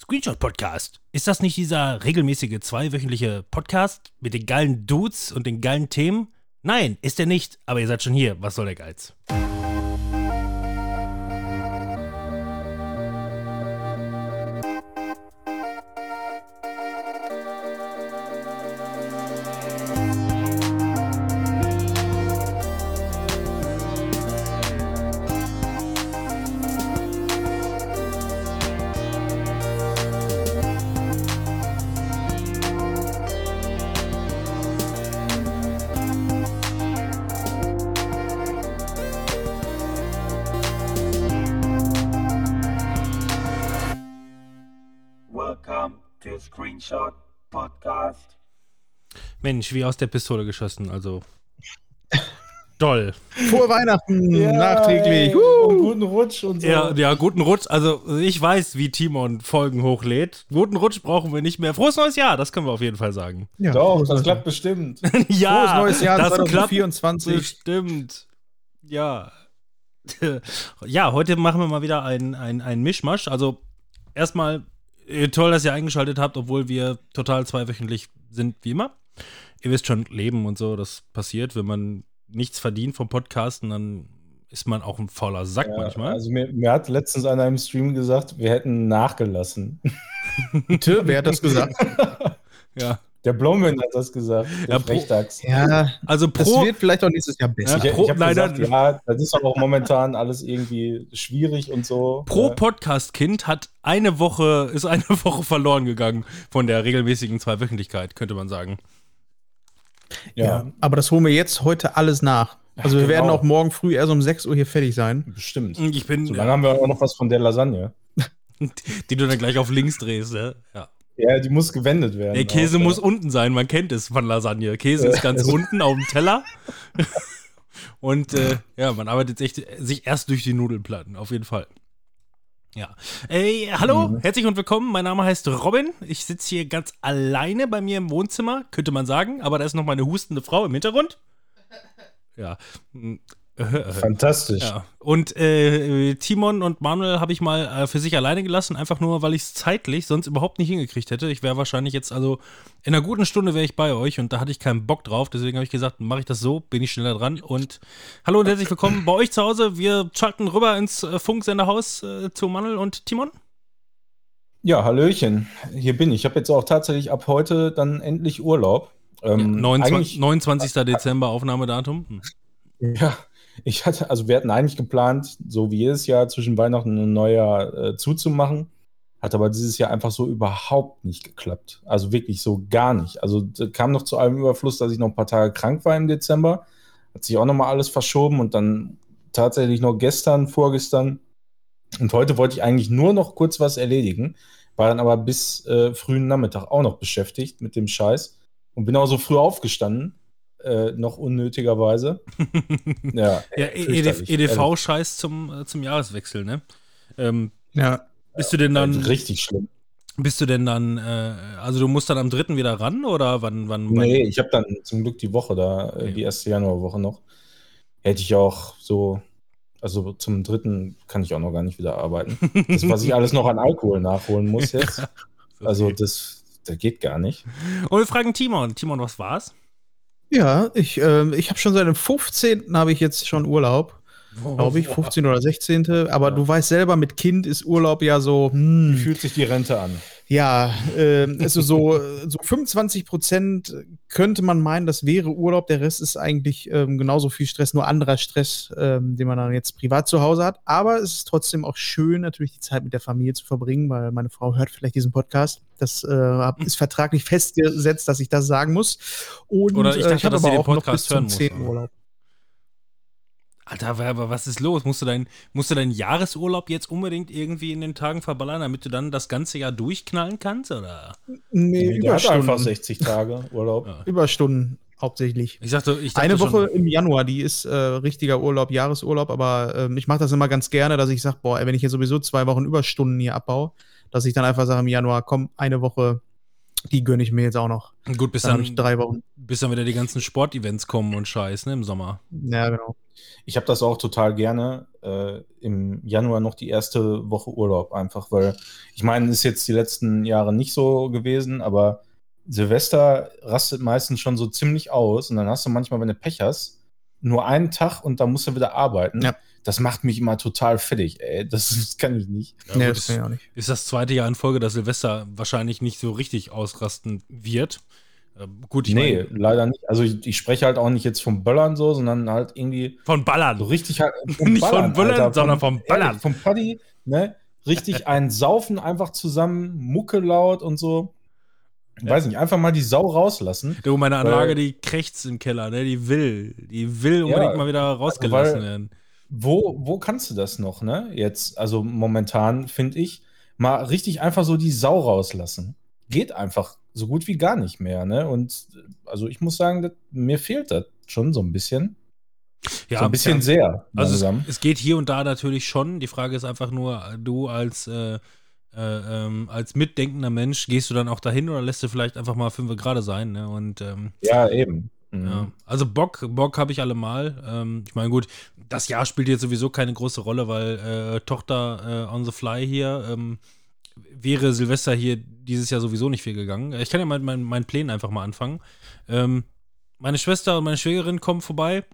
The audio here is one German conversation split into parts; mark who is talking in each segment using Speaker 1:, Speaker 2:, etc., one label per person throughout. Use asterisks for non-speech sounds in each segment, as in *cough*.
Speaker 1: Screenshot Podcast. Ist das nicht dieser regelmäßige zweiwöchentliche Podcast mit den geilen Dudes und den geilen Themen? Nein, ist er nicht, aber ihr seid schon hier. Was soll der Geiz? Mensch, wie aus der Pistole geschossen, also. Doll.
Speaker 2: Frohe Weihnachten, nachträglich.
Speaker 3: ey,
Speaker 2: Huh.
Speaker 3: Und guten Rutsch und so.
Speaker 1: Ja, ja, guten Rutsch. Also, ich weiß, wie Timon Folgen hochlädt. Guten Rutsch brauchen wir nicht mehr. Frohes neues Jahr, das können wir auf jeden Fall sagen.
Speaker 2: Ja,
Speaker 3: Doch, das klappt bestimmt. *laughs*
Speaker 1: ja,
Speaker 2: Frohes neues Jahr
Speaker 1: das klappt
Speaker 2: 2024.
Speaker 1: bestimmt. Ja. *laughs* ja, heute machen wir mal wieder einen ein Mischmasch. Also, erstmal äh, toll, dass ihr eingeschaltet habt, obwohl wir total zweiwöchentlich sind, wie immer. Ihr wisst schon, Leben und so, das passiert, wenn man nichts verdient vom Podcasten, dann ist man auch ein fauler Sack
Speaker 3: Ja,
Speaker 1: manchmal.
Speaker 3: Also mir, mir hat letztens einer im Stream gesagt, wir hätten nachgelassen.
Speaker 2: Bitte, wer *laughs* hat das gesagt?
Speaker 1: ja.
Speaker 3: Der Blomwin hat das gesagt. Der
Speaker 1: Ja, pro-
Speaker 3: Frechdachs.
Speaker 2: ja,
Speaker 1: Also
Speaker 2: das
Speaker 1: pro,
Speaker 2: wird vielleicht auch nächstes Jahr besser.
Speaker 1: Ja,
Speaker 3: Ich, ich habe
Speaker 1: leider-
Speaker 3: gesagt, ja, das ist aber auch momentan alles irgendwie schwierig und so.
Speaker 1: pro
Speaker 3: Ja.
Speaker 1: Podcast-Kind hat eine Woche, ist eine *laughs* Woche verloren gegangen von der regelmäßigen Zweiwöchentlichkeit, könnte man sagen.
Speaker 2: Ja.
Speaker 3: ja,
Speaker 2: aber das holen wir jetzt heute alles nach. Also wir
Speaker 3: genau.
Speaker 2: werden auch morgen früh erst um 6 Uhr hier fertig sein.
Speaker 3: bestimmt.
Speaker 1: Ich bin,
Speaker 3: So lange haben wir auch noch was von der Lasagne. *laughs*
Speaker 1: die du dann gleich auf links drehst, ne? Ja.
Speaker 3: Ja, die muss gewendet werden.
Speaker 1: Der Käse
Speaker 3: auch,
Speaker 1: muss
Speaker 3: ja.
Speaker 1: unten sein, man kennt es von Lasagne. Käse ist ganz *laughs* unten auf dem Teller. *laughs* Und äh, ja, man arbeitet echt, sich erst durch die Nudelplatten, auf jeden Fall. Ja. Ey, hallo,
Speaker 3: Mhm.
Speaker 1: herzlich und willkommen. Mein Name heißt Robin. Ich sitze hier ganz alleine bei mir im Wohnzimmer, könnte man sagen, aber da ist noch meine hustende Frau im Hintergrund. Ja.
Speaker 3: Fantastisch.
Speaker 1: Ja. Und äh, Timon und Manuel habe ich mal äh, für sich alleine gelassen, einfach nur, weil ich es zeitlich sonst überhaupt nicht hingekriegt hätte. Ich wäre wahrscheinlich jetzt, also in einer guten Stunde wäre ich bei euch und da hatte ich keinen Bock drauf. Deswegen habe ich gesagt, mache ich das so, bin ich schneller dran. Und hallo und herzlich willkommen bei euch zu Hause. Wir schalten rüber ins äh, Funksenderhaus äh, zu Manuel und Timon.
Speaker 3: Ja, Hallöchen. Hier bin ich. Ich habe jetzt auch tatsächlich ab heute dann endlich Urlaub. Ähm,
Speaker 1: 29,
Speaker 3: eigentlich-
Speaker 1: 29. Dezember Aufnahmedatum. Hm.
Speaker 3: Ja, ich hatte, also wir hatten eigentlich geplant, so wie jedes Jahr zwischen Weihnachten und Neujahr äh, zuzumachen. Hat aber dieses Jahr einfach so überhaupt nicht geklappt. Also wirklich so gar nicht. Also kam noch zu allem Überfluss, dass ich noch ein paar Tage krank war im Dezember. Hat sich auch nochmal alles verschoben und dann tatsächlich noch gestern, vorgestern und heute wollte ich eigentlich nur noch kurz was erledigen, war dann aber bis äh, frühen Nachmittag auch noch beschäftigt mit dem Scheiß und bin auch so früh aufgestanden, äh, noch unnötigerweise. *laughs* Ja,
Speaker 1: Ja,
Speaker 3: äh,
Speaker 1: E-
Speaker 3: fürchterlich.
Speaker 1: EDV-Scheiß zum, äh, zum Jahreswechsel, ne? Ähm,
Speaker 2: Ja,
Speaker 1: bist du denn
Speaker 3: Also,
Speaker 1: dann.
Speaker 3: richtig schlimm.
Speaker 1: Bist du denn dann, äh, also du musst dann am 3. wieder ran oder wann? wann, wann?
Speaker 3: Nee, ich habe dann zum Glück die Woche da, äh,
Speaker 1: Okay.
Speaker 3: die erste Januarwoche noch. Hätte ich auch so, also zum dritten kann ich auch noch gar nicht wieder arbeiten. Das, was ich alles noch an Alkohol nachholen muss *laughs* jetzt, also das, das geht gar nicht.
Speaker 1: Und wir fragen Timon. Timon, was war's?
Speaker 2: Ja ich, ähm, ich habe schon seit dem 15. habe ich jetzt schon Urlaub. Glaube ich, 15. oder 16. Aber
Speaker 3: Ja.
Speaker 2: du weißt selber, mit Kind ist Urlaub ja so,
Speaker 3: Wie
Speaker 2: hm,
Speaker 3: fühlt sich die Rente an?
Speaker 2: Ja, ähm, also so, so 25 Prozent könnte man meinen, das wäre Urlaub. Der Rest ist eigentlich ähm, genauso viel Stress, nur anderer Stress, ähm, den man dann jetzt privat zu Hause hat. Aber es ist trotzdem auch schön, natürlich die Zeit mit der Familie zu verbringen, weil meine Frau hört vielleicht diesen Podcast. Das äh, hab- ist vertraglich festgesetzt, dass ich das sagen muss. Und
Speaker 1: Oder ich
Speaker 2: äh,
Speaker 1: dachte,
Speaker 2: hab
Speaker 1: dass sie den
Speaker 2: noch
Speaker 1: Podcast hören muss,
Speaker 2: 10.
Speaker 1: aber-
Speaker 2: Urlaub.
Speaker 1: Alter, aber- was ist los? Musst du, dein, musst du deinen Jahresurlaub jetzt unbedingt irgendwie in den Tagen verballern, damit du dann das ganze Jahr durchknallen kannst? Oder?
Speaker 2: Nee,
Speaker 3: der hat einfach
Speaker 2: Überstunden.
Speaker 3: 60 Tage Urlaub.
Speaker 1: Ja.
Speaker 2: Überstunden hauptsächlich.
Speaker 1: Ich dachte, ich dachte
Speaker 2: Eine
Speaker 1: schon-
Speaker 2: Woche im Januar, die ist äh, richtiger Urlaub, Jahresurlaub, aber ähm, ich mache das immer ganz gerne, dass ich sage, boah, ey, wenn ich jetzt sowieso zwei Wochen Überstunden hier abbaue, dass ich dann einfach sage im Januar, komm, eine Woche Die gönne ich mir jetzt auch noch.
Speaker 1: Gut, bis
Speaker 2: Dann
Speaker 1: dann,
Speaker 2: drei Wochen.
Speaker 1: bis dann wieder die ganzen Sportevents kommen und Scheiß, ne, im Sommer.
Speaker 2: Ja, genau.
Speaker 3: Ich habe das auch total gerne. Äh, Im Januar noch die erste Woche Urlaub einfach, weil ich meine, ist jetzt die letzten Jahre nicht so gewesen, aber Silvester rastet meistens schon so ziemlich aus und dann hast du manchmal, wenn du Pech hast, nur einen Tag und dann musst du wieder arbeiten.
Speaker 2: Ja.
Speaker 3: Das macht mich immer total fertig, ey. Das, *laughs* das kann ich nicht.
Speaker 1: Ja,
Speaker 2: nee, das kann ich auch nicht.
Speaker 1: ist das zweite Jahr in Folge, dass Silvester wahrscheinlich nicht so richtig ausrasten wird. Äh, gut, ich
Speaker 3: nee,
Speaker 1: meine,
Speaker 3: leider nicht. Also ich, ich spreche halt auch nicht jetzt vom Böllern so, sondern halt irgendwie
Speaker 1: von Ballern.
Speaker 3: so richtig halt *laughs*
Speaker 1: Nicht von Böllern, sondern vom Ballern.
Speaker 3: ehrlich, Vom Paddy, ne? Richtig ein Saufen einfach zusammen, Mucke laut und so. Ich weiß nicht, einfach mal die Sau rauslassen.
Speaker 1: Du, meine Anlage,
Speaker 3: Weil-
Speaker 1: die krächzt im Keller, ne? Die will. Die will unbedingt mal wieder rausgelassen
Speaker 3: weil-
Speaker 1: werden.
Speaker 3: Wo, wo kannst du das noch, ne? Jetzt, also momentan finde ich, mal richtig einfach so die Sau rauslassen. Geht einfach so gut wie gar nicht mehr, ne? Und also ich muss sagen, das, mir fehlt das schon so ein bisschen.
Speaker 1: Ja,
Speaker 3: so ein bisschen sehr
Speaker 1: Also es, es geht hier und da natürlich schon. Die Frage ist einfach nur, du als, äh, äh, ähm, als mitdenkender Mensch, gehst du dann auch dahin oder lässt du vielleicht einfach mal fünf gerade sein? Ne? Und ähm,
Speaker 3: ja, eben. Mhm.
Speaker 1: ja. also Bock, Bock habe ich allemal. Ähm, ich meine, gut, das Jahr spielt jetzt sowieso keine große Rolle, weil äh, Tochter äh, on the fly hier ähm, wäre Silvester hier dieses Jahr sowieso nicht viel gegangen. Ich kann ja mal mein, meinen Plänen einfach mal anfangen. Ähm, meine Schwester und meine Schwägerin kommen vorbei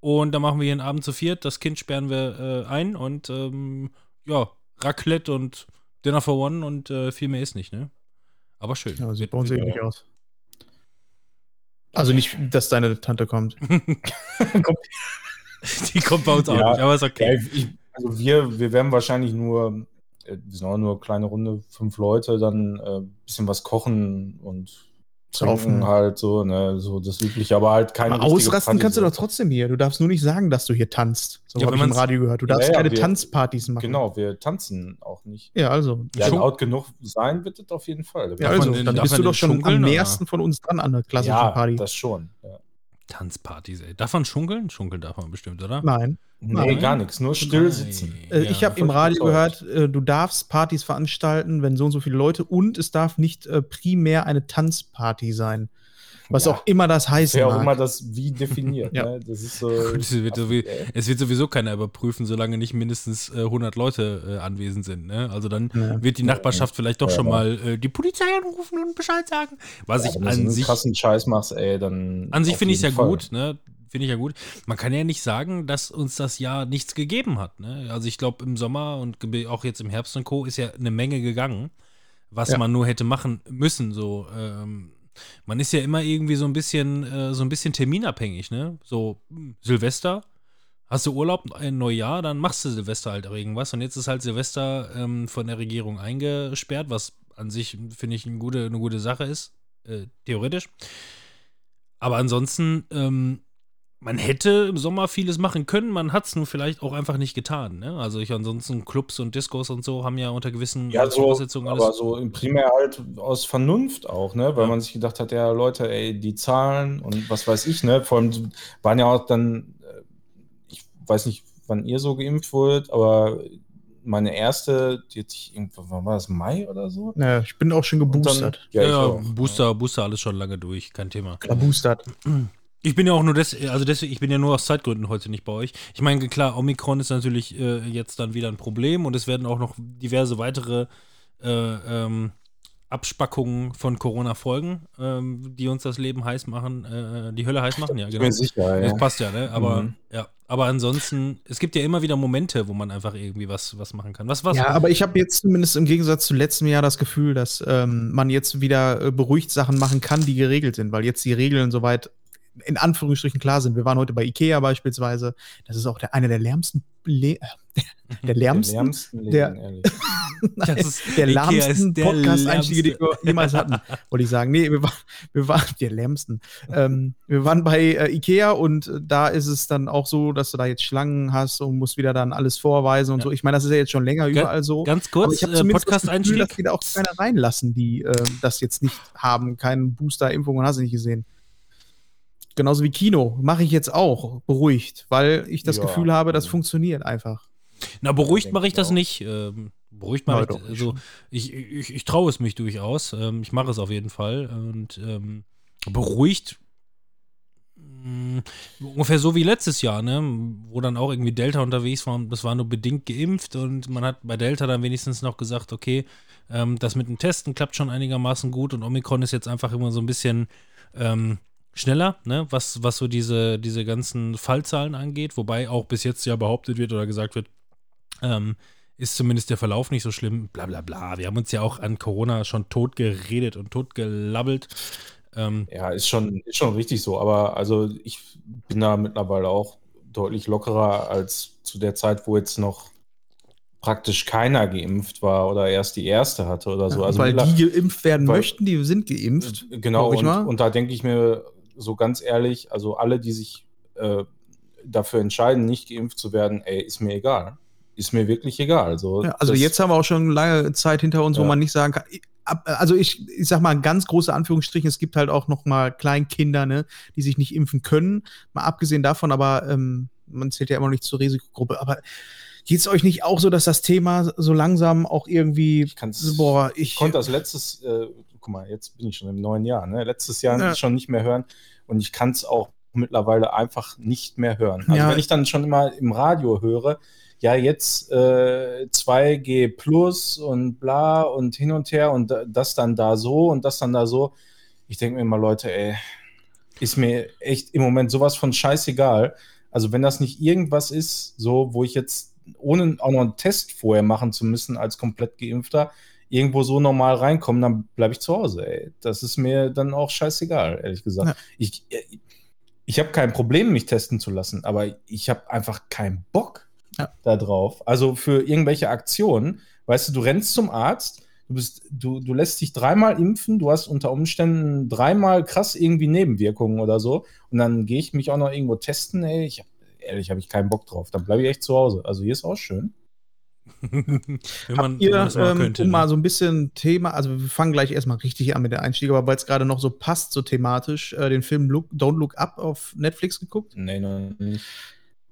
Speaker 1: und dann machen wir hier einen Abend zu viert. Das Kind sperren wir äh, ein und ähm, ja, Raclette und Dinner for One und äh, viel mehr ist nicht, ne? Aber schön.
Speaker 2: Ja, sieht bei uns ähnlich aus. Also nicht, dass deine Tante *laughs* kommt.
Speaker 1: Die kommt bei uns auch
Speaker 3: Ja.
Speaker 1: nicht, aber ist
Speaker 3: Ja,
Speaker 1: okay.
Speaker 3: ich, also wir, wir werden wahrscheinlich nur, äh, wir sind auch nur eine kleine Runde, fünf Leute, dann äh, bisschen was kochen und
Speaker 2: Saufen.
Speaker 3: halt so, ne, so das übliche, aber halt keine
Speaker 2: Aber ausrasten
Speaker 3: Party
Speaker 2: kannst du
Speaker 3: so.
Speaker 2: doch trotzdem hier. Du darfst nur nicht sagen, dass du hier tanzt. So
Speaker 1: Ja,
Speaker 2: habe
Speaker 1: wenn
Speaker 2: ich im Radio gehört. Du darfst
Speaker 3: Ja, ja,
Speaker 2: keine
Speaker 3: wir-
Speaker 2: Tanzpartys machen.
Speaker 3: Genau, wir tanzen auch nicht.
Speaker 2: Ja, also.
Speaker 3: Ja,
Speaker 1: Schon-
Speaker 3: laut genug sein wird das auf jeden Fall.
Speaker 2: Ja, also, dann bist du doch schon
Speaker 1: schunkeln,
Speaker 2: am nächsten von uns dran an der klassischen
Speaker 3: ja,
Speaker 2: Party.
Speaker 3: das schon. Ja.
Speaker 1: Tanzpartys, ey. Darf man schunkeln? Schunkeln darf man bestimmt, oder?
Speaker 2: Nein.
Speaker 3: Nee,
Speaker 2: Nein.
Speaker 3: gar nichts, nur still
Speaker 1: Nein.
Speaker 3: sitzen.
Speaker 2: Äh,
Speaker 1: Ja,
Speaker 2: ich habe im Radio gehört, äh, du darfst Partys veranstalten, wenn so und so viele Leute und es darf nicht äh, primär eine Tanzparty sein. Was
Speaker 3: Ja.
Speaker 2: auch immer das heißen
Speaker 3: Wer auch immer das wie definiert. *laughs*
Speaker 2: Ja.
Speaker 3: ne? Das ist so. *laughs*
Speaker 1: Gut, es wird, so wie, es wird sowieso keiner überprüfen, solange nicht mindestens äh, 100 Leute äh, anwesend sind. Ne? Also dann
Speaker 2: Ja.
Speaker 1: wird die Nachbarschaft vielleicht doch
Speaker 3: Ja,
Speaker 1: schon mal äh, die Polizei anrufen und Bescheid sagen. Was
Speaker 3: Ja,
Speaker 1: ich
Speaker 3: wenn du so
Speaker 1: an
Speaker 3: einen
Speaker 1: sich,
Speaker 3: krassen Scheiß machst, ey, dann.
Speaker 1: an sich finde ich es ja
Speaker 3: Fall.
Speaker 1: gut. Ne? Finde ich ja gut. Man kann ja nicht sagen, dass uns das Jahr nichts gegeben hat. Ne? Also ich glaube, im Sommer und auch jetzt im Herbst und Co. ist ja eine Menge gegangen, was
Speaker 2: Ja.
Speaker 1: man nur hätte machen müssen. So, ähm, man ist ja immer irgendwie so ein bisschen, äh, so ein bisschen terminabhängig, ne? So hm, Silvester, hast du Urlaub, ein Neujahr, dann machst du Silvester halt irgendwas. Und jetzt ist halt Silvester ähm, von der Regierung eingesperrt, was an sich, finde ich, eine gute, eine gute Sache ist, äh, theoretisch. Aber ansonsten, ähm, man hätte im Sommer vieles machen können, man hat es nur vielleicht auch einfach nicht getan. Ne? Also ich ansonsten Clubs und Discos und so haben ja unter gewissen
Speaker 3: Ja, so,
Speaker 1: Voraussetzungen
Speaker 3: aber so im primär halt aus Vernunft auch, ne? Weil
Speaker 1: Ja.
Speaker 3: man sich gedacht hat, ja, Leute, ey, die Zahlen und was weiß ich, ne? Vor allem waren ja auch dann, äh, ich weiß nicht, wann ihr so geimpft wurdet, aber meine erste, die hat sich irgendwann, wann war das, Mai oder so?
Speaker 2: Ja, ich bin auch schon
Speaker 3: Und dann-
Speaker 2: geboostert.
Speaker 1: Ja, ja,
Speaker 3: auch.
Speaker 1: Booster, Booster, alles schon lange durch, kein Thema.
Speaker 2: Geboostert. *clears throat*
Speaker 1: Ich bin ja auch nur des, also deswegen, ich bin ja nur aus Zeitgründen heute nicht bei euch. Ich meine, klar, Omikron ist natürlich äh, jetzt dann wieder ein Problem und es werden auch noch diverse weitere äh, ähm, Abspackungen von Corona folgen, ähm, die uns das Leben heiß machen, äh, die Hölle heiß machen, ja,
Speaker 3: Ich
Speaker 1: genau.
Speaker 3: bin sicher, ja.
Speaker 1: Das passt ja, ne? Aber
Speaker 3: Mhm.
Speaker 1: ja, aber ansonsten, es gibt ja immer wieder Momente, wo man einfach irgendwie was, was machen kann. Was was?
Speaker 2: Ja, aber ich habe jetzt zumindest im Gegensatz zu letztem Jahr das Gefühl, dass ähm, man jetzt wieder äh, beruhigt Sachen machen kann, die geregelt sind, weil jetzt die Regeln soweit in Anführungsstrichen klar sind. Wir waren heute bei Ikea beispielsweise. Das ist auch der, einer der lärmsten, Le äh, der lärmsten,
Speaker 3: lärmsten
Speaker 2: der-
Speaker 3: Läden, ehrlich. *laughs*
Speaker 1: Das ist-
Speaker 2: der lahmsten Podcast-Einstiege, die wir jemals hatten, wollte ich sagen. Nee, wir waren, wir waren der lärmsten. ähm, wir waren bei äh, Ikea und äh, da ist es dann auch so, dass du da jetzt Schlangen hast und musst wieder dann alles vorweisen und
Speaker 1: Ja.
Speaker 2: so. Ich meine, das ist ja jetzt schon länger überall so.
Speaker 1: Ganz
Speaker 2: Aber
Speaker 1: kurz,
Speaker 2: ich habe
Speaker 1: äh,
Speaker 2: zumindest das Gefühl,
Speaker 1: Podcast-Einstieg.
Speaker 2: dass wir da auch keine reinlassen, die äh, das jetzt nicht haben, keinen Booster, Impfung und hast du nicht gesehen. Genauso wie Kino mache ich jetzt auch beruhigt, weil ich das
Speaker 3: Ja.
Speaker 2: Gefühl habe, das funktioniert einfach.
Speaker 1: Na, beruhigt mache ich
Speaker 3: ich
Speaker 1: das
Speaker 3: auch.
Speaker 1: nicht. Ähm, beruhigt
Speaker 2: doch, ich
Speaker 1: also ich, ich, ich traue es mich durchaus. Ähm, ich mache es auf jeden Fall. Und ähm, beruhigt mh, ungefähr so wie letztes Jahr, ne? Wo dann auch irgendwie Delta unterwegs war und das war nur bedingt geimpft und man hat bei Delta dann wenigstens noch gesagt, okay, ähm, das mit dem Testen klappt schon einigermaßen gut und Omikron ist jetzt einfach immer so ein bisschen ähm, schneller, ne? Was, was so diese, diese ganzen Fallzahlen angeht, wobei auch bis jetzt ja behauptet wird oder gesagt wird, ähm, ist zumindest der Verlauf nicht so schlimm, bla bla bla. Wir haben uns ja auch an Corona schon tot geredet und tot gelabbelt. Ähm,
Speaker 3: Ja, ist schon, ist schon richtig so. Aber also ich bin da mittlerweile auch deutlich lockerer als zu der Zeit, wo jetzt noch praktisch keiner geimpft war oder erst die erste hatte oder so.
Speaker 2: Ja,
Speaker 3: Also
Speaker 2: weil die geimpft werden
Speaker 3: weil-
Speaker 2: möchten, die sind geimpft.
Speaker 3: Genau, und,
Speaker 2: mal.
Speaker 3: und da denke ich mir so ganz ehrlich, also alle, die sich äh, dafür entscheiden, nicht geimpft zu werden, ey, ist mir egal. Ist mir wirklich egal. So,
Speaker 2: Ja, also
Speaker 3: das-
Speaker 2: jetzt haben wir auch schon lange Zeit hinter uns, wo
Speaker 3: Ja.
Speaker 2: man nicht sagen kann. Also ich, ich sag mal ganz große Anführungsstrichen, es gibt halt auch noch mal Kleinkinder, ne, die sich nicht impfen können. Mal abgesehen davon, aber ähm, man zählt ja immer noch nicht zur Risikogruppe. Aber geht es euch nicht auch so, dass das Thema so langsam auch irgendwie,
Speaker 3: Ich
Speaker 2: boah,
Speaker 3: Ich
Speaker 2: ich,
Speaker 3: konnte das letztes, äh, guck mal, jetzt bin ich schon im neuen Jahr, ne? Letztes Jahr
Speaker 2: Ja.
Speaker 3: schon nicht mehr hören und ich kann es auch mittlerweile einfach nicht mehr hören. Also
Speaker 2: Ja.
Speaker 3: wenn ich dann schon immer im Radio höre, ja, jetzt äh, 2G plus und bla und hin und her und da- das dann da so und das dann da so. Ich denke mir immer, Leute, ey, ist mir echt im Moment sowas von scheißegal. Also wenn das nicht irgendwas ist, so, wo ich jetzt, ohne auch noch einen Test vorher machen zu müssen als komplett Geimpfter, irgendwo so normal reinkommen, dann bleibe ich zu Hause, ey. Das ist mir dann auch scheißegal, ehrlich gesagt.
Speaker 2: Ja.
Speaker 3: Ich, ich habe kein Problem, mich testen zu lassen, aber ich habe einfach keinen Bock
Speaker 2: Ja.
Speaker 3: da drauf. Also für irgendwelche Aktionen, weißt du, du rennst zum Arzt, du bist, du, du lässt dich dreimal impfen, du hast unter Umständen dreimal krass irgendwie Nebenwirkungen oder so, und dann gehe ich mich auch noch irgendwo testen, ey, ich ehrlich, habe ich keinen Bock drauf. Dann bleibe ich echt zu Hause. Also hier ist auch schön.
Speaker 1: Wenn man,
Speaker 2: ihr,
Speaker 1: man das mal
Speaker 2: ähm,
Speaker 1: könnte.
Speaker 2: um
Speaker 1: ne?
Speaker 2: mal so ein bisschen Thema, also wir fangen gleich erstmal richtig an mit der Einstieg, aber weil es gerade noch so passt, so thematisch, äh, den Film Look, Don't Look Up auf Netflix geguckt,
Speaker 3: Nee, nicht.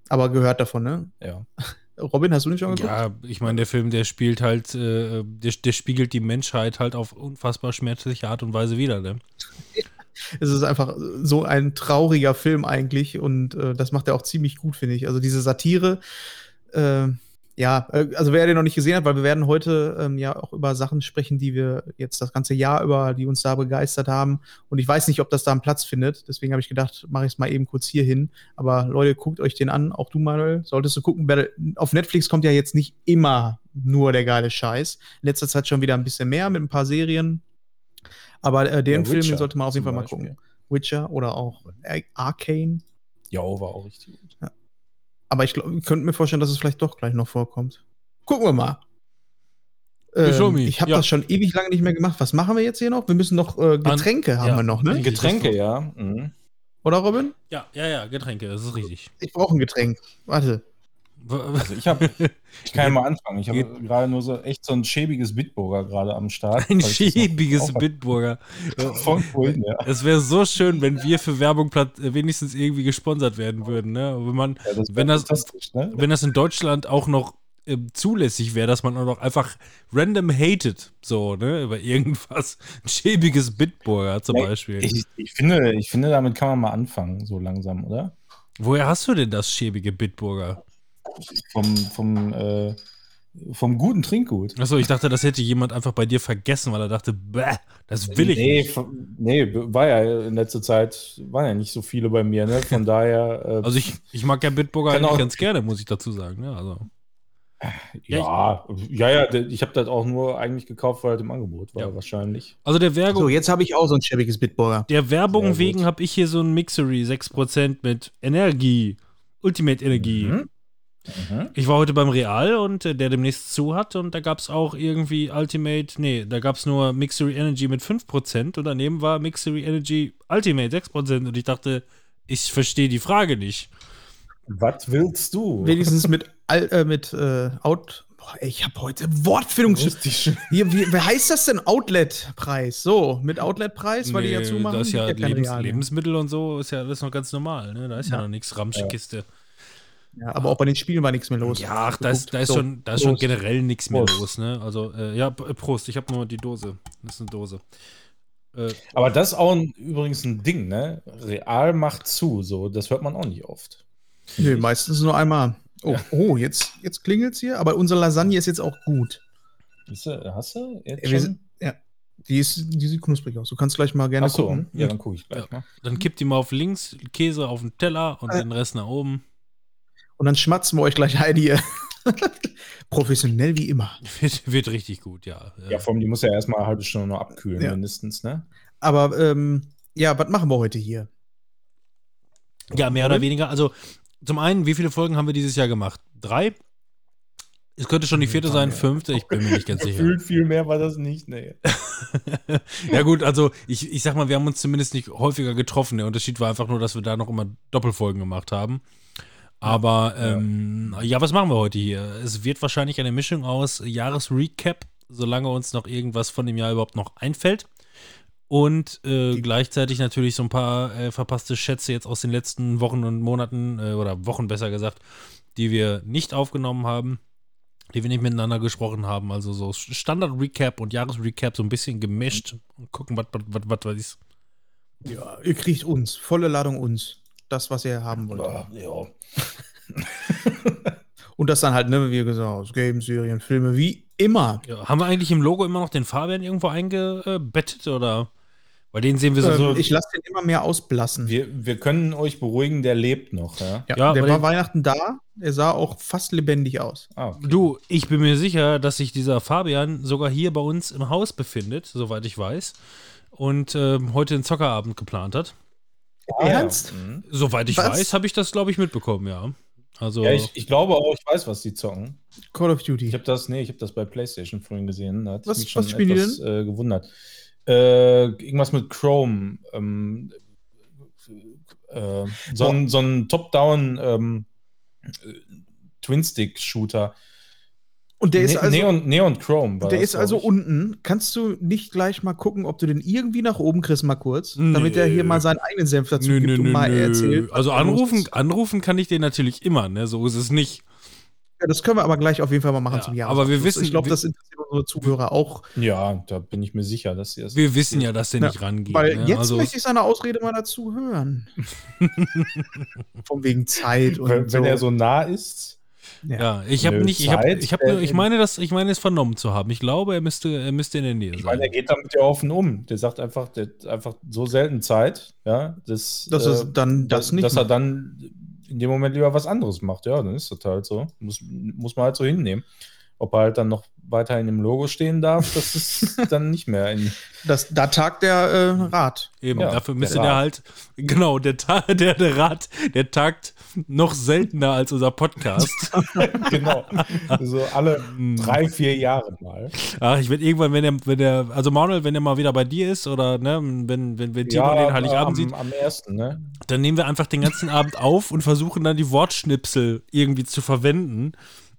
Speaker 2: aber gehört davon, ne?
Speaker 3: Ja. *laughs*
Speaker 2: Robin, hast du nicht schon geguckt?
Speaker 1: Ja, ich meine, der Film, der spielt halt, äh, der, der spiegelt die Menschheit halt auf unfassbar schmerzliche Art und Weise wieder, ne? *laughs*
Speaker 2: Es ist einfach so ein trauriger Film eigentlich und äh, das macht er auch ziemlich gut, finde ich. Also diese Satire, äh, ja, äh, also wer den noch nicht gesehen hat, weil wir werden heute ähm, ja auch über Sachen sprechen, die wir jetzt das ganze Jahr über, die uns da begeistert haben. Und ich weiß nicht, ob das da einen Platz findet. Deswegen habe ich gedacht, mache ich es mal eben kurz hier hin. Aber Leute, guckt euch den an. Auch du, Manuel, solltest du gucken. Auf Netflix kommt ja jetzt nicht immer nur der geile Scheiß. In letzter Zeit schon wieder ein bisschen mehr mit ein paar Serien. Aber äh, den
Speaker 3: Ja,
Speaker 2: Film, sollte man auf jeden Fall mal
Speaker 3: Beispiel.
Speaker 2: gucken. Witcher oder auch Ar- Arcane.
Speaker 3: Ja, war auch richtig gut.
Speaker 2: Aber ich, ich könnte mir vorstellen, dass es vielleicht doch gleich noch vorkommt. Gucken wir mal. Ähm, ich habe
Speaker 1: Ja.
Speaker 2: das schon ewig lange nicht mehr gemacht. Was machen wir jetzt hier noch? Wir müssen noch äh, Getränke haben
Speaker 1: ja.
Speaker 2: wir noch, ne?
Speaker 3: Getränke, ja. Mhm.
Speaker 2: Oder Robin?
Speaker 1: Ja, ja, ja, Getränke, das ist richtig.
Speaker 2: Ich brauche ein Getränk. Warte.
Speaker 3: Also ich habe, *laughs* ich kann ja mal anfangen. Ich habe gerade nur so echt so ein schäbiges Bitburger gerade am Start.
Speaker 1: Ein schäbiges Bitburger. *laughs*
Speaker 3: Von vorhin, ja.
Speaker 1: Es wäre so schön, wenn wir für Werbung äh, wenigstens irgendwie gesponsert werden würden, ne? Wenn man,
Speaker 3: ja das
Speaker 1: Wenn das-
Speaker 3: ne?
Speaker 1: wenn das in Deutschland auch noch ähm, zulässig wäre, dass man auch noch einfach random hatet, so, ne, über irgendwas. Ein schäbiges Bitburger zum
Speaker 3: Nee,
Speaker 1: Beispiel.
Speaker 3: Ich, ich, finde, ich finde, damit kann man mal anfangen, so langsam, oder?
Speaker 1: Woher hast du denn das schäbige Bitburger?
Speaker 3: Vom, vom, äh, vom guten Trinkgut.
Speaker 1: Achso, ich dachte, das hätte jemand einfach bei dir vergessen, weil er dachte, bäh, das will ich
Speaker 3: nee,
Speaker 1: nicht.
Speaker 3: von- nee, war ja in letzter Zeit, waren ja nicht so viele bei mir, ne? Von daher. Äh,
Speaker 1: Also ich, ich mag ja Bitburger eigentlich
Speaker 3: auch-
Speaker 1: ganz gerne, muss ich dazu sagen. Ne? Also,
Speaker 3: ja, ja, ja, ich habe das auch nur eigentlich gekauft, weil es im Angebot war,
Speaker 1: Ja.
Speaker 3: wahrscheinlich.
Speaker 1: also der Werbung,
Speaker 2: So, jetzt habe ich auch so ein schäbiges Bitburger.
Speaker 1: der Werbung wegen habe ich hier so ein Mixery 6% mit Energie, Ultimate Energie.
Speaker 3: Mhm. Mhm.
Speaker 1: Ich war heute beim Real und äh, der demnächst zu hat und da gab es auch irgendwie Ultimate, nee, da gab es nur Mixery Energy mit 5% und daneben war Mixery Energy Ultimate 6% und ich dachte, ich verstehe die Frage nicht.
Speaker 3: Was willst du?
Speaker 2: Wenigstens mit, Al- äh, mit äh, Out. Boah, ey, ich habe heute Wortfindung.
Speaker 3: Richtig schön.
Speaker 2: Wie, wie, wie heißt das denn? Outlet-Preis. So, mit Outlet-Preis, weil die ja
Speaker 1: Nee,
Speaker 2: zumachen.
Speaker 1: Das ist ja,
Speaker 2: kein
Speaker 1: Lebens. Lebensmittel und so ist ja alles noch ganz normal, ne? Da ist ja,
Speaker 2: Ja.
Speaker 1: noch nichts Ramschkiste.
Speaker 2: Ja, aber auch bei den Spielen war nichts mehr los.
Speaker 1: Ja, ach, da ist, da ist
Speaker 2: So,
Speaker 1: schon, da ist schon generell nichts mehr
Speaker 3: Prost.
Speaker 1: los, ne? Also, äh, ja, P- Prost, ich habe nur die Dose. Das ist eine Dose. Äh,
Speaker 3: Aber das ist auch ein, übrigens ein Ding, ne? Real macht zu, so, das hört man auch nicht oft.
Speaker 2: Nö, meistens nur einmal. Oh,
Speaker 3: Ja.
Speaker 2: oh jetzt, jetzt klingelt es hier, aber unsere Lasagne ist jetzt auch gut.
Speaker 3: Ist, äh, hast du jetzt
Speaker 2: Ja, wir
Speaker 3: schon?
Speaker 2: sind- Die, ist, die sieht knusprig aus. Du kannst gleich mal gerne
Speaker 3: Ach so,
Speaker 2: gucken.
Speaker 3: ja, dann gucke ich gleich mal.
Speaker 1: dann kippt die mal auf links, Käse auf den Teller und
Speaker 2: Äh.
Speaker 1: den Rest nach oben.
Speaker 2: Und dann schmatzen wir euch gleich ein hier. *laughs* Professionell wie immer.
Speaker 1: Wird, wird richtig gut, ja.
Speaker 3: Ja, vor allem, die muss ja erstmal eine halbe Stunde noch abkühlen,
Speaker 2: Ja.
Speaker 3: mindestens, ne?
Speaker 2: Aber ähm, ja, was machen wir heute hier?
Speaker 1: Ja, mehr oder weniger. Also, zum einen, wie viele Folgen haben wir dieses Jahr gemacht? Drei? Es könnte schon die vierte sein, fünfte, ich bin mir nicht ganz *laughs* sicher.
Speaker 3: Gefühlt viel mehr war das nicht, ne. *laughs*
Speaker 1: ja, gut, also ich, ich sag mal, wir haben uns zumindest nicht häufiger getroffen. Der Unterschied war einfach nur, dass wir da noch immer Doppelfolgen gemacht haben. Aber ähm, ja, was machen wir heute hier? Es wird wahrscheinlich eine Mischung aus Jahresrecap, solange uns noch irgendwas von dem Jahr überhaupt noch einfällt. Und äh, gleichzeitig natürlich so ein paar äh, verpasste Schätze jetzt aus den letzten Wochen und Monaten, äh, oder Wochen besser gesagt, die wir nicht aufgenommen haben, die wir nicht miteinander gesprochen haben. Also so Standard-Recap und Jahresrecap so ein bisschen gemischt und gucken, was was was was ist.
Speaker 2: Ja, ihr kriegt uns. Volle Ladung uns. Das, was ihr haben wollt.
Speaker 3: Ja, ja. *laughs*
Speaker 2: Und das dann halt, ne, wie gesagt, aus Games, Serien, Filme, wie immer.
Speaker 1: Ja, haben wir eigentlich im Logo immer noch den Fabian irgendwo eingebettet oder? Weil den sehen wir so.
Speaker 2: Ähm,
Speaker 1: so
Speaker 2: ich lasse den immer mehr ausblassen.
Speaker 3: Wir, wir können euch beruhigen, der lebt noch, ja?
Speaker 2: ja,
Speaker 1: Ja,
Speaker 2: der war Weihnachten da. Er sah auch fast lebendig aus.
Speaker 3: Ah, okay.
Speaker 1: Du, ich bin mir sicher, dass sich dieser Fabian sogar hier bei uns im Haus befindet, soweit ich weiß. Und ähm, heute einen Zockerabend geplant hat.
Speaker 3: Ah, ja.
Speaker 2: Ernst?
Speaker 3: Mhm.
Speaker 1: Soweit ich
Speaker 2: Was?
Speaker 1: weiß, habe ich das, glaube ich, mitbekommen, ja. Also,
Speaker 3: Ja, ich, ich glaube auch, ich weiß, was die zocken.
Speaker 2: Call of Duty.
Speaker 3: Ich habe das, nee, ich habe das bei PlayStation vorhin gesehen. Da hat
Speaker 2: Was-
Speaker 3: mich schon
Speaker 2: was spielen die
Speaker 3: etwas äh, gewundert. Äh, irgendwas mit Chrome. Ähm, äh, so, ein, so ein Top-Down ähm, äh, Twin-Stick-Shooter.
Speaker 2: Und der ist
Speaker 3: Ne-
Speaker 2: also,
Speaker 3: Neon, Neon Chrome. war
Speaker 2: der
Speaker 3: das,
Speaker 2: ist also
Speaker 3: ich.
Speaker 2: unten. Kannst du nicht gleich mal gucken, ob du den irgendwie nach oben kriegst, mal kurz?
Speaker 1: Nö.
Speaker 2: Damit er hier mal seinen eigenen Senf dazu
Speaker 1: nö,
Speaker 2: gibt
Speaker 1: nö,
Speaker 2: und
Speaker 1: nö,
Speaker 2: mal
Speaker 1: nö.
Speaker 2: erzählt.
Speaker 1: Also anrufen,
Speaker 2: ist.
Speaker 1: anrufen kann ich den natürlich immer, ne? So ist es nicht.
Speaker 2: Ja, das können wir aber gleich auf jeden Fall mal machen
Speaker 1: Ja,
Speaker 2: zum Jahr.
Speaker 1: aber wir wissen-
Speaker 2: Ich glaube, das interessiert unsere Zuhörer auch.
Speaker 3: Ja, da bin ich mir sicher, dass sie das.
Speaker 1: Wir wissen ja, dass der
Speaker 2: Ja,
Speaker 1: nicht rangeht.
Speaker 2: Weil
Speaker 1: ne?
Speaker 2: jetzt
Speaker 1: also,
Speaker 2: möchte ich seine Ausrede mal dazu hören. *laughs* Von wegen Zeit und
Speaker 3: wenn,
Speaker 2: so.
Speaker 3: wenn er so nah ist.
Speaker 1: Ja, ich habe nicht, ich habe,
Speaker 3: Zeit,
Speaker 1: ich habe,
Speaker 3: äh,
Speaker 1: ich meine, das, ich meine es vernommen zu haben. Ich glaube, er müsste, er müsste in der Nähe
Speaker 3: Ich meine, er
Speaker 1: sein.
Speaker 3: geht damit ja offen um. Der sagt einfach, der hat einfach so selten Zeit, ja, dass,
Speaker 2: dass
Speaker 3: äh,
Speaker 2: es dann das
Speaker 3: dass,
Speaker 2: nicht
Speaker 3: dass er dann in dem Moment lieber was anderes macht. Ja, dann ist das halt so. Muss, muss man halt so hinnehmen. Ob er halt dann noch weiterhin im Logo stehen darf, das ist *laughs* dann nicht mehr in.
Speaker 2: Das, da tagt der äh, Rat.
Speaker 1: Eben,
Speaker 3: Ja,
Speaker 1: dafür
Speaker 3: der
Speaker 1: müsste
Speaker 3: Rat.
Speaker 1: der halt, genau, der, *laughs* der, der Rat, der tagt noch seltener als unser Podcast. *laughs*
Speaker 3: genau. So alle
Speaker 1: Hm.
Speaker 3: drei, vier Jahre mal.
Speaker 1: Ach, ich werde irgendwann, wenn er, wenn der, also Manuel, wenn er mal wieder bei dir ist oder ne, wenn, wenn, wenn Timon den Heiligabend
Speaker 3: am,
Speaker 1: sieht,
Speaker 3: am ersten, ne?
Speaker 1: dann nehmen wir einfach den ganzen Abend auf und versuchen dann die Wortschnipsel irgendwie zu verwenden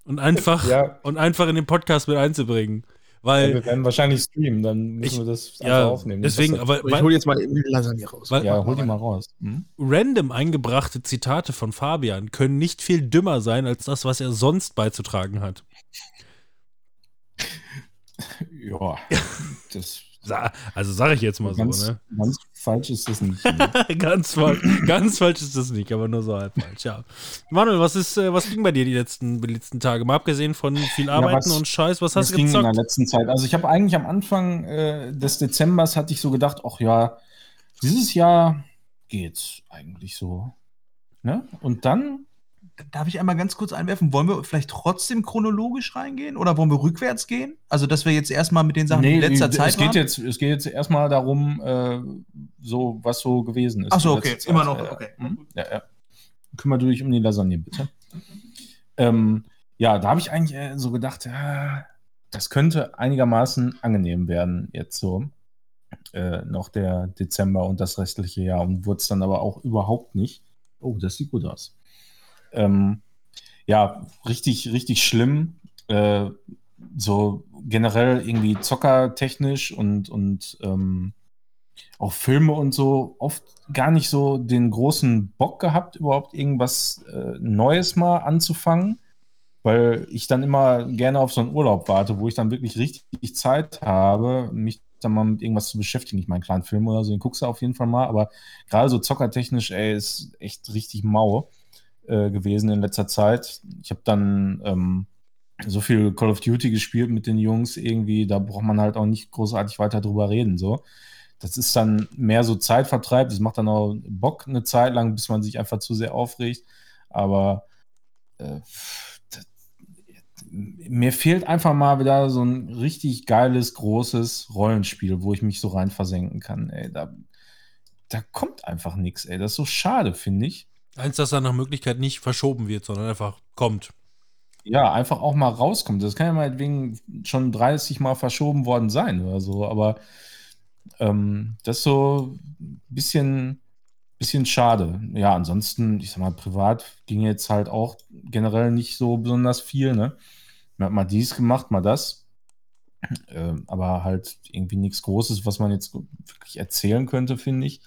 Speaker 1: und einfach,
Speaker 3: Ja.
Speaker 1: und einfach in den Podcast mit einzubringen. Weil,
Speaker 3: wir werden wahrscheinlich streamen, dann müssen
Speaker 1: Ich-
Speaker 3: wir das einfach
Speaker 1: ja,
Speaker 3: aufnehmen.
Speaker 1: deswegen, aber
Speaker 2: Ich hole jetzt mal die Lasagne raus.
Speaker 1: weil
Speaker 3: ja, hol die mal raus. Hm?
Speaker 1: random eingebrachte Zitate von Fabian können nicht viel dümmer sein als das, was er sonst beizutragen hat.
Speaker 3: Ja, *laughs* das
Speaker 1: also sage ich jetzt mal
Speaker 3: ganz,
Speaker 1: so, ne?
Speaker 3: ganz falsch ist das nicht. ne? *laughs*
Speaker 1: ganz, falsch, ganz falsch ist das nicht, aber nur so halb falsch, ja. Manuel, was ist, äh, was ging bei dir die letzten, die letzten Tage? Mal abgesehen von viel Arbeiten
Speaker 3: was-
Speaker 1: und Scheiß, was hast du
Speaker 3: ging in der
Speaker 1: gezockt?
Speaker 3: letzten Zeit. Also ich habe eigentlich am Anfang äh, des Dezembers hatte ich so gedacht, ach ja, dieses Jahr geht's eigentlich so. Ne? Und dann,
Speaker 2: Darf ich einmal ganz kurz einwerfen? Wollen wir vielleicht trotzdem chronologisch reingehen oder wollen wir rückwärts gehen? Also, dass wir jetzt erstmal mit den Sachen, die in letzter
Speaker 3: es
Speaker 2: Zeit
Speaker 3: geht
Speaker 2: waren?
Speaker 3: jetzt, es geht jetzt erstmal darum, äh, so was so gewesen ist.
Speaker 2: Ach so,
Speaker 3: in
Speaker 2: okay, immer noch,
Speaker 3: Ja,
Speaker 2: okay.
Speaker 3: Ja, ja. Kümmere du dich um die Lasagne, bitte. Ähm, ja, da habe ich eigentlich äh, so gedacht, ja, das könnte einigermaßen angenehm werden, jetzt so. Äh, noch der Dezember und das restliche Jahr und wurde es dann aber auch überhaupt nicht. Oh, das sieht gut aus. Ähm, ja, richtig, richtig schlimm. Äh, so generell irgendwie zockertechnisch und, und ähm, auch Filme und so oft gar nicht so den großen Bock gehabt, überhaupt irgendwas äh, Neues mal anzufangen, weil ich dann immer gerne auf so einen Urlaub warte, wo ich dann wirklich richtig Zeit habe, mich dann mal mit irgendwas zu beschäftigen. Ich meine, kleinen Film oder so, den guckst du auf jeden Fall mal, aber gerade so zockertechnisch, ey, ist echt richtig mau äh, gewesen in letzter Zeit. Ich habe dann ähm, so viel Call of Duty gespielt mit den Jungs irgendwie, da braucht man halt auch nicht großartig weiter drüber reden, so. Das ist dann mehr so Zeitvertreib, das macht dann auch Bock eine Zeit lang, bis man sich einfach zu sehr aufregt, aber äh, das, mir fehlt einfach mal wieder so ein richtig geiles, großes Rollenspiel, wo ich mich so rein versenken kann, ey, da, da kommt einfach nichts, ey, das ist so schade, finde ich.
Speaker 1: Eins, das dann nach Möglichkeit nicht verschoben wird, sondern einfach kommt.
Speaker 3: Ja, einfach auch mal rauskommt. Das kann ja meinetwegen schon 30 Mal verschoben worden sein oder so, aber ähm, das ist so ein bisschen, bisschen schade. Ja, ansonsten, ich sag mal, privat ging jetzt halt auch generell nicht so besonders viel, ne? Man hat mal dies gemacht, mal das. Ähm, aber halt irgendwie nichts Großes, was man jetzt wirklich erzählen könnte, finde ich.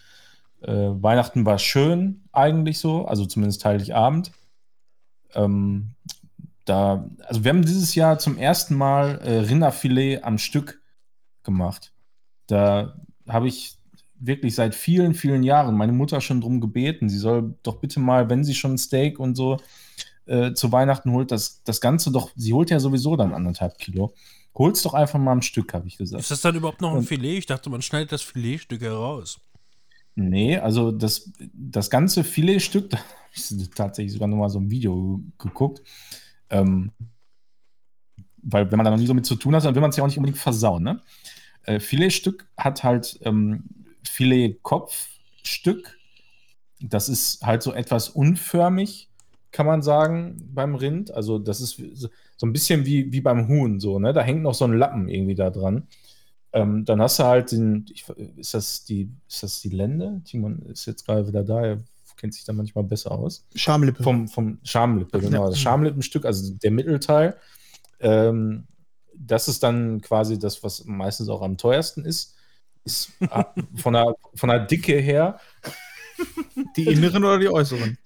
Speaker 3: Äh, Weihnachten war schön, eigentlich so, also zumindest Heiligabend. Ähm, da, also wir haben dieses Jahr zum ersten Mal äh, Rinderfilet am Stück gemacht. Da habe ich wirklich seit vielen, vielen Jahren meine Mutter schon drum gebeten, sie soll doch bitte mal, wenn sie schon Steak und so äh, zu Weihnachten holt, das, das Ganze doch, sie holt ja sowieso dann anderthalb Kilo. Hol's doch einfach mal am Stück, habe ich gesagt.
Speaker 1: Ist das dann überhaupt noch ein
Speaker 3: Und-
Speaker 1: Filet? Ich dachte, man schneidet das Filetstück heraus.
Speaker 3: Nee, also das, das ganze Filetstück, *laughs* da habe ich tatsächlich sogar noch mal so ein Video geguckt. Ähm, weil wenn man da noch nie so mit zu tun hat, dann will man es ja auch nicht unbedingt versauen. Ne? Äh, Filetstück hat halt ähm, Filet-Kopfstück. Das ist halt so etwas unförmig, kann man sagen, beim Rind. Also das ist so so ein bisschen wie, wie beim Huhn so, ne? Da hängt noch so ein Lappen irgendwie da dran. Ähm, dann hast du halt den, ich, ist das die, ist das die Lende? Timon ist jetzt gerade wieder da, er kennt sich da manchmal besser aus.
Speaker 2: Schamlippe.
Speaker 3: Vom, vom Schamlippe, genau.
Speaker 2: Ja.
Speaker 3: Das Schamlippenstück, also der Mittelteil. Ähm, das ist dann quasi das, was meistens auch am teuersten ist. Ist äh, *laughs* von der, von der Dicke her
Speaker 2: die inneren oder die äußeren?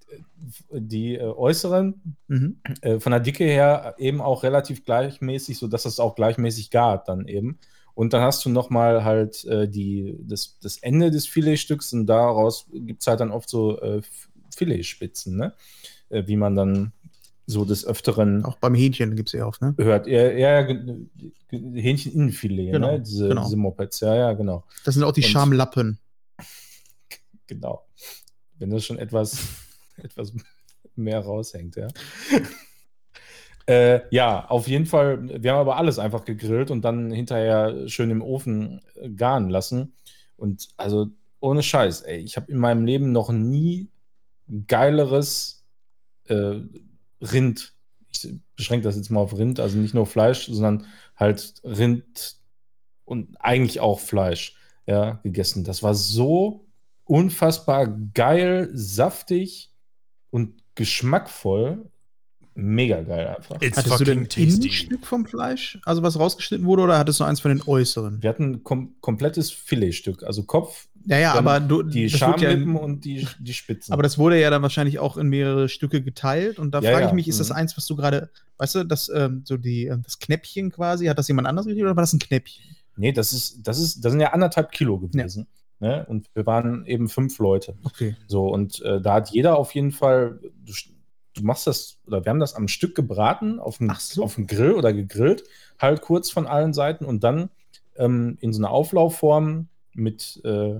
Speaker 3: die äh, äußeren,
Speaker 2: Mhm.
Speaker 3: äh, von der Dicke her eben auch relativ gleichmäßig, sodass es auch gleichmäßig gart dann eben. Und dann hast du nochmal halt äh, die, das, das Ende des Filetstücks und daraus gibt es halt dann oft so äh, Filetspitzen, ne? Äh, wie man dann so des Öfteren
Speaker 2: Auch beim Hähnchen gibt es ja oft, ne?
Speaker 3: hört. Ja, ja, Hähncheninnenfilet,
Speaker 2: Genau,
Speaker 3: ne? Diese,
Speaker 2: genau.
Speaker 3: diese Mopeds, ja, ja, genau.
Speaker 2: Das sind auch die
Speaker 3: Und-
Speaker 2: Schamlappen. *laughs*
Speaker 3: Genau. Wenn das schon etwas, *laughs* etwas mehr raushängt, ja. Äh, ja, auf jeden Fall. Wir haben aber alles einfach gegrillt und dann hinterher schön im Ofen äh, garen lassen. Und also ohne Scheiß, ey, ich habe in meinem Leben noch nie geileres äh, Rind. Ich beschränke das jetzt mal auf Rind, also nicht nur Fleisch, sondern halt Rind und eigentlich auch Fleisch, ja, gegessen. Das war so unfassbar geil, saftig und geschmackvoll. Mega geil einfach.
Speaker 1: It's
Speaker 2: Hattest du denn
Speaker 1: tasty.
Speaker 2: Innenstück vom Fleisch, also was rausgeschnitten wurde, oder hattest du eins von den äußeren?
Speaker 3: Wir hatten ein kom komplettes Filetstück, also Kopf,
Speaker 2: Ja, ja, aber du,
Speaker 3: die
Speaker 2: wird ja,
Speaker 3: Schamlippen und die, die Spitzen.
Speaker 2: aber das wurde ja dann wahrscheinlich auch in mehrere Stücke geteilt. Und da
Speaker 3: Ja,
Speaker 2: frage ich mich, ist das
Speaker 3: mhm.
Speaker 2: eins, was du gerade, weißt du, das, ähm, so die, ähm, das Knäppchen quasi, hat das jemand anderes gekriegt oder war das ein Knäppchen?
Speaker 3: nee, das ist, das ist, das sind ja anderthalb Kilo gewesen. Ne? Und wir waren eben fünf Leute.
Speaker 2: Okay.
Speaker 3: So, und äh, da hat jeder auf jeden Fall, du, du machst das, oder wir haben das am Stück gebraten, auf dem,
Speaker 2: so.
Speaker 3: auf dem Grill oder gegrillt, halt kurz von allen Seiten und dann ähm, in so eine Auflaufform mit äh,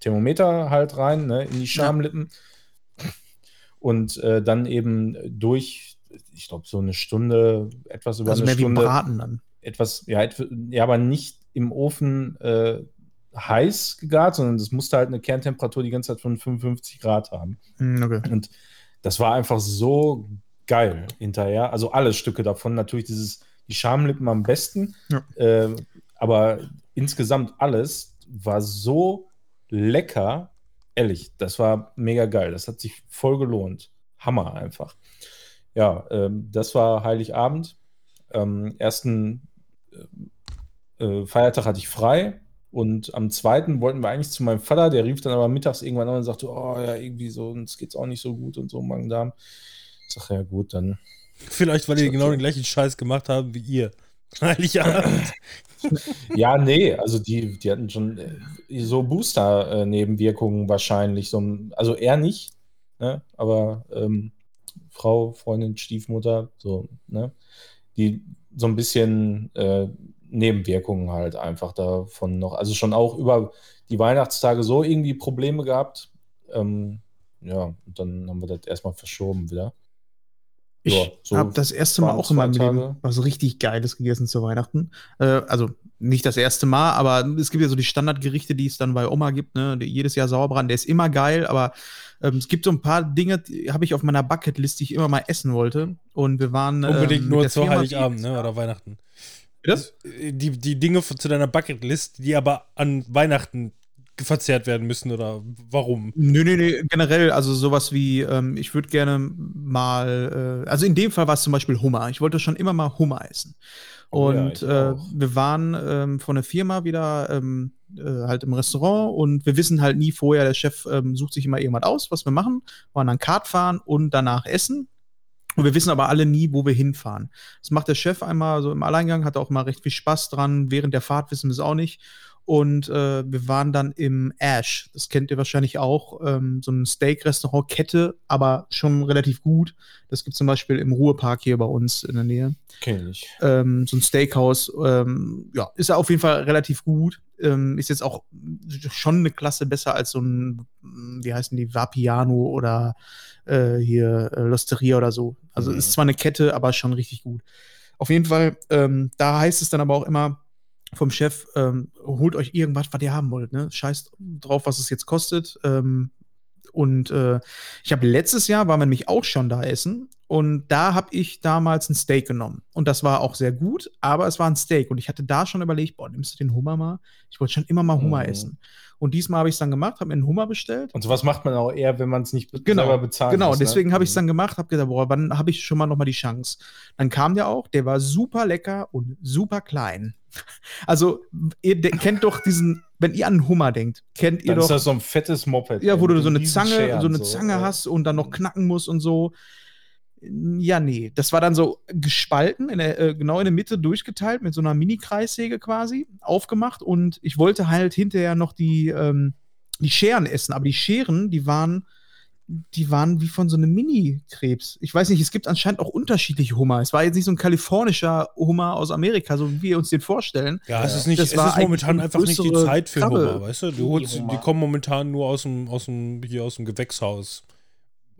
Speaker 3: Thermometer halt rein, ne, in die Schamlippen. Und äh, dann eben durch, ich glaube, so eine Stunde, etwas über
Speaker 2: Also
Speaker 3: eine
Speaker 2: mehr wie
Speaker 3: Stunde
Speaker 2: Braten dann.
Speaker 3: etwas, ja, etwa- ja, aber nicht im Ofen äh, heiß gegart, sondern das musste halt eine Kerntemperatur die ganze Zeit von 55 Grad haben.
Speaker 2: Hm, okay.
Speaker 3: Und das war einfach so geil hinterher. Also alle Stücke davon, natürlich dieses, die Schamlippen am besten,
Speaker 2: Ja.
Speaker 3: äh, aber insgesamt alles war so lecker. Ehrlich, das war mega geil. Das hat sich voll gelohnt. Hammer einfach. Ja, ähm, das war Heiligabend. Ähm, ersten äh, äh, Feiertag hatte ich frei. Und am zweiten wollten wir eigentlich zu meinem Vater, der rief dann aber mittags irgendwann an und sagte, oh ja, irgendwie so, uns geht's auch nicht so gut und so, Magen-Darm. Ich sag, ja gut, dann.
Speaker 1: Vielleicht, weil die genau den gleichen Scheiß gemacht haben wie ihr. *laughs* Heiligabend. *laughs*
Speaker 3: Ja, nee, also die, die hatten schon äh, so Booster-Nebenwirkungen wahrscheinlich. So, also er nicht, ne? aber ähm, Frau, Freundin, Stiefmutter, so, ne? Die so ein bisschen äh, Nebenwirkungen halt einfach davon noch. Also schon auch über die Weihnachtstage so irgendwie Probleme gehabt. Ähm, ja, und dann haben wir das erstmal verschoben wieder.
Speaker 2: Ich
Speaker 3: Ja, so
Speaker 2: habe das erste Mal auch in meinem
Speaker 3: zwei
Speaker 2: Leben
Speaker 3: Tage.
Speaker 2: was richtig Geiles gegessen zu Weihnachten. Äh, also nicht das erste Mal, aber es gibt ja so die Standardgerichte, die es dann bei Oma gibt. Ne? Jedes Jahr Sauerbraten, der ist immer geil, aber ähm, es gibt so ein paar Dinge, die habe ich auf meiner Bucketlist, die ich immer mal essen wollte. Und wir waren
Speaker 1: Unbedingt
Speaker 2: ähm,
Speaker 1: nur zu Heiligabend, ne? Oder Weihnachten.
Speaker 2: Das?
Speaker 1: Die, die Dinge von- zu deiner Bucketlist, die aber an Weihnachten verzehrt werden müssen, oder warum?
Speaker 2: Nö, nö, nö, generell, also sowas wie, ähm, ich würde gerne mal, äh, also in dem Fall war es zum Beispiel Hummer. Ich wollte schon immer mal Hummer essen.
Speaker 3: Oh ja,
Speaker 2: Und
Speaker 3: ich
Speaker 2: äh, wir waren ähm, von der Firma wieder ähm, äh, halt im Restaurant und wir wissen halt nie vorher, der Chef ähm, sucht sich immer irgendwas aus, was wir machen, waren dann Kart fahren und danach essen. Und wir wissen aber alle nie, wo wir hinfahren. Das macht der Chef einmal so im Alleingang, hat auch mal recht viel Spaß dran. Während der Fahrt wissen wir es auch nicht. Und äh, wir waren dann im Ash. Das kennt ihr wahrscheinlich auch. Ähm, so ein Steak-Restaurant-Kette, aber schon relativ gut. Das gibt zum Beispiel im Ruhepark hier bei uns in der Nähe
Speaker 3: Kenn ich.
Speaker 2: ähm, so ein Steakhouse, ähm, ja, ist ja auf jeden Fall relativ gut. Ähm, ist jetzt auch schon eine Klasse besser als so ein, wie heißen die, Vapiano oder äh, hier äh, Losteria oder so. Also
Speaker 3: Mhm.
Speaker 2: ist zwar eine Kette, aber schon richtig gut. Auf jeden Fall, ähm, da heißt es dann aber auch immer vom Chef, ähm, holt euch irgendwas, was ihr haben wollt. Ne? Scheißt drauf, was es jetzt kostet. Ähm, und äh, ich habe letztes Jahr, waren wir nämlich auch schon da essen. Und da habe ich damals ein Steak genommen. Und das war auch sehr gut, aber es war ein Steak. Und ich hatte da schon überlegt, boah, nimmst du den Hummer mal? Ich wollte schon immer mal Hummer
Speaker 3: Mhm.
Speaker 2: essen. Und diesmal habe ich es dann gemacht, habe mir einen Hummer bestellt.
Speaker 3: Und sowas macht man auch eher, wenn man es nicht
Speaker 2: Genau,
Speaker 3: selber bezahlen
Speaker 2: Genau,
Speaker 3: muss, ne?
Speaker 2: deswegen habe ich es dann gemacht, habe gedacht, boah, wann habe ich schon mal noch mal die Chance? Dann kam der auch, der war super lecker und super klein. *laughs* Also, ihr kennt doch diesen, wenn ihr an Hummer denkt, kennt ihr
Speaker 3: Dann ist
Speaker 2: doch,
Speaker 3: das so ein fettes Moped.
Speaker 2: ja, wo du so eine Zange, so eine Zange hast und dann noch knacken musst und so. Ja, nee, das war dann so gespalten, in der, äh, genau in der Mitte durchgeteilt mit so einer Mini-Kreissäge quasi, aufgemacht und ich wollte halt hinterher noch die, ähm, die Scheren essen, aber die Scheren, die waren, die waren wie von so einem Mini-Krebs. Ich weiß nicht, es gibt anscheinend auch unterschiedliche Hummer. Es war jetzt nicht so ein kalifornischer Hummer aus Amerika, so wie wir uns den vorstellen.
Speaker 1: Ja, es ist nicht,
Speaker 2: Das
Speaker 1: es ist momentan einfach nicht die Zeit für
Speaker 2: Krabbe.
Speaker 1: Hummer, weißt du? Du holst, die kommen momentan nur aus dem, aus dem, hier aus dem Gewächshaus.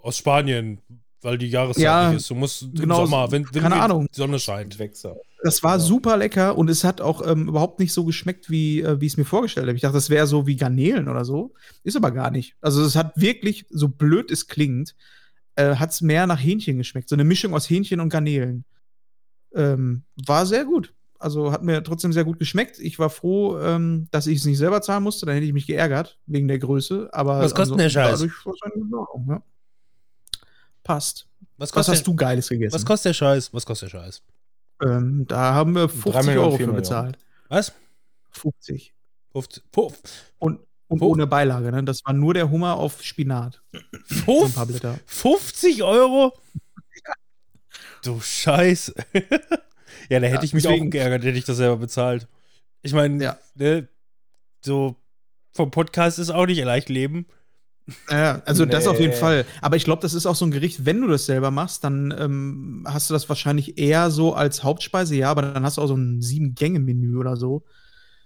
Speaker 1: Aus Spanien, weil die Jahreszeit
Speaker 2: Ja,
Speaker 1: nicht ist. Du musst im
Speaker 2: genau,
Speaker 1: Sommer, wenn, wenn
Speaker 2: keine
Speaker 1: die
Speaker 2: Ahnung.
Speaker 1: Sonne scheint.
Speaker 3: Gewächse.
Speaker 2: Das war
Speaker 3: Ja.
Speaker 2: super lecker und es hat auch ähm, überhaupt nicht so geschmeckt, wie, äh, wie ich es mir vorgestellt habe. Ich dachte, das wäre so wie Garnelen oder so. Ist aber gar nicht. Also es hat wirklich, so blöd es klingt, äh, hat es mehr nach Hähnchen geschmeckt. So eine Mischung aus Hähnchen und Garnelen. Ähm, war sehr gut. Also hat mir trotzdem sehr gut geschmeckt. Ich war froh, ähm, dass ich es nicht selber zahlen musste. Dann hätte ich mich geärgert wegen der Größe. Aber
Speaker 1: Was kostet denn der Scheiß?
Speaker 2: dadurch war's eigentlich in Ordnung, ja. Passt.
Speaker 1: Was
Speaker 2: Was
Speaker 1: kostet,
Speaker 2: hast du Geiles gegessen?
Speaker 1: was kostet der Scheiß? Was kostet der Scheiß?
Speaker 2: ähm, da haben wir 50
Speaker 3: Millionen,
Speaker 2: Euro für bezahlt.
Speaker 1: Was?
Speaker 2: 50.
Speaker 1: 50, Puff,
Speaker 2: Und, und
Speaker 1: Puff.
Speaker 2: ohne Beilage, ne? Das war nur der Hummer auf Spinat.
Speaker 1: Puff,
Speaker 2: paar Blätter.
Speaker 1: 50 Euro? Du Scheiß. *laughs* ja, da hätte
Speaker 2: Ja,
Speaker 1: ich mich
Speaker 2: deswegen-
Speaker 1: auch geärgert, hätte ich das selber bezahlt. Ich meine,
Speaker 2: Ja.
Speaker 1: ne, so vom Podcast ist auch nicht leicht leben.
Speaker 2: Ja, also das
Speaker 3: Nee.
Speaker 2: auf jeden Fall. Aber ich glaube, das ist auch so ein Gericht, wenn du das selber machst, dann ähm, hast du das wahrscheinlich eher so als Hauptspeise, ja, aber dann hast du auch so ein Sieben-Gänge-Menü oder so.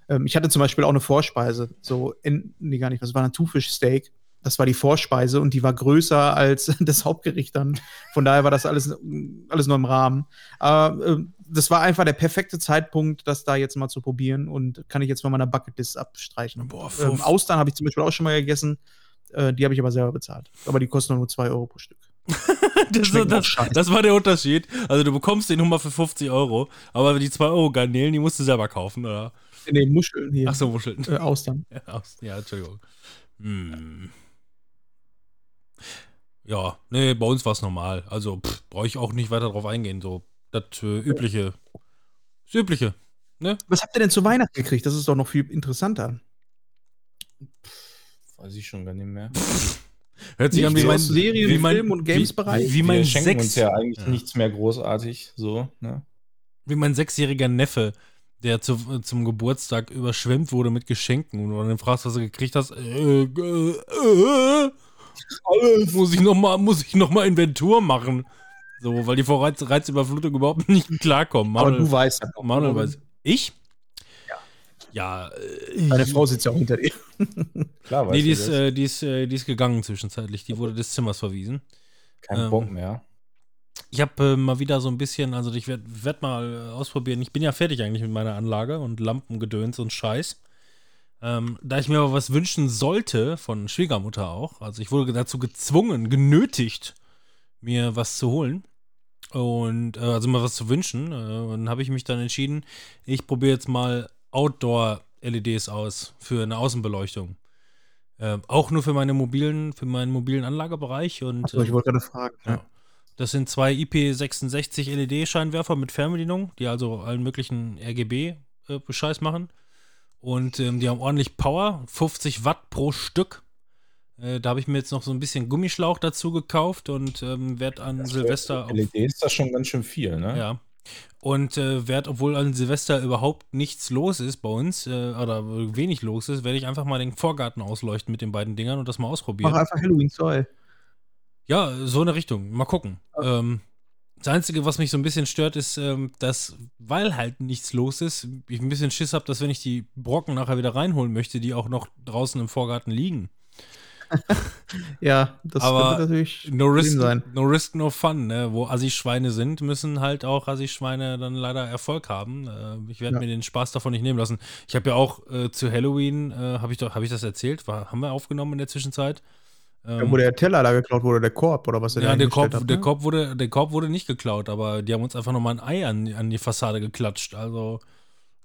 Speaker 2: Ähm, ich hatte zum Beispiel auch eine Vorspeise, so, in, nee, gar nicht, das war ein Thunfischsteak. Das war die Vorspeise und die war größer als *laughs* das Hauptgericht dann. Von daher war das alles, alles nur im Rahmen. Aber ähm, das war einfach der perfekte Zeitpunkt, das da jetzt mal zu probieren und kann ich jetzt von meiner Bucketlist abstreichen.
Speaker 1: Boah,
Speaker 2: Ähm. Austern habe ich zum Beispiel auch schon mal gegessen. Äh, die habe ich aber selber bezahlt. Aber die kosten nur 2 Euro pro Stück. *laughs*
Speaker 1: Das,
Speaker 2: auch
Speaker 1: das, das war der Unterschied. Also du bekommst den Hummer für 50 Euro, aber die 2 Euro Garnelen, die musst du selber kaufen, oder?
Speaker 2: Nee, Muscheln hier.
Speaker 1: Ach so, Muscheln.
Speaker 2: Äh, Austern. *laughs*
Speaker 1: Ja, aus- ja, Entschuldigung. Hm. Ja, nee, bei uns war es normal. Also brauche ich auch nicht weiter drauf eingehen. So, das äh, übliche. Das übliche. ne?
Speaker 2: Was habt ihr denn zu Weihnachten gekriegt? Das ist doch noch viel interessanter.
Speaker 3: Weiß ich schon gar nicht mehr. *laughs*
Speaker 1: Hört sich an wie mein,
Speaker 2: Serien,
Speaker 1: wie mein,
Speaker 2: Film und Games-Bereich?
Speaker 1: Wie, wie mein
Speaker 3: Wir schenken
Speaker 1: sechs,
Speaker 3: uns ja eigentlich
Speaker 1: Ja.
Speaker 3: nichts mehr großartig, so, ne?
Speaker 1: wie mein sechsjähriger Neffe, der zu, zum Geburtstag überschwemmt wurde mit Geschenken und du dann fragst, was er gekriegt hast. Äh, äh, äh, alles muss ich noch mal, muss ich noch mal Inventur machen. So, weil die vor Reiz, Reizüberflutung überhaupt nicht klarkommen.
Speaker 2: Aber
Speaker 1: Manuel-
Speaker 2: du weißt.
Speaker 1: Manuel weiß. Ich? Ja. äh,
Speaker 2: Deine Frau sitzt ja auch hinter dir. *laughs*
Speaker 3: Klar, weißt
Speaker 1: Nee, die ist,
Speaker 3: das.
Speaker 1: äh, die, ist, äh, die ist gegangen zwischenzeitlich. Die wurde des Zimmers verwiesen.
Speaker 3: Kein
Speaker 1: ähm,
Speaker 3: Bock mehr.
Speaker 1: Ich habe äh, mal wieder so ein bisschen, also ich werde werd mal äh, ausprobieren. Ich bin ja fertig eigentlich mit meiner Anlage und Lampengedöns und Scheiß. Ähm, da ich mir aber was wünschen sollte, von Schwiegermutter auch, also ich wurde dazu gezwungen, genötigt, mir was zu holen. Und äh, also mal was zu wünschen. Äh, und dann habe ich mich dann entschieden, ich probiere jetzt mal Outdoor-LEDs aus für eine Außenbeleuchtung. Äh, auch nur für meine mobilen, für meinen mobilen Anlagebereich und
Speaker 2: Achso, ich
Speaker 1: ähm,
Speaker 2: wollte gerade fragen.
Speaker 1: ja. Das sind zwei IP66 LED-Scheinwerfer mit Fernbedienung, die also allen möglichen RGB-Bescheiß machen. Und ähm, die haben ordentlich Power, 50 Watt pro Stück. Äh, da habe ich mir jetzt noch so ein bisschen Gummischlauch dazu gekauft und ähm, werde an Silvester. auf-
Speaker 3: LED ist das schon ganz schön viel, ne?
Speaker 1: ja. Und äh, werd, obwohl an Silvester überhaupt nichts los ist bei uns, äh, oder wenig los ist, werde ich einfach mal den Vorgarten ausleuchten mit den beiden Dingern und das mal ausprobieren.
Speaker 2: Mach einfach Halloween 2.
Speaker 1: Ja, so eine Richtung. Mal gucken. Ähm, das Einzige, was mich so ein bisschen stört, ist, ähm, dass, weil halt nichts los ist, ich ein bisschen Schiss habe, dass wenn ich die Brocken nachher wieder reinholen möchte, die auch noch draußen im Vorgarten liegen.
Speaker 2: Ja, das
Speaker 1: Aber
Speaker 2: könnte natürlich
Speaker 1: No risk,
Speaker 2: sein.
Speaker 1: no risk, no fun. Ne? Wo Assi-Schweine sind, müssen halt auch Assi-Schweine dann leider Erfolg haben. Äh, ich werde
Speaker 2: Ja.
Speaker 1: mir den Spaß davon nicht nehmen lassen. Ich habe ja auch äh, zu Halloween, äh, habe ich, doch- hab ich das erzählt? War, haben wir aufgenommen in der Zwischenzeit?
Speaker 2: Ja,
Speaker 1: Ähm,
Speaker 2: wo der Teller da geklaut wurde, der Korb oder was er
Speaker 1: Ja,
Speaker 2: da
Speaker 1: der Korb,
Speaker 2: hat,
Speaker 1: der,
Speaker 2: ne?
Speaker 1: Korb wurde, der Korb wurde nicht geklaut, aber die haben uns einfach nochmal ein Ei an, an die Fassade geklatscht. Also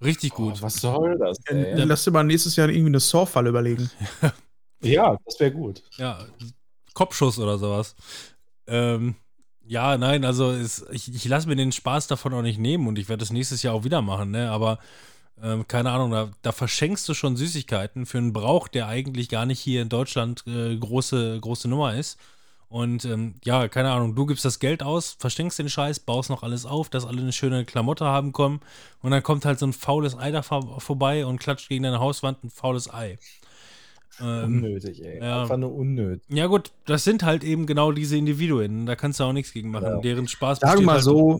Speaker 1: richtig gut.
Speaker 3: Oh, was soll das? Ey?
Speaker 2: Lass dir mal nächstes Jahr irgendwie eine Saw-Falle überlegen. *laughs*
Speaker 3: Ja, das wäre gut.
Speaker 1: Ja, Kopfschuss oder sowas. Ähm, ja, nein, also es, ich, ich lasse mir den Spaß davon auch nicht nehmen und ich werde das nächstes Jahr auch wieder machen, ne? Aber ähm, keine Ahnung, da, da verschenkst du schon Süßigkeiten für einen Brauch, der eigentlich gar nicht hier in Deutschland äh, große, große Nummer ist. Und ähm, ja, keine Ahnung, du gibst das Geld aus, verschenkst den Scheiß, baust noch alles auf, dass alle eine schöne Klamotte haben kommen und dann kommt halt so ein faules Ei da vor- vorbei und klatscht gegen deine Hauswand ein faules Ei. Ähm,
Speaker 3: Unnötig, ey.
Speaker 1: ja.
Speaker 3: Einfach nur unnötig.
Speaker 1: ja, gut, das sind halt eben genau diese Individuen. Da kannst du auch nichts gegen machen.
Speaker 3: Ja.
Speaker 1: Deren Spaß
Speaker 2: Sagen mal
Speaker 1: halt
Speaker 2: so,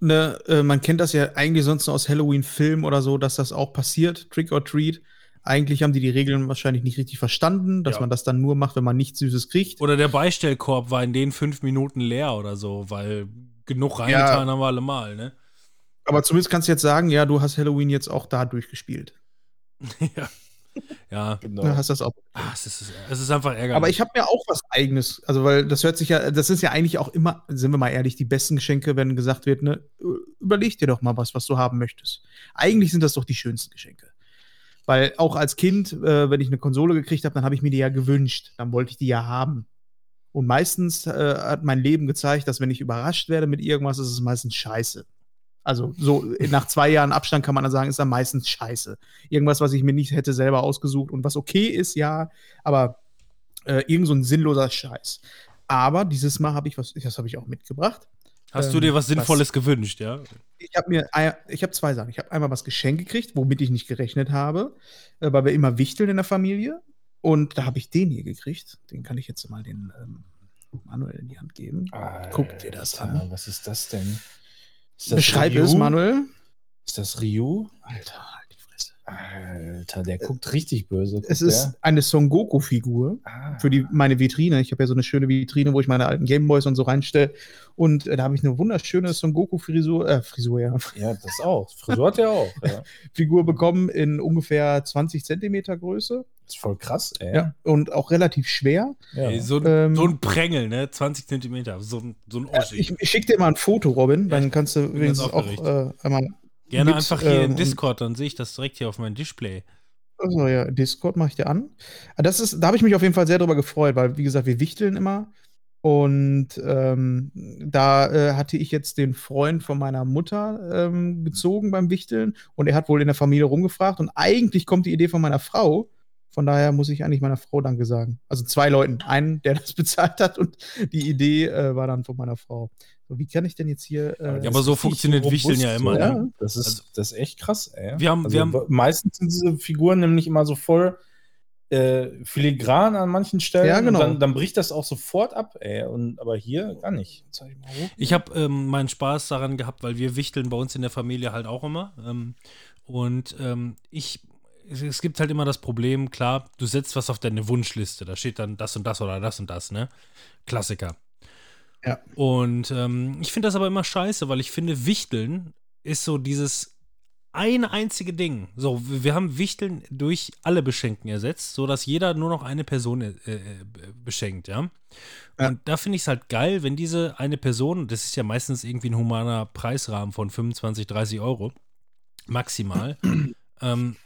Speaker 2: ne, äh, man kennt das ja eigentlich sonst nur aus Halloween-Filmen oder so, dass das auch passiert, Trick or Treat. Eigentlich haben die die Regeln wahrscheinlich nicht richtig verstanden, dass
Speaker 1: Ja.
Speaker 2: man das dann nur macht, wenn man nichts Süßes kriegt.
Speaker 1: Oder der Beistellkorb war in den fünf Minuten leer oder so, weil genug reingetan haben wir alle mal, ne?
Speaker 2: Aber zumindest kannst du jetzt sagen, ja, du hast Halloween jetzt auch da durchgespielt. *laughs*
Speaker 1: ja. Ja,
Speaker 3: Genau.
Speaker 2: Du hast das auch.
Speaker 1: ah, es, ist, es ist einfach ärgerlich.
Speaker 2: Aber ich habe mir auch was eigenes, also weil das hört sich ja, das ist ja eigentlich auch immer, sind wir mal ehrlich, die besten Geschenke, wenn gesagt wird, ne, überleg dir doch mal was, was du haben möchtest. Eigentlich sind das doch die schönsten Geschenke. Weil auch als Kind, äh, wenn ich eine Konsole gekriegt habe, dann habe ich mir die ja gewünscht, dann wollte ich die ja haben. Und meistens äh, hat mein Leben gezeigt, dass wenn ich überrascht werde mit irgendwas, ist es meistens scheiße. Also so nach zwei Jahren Abstand kann man dann sagen, ist dann meistens scheiße. Irgendwas, was ich mir nicht hätte selber ausgesucht und was okay ist, ja, aber äh, irgend so ein sinnloser Scheiß. Aber dieses Mal habe ich was, das habe ich auch mitgebracht.
Speaker 1: Hast du
Speaker 2: ähm,
Speaker 1: dir was
Speaker 2: was-
Speaker 1: Sinnvolles gewünscht, ja?
Speaker 2: Ich habe mir, ich habe zwei Sachen. Ich habe einmal was geschenkt gekriegt, womit ich nicht gerechnet habe, äh, weil wir immer wichteln in der Familie. Und da habe ich den hier gekriegt. Den kann ich jetzt mal den ähm, Manuel in die Hand geben. Guck dir das
Speaker 3: Alter,
Speaker 2: an.
Speaker 3: Was ist das denn? Ist
Speaker 2: Beschreib
Speaker 3: Ryu?
Speaker 2: es, Manuel.
Speaker 3: Ist das Ryu?
Speaker 2: Alter, halt die Fresse.
Speaker 3: Alter, der guckt richtig böse.
Speaker 2: Es
Speaker 3: guckt
Speaker 2: ist eine Son Goku-Figur.
Speaker 3: Ah.
Speaker 2: für die, meine Vitrine. Ich habe ja so eine schöne Vitrine, wo ich meine alten Gameboys und so reinstelle. Und äh, da habe ich eine wunderschöne Son Goku-Frisur, äh, Frisur, ja,
Speaker 3: Ja, das auch. Frisur hat er auch. Ja. *laughs*
Speaker 2: Figur bekommen in ungefähr 20 Zentimeter Größe.
Speaker 3: Ist voll krass, ey.
Speaker 2: Ja. Und auch relativ schwer.
Speaker 3: Ja.
Speaker 1: Ey, so, ein,
Speaker 2: Ähm,
Speaker 1: so ein Prängel, ne? 20 Zentimeter, so ein, so ein Oschi.
Speaker 2: Ich, ich schicke dir mal ein Foto, Robin. Dann
Speaker 1: Ja,
Speaker 2: kannst du wenigstens auch äh, einmal.
Speaker 1: Gerne
Speaker 2: mit,
Speaker 1: einfach hier
Speaker 2: ähm,
Speaker 1: in Discord, dann sehe ich das direkt hier auf meinem Display.
Speaker 2: Also ja, Discord mache ich dir an. Ah, Das ist, da habe ich mich auf jeden Fall sehr drüber gefreut, weil, wie gesagt, wir wichteln immer. Und ähm, da äh, hatte ich jetzt den Freund von meiner Mutter ähm, gezogen beim Wichteln und er hat wohl in der Familie rumgefragt und eigentlich kommt die Idee von meiner Frau. Von daher muss ich eigentlich meiner Frau Danke sagen. Also zwei Leuten. Einen, der das *laughs* bezahlt hat und die Idee äh, war dann von meiner Frau. So, wie kann ich denn jetzt hier. Äh,
Speaker 1: Ja, aber so funktioniert Wichteln ja immer,
Speaker 2: Ja.
Speaker 1: ne?
Speaker 3: Das ist,
Speaker 1: Also-
Speaker 3: das ist echt krass, ey.
Speaker 1: Wir haben-
Speaker 3: also,
Speaker 1: wir haben-
Speaker 3: meistens sind diese Figuren nämlich immer so voll äh, filigran an manchen Stellen.
Speaker 2: Ja, genau.
Speaker 3: Und dann, dann bricht das auch sofort ab, ey. Und, aber hier gar nicht.
Speaker 2: Ich
Speaker 1: habe ähm, meinen Spaß daran gehabt, weil wir wichteln bei uns in der Familie halt auch immer. Ähm, und ähm, ich, es, gibt halt immer das Problem, klar, du setzt was auf deine Wunschliste. Da steht dann das und das oder das und das, ne? Klassiker.
Speaker 2: Ja.
Speaker 1: Und ähm, ich finde das aber immer scheiße, weil ich finde, Wichteln ist so dieses eine einzige Ding. So, wir haben Wichteln durch alle Beschenken ersetzt, sodass jeder nur noch eine Person äh, äh, beschenkt, ja.
Speaker 2: Ja.
Speaker 1: Und da finde ich es halt geil, wenn diese eine Person, das ist ja meistens irgendwie ein humaner Preisrahmen von 25, 30 Euro, maximal, *clears throat* ähm,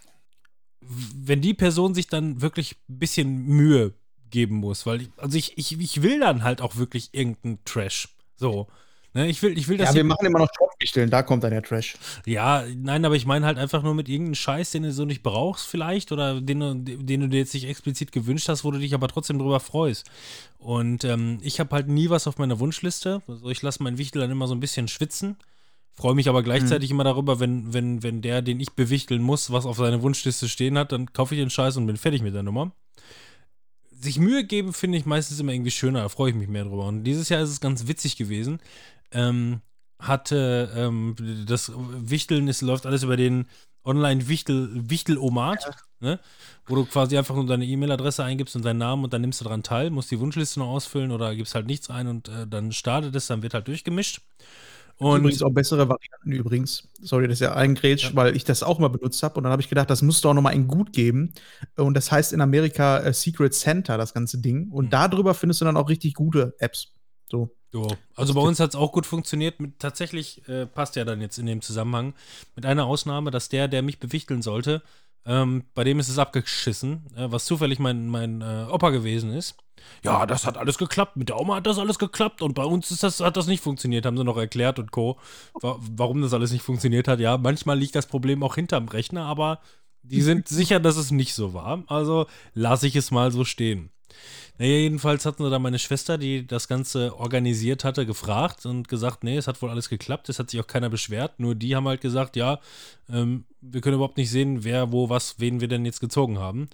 Speaker 1: wenn die Person sich dann wirklich ein bisschen Mühe geben muss, weil ich, also ich, ich, ich will dann halt auch wirklich irgendeinen Trash. So. Ne, ich will, ich will, dass
Speaker 2: Ja, wir machen immer noch Schrottwichteln, da kommt dann der Trash.
Speaker 1: ja, nein, aber ich meine halt einfach nur mit irgendeinem Scheiß, den du so nicht brauchst vielleicht oder den, du- den du dir jetzt nicht explizit gewünscht hast, wo du dich aber trotzdem drüber freust. Und ähm, ich habe halt nie was auf meiner Wunschliste. Also ich lasse meinen Wichtel dann immer so ein bisschen schwitzen. Freue mich aber gleichzeitig immer darüber, wenn, wenn, wenn der, den ich bewichteln muss, was auf seiner Wunschliste stehen hat, dann kaufe ich den Scheiß und bin fertig mit der Nummer. Sich Mühe geben, finde ich meistens immer irgendwie schöner, da freue ich mich mehr drüber. Und dieses Jahr ist es ganz witzig gewesen. Ähm, hatte ähm, das Wichteln, es läuft alles über den Online-Wichtel, Wichtelomat, ne? wo du quasi einfach nur deine E-Mail-Adresse eingibst und deinen Namen und dann nimmst du daran teil, musst die Wunschliste noch ausfüllen oder gibst halt nichts ein und äh, dann startet es, dann wird halt durchgemischt. Und
Speaker 2: übrigens auch bessere Varianten übrigens. Sorry, das ist ja ein Grätsch,
Speaker 1: Ja.
Speaker 2: weil ich das auch mal benutzt habe und dann habe ich gedacht, das muss doch noch mal ein Gut geben. Und das heißt in Amerika äh, Secret Center, das ganze Ding. Und
Speaker 1: Mhm.
Speaker 2: darüber findest du dann auch richtig gute Apps. So.
Speaker 1: Jo. Also bei uns hat es auch gut funktioniert. Mit, tatsächlich äh, passt ja dann jetzt in dem Zusammenhang mit einer Ausnahme, dass der, der mich bewichteln sollte, ähm, bei dem ist es abgeschissen, äh, was zufällig mein, mein äh, Opa gewesen ist. Ja, das hat alles geklappt. Mit der Oma hat das alles geklappt und bei uns ist das, hat das nicht funktioniert, haben sie noch erklärt und Co. Wa warum das alles nicht funktioniert hat. Ja, manchmal liegt das Problem auch hinterm Rechner, aber die sind sicher, dass es nicht so war. Also lasse ich es mal so stehen. Naja, jedenfalls hatten sie da meine Schwester, die das Ganze organisiert hatte, gefragt und gesagt, nee, es hat wohl alles geklappt, es hat sich auch keiner beschwert, nur die haben halt gesagt, ja, ähm, wir können überhaupt nicht sehen, wer, wo, was, wen wir denn jetzt gezogen haben.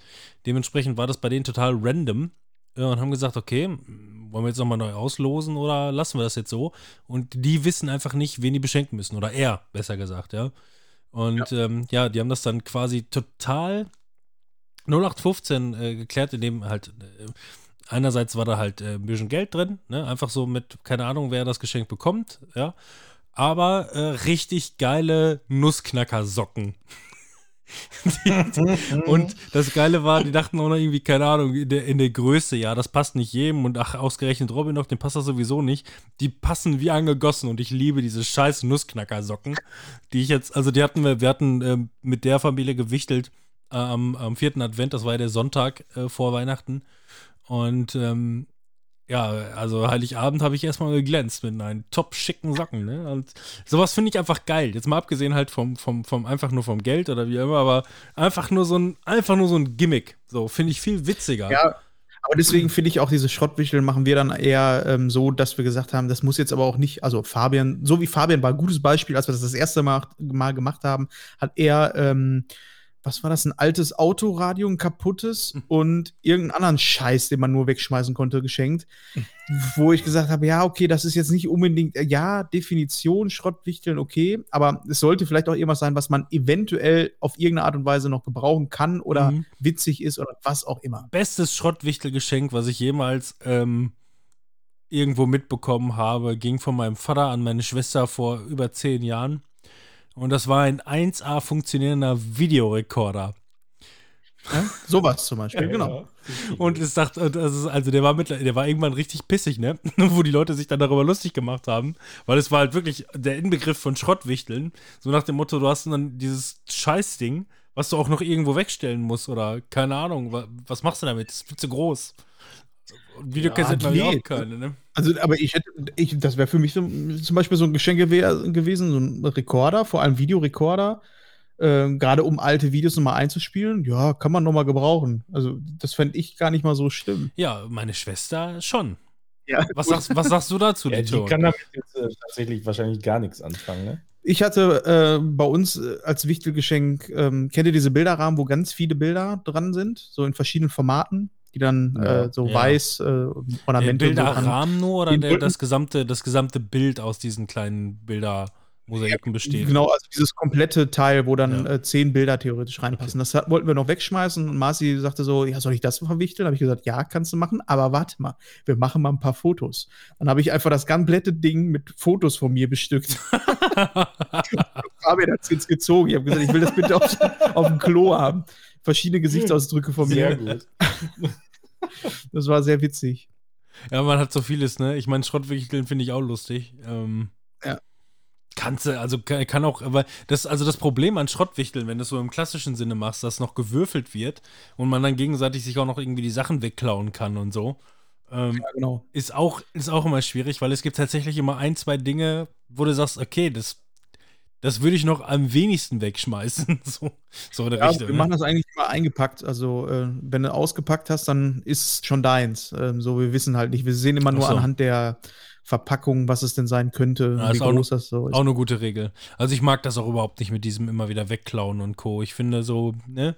Speaker 1: Dementsprechend war das bei denen total random äh, und haben gesagt, okay, wollen wir jetzt nochmal neu auslosen oder lassen wir das jetzt so? Und die wissen einfach nicht, wen die beschenken müssen, oder er, besser gesagt, ja. Und ja, ähm, ja die haben das dann quasi total 0815 äh, geklärt, indem halt äh, einerseits war da halt äh, ein bisschen Geld drin, ne? einfach so mit, keine Ahnung, wer das Geschenk bekommt, ja, aber äh, richtig geile Nussknacker-Socken. *laughs* und das Geile war, die dachten auch noch irgendwie, keine Ahnung, in der, in der Größe, ja, das passt nicht jedem und ach, ausgerechnet Robin noch, dem passt das sowieso nicht. Die passen wie angegossen und ich liebe diese scheiß Nussknacker-Socken, die ich jetzt, also die hatten wir, wir hatten ähm, mit der Familie gewichtelt äh, am, am vierten Advent, das war ja der Sonntag äh, vor Weihnachten. Und ähm, ja, also Heiligabend habe ich erstmal geglänzt mit einen top schicken Socken, ne? Und sowas finde ich einfach geil. Jetzt mal abgesehen halt vom, vom, vom einfach nur vom Geld oder wie immer, aber einfach nur so ein, einfach nur so ein Gimmick. So, finde ich viel witziger.
Speaker 2: Ja, aber deswegen finde ich auch diese Schrottwichteln machen wir dann eher ähm, so, dass wir gesagt haben, das muss jetzt aber auch nicht, also Fabian, so wie Fabian war ein gutes Beispiel, als wir das das erste Mal, mal gemacht haben, hat er, ähm, was war das, ein altes Autoradio, ein kaputtes und irgendeinen anderen Scheiß, den man nur wegschmeißen konnte, geschenkt. Wo ich gesagt habe, ja, okay, das ist jetzt nicht unbedingt, äh, ja, Definition, Schrottwichteln, okay, aber es sollte vielleicht auch irgendwas sein, was man eventuell auf irgendeine Art und Weise noch gebrauchen kann oder
Speaker 1: Mhm.
Speaker 2: witzig ist oder was auch immer.
Speaker 1: Bestes Schrottwichtelgeschenk, was ich jemals ähm, irgendwo mitbekommen habe, ging von meinem Vater an meine Schwester vor über zehn Jahren. Und das war ein 1A funktionierender Videorekorder.
Speaker 2: Ja? Sowas zum Beispiel, genau.
Speaker 1: Und es dachte, das ist, also der war mit, der war irgendwann richtig pissig, ne? *laughs* Wo die Leute sich dann darüber lustig gemacht haben, weil es war halt wirklich der Inbegriff von Schrottwichteln. So nach dem Motto, du hast dann dieses Scheißding, was du auch noch irgendwo wegstellen musst oder keine Ahnung, wa- was machst du damit? Das ist viel zu groß. Und Videokassetten
Speaker 2: Ja,
Speaker 1: habe ich auch keine, ne?
Speaker 2: Also, aber ich hätte, ich, das wäre für mich so, zum Beispiel so ein Geschenk gewe- gewesen, so ein Rekorder, vor allem Videorekorder, ähm, gerade um alte Videos nochmal einzuspielen. Ja, kann man nochmal gebrauchen. Also, das fände ich gar nicht mal so schlimm.
Speaker 1: Ja, meine Schwester schon.
Speaker 2: Ja,
Speaker 1: Was sagst, was sagst du dazu,
Speaker 3: Ja, die
Speaker 1: Lito?
Speaker 3: kann damit jetzt äh, tatsächlich wahrscheinlich gar nichts anfangen, ne?
Speaker 2: Ich hatte äh, bei uns äh, als Wichtelgeschenk, ähm, kennt ihr diese Bilderrahmen, wo ganz viele Bilder dran sind, so in verschiedenen Formaten, die dann
Speaker 3: Ja.
Speaker 2: äh, so
Speaker 1: Ja.
Speaker 2: weiß äh,
Speaker 1: Der
Speaker 2: Ornamente und so dran-
Speaker 1: Bilderrahmen nur oder
Speaker 2: Den
Speaker 1: der, das, gesamte, das gesamte Bild aus diesen kleinen Bildermosaiken besteht?
Speaker 2: Genau, also dieses komplette Teil, wo dann
Speaker 1: Ja.
Speaker 2: äh, zehn Bilder theoretisch reinpassen. Das hat, wollten wir noch wegschmeißen und Marci sagte so, ja, soll ich das verwichteln? Habe ich gesagt, ja, kannst du machen, aber warte mal, wir machen mal ein paar Fotos. Dann habe ich einfach das komplette Ding mit Fotos von mir bestückt. *laughs* *laughs* Fabian hat es jetzt gezogen. Ich habe gesagt, ich will das bitte auf, auf dem Klo haben. Verschiedene *laughs* Gesichtsausdrücke von
Speaker 3: Sehr
Speaker 2: mir.
Speaker 3: gut.
Speaker 2: Das war sehr witzig.
Speaker 1: Ja, man hat so vieles, ne? Ich meine, Schrottwichteln finde ich auch lustig. Ähm,
Speaker 2: Ja.
Speaker 1: Kannst du, also kann, kann auch, aber das, also das Problem an Schrottwichteln, wenn du es so im klassischen Sinne machst, dass noch gewürfelt wird und man dann gegenseitig sich auch noch irgendwie die Sachen wegklauen kann und so, ähm,
Speaker 2: Ja, genau.
Speaker 1: ist, auch, ist auch immer schwierig, weil es gibt tatsächlich immer ein, zwei Dinge, wo du sagst, okay, das, das würde ich noch am wenigsten wegschmeißen. *laughs* so, so der
Speaker 2: Ja,
Speaker 1: Richtung.
Speaker 2: wir
Speaker 1: ne?
Speaker 2: machen das eigentlich immer eingepackt. Also, äh, wenn du ausgepackt hast, dann ist es schon deins. Ähm, so, wir wissen halt nicht. Wir sehen immer nur
Speaker 1: so.
Speaker 2: anhand der Verpackung, was es denn sein könnte,
Speaker 1: Ja,
Speaker 2: wie
Speaker 1: ist auch
Speaker 2: groß das so ist.
Speaker 1: Auch eine gute Regel. Also ich mag das auch überhaupt nicht mit diesem immer wieder wegklauen und Co. Ich finde so, ne?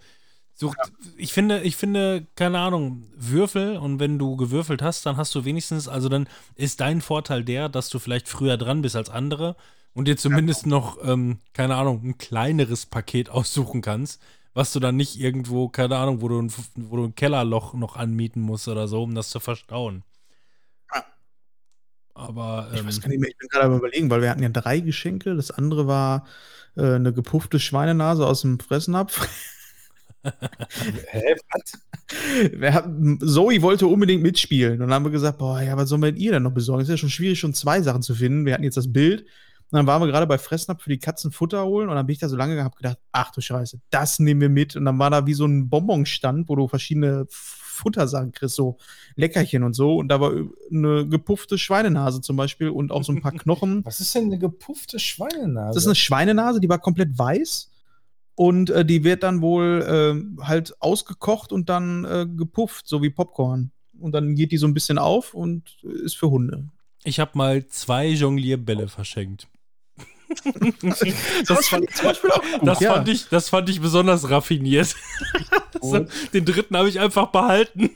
Speaker 1: Sucht, ich finde, ich finde, keine Ahnung, Würfel und wenn du gewürfelt hast, dann hast du wenigstens, also dann ist dein Vorteil der, dass du vielleicht früher dran bist als andere und dir zumindest noch, ähm, keine Ahnung, ein kleineres Paket *laughs* aussuchen kannst, was du dann nicht irgendwo, keine Ahnung, wo du ein, wo du ein Kellerloch noch anmieten musst oder so, um das zu verstauen.
Speaker 2: Ja.
Speaker 1: Aber
Speaker 2: Ich
Speaker 1: ähm,
Speaker 2: weiß gar nicht mehr, ich bin gerade am überlegen, weil wir hatten ja drei Geschenke. Das andere war äh, eine gepuffte Schweinenase aus dem Fressnapf. *laughs*
Speaker 3: Hä, was?
Speaker 2: Wir haben, Zoe wollte unbedingt mitspielen. Und dann haben wir gesagt, boah, ja, was sollen wir denn ihr denn noch besorgen? Ist ja schon schwierig, schon zwei Sachen zu finden. Wir hatten jetzt das Bild. Und dann waren wir gerade bei Fressnapf für die Katzen Futter holen. Und dann bin ich da so lange gehabt gedacht, ach du Scheiße, das nehmen wir mit. Und dann war da wie so ein Bonbonstand, wo du verschiedene Futtersachen kriegst, so Leckerchen und so. Und da war eine gepuffte Schweinenase zum Beispiel und auch so ein paar *laughs* Knochen.
Speaker 3: Was ist denn eine gepuffte Schweinenase?
Speaker 2: Das ist eine Schweinenase, die war komplett weiß. Und äh, die wird dann wohl äh, halt ausgekocht und dann äh, gepufft, so wie Popcorn. Und dann geht die so ein bisschen auf und ist für Hunde.
Speaker 1: Ich habe mal zwei Jonglierbälle verschenkt.
Speaker 2: Das fand.
Speaker 1: Das,
Speaker 2: ja.
Speaker 1: fand ich, das fand ich besonders raffiniert. *laughs* so, den dritten habe ich einfach behalten.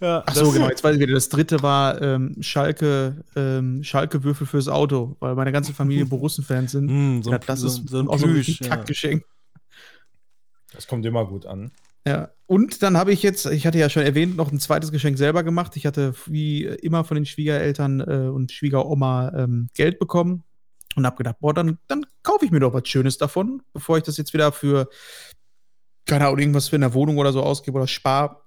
Speaker 1: ja,
Speaker 2: Ach so, genau, jetzt weiß ich wieder. Das dritte war ähm, Schalke, ähm, Schalke-Würfel fürs Auto, weil meine ganze Familie Borussen-Fans sind.
Speaker 1: Hm, so,
Speaker 2: ja,
Speaker 1: ein,
Speaker 2: das
Speaker 1: so,
Speaker 2: ist
Speaker 1: so ein
Speaker 2: auch so ein
Speaker 1: Plüsch. ja.
Speaker 2: Kackgeschenk.
Speaker 3: Das kommt immer gut an.
Speaker 2: Ja, und dann habe ich jetzt, ich hatte ja schon erwähnt, noch ein zweites Geschenk selber gemacht. Ich hatte wie immer von den Schwiegereltern äh, und Schwiegeroma ähm, Geld bekommen und habe gedacht, boah, dann, dann kaufe ich mir doch was Schönes davon, bevor ich das jetzt wieder für, keine Ahnung, irgendwas für eine Wohnung oder so ausgebe oder spar.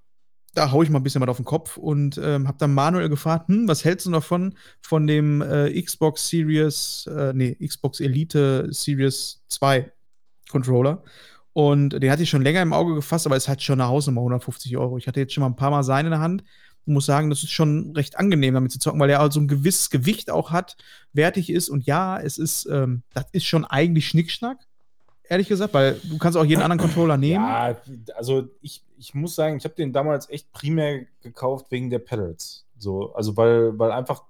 Speaker 2: Da hau ich mal ein bisschen was auf den Kopf und ähm, habe dann Manuel gefragt, hm, was hältst du davon von dem äh, Xbox Series, äh, nee, Xbox Elite Series 2 Controller? Und den hatte ich schon länger im Auge gefasst, aber es hat schon eine Hausnummer, 150 Euro. Ich hatte jetzt schon mal ein paar Mal seinen in der Hand und muss sagen, das ist schon recht angenehm, damit zu zocken, weil er also ein gewisses Gewicht auch hat, wertig ist. Und ja, es ist, ähm, das ist schon eigentlich Schnickschnack, ehrlich gesagt, weil du kannst auch jeden anderen Controller nehmen.
Speaker 3: Ja, also ich, ich muss sagen, ich habe den damals echt primär gekauft wegen der Pedals. So, also weil, weil einfach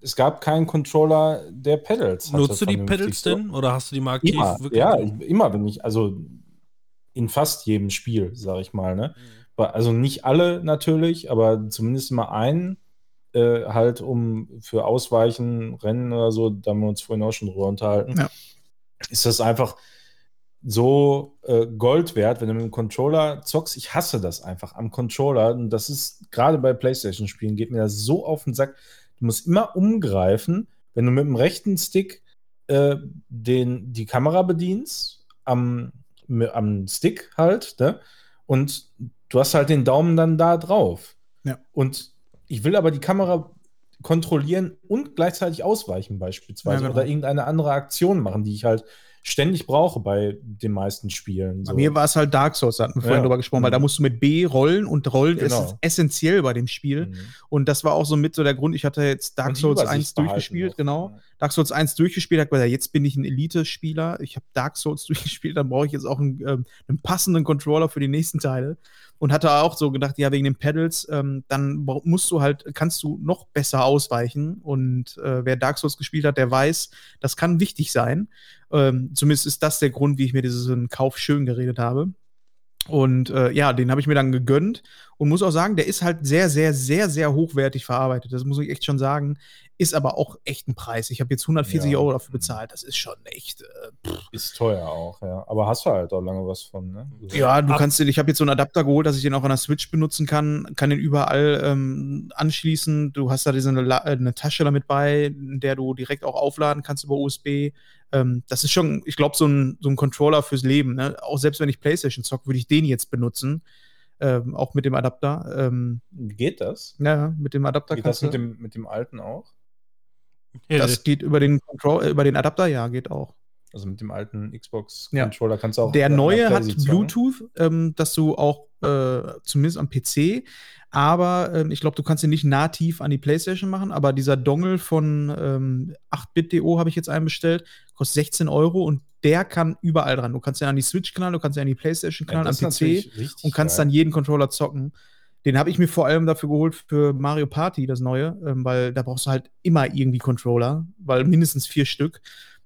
Speaker 3: es gab keinen Controller, der Pedals hatte.
Speaker 1: Nutzt du die. Pedals denn? Oder hast du die mal aktiv?
Speaker 3: Immer,
Speaker 1: wirklich?
Speaker 3: ja, ich- immer, wenn ich, also in fast jedem Spiel, sage ich mal, ne? Wa- Also nicht alle natürlich, aber zumindest mal einen, äh, halt um für Ausweichen, Rennen oder so, da haben wir uns vorhin auch schon drüber unterhalten,
Speaker 2: Ja.
Speaker 3: ist das einfach so äh, Gold wert, wenn du mit dem Controller zockst. Ich hasse das einfach am Controller. Und das ist gerade bei PlayStation-Spielen geht mir das so auf den Sack. Du musst immer umgreifen, wenn du mit dem rechten Stick äh, den, die Kamera bedienst, am, am Stick halt, ne? Und du hast halt den Daumen dann da drauf.
Speaker 2: Ja.
Speaker 3: Und ich will aber die Kamera kontrollieren und gleichzeitig ausweichen, beispielsweise.
Speaker 2: Ja, genau.
Speaker 3: Oder irgendeine andere Aktion machen, die ich halt ständig brauche bei den meisten Spielen.
Speaker 2: Bei mir war es halt Dark Souls, da hatten wir vorhin
Speaker 3: Ja.
Speaker 2: drüber gesprochen, weil da
Speaker 3: Mhm.
Speaker 2: musst du mit B rollen und Rollen
Speaker 3: Genau.
Speaker 2: ist essentiell bei dem Spiel.
Speaker 3: Mhm.
Speaker 2: Und das war auch so mit so der Grund, ich hatte jetzt Dark Souls
Speaker 3: Übersicht
Speaker 2: 1
Speaker 3: behalten
Speaker 2: durchgespielt, genau. Dark Souls 1 durchgespielt, hab gesagt, jetzt bin ich ein Elite-Spieler, ich habe Dark Souls *laughs* durchgespielt, dann brauche ich jetzt auch einen, ähm, einen passenden Controller für die nächsten Teile. Und hatte auch so gedacht, ja, wegen den Pedals, ähm, dann musst du halt, kannst du noch besser ausweichen. Und äh, wer Dark Souls gespielt hat, der weiß, das kann wichtig sein. Ähm, zumindest ist das der Grund, wie ich mir diesen Kauf schön geredet habe. Und äh, ja, den habe ich mir dann gegönnt und muss auch sagen, der ist halt sehr, sehr, sehr, sehr hochwertig verarbeitet. Das muss ich echt schon sagen. Ist aber auch echt ein Preis. Ich habe jetzt 140
Speaker 3: Ja.
Speaker 2: Euro dafür bezahlt. Das ist schon echt. Äh,
Speaker 3: Ist teuer auch, ja. Aber hast du halt auch lange was von, ne?
Speaker 2: ja, du
Speaker 1: Ab-
Speaker 2: kannst den, ich habe jetzt so einen Adapter geholt, dass ich den auch an der Switch benutzen kann, kann den überall ähm, anschließen. Du hast da diese eine, äh, eine Tasche damit bei, in der du direkt auch aufladen kannst über USB. Ähm, das ist schon, ich glaube, so ein, so ein Controller fürs Leben. Ne? Auch selbst wenn ich PlayStation zocke, würde ich den jetzt benutzen. Ähm, auch mit dem Adapter. Ähm,
Speaker 3: Geht das?
Speaker 2: ja, mit dem Adapter
Speaker 3: Geht das mit dem, mit dem alten auch?
Speaker 1: Ja,
Speaker 2: das geht über den Control, äh, über den Adapter, ja, geht auch.
Speaker 3: Also mit dem alten
Speaker 2: Ja.
Speaker 3: Xbox-Controller kannst du auch.
Speaker 2: Der
Speaker 3: an
Speaker 2: neue hat? Bluetooth, ähm, dass du auch äh, zumindest am PC, aber ähm, ich glaube, du kannst ihn nicht nativ an die PlayStation machen. Aber dieser Dongle von ähm, 8bit.do habe ich jetzt einbestellt, kostet 16 Euro und der kann überall dran. Du kannst ihn an die Switch knallen, du kannst ihn an die PlayStation
Speaker 3: Ja,
Speaker 2: knallen,
Speaker 3: das
Speaker 2: am PC und kannst
Speaker 3: geil.
Speaker 2: dann jeden Controller zocken. Den habe ich mir vor allem dafür geholt für Mario Party, das neue, ähm, weil da brauchst du halt immer irgendwie Controller, weil mindestens vier Stück.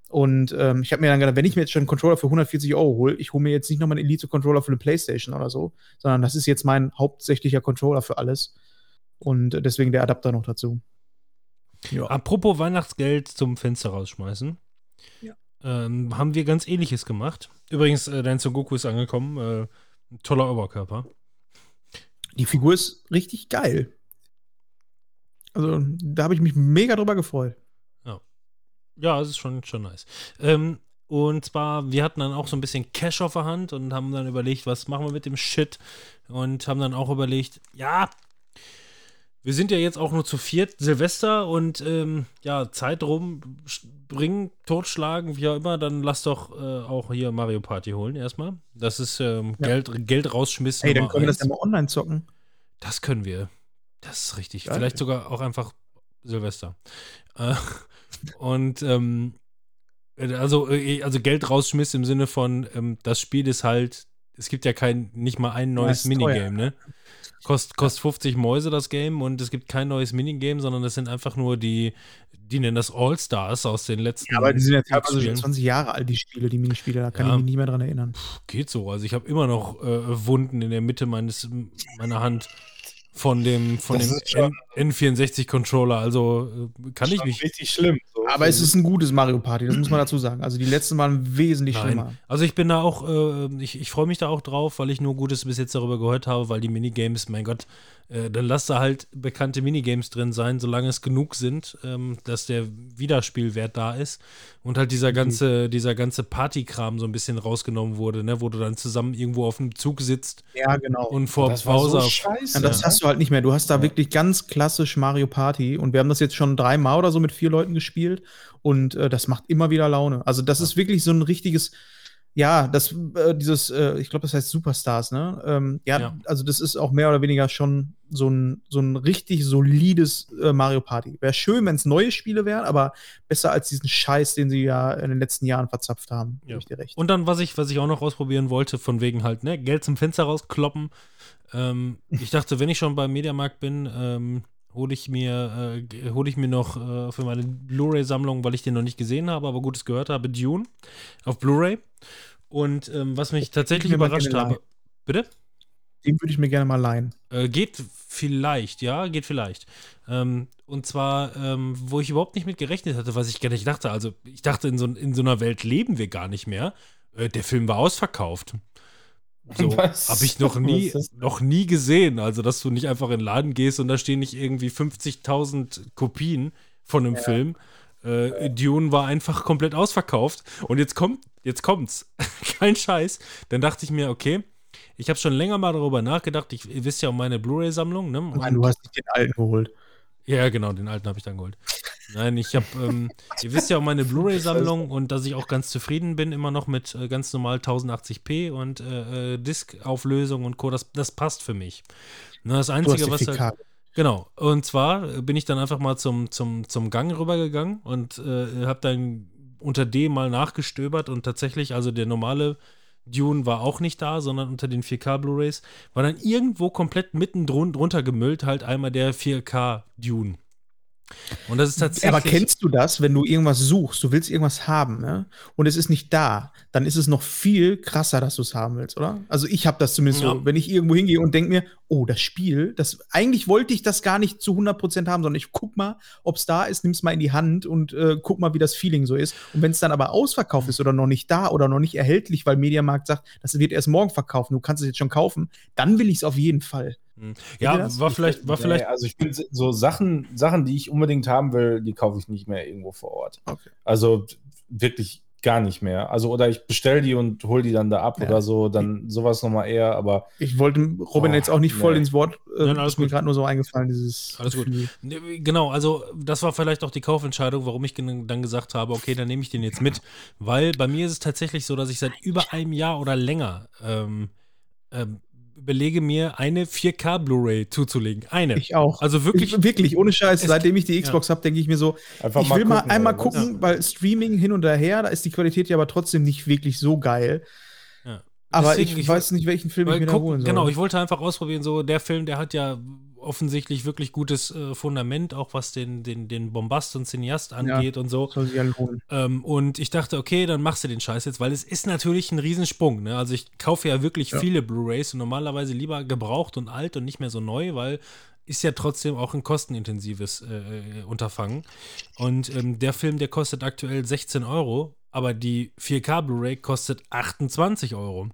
Speaker 2: Und ähm, ich habe mir dann gedacht, wenn ich mir jetzt schon einen Controller für 140 Euro hole, ich hole mir jetzt nicht nochmal einen Elite-Controller für eine Playstation oder so, sondern das ist jetzt mein hauptsächlicher Controller für alles. Und deswegen der Adapter noch dazu. Ja.
Speaker 1: Apropos Weihnachtsgeld zum Fenster rausschmeißen.
Speaker 2: Ja.
Speaker 1: Ähm, haben wir ganz ähnliches gemacht. Übrigens, äh, dein Son Goku ist angekommen. Äh, ein toller Oberkörper.
Speaker 2: Die Figur ist richtig geil. Also, da habe ich mich mega drüber gefreut.
Speaker 1: Ja, es ist schon, schon nice. Ähm, und zwar, wir hatten dann auch so ein bisschen Cash auf der Hand und haben dann überlegt, was machen wir mit dem Shit? Und haben dann auch überlegt, ja, wir sind ja jetzt auch nur zu viert, Silvester und ähm, ja, Zeit rumbringen, totschlagen, wie auch immer, dann lass doch äh, auch hier Mario Party holen erstmal. Das ist ähm,
Speaker 2: Ja.
Speaker 1: Geld, Geld rausschmissen.
Speaker 2: Hey, dann können wir das ja mal online zocken.
Speaker 1: Das können wir. Das ist richtig.
Speaker 2: Geil.
Speaker 1: Vielleicht sogar auch einfach Silvester. Äh, und ähm, also, äh, also Geld rausschmiss im Sinne von, ähm, das Spiel ist halt, es gibt ja kein, nicht mal ein neues
Speaker 2: teuer.
Speaker 1: Minigame, ne? Kost, kostet 50 Mäuse das Game und es gibt kein neues Minigame, sondern es sind einfach nur die, die nennen das All-Stars aus den letzten
Speaker 2: Ja, aber die sind ja teilweise schon
Speaker 1: Spielen.
Speaker 2: 20 Jahre alt, die Spiele, die Minispiele. Da kann
Speaker 1: Ja.
Speaker 2: ich mich nicht mehr dran erinnern.
Speaker 1: Geht so. Also ich habe immer noch äh, Wunden in der Mitte meines meiner Hand von dem von
Speaker 3: Das
Speaker 1: dem
Speaker 3: ist schon-
Speaker 1: N N64 Controller. Also äh, kann ich mich.
Speaker 3: Richtig schlimm. So.
Speaker 2: Aber es ist ein gutes Mario Party, das muss man dazu sagen. Also die letzten waren wesentlich schlimmer.
Speaker 1: Nein. Also ich bin da auch, äh, ich, ich freue mich da auch drauf, weil ich nur Gutes bis jetzt darüber gehört habe, weil die Minigames, mein Gott, äh, dann lass da halt bekannte Minigames drin sein, solange es genug sind, ähm, dass der Wiederspielwert da ist und halt dieser ganze, dieser ganze Partykram so ein bisschen rausgenommen wurde, ne, wo du dann zusammen irgendwo auf dem Zug sitzt
Speaker 2: Ja, genau.
Speaker 1: und vor
Speaker 3: das war
Speaker 1: Bowser
Speaker 3: so scheiße.
Speaker 2: Ja, das hast du halt nicht mehr. Du hast da
Speaker 3: Ja.
Speaker 2: wirklich ganz klassisch Mario Party und wir haben das jetzt schon dreimal oder so mit vier Leuten gespielt und äh, das macht immer wieder Laune. Also das ist wirklich so ein richtiges, ja, das, äh, dieses, äh, ich glaube, das heißt Superstars, ne? Ähm, ja,
Speaker 1: Ja.
Speaker 2: also das ist auch mehr oder weniger schon so ein, so ein richtig solides äh, Mario Party. Wäre schön, wenn es neue Spiele wären, aber besser als diesen Scheiß, den sie ja in den letzten Jahren verzapft haben.
Speaker 1: Ja.
Speaker 2: Ich dir recht.
Speaker 1: Und dann, was ich, was ich auch noch ausprobieren wollte, von wegen halt, ne, Geld zum Fenster rauskloppen. Ähm, ich dachte, wenn ich schon beim Mediamarkt bin, ähm, hole ich mir, äh, hole ich mir noch äh, für meine Blu-ray-Sammlung, weil ich den noch nicht gesehen habe, aber Gutes gehört habe, Dune auf Blu-ray. Und ähm, was mich tatsächlich überrascht habe. Bitte?
Speaker 2: Den würde ich mir gerne mal leihen.
Speaker 1: Äh, geht vielleicht, ja, geht vielleicht. Ähm, und zwar, ähm, wo ich überhaupt nicht mit gerechnet hatte, was ich gar nicht dachte. Also, ich dachte, in so, in so einer Welt leben wir gar nicht mehr. Äh, der Film war ausverkauft. So *laughs* habe ich noch nie, noch nie gesehen. Also, dass du nicht einfach in den Laden gehst und da stehen nicht irgendwie 50.000 Kopien von einem Film. Äh, Dune war einfach komplett ausverkauft. Und jetzt kommt, jetzt kommt's. *laughs* Kein Scheiß. Dann dachte ich mir, okay, ich habe schon länger mal darüber nachgedacht. Ich, ihr wisst ja um meine Blu-ray-Sammlung, ne?
Speaker 2: Nein, du hast nicht den alten geholt.
Speaker 1: Ja, genau, den alten habe ich dann geholt. Nein, ich habe, ähm, ihr wisst ja auch meine Blu-ray-Sammlung und dass ich auch ganz zufrieden bin, immer noch mit äh, ganz normal 1080p und äh, äh, Disk-Auflösung und Co. Das, das passt für mich. Ne, das Einzige, was
Speaker 2: 4K.
Speaker 1: halt, Genau. Und zwar bin ich dann einfach mal zum, zum, zum Gang rübergegangen und äh, habe dann unter D mal nachgestöbert und tatsächlich, also der normale Dune war auch nicht da, sondern unter den 4K Blu-rays war dann irgendwo komplett mitten drun drunter gemüllt halt einmal der 4K Dune. Und das ist tatsächlich.
Speaker 2: Aber kennst du das, wenn du irgendwas suchst, du willst irgendwas haben, ne? Und es ist nicht da, dann ist es noch viel krasser, dass du es haben willst, oder? Also ich habe das zumindest
Speaker 1: Ja.
Speaker 2: so, wenn ich irgendwo hingehe und denke mir, oh, das Spiel, das eigentlich wollte ich das gar nicht zu 100% haben, sondern ich guck mal, ob es da ist, nimm's mal in die Hand und äh, guck mal, wie das Feeling so ist. Und wenn es dann aber ausverkauft ist oder noch nicht da oder noch nicht erhältlich, weil Mediamarkt sagt, das wird erst morgen verkaufen, du kannst es jetzt schon kaufen, dann will ich es auf jeden Fall.
Speaker 1: Hm. Ja, war vielleicht, war vielleicht.
Speaker 3: also ich bin so Sachen, Sachen, die ich unbedingt haben will, die kaufe ich nicht mehr irgendwo vor Ort.
Speaker 2: Okay.
Speaker 3: Also wirklich gar nicht mehr. Also oder ich bestelle die und hole die dann da ab
Speaker 2: Ja.
Speaker 3: oder so, dann sowas nochmal eher, aber
Speaker 2: Ich wollte Robin
Speaker 3: Oh,
Speaker 2: jetzt auch nicht voll
Speaker 3: nee.
Speaker 2: ins Wort, äh,
Speaker 1: Nein, alles
Speaker 2: ist mir
Speaker 1: gut.
Speaker 2: gerade nur so eingefallen, dieses
Speaker 1: Alles gut. Genau, also das war vielleicht auch die Kaufentscheidung, warum ich dann gesagt habe, okay, dann nehme ich den jetzt mit. Weil bei mir ist es tatsächlich so, dass ich seit über einem Jahr oder länger ähm, ähm, überlege, mir eine 4K Blu-ray zuzulegen. Eine.
Speaker 2: Ich auch.
Speaker 1: also wirklich.
Speaker 2: Ich, wirklich, ohne Scheiß. Seitdem ich die Xbox habe, denke ich mir so,
Speaker 3: einfach
Speaker 2: ich will mal
Speaker 3: gucken,
Speaker 2: einmal
Speaker 3: oder was?
Speaker 2: gucken, weil Streaming hin und her, da ist die Qualität ja aber trotzdem nicht wirklich so geil.
Speaker 1: ja.
Speaker 2: Aber
Speaker 1: Deswegen,
Speaker 2: ich, weiß nicht, welchen Film ich mir da
Speaker 1: guck,
Speaker 2: holen soll.
Speaker 1: genau, ich wollte einfach ausprobieren, so der Film, der hat ja offensichtlich wirklich gutes äh, Fundament, auch was den, den, den Bombast und Cineast angeht und so.
Speaker 2: soll sich ja lohnen.
Speaker 1: Ähm, und ich dachte, okay, dann machst du den Scheiß jetzt, weil es ist natürlich ein Riesensprung. Ne? Also ich kaufe ja wirklich
Speaker 2: Ja.
Speaker 1: viele Blu-rays und normalerweise lieber gebraucht und alt und nicht mehr so neu, weil ist ja trotzdem auch ein kostenintensives äh, Unterfangen. Und ähm, der Film, der kostet aktuell 16 Euro, aber die 4K Blu-ray kostet 28 Euro.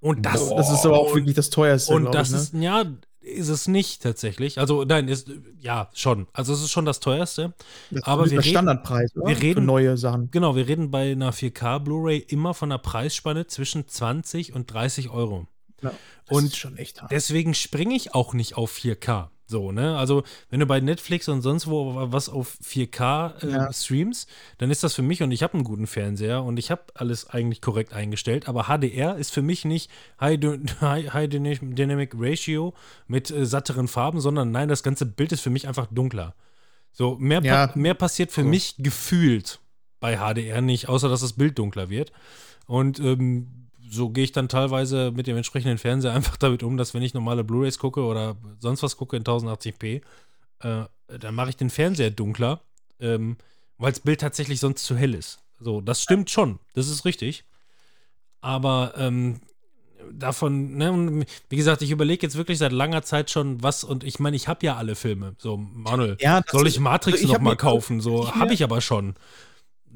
Speaker 1: Und das,
Speaker 2: Das ist aber auch wirklich das teuerste.
Speaker 1: und das
Speaker 2: ich, ne?
Speaker 1: ist, ja, ist es nicht tatsächlich. Also, nein, ist, ja, schon. Also, es ist schon das teuerste.
Speaker 2: das
Speaker 1: aber wir reden-
Speaker 2: Standardpreis, oder?
Speaker 1: wir reden-
Speaker 2: Für neue Sachen.
Speaker 1: Genau, wir reden bei einer 4K Blu-ray immer von einer Preisspanne zwischen 20 und 30 Euro.
Speaker 2: Ja, das
Speaker 1: Und
Speaker 2: ist schon echt hart.
Speaker 1: Deswegen springe ich auch nicht auf 4K. So, ne? Also, wenn du bei Netflix und sonst wo was auf 4K äh,
Speaker 2: Ja.
Speaker 1: streamst, dann ist das für mich und ich habe einen guten Fernseher und ich habe alles eigentlich korrekt eingestellt, aber HDR ist für mich nicht High, High, High Dynamic Ratio mit äh, satteren Farben, sondern nein, das ganze Bild ist für mich einfach dunkler. So, mehr,
Speaker 2: Ja.
Speaker 1: pa mehr passiert für
Speaker 2: So.
Speaker 1: mich gefühlt bei HDR nicht, außer dass das Bild dunkler wird. Und ähm, so gehe ich dann teilweise mit dem entsprechenden Fernseher einfach damit um, dass wenn ich normale Blu-rays gucke oder sonst was gucke in 1080p, äh, dann mache ich den Fernseher dunkler, ähm, weil das Bild tatsächlich sonst zu hell ist. So, das stimmt schon, das ist richtig. Aber ähm, davon, ne, wie gesagt, ich überlege jetzt wirklich seit langer Zeit schon, was, und ich meine, ich habe ja alle Filme. So, Manuel,
Speaker 2: Ja,
Speaker 1: soll ich Matrix
Speaker 2: also ich
Speaker 1: noch
Speaker 2: hab
Speaker 1: mal
Speaker 2: mir-
Speaker 1: kaufen? So, habe ich aber schon.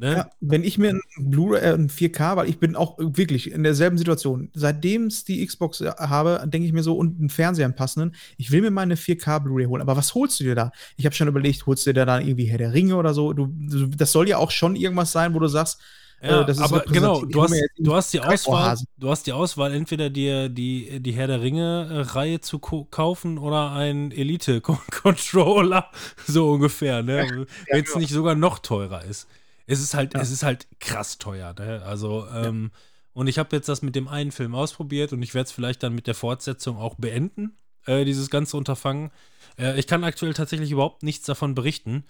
Speaker 1: Ne?
Speaker 2: Ja, wenn ich mir ein Blu-ray, äh, ein 4K, weil ich bin auch wirklich in derselben Situation. Seitdem es die Xbox äh, habe, denke ich mir so, und einen Fernseher einen passenden, ich will mir mal eine 4K Blu-ray holen. Aber was holst du dir da? Ich habe schon überlegt, holst du dir da dann irgendwie Herr der Ringe oder so? Du, du, das soll ja auch schon irgendwas sein, wo du sagst,
Speaker 1: Ja,
Speaker 2: äh, das ist
Speaker 1: aber genau, du hast, du hast die Auswahl, du hast die Auswahl, entweder dir die, die Herr der Ringe-Reihe zu kaufen oder einen Elite-Controller, *laughs* so ungefähr, ne? Wenn es nicht sogar noch teurer ist. Es ist halt,
Speaker 2: Ja.
Speaker 1: es ist halt krass teuer, ne? Also, ähm, und ich habe jetzt das mit dem einen Film ausprobiert und ich werde es vielleicht dann mit der Fortsetzung auch beenden, äh, dieses ganze Unterfangen. Äh, ich kann aktuell tatsächlich überhaupt nichts davon berichten.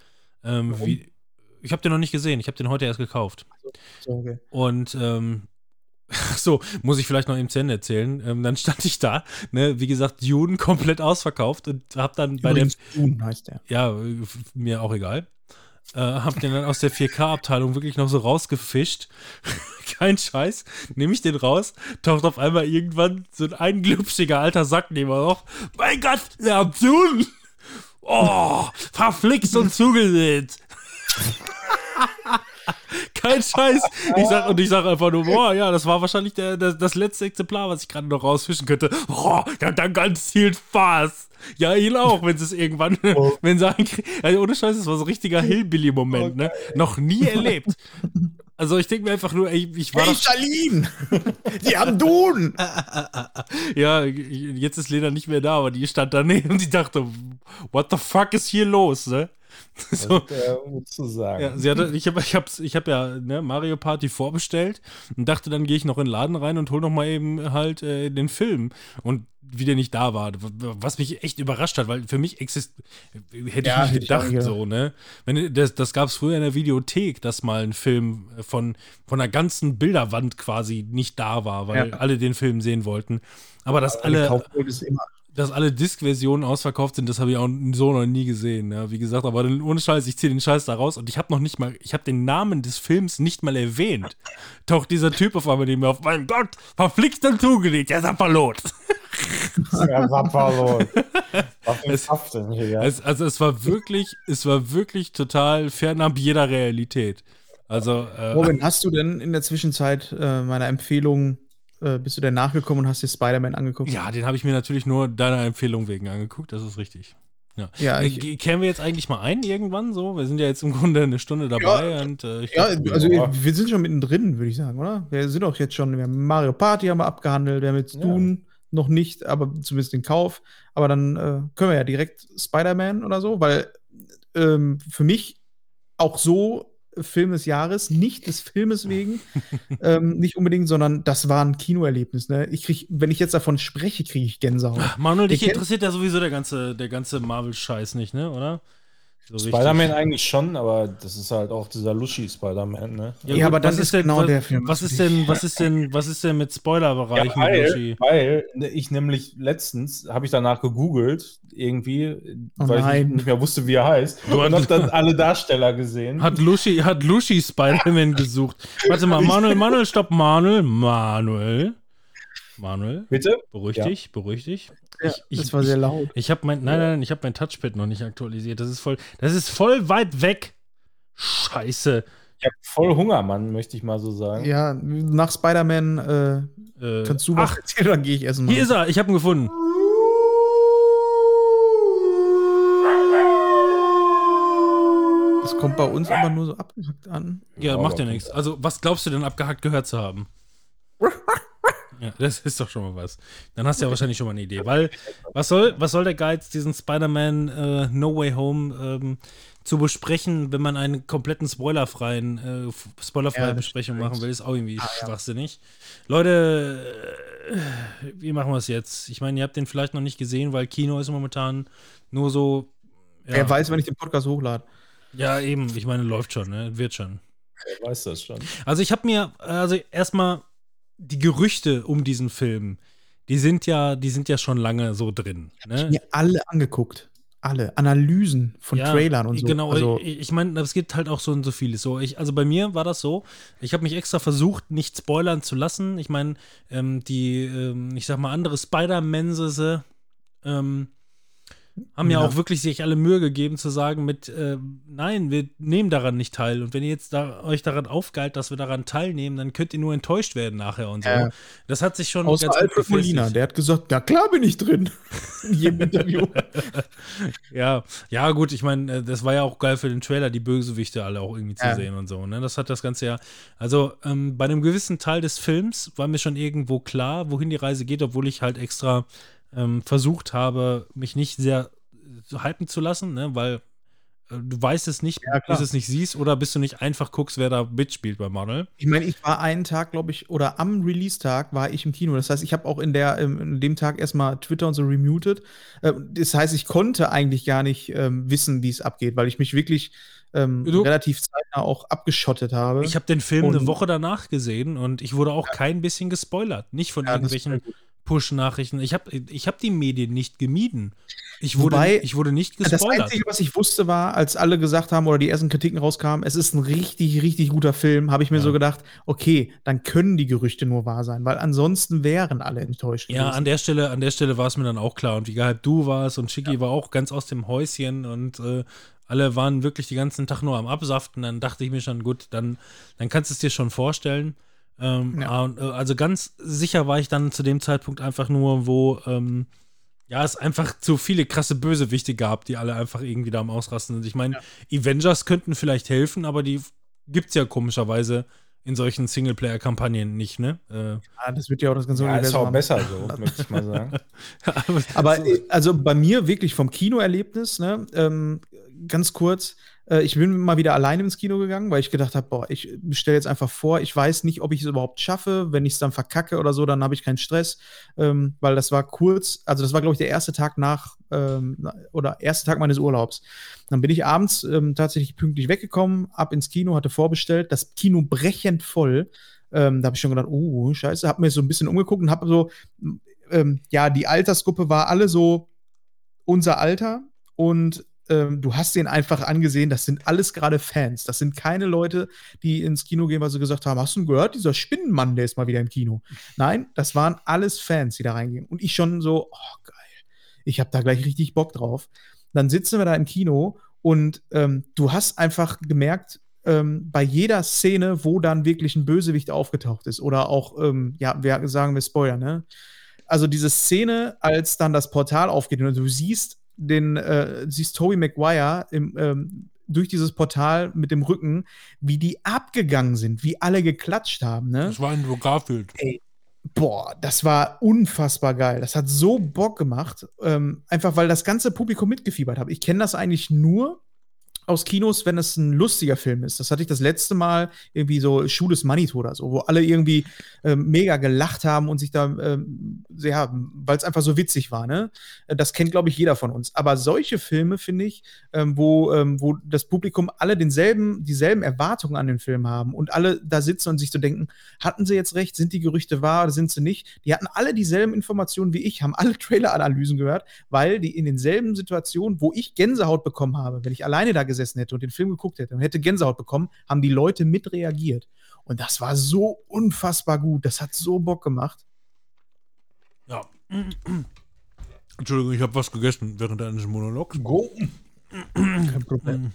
Speaker 1: Ähm, wie, ich habe den noch nicht gesehen, ich habe den heute erst gekauft.
Speaker 2: Okay.
Speaker 1: Und ähm, *laughs* ach so, muss ich vielleicht noch eben zu Ende erzählen. Ähm, dann stand ich da, ne, wie gesagt, Dune komplett ausverkauft und hab dann bei dem,
Speaker 2: Übrigens, Dune heißt der.
Speaker 1: ja, mir auch egal, äh, hab den dann aus der 4K-Abteilung wirklich noch so rausgefischt. *laughs* Kein Scheiß, nehme ich den raus, taucht auf einmal irgendwann so ein einglüpschiger alter Sack neben auf. Mein Gott, haben Dune! Oh, verflixt und zugenäht. *laughs* Kein Scheiß. Ich sag, und ich sage einfach nur, boah, ja, das war wahrscheinlich der, das, das letzte Exemplar, was ich gerade noch rausfischen könnte. Boah, ja, dann ganz viel Spaß. Ja, ihn auch, wenn sie es irgendwann, *laughs* wenn sie also ohne Scheiß, das war so ein richtiger Hillbilly-Moment, ne? Noch nie erlebt. Also ich denke mir einfach nur, ey, ich war
Speaker 2: Hey, Charlene! Die haben Dune! *laughs*
Speaker 1: ja, jetzt ist Lena nicht mehr da, aber die stand daneben und die dachte, what the fuck ist hier los, ne? *laughs* So.
Speaker 3: der zu sagen?
Speaker 1: Ja, sie hatte, ich habe ich hab's, ich hab ja ne, Mario Party vorbestellt und dachte, dann gehe ich noch in den Laden rein und hol noch mal eben halt äh, den Film. Und wie der nicht da war, was mich echt überrascht hat, weil für mich exist hätte
Speaker 2: Ja,
Speaker 1: ich nicht
Speaker 2: ich auch
Speaker 1: gedacht,
Speaker 2: nicht
Speaker 1: so, ne? Wenn, das das gab es früher in der Videothek, dass mal ein Film von, von einer ganzen Bilderwand quasi nicht da war, weil alle den Film sehen wollten. Aber dass
Speaker 2: Alle Kaufleute ist immer.
Speaker 1: Dass alle Disk-Versionen ausverkauft sind, das habe ich auch so noch nie gesehen. Ja, wie gesagt, aber dann, ohne Scheiß, ich ziehe den Scheiß da raus und ich habe noch nicht mal, ich habe den Namen des Films nicht mal erwähnt. Taucht dieser Typ auf einmal neben mir auf. Mein Gott, verflixt und zugelegt, der Sapperlot.
Speaker 3: Ja, Sappalo. *laughs* Was
Speaker 1: Es-
Speaker 3: ist das denn hier?
Speaker 1: Es, also es war wirklich, es war wirklich total fernab jeder Realität. Also, äh,
Speaker 2: Robin, hast du denn in der Zwischenzeit äh, meiner Empfehlung, äh, bist du denn nachgekommen und hast dir Spider-Man angeguckt?
Speaker 1: ja, den habe ich mir natürlich nur deiner Empfehlung wegen angeguckt, das ist richtig. Ja,
Speaker 2: Ja,
Speaker 1: Äh,
Speaker 2: ich,
Speaker 1: Kehren wir jetzt eigentlich mal ein irgendwann so? Wir sind ja jetzt im Grunde eine Stunde dabei und äh,
Speaker 2: ja
Speaker 1: glaub,
Speaker 2: also
Speaker 3: Ja.
Speaker 2: wir sind schon mittendrin, würde ich sagen, oder? Wir sind auch jetzt schon, wir haben Mario Party haben wir abgehandelt, wir haben jetzt
Speaker 3: Ja.
Speaker 2: Dune noch nicht, aber zumindest den Kauf. Aber dann äh, können wir ja direkt Spider-Man oder so, weil ähm, für mich auch so Film des Jahres, nicht des Filmes wegen, ähm, nicht unbedingt, sondern das war ein Kinoerlebnis. Ne? Ich krieg, wenn ich jetzt davon spreche, kriege ich Gänsehaut.
Speaker 1: Manuel, dich interessiert ja sowieso der ganze, der ganze Marvel-Scheiß nicht, ne, oder? So.
Speaker 3: Spider-Man eigentlich schon, aber das ist halt auch dieser Luschi-Spider-Man, ne?
Speaker 2: Ja, aber das
Speaker 1: was
Speaker 2: ist genau
Speaker 1: was,
Speaker 2: der Film,
Speaker 1: Was ist denn, was ist denn, was ist denn mit Spoilerbereich
Speaker 3: Ja,
Speaker 1: mit
Speaker 3: weil, weil ne, ich nämlich letztens habe ich danach gegoogelt, irgendwie,
Speaker 2: Oh
Speaker 3: weil
Speaker 2: nein.
Speaker 3: ich nicht mehr wusste, wie er heißt.
Speaker 1: Du
Speaker 3: und
Speaker 1: hast-
Speaker 3: habe dann alle Darsteller gesehen.
Speaker 1: Hat Lushi, hat Lushi Spider-Man gesucht. Warte mal, Manuel, Manuel, stopp, Manuel, Manuel. Manuel,
Speaker 3: Bitte?
Speaker 1: beruhig
Speaker 3: Ja.
Speaker 1: dich, beruhig dich.
Speaker 2: Ja,
Speaker 1: ich,
Speaker 2: das war sehr laut.
Speaker 1: Ich habe mein, nein, nein, nein, ich habe mein Touchpad noch nicht aktualisiert. Das ist voll, das ist voll weit weg. Scheiße.
Speaker 3: Ich habe voll Hunger, Mann, möchte ich mal so sagen.
Speaker 2: Ja, nach Spider-Man äh,
Speaker 1: Äh,
Speaker 2: kannst du was
Speaker 1: ach,
Speaker 2: erzählen, dann gehe ich essen.
Speaker 1: hier ist er. Ich habe ihn gefunden.
Speaker 2: Das kommt bei uns aber nur so abgehackt an.
Speaker 1: Ja, macht ja nichts. Also, was glaubst du denn abgehackt gehört zu haben? *laughs* Ja, das ist doch schon mal was. Dann hast du ja wahrscheinlich schon mal eine Idee. Weil, was soll, was soll der Geiz, diesen Spider-Man äh, No Way Home ähm, zu besprechen, wenn man einen kompletten spoilerfreien, äh, spoilerfreie
Speaker 2: Ja,
Speaker 1: Besprechung
Speaker 2: stimmt.
Speaker 1: machen will, ist auch irgendwie
Speaker 2: Ah, ja.
Speaker 1: schwachsinnig. Leute, äh, wie machen wir es jetzt? Ich meine, ihr habt den vielleicht noch nicht gesehen, weil Kino ist momentan nur so. Ja,
Speaker 2: Wer weiß, wenn ich den Podcast hochlade.
Speaker 1: ja, eben, ich meine, läuft schon, ne? Wird schon.
Speaker 3: Wer weiß das schon.
Speaker 1: Also ich habe mir, also erstmal die Gerüchte um diesen Film, die sind ja, die sind ja schon lange so drin. Ne?
Speaker 2: Mir alle angeguckt. Alle. Analysen von
Speaker 1: Ja,
Speaker 2: Trailern und so.
Speaker 1: Genau,
Speaker 2: Also,
Speaker 1: ich, ich meine, es gibt halt auch so und so vieles. So, ich, also bei mir war das so, ich habe mich extra versucht, nicht spoilern zu lassen. Ich meine, ähm, die, ähm, ich sag mal, andere Spider-Mense ähm, haben ja.
Speaker 2: Ja.
Speaker 1: auch wirklich sich alle Mühe gegeben zu sagen mit, äh, nein, wir nehmen daran nicht teil. Und wenn ihr jetzt da, euch daran aufgeilt, dass wir daran teilnehmen, dann könnt ihr nur enttäuscht werden nachher und so.
Speaker 2: Ja.
Speaker 1: Das hat sich schon
Speaker 2: außer
Speaker 1: ganz gut
Speaker 2: Alfred Molina, der hat gesagt, na klar bin ich drin. *laughs* In jedem Interview. *laughs*
Speaker 1: Ja, ja, gut, ich meine, äh, das war ja auch geil für den Trailer, die Bösewichte alle auch irgendwie zu sehen und so. Ne? Das hat das Ganze ja. Also, ähm, bei einem gewissen Teil des Films war mir schon irgendwo klar, wohin die Reise geht, obwohl ich halt extra ähm, versucht habe, mich nicht sehr äh, hypen zu lassen, ne? weil äh, du weißt es nicht,
Speaker 2: Ja,
Speaker 1: bis du es nicht siehst, oder bis du nicht einfach guckst, wer da mitspielt bei Marvel.
Speaker 2: Ich meine, ich war einen Tag, glaube ich, oder am Release-Tag war ich im Kino. Das heißt, ich habe auch in, der, ähm, in dem Tag erstmal Twitter und so remuted. Äh, Das heißt, ich konnte eigentlich gar nicht ähm, wissen, wie es abgeht, weil ich mich wirklich ähm,
Speaker 1: Du-
Speaker 2: relativ zeitnah auch abgeschottet habe.
Speaker 1: Ich habe den Film eine Woche danach gesehen und ich wurde auch kein bisschen gespoilert. Nicht von
Speaker 2: Ja,
Speaker 1: irgendwelchen. Push-Nachrichten. Ich habe ich hab die Medien nicht gemieden. Ich wurde,
Speaker 2: Wobei-
Speaker 1: ich wurde nicht
Speaker 2: Das
Speaker 1: gespoilert.
Speaker 2: Einzige, was ich wusste, war, als alle gesagt haben oder die ersten Kritiken rauskamen, es ist ein richtig, richtig guter Film, habe ich mir
Speaker 1: Ja.
Speaker 2: so gedacht, okay, dann können die Gerüchte nur wahr sein, weil ansonsten wären alle enttäuscht.
Speaker 1: ja,
Speaker 2: gewesen.
Speaker 1: an der Stelle, an der Stelle war es mir dann auch klar. Und wie gehypt du warst und Schicki war auch ganz aus dem Häuschen und äh, alle waren wirklich den ganzen Tag nur am Absaften. Dann dachte ich mir schon, gut, dann, dann kannst du es dir schon vorstellen. Ähm,
Speaker 2: Ja.
Speaker 1: ah, und, äh, also ganz sicher war ich dann zu dem Zeitpunkt einfach nur, wo ähm, ja, es einfach zu viele krasse Bösewichte gab, die alle einfach irgendwie da am Ausrasten sind. Ich meine, Avengers könnten vielleicht helfen, aber die gibt es ja komischerweise in solchen Singleplayer-Kampagnen nicht, ne? Äh,
Speaker 2: Ah, das wird ja auch das ganze
Speaker 3: Ja, ist auch
Speaker 2: haben.
Speaker 3: besser so, möchte ich mal sagen. *laughs*
Speaker 2: Aber äh, also bei mir wirklich vom Kinoerlebnis, ne, ähm, ganz kurz, äh, ich bin mal wieder alleine ins Kino gegangen, weil ich gedacht habe, boah, ich stelle jetzt einfach vor, ich weiß nicht, ob ich es überhaupt schaffe. Wenn ich es dann verkacke oder so, dann habe ich keinen Stress, ähm, weil das war kurz, also das war, glaube ich, der erste Tag nach ähm, oder erste Tag meines Urlaubs. Dann bin ich abends ähm, tatsächlich pünktlich weggekommen, ab ins Kino, hatte vorbestellt, das Kino brechend voll. Ähm, da habe ich schon gedacht, oh, scheiße, habe mir so ein bisschen umgeguckt und habe so, ähm, ja, die Altersgruppe war alle so unser Alter und ähm, du hast denen einfach angesehen, das sind alles gerade Fans. Das sind keine Leute, die ins Kino gehen, weil sie gesagt haben, hast du gehört, dieser Spinnenmann, der ist mal wieder im Kino. Nein, das waren alles Fans, die da reingehen. Und ich schon so, oh geil, ich habe da gleich richtig Bock drauf. Dann sitzen wir da im Kino und ähm, du hast einfach gemerkt, ähm, bei jeder Szene, wo dann wirklich ein Bösewicht aufgetaucht ist oder auch, ähm, ja, wir sagen wir Spoiler, ne? Also diese Szene, als dann das Portal aufgeht und du siehst den, äh, siehst Tobey Maguire im, ähm, durch dieses Portal mit dem Rücken, wie die abgegangen sind, wie alle geklatscht haben, ne?
Speaker 1: das war Andrew Garfield.
Speaker 2: Boah, das war unfassbar geil. Das hat so Bock gemacht. Ähm, einfach weil das ganze Publikum mitgefiebert hat. Ich kenne das eigentlich nur aus Kinos, wenn es ein lustiger Film ist. Das hatte ich das letzte Mal irgendwie so Schuh des Manitou oder so, wo alle irgendwie ähm, mega gelacht haben und sich da, ähm, ja, weil es einfach so witzig war, ne? Äh, Das kennt, glaube ich, jeder von uns. Aber solche Filme, finde ich, ähm, wo, ähm, wo das Publikum alle denselben, dieselben Erwartungen an den Film haben und alle da sitzen und sich so denken, hatten sie jetzt recht, sind die Gerüchte wahr oder sind sie nicht? Die hatten alle dieselben Informationen wie ich, haben alle Trailer-Analysen gehört, weil die in denselben Situationen, wo ich Gänsehaut bekommen habe, wenn ich alleine da gesessen hätte und den Film geguckt hätte und hätte Gänsehaut bekommen, haben die Leute mit reagiert. Und das war so unfassbar gut. Das hat so Bock gemacht.
Speaker 1: Ja. Entschuldigung, ich habe was gegessen während eines Monologs.
Speaker 3: Go.
Speaker 2: Kein Problem.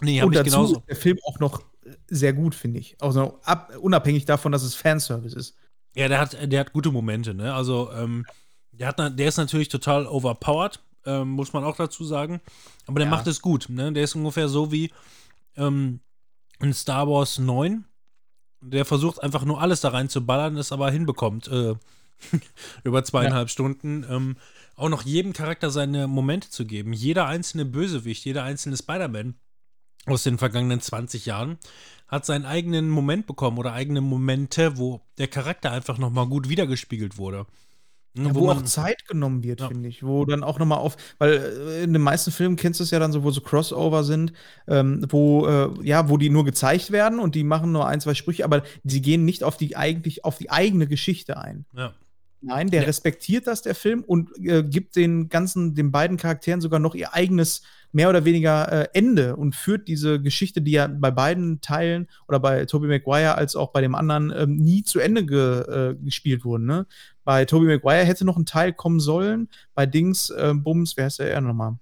Speaker 1: Nee, habe
Speaker 2: Und
Speaker 1: ich
Speaker 2: dazu
Speaker 1: genauso.
Speaker 2: ist der Film auch noch sehr gut, finde ich. Also ab, unabhängig davon, dass es Fanservice ist.
Speaker 1: Ja, der hat, der hat gute Momente, ne? Also, ähm, der, hat, der ist natürlich total overpowered, ähm, muss man auch dazu sagen. Aber der
Speaker 2: Ja.
Speaker 1: macht es gut, ne? Der ist ungefähr so wie ähm, in Star Wars 9. Der versucht einfach nur alles da reinzuballern, es aber hinbekommt. Äh, *laughs* über zweieinhalb Stunden. Ähm, auch noch jedem Charakter seine Momente zu geben. Jeder einzelne Bösewicht, jeder einzelne Spider-Man aus den vergangenen 20 Jahren hat seinen eigenen Moment bekommen oder eigene Momente, wo der Charakter einfach nochmal gut wiedergespiegelt wurde. Ne,
Speaker 2: Ja, wo, auch Zeit genommen wird,
Speaker 1: Ja.
Speaker 2: finde ich. Wo dann auch nochmal auf, weil äh, in den meisten Filmen kennst du es ja dann so, wo so Crossover sind, ähm, wo, äh, ja, wo die nur gezeigt werden und die machen nur ein, zwei Sprüche, aber sie gehen nicht auf die eigentlich, auf die eigene Geschichte ein.
Speaker 1: ja.
Speaker 2: Nein, der respektiert das, der Film, und äh, gibt den ganzen, den beiden Charakteren sogar noch ihr eigenes, mehr oder weniger äh, Ende und führt diese Geschichte, die ja bei beiden Teilen oder bei Tobey Maguire als auch bei dem anderen ähm, nie zu Ende ge, äh, gespielt wurden. Ne? Bei Tobey Maguire hätte noch ein Teil kommen sollen, bei Dings, äh, Bums, wer heißt der eher nochmal?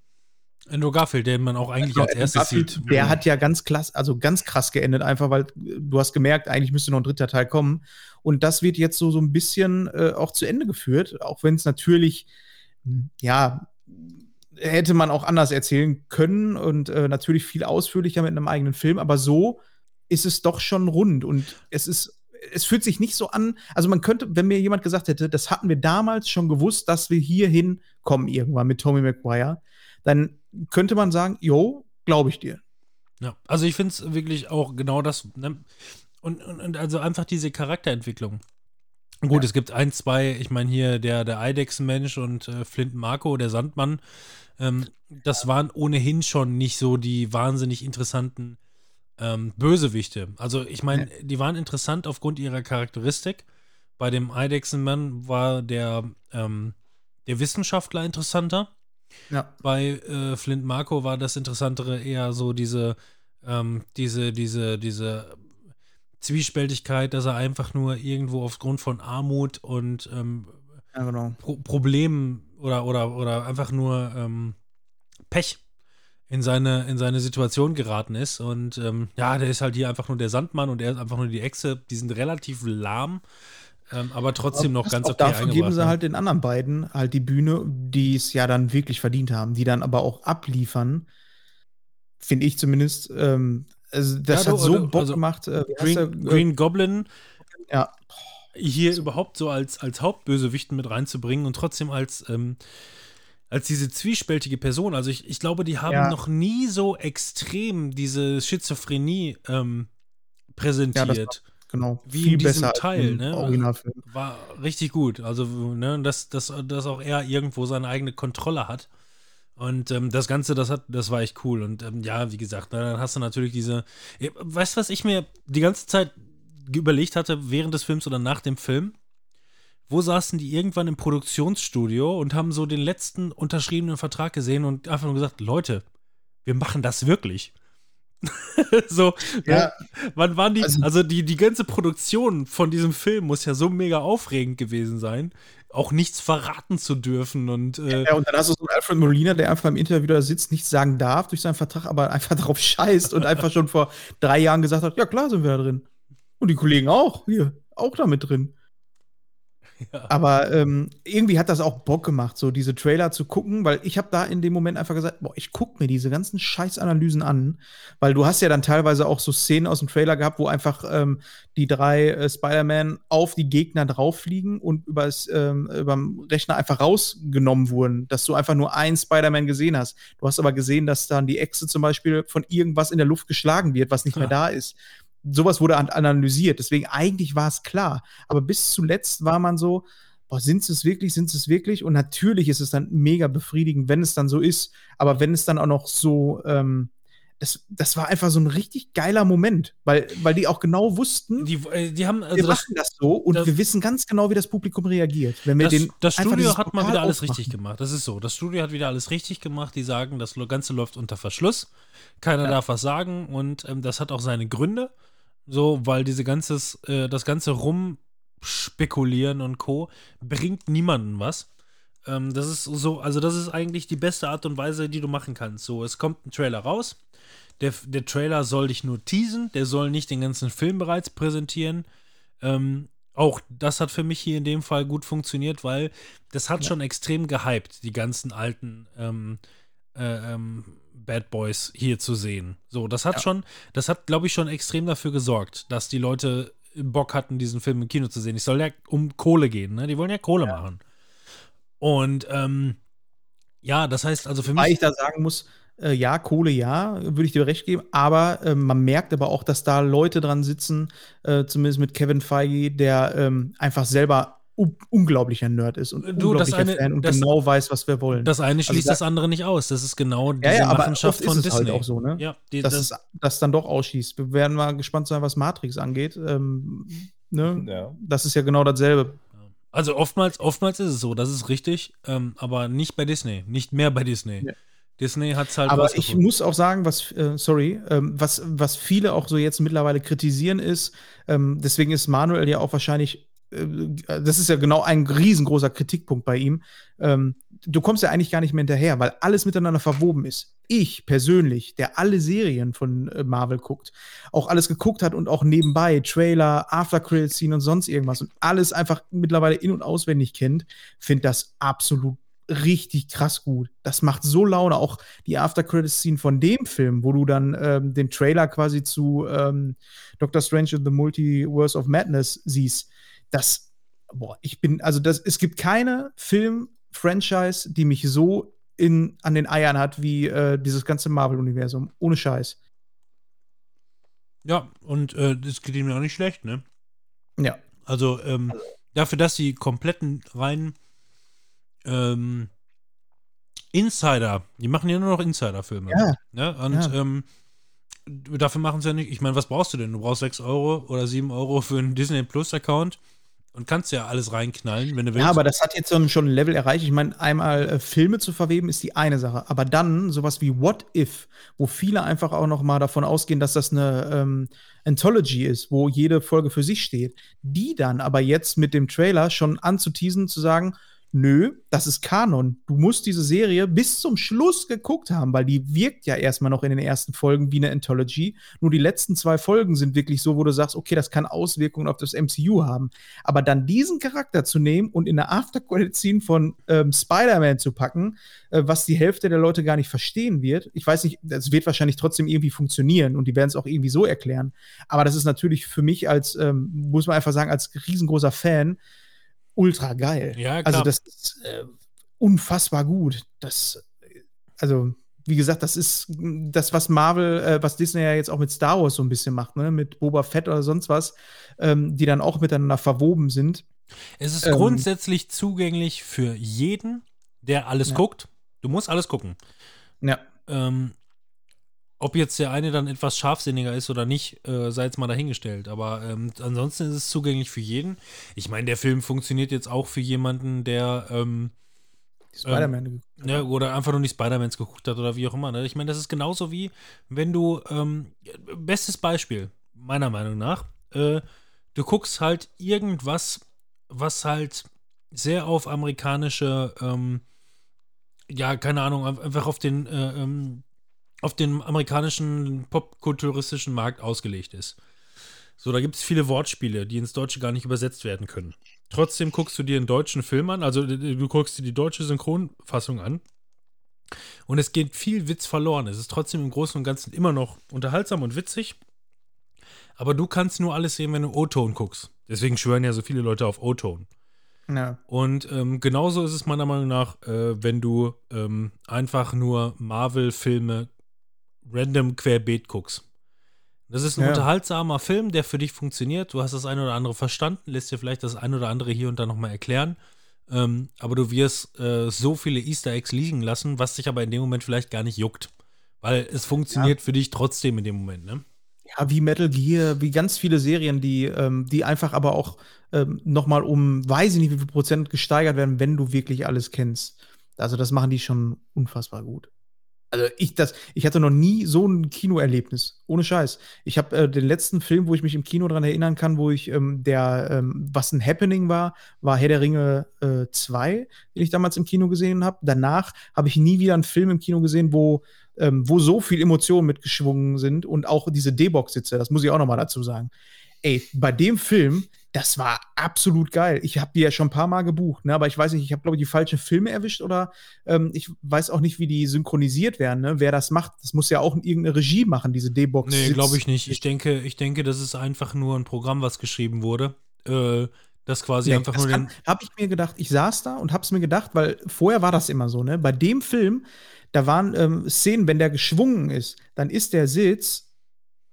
Speaker 1: Andrew Garfield, den man auch eigentlich
Speaker 2: Ja,
Speaker 1: als erstes
Speaker 2: Garfield,
Speaker 1: sieht.
Speaker 2: Der hat ja ganz klass, also ganz krass geendet, einfach weil äh, du hast gemerkt, eigentlich müsste noch ein dritter Teil kommen. Und das wird jetzt so, so ein bisschen äh, auch zu Ende geführt, auch wenn es natürlich, mh, ja, hätte man auch anders erzählen können und äh, natürlich viel ausführlicher mit einem eigenen Film, aber so ist es doch schon rund und es ist, es fühlt sich nicht so an, also man könnte, wenn mir jemand gesagt hätte, das hatten wir damals schon gewusst, dass wir hierhin kommen irgendwann mit Tommy Maguire, dann könnte man sagen, jo, glaube ich dir.
Speaker 1: Ja, also ich finde es wirklich auch genau das. Ne? Und, und, und also einfach diese Charakterentwicklung. Gut, es gibt ein, zwei, ich meine hier der, der Eidechsenmensch und äh, Flint Marco, der Sandmann. Ähm, das waren ohnehin schon nicht so die wahnsinnig interessanten ähm, Bösewichte. Also ich meine, die waren interessant aufgrund ihrer Charakteristik. Bei dem Eidechsenmann war der, ähm, der Wissenschaftler interessanter
Speaker 2: Ja.
Speaker 1: bei äh, Flint Marco war das Interessantere eher so diese, ähm, diese, diese, diese Zwiespältigkeit, dass er einfach nur irgendwo aufgrund von Armut und ähm,
Speaker 2: Ja, genau.
Speaker 1: Pro Problemen oder, oder, oder einfach nur ähm, Pech in seine, in seine Situation geraten ist. Und ähm, ja, der ist halt hier einfach nur der Sandmann und er ist einfach nur die Echse. Die sind relativ lahm, ähm, aber trotzdem noch ganz okay
Speaker 2: Dafür geben sie
Speaker 1: ne?
Speaker 2: halt den anderen beiden halt die Bühne, die es ja dann wirklich verdient haben, die dann aber auch abliefern, finde ich zumindest. Ähm, Also, das
Speaker 1: Ja,
Speaker 2: hat so
Speaker 1: also-
Speaker 2: Bock
Speaker 1: also
Speaker 2: gemacht. Äh?
Speaker 1: Green, Green Goblin
Speaker 2: Ja.
Speaker 1: hier überhaupt so als, als Hauptbösewichten mit reinzubringen und trotzdem als, ähm, als diese zwiespältige Person. Also ich, ich glaube, die haben
Speaker 2: Ja.
Speaker 1: noch nie so extrem diese Schizophrenie ähm, präsentiert.
Speaker 2: Genau.
Speaker 1: Wie in diesem Teil, ne?
Speaker 2: Originalfilm.
Speaker 1: War richtig gut. Also, ne, dass, dass, dass auch er irgendwo seine eigene Kontrolle hat. Und ähm, das Ganze, das hat, das war echt cool. Und ähm, ja, wie gesagt, dann hast du natürlich diese. Eh, Weißt du, was ich mir die ganze Zeit überlegt hatte, während des Films oder nach dem Film? Wo saßen die irgendwann im Produktionsstudio und haben so den letzten unterschriebenen Vertrag gesehen und einfach nur gesagt, Leute, wir machen das wirklich. *laughs* so,
Speaker 2: Ja.
Speaker 1: ne? wann waren die,
Speaker 2: Also-
Speaker 1: also, die, die ganze Produktion von diesem Film muss ja so mega aufregend gewesen sein, auch nichts verraten zu dürfen und äh,
Speaker 2: Ja, und dann hast du so einen Alfred Molina, der einfach im Interview da sitzt, nichts sagen darf durch seinen Vertrag, aber einfach *laughs* drauf scheißt und einfach schon vor drei Jahren gesagt hat, ja klar sind wir da drin. Und die Kollegen auch, hier, auch da mit drin.
Speaker 1: Ja.
Speaker 2: Aber ähm, irgendwie hat das auch Bock gemacht, so diese Trailer zu gucken, weil ich habe da in dem Moment einfach gesagt, boah, ich guck mir diese ganzen Scheißanalysen an, weil du hast ja dann teilweise auch so Szenen aus dem Trailer gehabt, wo einfach ähm, die drei äh, Spider-Man auf die Gegner drauffliegen und übers, ähm, überm Rechner einfach rausgenommen wurden, dass du einfach nur einen Spider-Man gesehen hast. Du hast aber gesehen, dass dann die Echse zum Beispiel von irgendwas in der Luft geschlagen wird, was nicht mehr da ist sowas wurde an analysiert. Deswegen eigentlich war es klar. Aber bis zuletzt war man so, boah, sind sie es wirklich, sind sie es wirklich? Und natürlich ist es dann mega befriedigend, wenn es dann so ist. Aber wenn es dann auch noch so, ähm, das, das war einfach so ein richtig geiler Moment, weil, weil die auch genau wussten,
Speaker 1: die, äh, die haben,
Speaker 2: wir
Speaker 1: also das,
Speaker 2: machen das so und
Speaker 1: das-
Speaker 2: wir wissen ganz genau, wie das Publikum reagiert. Wenn wir
Speaker 1: das,
Speaker 2: den
Speaker 1: das Studio hat mal wieder alles
Speaker 2: aufmachen.
Speaker 1: richtig gemacht. Das ist so. Das Studio hat wieder alles richtig gemacht. Die sagen, das Ganze läuft unter Verschluss. Keiner
Speaker 2: Ja.
Speaker 1: darf was sagen und ähm, das hat auch seine Gründe. So, weil diese ganzes, äh, das ganze Rumspekulieren und Co. bringt niemanden was. Ähm, das ist so, also das ist eigentlich die beste Art und Weise, die du machen kannst. So, es kommt ein Trailer raus. Der, der Trailer soll dich nur teasen, der soll nicht den ganzen Film bereits präsentieren. Ähm, auch das hat für mich hier in dem Fall gut funktioniert, weil das hat schon extrem gehypt, die ganzen alten ähm, äh, ähm, Bad Boys hier zu sehen. So, das hat
Speaker 2: Ja.
Speaker 1: schon, das hat, glaube ich, schon extrem dafür gesorgt, dass die Leute Bock hatten, diesen Film im Kino zu sehen. Es soll ja um Kohle gehen, ne? Die wollen ja Kohle machen. Und ähm, ja, das heißt also für mich.
Speaker 2: ich da sagen muss, äh, ja, Kohle, ja, würde ich dir recht geben, aber ähm, man merkt aber auch, dass da Leute dran sitzen, äh, zumindest mit Kevin Feige, der ähm, einfach selber unglaublicher Nerd ist und
Speaker 1: Du, das
Speaker 2: unglaublicher
Speaker 1: eine-
Speaker 2: Fan und
Speaker 1: das-
Speaker 2: genau weiß, was wir wollen.
Speaker 1: Das eine schließt
Speaker 2: da-
Speaker 1: das andere nicht aus. Das ist genau diese
Speaker 2: ja, ja, aber
Speaker 1: Machenschaft
Speaker 2: oft ist
Speaker 1: von
Speaker 2: es
Speaker 1: Disney.
Speaker 2: halt auch so, ne?
Speaker 1: Ja, die,
Speaker 2: dass
Speaker 1: das,
Speaker 2: es das dann doch ausschießt. Wir werden mal gespannt sein, was Matrix angeht. Ähm, ne?
Speaker 3: Ja.
Speaker 2: Das ist ja genau dasselbe.
Speaker 1: also oftmals, oftmals ist es so, das ist richtig, ähm, aber nicht bei Disney, nicht mehr bei Disney.
Speaker 2: Ja.
Speaker 1: Disney hat es halt
Speaker 2: Aber ich muss auch sagen, was, äh, sorry, ähm, was, was viele auch so jetzt mittlerweile kritisieren ist, ähm, deswegen ist Manuel ja auch wahrscheinlich, das ist ja genau ein riesengroßer Kritikpunkt bei ihm. Ähm, du kommst ja eigentlich gar nicht mehr hinterher, weil alles miteinander verwoben ist. Ich persönlich, der alle Serien von äh, Marvel guckt, auch alles geguckt hat und auch nebenbei Trailer, After Credit Scene und sonst irgendwas und alles einfach mittlerweile in- und auswendig kennt, finde das absolut richtig krass gut. Das macht so Laune. Auch die After Credit Scene von dem Film, wo du dann ähm, den Trailer quasi zu ähm, Doctor Strange and the Multiverse of Madness siehst. Das, boah, ich bin, also das, es gibt keine Film-Franchise, die mich so in, an den Eiern hat wie äh, dieses ganze Marvel-Universum. Ohne Scheiß.
Speaker 1: Ja, und äh, das geht ihm ja auch nicht schlecht, ne?
Speaker 2: Ja.
Speaker 1: Also, ähm, dafür, dass die kompletten rein ähm, Insider, die machen ja nur noch Insider-Filme.
Speaker 2: Ja.
Speaker 1: Ne? Und
Speaker 2: Ja.
Speaker 1: ähm, dafür machen sie ja nicht, ich meine, was brauchst du denn? Du brauchst 6 Euro oder 7 Euro für einen Disney Plus-Account und kannst ja alles reinknallen, wenn du willst.
Speaker 2: Ja, aber das hat jetzt schon ein Level erreicht. Ich meine, einmal äh, Filme zu verweben ist die eine Sache, aber dann sowas wie What If, wo viele einfach auch noch mal davon ausgehen, dass das eine ähm, Anthology ist, wo jede Folge für sich steht, die dann aber jetzt mit dem Trailer schon anzuteasen, zu sagen, nö, das ist Kanon. Du musst diese Serie bis zum Schluss geguckt haben, weil die wirkt ja erstmal noch in den ersten Folgen wie eine Anthology. Nur die letzten zwei Folgen sind wirklich so, wo du sagst, okay, das kann Auswirkungen auf das MCU haben. Aber dann diesen Charakter zu nehmen und in eine After-Credit-Scene von ähm, Spider-Man zu packen, äh, was die Hälfte der Leute gar nicht verstehen wird. Ich weiß nicht, das wird wahrscheinlich trotzdem irgendwie funktionieren und die werden es auch irgendwie so erklären. Aber das ist natürlich für mich als, ähm, muss man einfach sagen, als riesengroßer Fan ultra geil.
Speaker 1: Ja, klar.
Speaker 2: Also das ist äh, unfassbar gut. Das, also wie gesagt, das ist das, was Marvel, äh, was Disney ja jetzt auch mit Star Wars so ein bisschen macht, ne? Mit Boba Fett oder sonst was, ähm, die dann auch miteinander verwoben sind.
Speaker 1: Es ist
Speaker 2: Ähm,
Speaker 1: grundsätzlich zugänglich für jeden, der alles
Speaker 2: Ja.
Speaker 1: guckt. Du musst alles gucken.
Speaker 2: Ja.
Speaker 1: Ähm, ob jetzt der eine dann etwas scharfsinniger ist oder nicht, äh, sei jetzt mal dahingestellt. Aber ähm, ansonsten ist es zugänglich für jeden. Ich meine, der Film funktioniert jetzt auch für jemanden, der ähm,
Speaker 2: Die Spider-Man.
Speaker 1: ja, oder einfach nur die Spider-Mans geguckt hat oder wie auch immer. Ne? Ich meine, das ist genauso wie, wenn du, ähm, bestes Beispiel, meiner Meinung nach, äh, du guckst halt irgendwas, was halt sehr auf amerikanische, ähm, ja, keine Ahnung, ein- einfach auf den, äh, ähm, auf den amerikanischen popkulturistischen Markt ausgelegt ist. So, da gibt es viele Wortspiele, die ins Deutsche gar nicht übersetzt werden können. Trotzdem guckst du dir einen deutschen Film an, also du du guckst dir die deutsche Synchronfassung an. Und es geht viel Witz verloren. Es ist trotzdem im Großen und Ganzen immer noch unterhaltsam und witzig. Aber du kannst nur alles sehen, wenn du O-Ton guckst. Deswegen schwören ja so viele Leute auf O-Ton.
Speaker 2: Ja.
Speaker 1: Und ähm, genauso ist es meiner Meinung nach, äh, wenn du ähm, einfach nur Marvel-Filme random querbeet guckst. Das ist ein
Speaker 2: Ja.
Speaker 1: unterhaltsamer Film, der für dich funktioniert. Du hast das eine oder andere verstanden, lässt dir vielleicht das eine oder andere hier und da nochmal erklären. Ähm, aber du wirst äh, so viele Easter Eggs liegen lassen, was dich aber in dem Moment vielleicht gar nicht juckt. Weil es funktioniert für dich trotzdem in dem Moment, ne?
Speaker 2: Ja, wie Metal Gear, wie ganz viele Serien, die, ähm, die einfach aber auch ähm, nochmal um, weiß ich nicht, wie viel Prozent gesteigert werden, wenn du wirklich alles kennst. Also das machen die schon unfassbar gut. Also ich, das, ich hatte noch nie so ein Kinoerlebnis. Ohne Scheiß. Ich habe äh, den letzten Film, wo ich mich im Kino dran erinnern kann, wo ich ähm, der, ähm, was ein Happening war, war Herr der Ringe äh, 2, den ich damals im Kino gesehen habe. Danach habe ich nie wieder einen Film im Kino gesehen, wo ähm, wo so viel Emotionen mitgeschwungen sind und auch diese D-Box-Sitze, das muss ich auch noch mal dazu sagen. Ey, bei dem Film, das war absolut geil. Ich habe die ja schon ein paar Mal gebucht, ne? aber ich weiß nicht, ich habe, glaube ich, die falschen Filme erwischt oder ähm, ich weiß auch nicht, wie die synchronisiert werden, ne? wer das macht. Das muss ja auch irgendeine Regie machen, diese D-Box.
Speaker 1: Nee, glaube ich nicht. Ich denke, ich denke, das ist einfach nur ein Programm, was geschrieben wurde. Äh, das quasi
Speaker 2: Nee,
Speaker 1: einfach
Speaker 2: das
Speaker 1: nur den.
Speaker 2: habe ich mir gedacht, ich saß da und habe es mir gedacht, weil vorher war das immer so, ne? Bei dem Film, da waren ähm, Szenen, wenn der geschwungen ist, dann ist der Sitz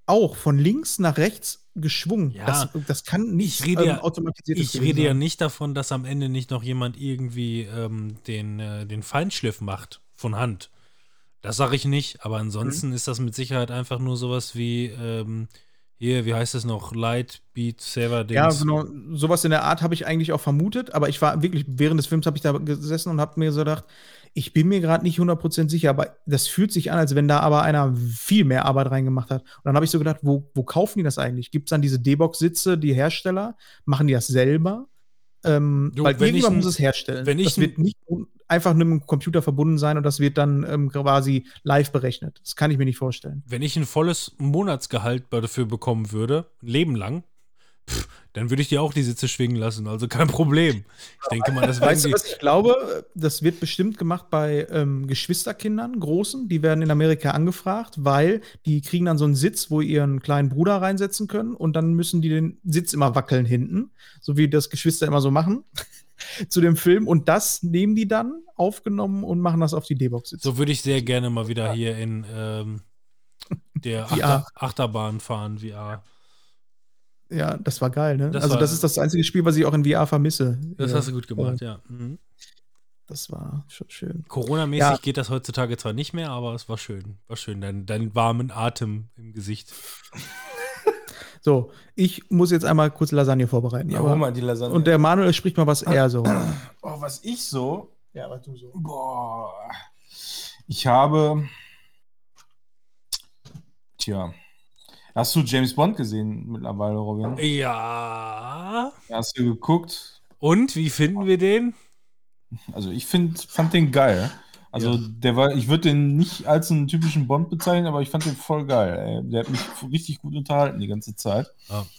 Speaker 2: auch von links nach rechts geschwungen.
Speaker 1: Ja.
Speaker 2: das, das kann nicht
Speaker 1: Ich rede ja-
Speaker 2: automatisiertes
Speaker 1: Ich rede ja
Speaker 2: sein.
Speaker 1: nicht davon, dass am Ende nicht noch jemand irgendwie ähm, den, äh, den Feinschliff macht von Hand. Das sage ich nicht, aber ansonsten
Speaker 2: Mhm.
Speaker 1: ist das mit Sicherheit einfach nur sowas wie ähm, hier, wie heißt es noch? Light Beat Saver
Speaker 2: Ja,
Speaker 1: Dings.
Speaker 2: genau. Sowas in der Art habe ich eigentlich auch vermutet, aber ich war wirklich, während des Films habe ich da gesessen und habe mir so gedacht, ich bin mir gerade nicht 100% sicher, aber das fühlt sich an, als wenn da aber einer viel mehr Arbeit reingemacht hat. Und dann habe ich so gedacht, wo, wo kaufen die das eigentlich? Gibt es dann diese D-Box-Sitze, die Hersteller? Machen die das selber? Ähm,
Speaker 1: Du,
Speaker 2: weil irgendjemand muss es herstellen.
Speaker 1: wenn ich
Speaker 2: das wird nicht einfach mit dem Computer verbunden sein und das wird dann ähm, quasi live berechnet. Das kann ich mir nicht vorstellen.
Speaker 1: Wenn ich ein volles Monatsgehalt dafür bekommen würde, ein Leben lang, pff, dann würde ich dir auch die Sitze schwingen lassen. Also kein Problem. Ich denke mal, das
Speaker 2: Weißt du, was ich glaube? Das wird bestimmt gemacht bei ähm, Geschwisterkindern, Großen. Die werden in Amerika angefragt, weil die kriegen dann so einen Sitz, wo ihren kleinen Bruder reinsetzen können und dann müssen die den Sitz immer wackeln hinten, so wie das Geschwister immer so machen *laughs* zu dem Film. Und das nehmen die dann aufgenommen und machen das auf die D-Box.
Speaker 1: So würde ich sehr gerne mal wieder hier in ähm, der. *laughs* Achter, Achterbahn fahren, VR.
Speaker 2: Ja, das war geil, ne?
Speaker 1: Das
Speaker 2: also,
Speaker 1: war-
Speaker 2: das ist das einzige Spiel, was ich auch in VR vermisse.
Speaker 1: Das
Speaker 2: Ja.
Speaker 1: hast du gut gemacht, ja. Mhm.
Speaker 2: Das war schon schön.
Speaker 1: Corona-mäßig
Speaker 2: Ja.
Speaker 1: geht das heutzutage zwar nicht mehr, aber es war schön. War schön, dein, dein warmen Atem im Gesicht. *laughs*
Speaker 2: So, ich muss jetzt einmal kurz Lasagne vorbereiten.
Speaker 3: Ja,
Speaker 2: aber-
Speaker 3: hol mal die Lasagne.
Speaker 2: und der Manuel spricht mal, was er so. *clears throat*
Speaker 3: oh, was ich so.
Speaker 2: ja, was du so.
Speaker 3: Boah. Ich habe. Tja. Hast du James Bond gesehen mittlerweile, Robin?
Speaker 1: Ja.
Speaker 3: Hast du geguckt?
Speaker 1: Und wie finden wir den?
Speaker 3: Also ich find, fand den geil. Also
Speaker 1: Ja.
Speaker 3: der war, ich würde den nicht als einen typischen Bond bezeichnen, aber ich fand den voll geil. Ey. Der hat mich richtig gut unterhalten die ganze Zeit.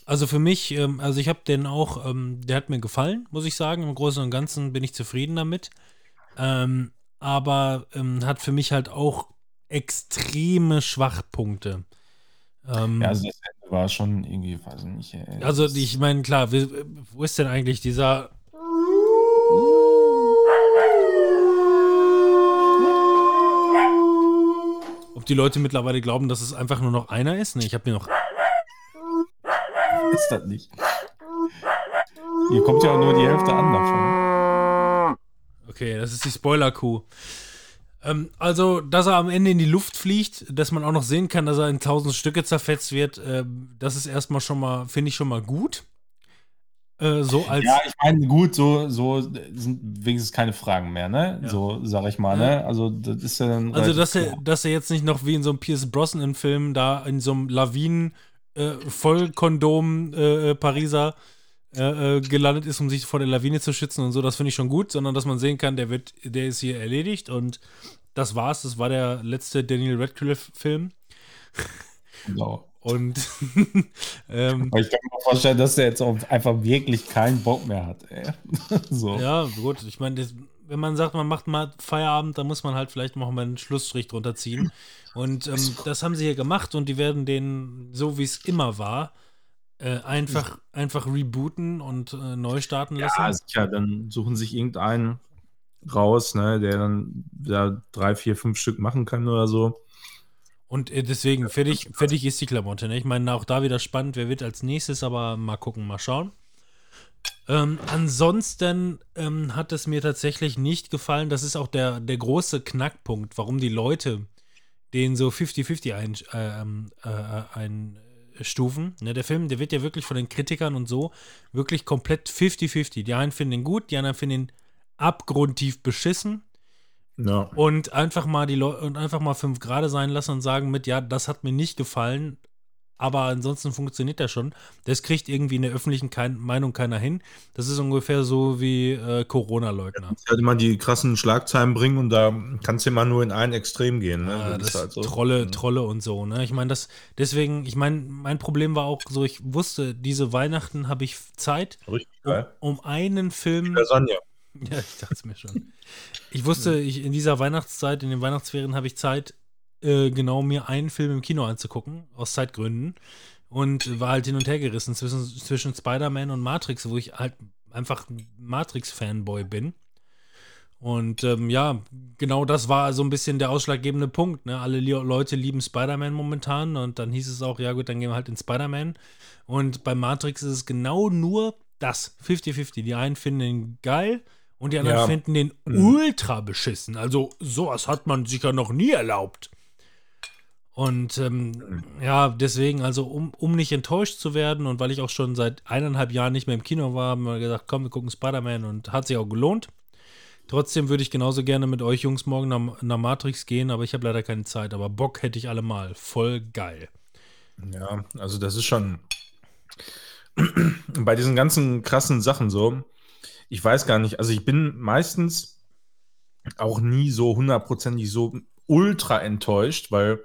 Speaker 1: Also für mich, ähm, also ich habe den auch, ähm, der hat mir gefallen, muss ich sagen. Im Großen und Ganzen bin ich zufrieden damit. Ähm, aber hat für mich halt auch extreme Schwachpunkte. Ähm,
Speaker 3: Ja, also das Ende war schon irgendwie, weiß ich nicht. Ey.
Speaker 1: also ich meine, klar, wo ist denn eigentlich dieser Ob die Leute mittlerweile glauben, dass es einfach nur noch einer ist? Nee, ich habe mir noch.
Speaker 3: ist das nicht. Hier kommt ja auch nur die Hälfte an davon.
Speaker 1: Okay, das ist die Spoiler-Kuh. Ähm, also, dass er am Ende in die Luft fliegt, dass man auch noch sehen kann, dass er in tausend Stücke zerfetzt wird, ähm, das ist erstmal schon mal, finde ich schon mal gut. Äh, so als.
Speaker 3: Ja, ich meine, gut, so, so sind wenigstens keine Fragen mehr, ne?
Speaker 1: Ja.
Speaker 3: So, sag ich mal,
Speaker 1: Ja.
Speaker 3: ne? Also, das ist ja dann.
Speaker 1: also, dass er, dass er jetzt nicht noch wie in so einem Pierce Brosnan-Film da in so einem Lawinen äh, Vollkondom äh, äh, Pariser äh, äh, gelandet ist, um sich vor der Lawine zu schützen und so, das finde ich schon gut, sondern dass man sehen kann, der wird, der ist hier erledigt und das war's. Das war der letzte Daniel Radcliffe-Film.
Speaker 3: Genau.
Speaker 1: Und *laughs* ähm,
Speaker 3: ich kann mir vorstellen, dass der jetzt auch einfach wirklich keinen Bock mehr hat, *laughs* so.
Speaker 1: ja, gut, ich meine, wenn man sagt, man macht mal Feierabend, dann muss man halt vielleicht noch mal einen Schlussstrich drunter ziehen. Und ähm, das haben sie hier gemacht und die werden den, so wie es immer war, äh, einfach, einfach rebooten und äh, neu starten lassen.
Speaker 3: Ja, sicher, dann suchen sich irgendeinen raus, ne, der dann da drei, vier, fünf Stück machen kann oder so.
Speaker 1: Und äh, deswegen, fertig, fertig ist die Klamotte. Ne? Ich meine, auch da wieder spannend, wer wird als nächstes, aber mal gucken, mal schauen. Ähm, ansonsten ähm, hat es mir tatsächlich nicht gefallen. Das ist auch der, der große Knackpunkt, warum die Leute den so 50-50 ein, äh, ähm, äh, einstufen. Ne, der Film, der wird ja wirklich von den Kritikern und so wirklich komplett 50-50. Die einen finden ihn gut, die anderen finden ihn abgrundtief beschissen
Speaker 3: Ja.
Speaker 1: und einfach mal die Leute und einfach mal fünf Grade sein lassen und sagen mit, ja, das hat mir nicht gefallen, aber ansonsten funktioniert der schon. Das kriegt irgendwie in der öffentlichen kein, Meinung keiner hin. Das ist ungefähr so wie äh, Corona-Leugner.
Speaker 3: halt immer die krassen Schlagzeilen bringen und da kannst du immer nur in ein Extrem gehen. Ne?
Speaker 1: Ja,
Speaker 3: Das
Speaker 1: das
Speaker 3: ist halt so.
Speaker 1: Trolle, Trolle und so, ne? Ich meine, das, deswegen, ich meine, mein Problem war auch so, ich wusste, diese Weihnachten habe ich Zeit,
Speaker 3: Richtig
Speaker 1: um, um einen Film.
Speaker 3: Lasagne. *laughs*
Speaker 1: Ja, ich dachte es mir schon. Ich wusste, ich, in dieser Weihnachtszeit, in den Weihnachtsferien habe ich Zeit, äh, genau mir einen Film im Kino anzugucken, aus Zeitgründen. Und war halt hin und her gerissen zwischen, zwischen Spider-Man und Matrix, wo ich halt einfach ein Matrix-Fanboy bin. Und ähm, ja, genau das war so ein bisschen der ausschlaggebende Punkt. Ne? Alle Leute lieben Spider-Man momentan und dann hieß es auch, ja gut, dann gehen wir halt in Spider-Man. Und bei Matrix ist es genau nur das, 50-50. Die einen finden ihn geil und die anderen
Speaker 3: Ja.
Speaker 1: finden den
Speaker 3: Mhm.
Speaker 1: ultra beschissen. Also sowas hat man sich ja noch nie erlaubt. Und ähm, ja, deswegen, also um, um nicht enttäuscht zu werden und weil ich auch schon seit eineinhalb Jahren nicht mehr im Kino war, haben wir gesagt, komm, wir gucken Spider-Man und hat sich auch gelohnt. Trotzdem würde ich genauso gerne mit euch Jungs morgen nach, nach Matrix gehen, aber ich habe leider keine Zeit. Aber Bock hätte ich allemal. Voll geil.
Speaker 3: Ja, also das ist schon *clears throat* bei diesen ganzen krassen Sachen so. Ich weiß gar nicht, also ich bin meistens auch nie so hundertprozentig so ultra enttäuscht, weil,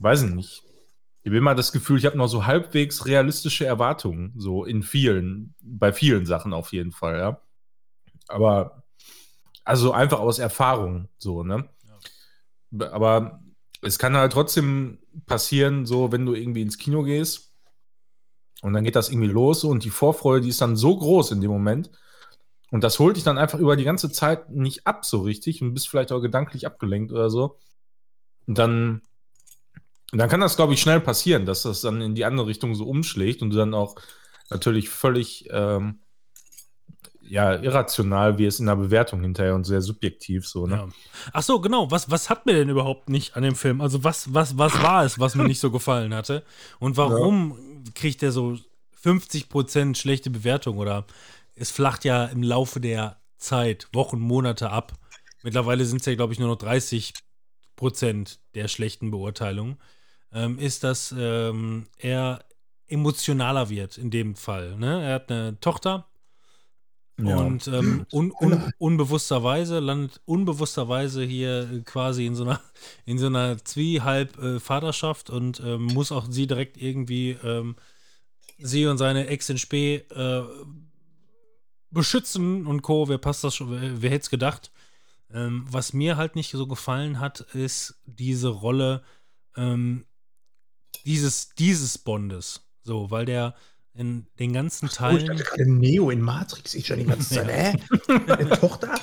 Speaker 3: weiß ich nicht. Ich habe immer das Gefühl, ich habe noch so halbwegs realistische Erwartungen, so in vielen, bei vielen Sachen auf jeden Fall, ja. Aber, also einfach aus Erfahrung, so, ne? Aber es kann halt trotzdem passieren, so wenn du irgendwie ins Kino gehst und dann geht das irgendwie los und die Vorfreude, die ist dann so groß in dem Moment und das holt dich dann einfach über die ganze Zeit nicht ab so richtig und bist vielleicht auch gedanklich abgelenkt oder so. Und dann, dann kann das, glaube ich, schnell passieren, dass das dann in die andere Richtung so umschlägt und du dann auch natürlich völlig ähm, ja, irrational wirst in der Bewertung hinterher und sehr subjektiv so, ne?
Speaker 1: Ja. Ach so, genau. Was, was hat mir denn überhaupt nicht an dem Film? Also was, was, was war es, was mir nicht so gefallen hatte? Und warum kriegt der so 50% schlechte Bewertung? Oder es flacht ja im Laufe der Zeit, Wochen, Monate ab. Mittlerweile sind es ja, glaube ich, nur noch 30% der schlechten Beurteilungen. Ähm, ist, dass ähm, er emotionaler wird in dem Fall. Ne? Er hat eine Tochter
Speaker 3: Ja.
Speaker 1: Und ähm, un, *clears throat* un, unbewussterweise landet unbewussterweise hier äh, quasi in so einer *laughs* in so einer zwiehalb äh, Vaterschaft und ähm, muss auch sie direkt irgendwie ähm, sie und seine Ex in Spee äh, beschützen und Co. Wer passt das schon? Wer, wer hätte es gedacht? Ähm, was mir halt nicht so gefallen hat, ist diese Rolle ähm, dieses dieses Bondes. So, weil der in den ganzen
Speaker 4: Oh, ich gerade Neo in Matrix. Ich schon die ganze Zeit, *laughs* hä? Eine Tochter?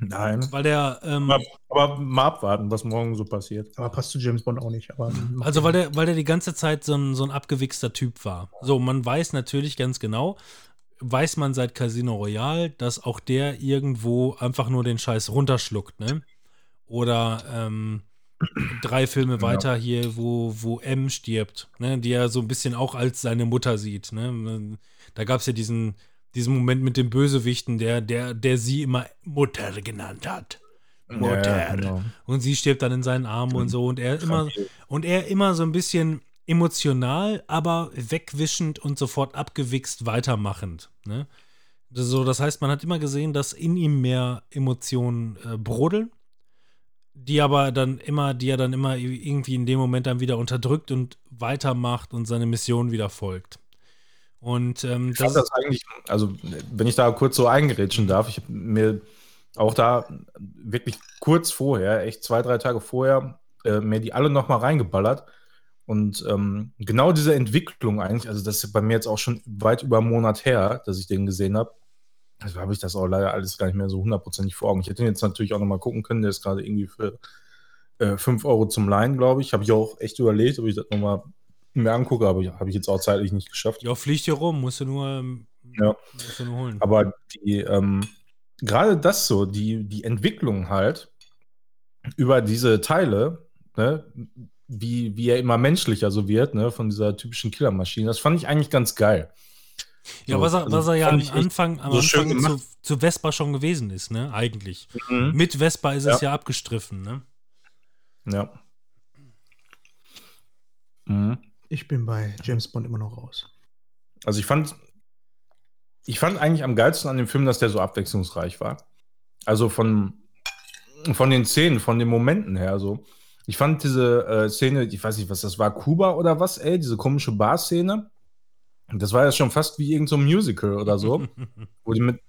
Speaker 3: Nein.
Speaker 1: weil der ähm,
Speaker 3: Aber, aber mal abwarten, was morgen so passiert.
Speaker 4: Aber passt zu James Bond auch nicht. Aber
Speaker 1: Also weil der, weil der die ganze Zeit so ein, so ein abgewichster Typ war. So, man weiß natürlich ganz genau, weiß man seit Casino Royale, dass auch der irgendwo einfach nur den Scheiß runterschluckt, ne? Oder ähm, drei Filme weiter hier, wo, wo M stirbt, ne? Die er so ein bisschen auch als seine Mutter sieht, ne? Da gab es ja diesen, diesen Moment mit dem Bösewichten, der, der, der sie immer Mutter genannt hat. Mutter.
Speaker 3: Ja, genau.
Speaker 1: Und sie stirbt dann in seinen Armen und so. Und er immer, und er immer so ein bisschen emotional, aber wegwischend und sofort abgewichst weitermachend. Ne? Das, so, das heißt, man hat immer gesehen, dass in ihm mehr Emotionen äh, brodeln, die aber dann immer, die er dann immer irgendwie in dem Moment dann wieder unterdrückt und weitermacht und seine Mission wieder folgt. Und ähm,
Speaker 3: Ich fand das eigentlich, also wenn ich da kurz so eingerätschen darf, ich habe mir auch da wirklich kurz vorher, echt zwei, drei Tage vorher, äh, mir die alle nochmal reingeballert. Und ähm, genau diese Entwicklung eigentlich, also das ist bei mir jetzt auch schon weit über einen Monat her, dass ich den gesehen habe. Also habe ich das auch leider alles gar nicht mehr so hundertprozentig vor Augen. Ich hätte ihn jetzt natürlich auch nochmal gucken können, der ist gerade irgendwie für äh, 5 Euro zum Leihen, glaube ich. Habe ich auch echt überlegt, ob ich das nochmal mir angucke, aber habe ich jetzt auch zeitlich nicht geschafft.
Speaker 1: ja, fliegt hier rum, musst du nur, ähm,
Speaker 3: Ja.
Speaker 1: musst du nur holen.
Speaker 3: Aber die, ähm, gerade das so, die, die Entwicklung halt über diese Teile, ne, wie, wie er immer menschlicher so wird, ne, von dieser typischen Killermaschine, das fand ich eigentlich ganz geil.
Speaker 1: Ja,
Speaker 3: So,
Speaker 1: was er,
Speaker 3: also
Speaker 1: was er ja am Anfang, am
Speaker 3: so
Speaker 1: Anfang zu, zu Vespa schon gewesen ist, ne? Eigentlich.
Speaker 3: Mhm.
Speaker 1: Mit Vespa ist es
Speaker 3: Ja.
Speaker 1: ja abgestriffen, ne?
Speaker 3: Ja. Mhm.
Speaker 4: ich bin bei James Bond immer noch raus.
Speaker 3: Also ich fand, ich fand eigentlich am geilsten an dem Film, dass der so abwechslungsreich war. Also von, von den Szenen, von den Momenten her so. Ich fand diese äh, Szene, ich weiß nicht, was das war, Kuba oder was, ey, diese komische Bar-Szene. Das war ja schon fast wie irgendein so ein Musical oder so, *laughs* wo die mit,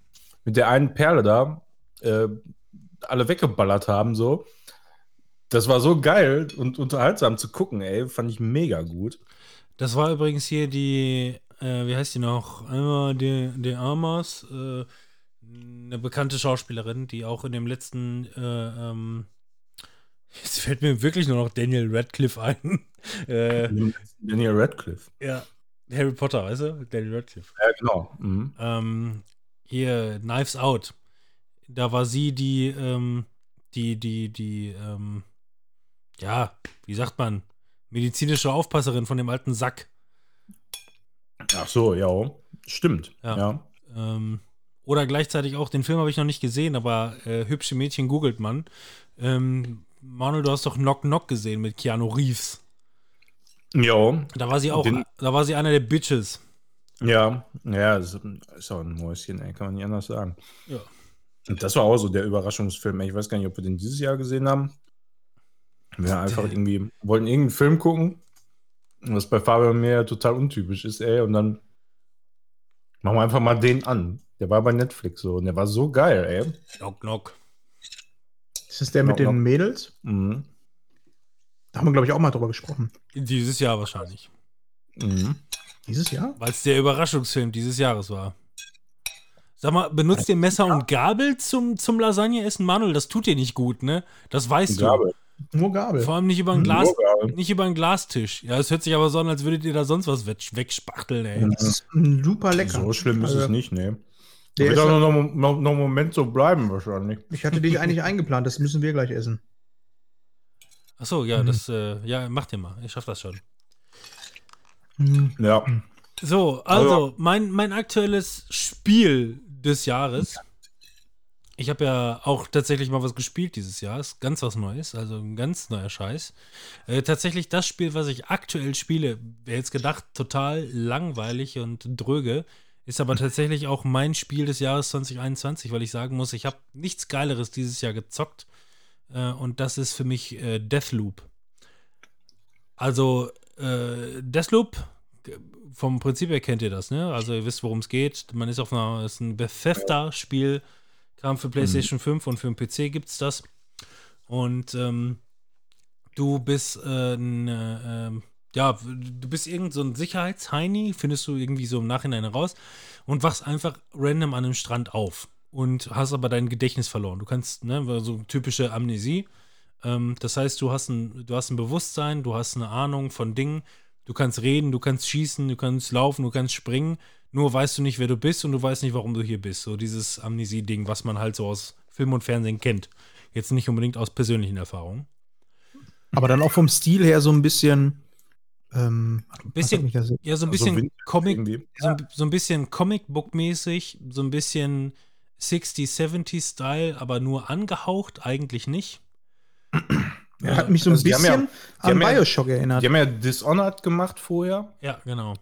Speaker 3: mit der einen Perle da äh, alle weggeballert haben, so. Das war so geil und unterhaltsam zu gucken, ey. Fand ich mega gut.
Speaker 1: Das war übrigens hier die, äh, wie heißt die noch? Einmal die, die Amas, äh, eine bekannte Schauspielerin, die auch in dem letzten, äh, ähm, jetzt fällt mir wirklich nur noch Daniel Radcliffe ein. *laughs* äh,
Speaker 3: Daniel Radcliffe.
Speaker 1: ja, Harry Potter, weißt du? Daniel Radcliffe.
Speaker 3: Ja, genau. Mhm.
Speaker 1: ähm, hier Knives Out. Da war sie die, ähm, die, die, die, ähm, ja, wie sagt man, medizinische Aufpasserin von dem alten Sack.
Speaker 3: Ach so, ja. Stimmt.
Speaker 1: Ja.
Speaker 3: Ja.
Speaker 1: Ähm, oder gleichzeitig auch, den Film habe ich noch nicht gesehen, aber äh, hübsche Mädchen googelt man. Ähm, Manuel, du hast doch Knock Knock gesehen mit Keanu Reeves.
Speaker 3: Ja.
Speaker 1: Da war sie auch,
Speaker 3: Den-
Speaker 1: da war sie einer der Bitches.
Speaker 3: Ja. Ja, ist, ist auch ein Mäuschen, ey, kann man nicht anders sagen.
Speaker 1: Ja.
Speaker 3: Und das war auch so der Überraschungsfilm. ey. Ich weiß gar nicht, ob wir den dieses Jahr gesehen haben. Wir einfach irgendwie wollten irgendeinen Film gucken, was bei Fabian und mir ja total untypisch ist, ey. Und dann machen wir einfach mal den an. Der war bei Netflix so und der war so geil, ey.
Speaker 1: Knock Knock.
Speaker 4: Ist das der mit
Speaker 3: Noch- noch.
Speaker 4: den Mädels?
Speaker 3: Mhm.
Speaker 4: Haben wir, glaube ich, auch mal drüber gesprochen.
Speaker 1: Dieses Jahr wahrscheinlich.
Speaker 3: Mhm.
Speaker 4: Dieses Jahr?
Speaker 1: Weil es der Überraschungsfilm dieses Jahres war. Sag mal, benutzt ihr Messer und Gabel zum, zum Lasagne-Essen? Manuel, das tut dir nicht gut, ne? Das weißt
Speaker 3: Gabel.
Speaker 4: Nur Gabel.
Speaker 1: du. Vor allem nicht über ein Glas,
Speaker 3: Nur Gabel.
Speaker 1: nicht über einen Glastisch. Ja, es hört sich aber so an, als würdet ihr da sonst was weg- wegspachteln, ey.
Speaker 4: Das ist super lecker.
Speaker 3: So schlimm ist
Speaker 4: Also,
Speaker 3: es nicht, ne.
Speaker 4: Der
Speaker 3: Wird auch noch, noch, noch einen Moment so bleiben wahrscheinlich.
Speaker 4: ich hatte dich eigentlich eingeplant, das müssen wir gleich essen.
Speaker 1: Achso, ja,
Speaker 4: Mhm.
Speaker 1: das, äh, ja, macht ihr mal. Ich schaff das schon.
Speaker 4: Hm.
Speaker 3: Ja.
Speaker 1: So, also, mein, mein aktuelles Spiel des Jahres. Ich habe ja auch tatsächlich mal was gespielt dieses Jahr. Ist ganz was Neues, also ein ganz neuer Scheiß. Äh, tatsächlich das Spiel, was ich aktuell spiele, wer jetzt gedacht, total langweilig und dröge, Ist aber tatsächlich auch mein Spiel des Jahres 2021, weil ich sagen muss, ich habe nichts Geileres dieses Jahr gezockt. Äh, und das ist für mich äh, Deathloop. Also, äh, Deathloop, vom Prinzip her kennt ihr das, ne? Also, ihr wisst, worum es geht. Man ist auf einer, ist ein Bethesda-Spiel, kam für PlayStation 5 und für den PC gibt es das. Und ähm, du bist äh, ein, äh, ja, du bist irgend so ein Sicherheitsheini, findest du irgendwie so im Nachhinein heraus und wachst einfach random an einem Strand auf und hast aber dein Gedächtnis verloren. Du kannst, ne, so typische Amnesie. Ähm, das heißt, du hast, ein, du hast ein Bewusstsein, du hast eine Ahnung von Dingen, du kannst reden, du kannst schießen, du kannst laufen, du kannst springen, nur weißt du nicht, wer du bist und du weißt nicht, warum du hier bist. So dieses Amnesie-Ding, was man halt so aus Film und Fernsehen kennt. Jetzt nicht unbedingt aus persönlichen Erfahrungen.
Speaker 2: Aber dann auch vom Stil her so ein bisschen. Ähm,
Speaker 1: Bisschen- Ja, so ein
Speaker 3: Also
Speaker 1: bisschen
Speaker 3: Vintage
Speaker 1: Comic, so, so ein bisschen Comicbook-mäßig, so ein bisschen 60s, 70s Style, aber nur angehaucht, eigentlich nicht. *clears throat*
Speaker 2: Ja, hat mich so ein
Speaker 3: Also
Speaker 2: bisschen
Speaker 3: ja-
Speaker 2: an
Speaker 3: haben ja-
Speaker 2: Bioshock erinnert.
Speaker 3: Die haben ja Dishonored gemacht vorher.
Speaker 1: Ja, genau.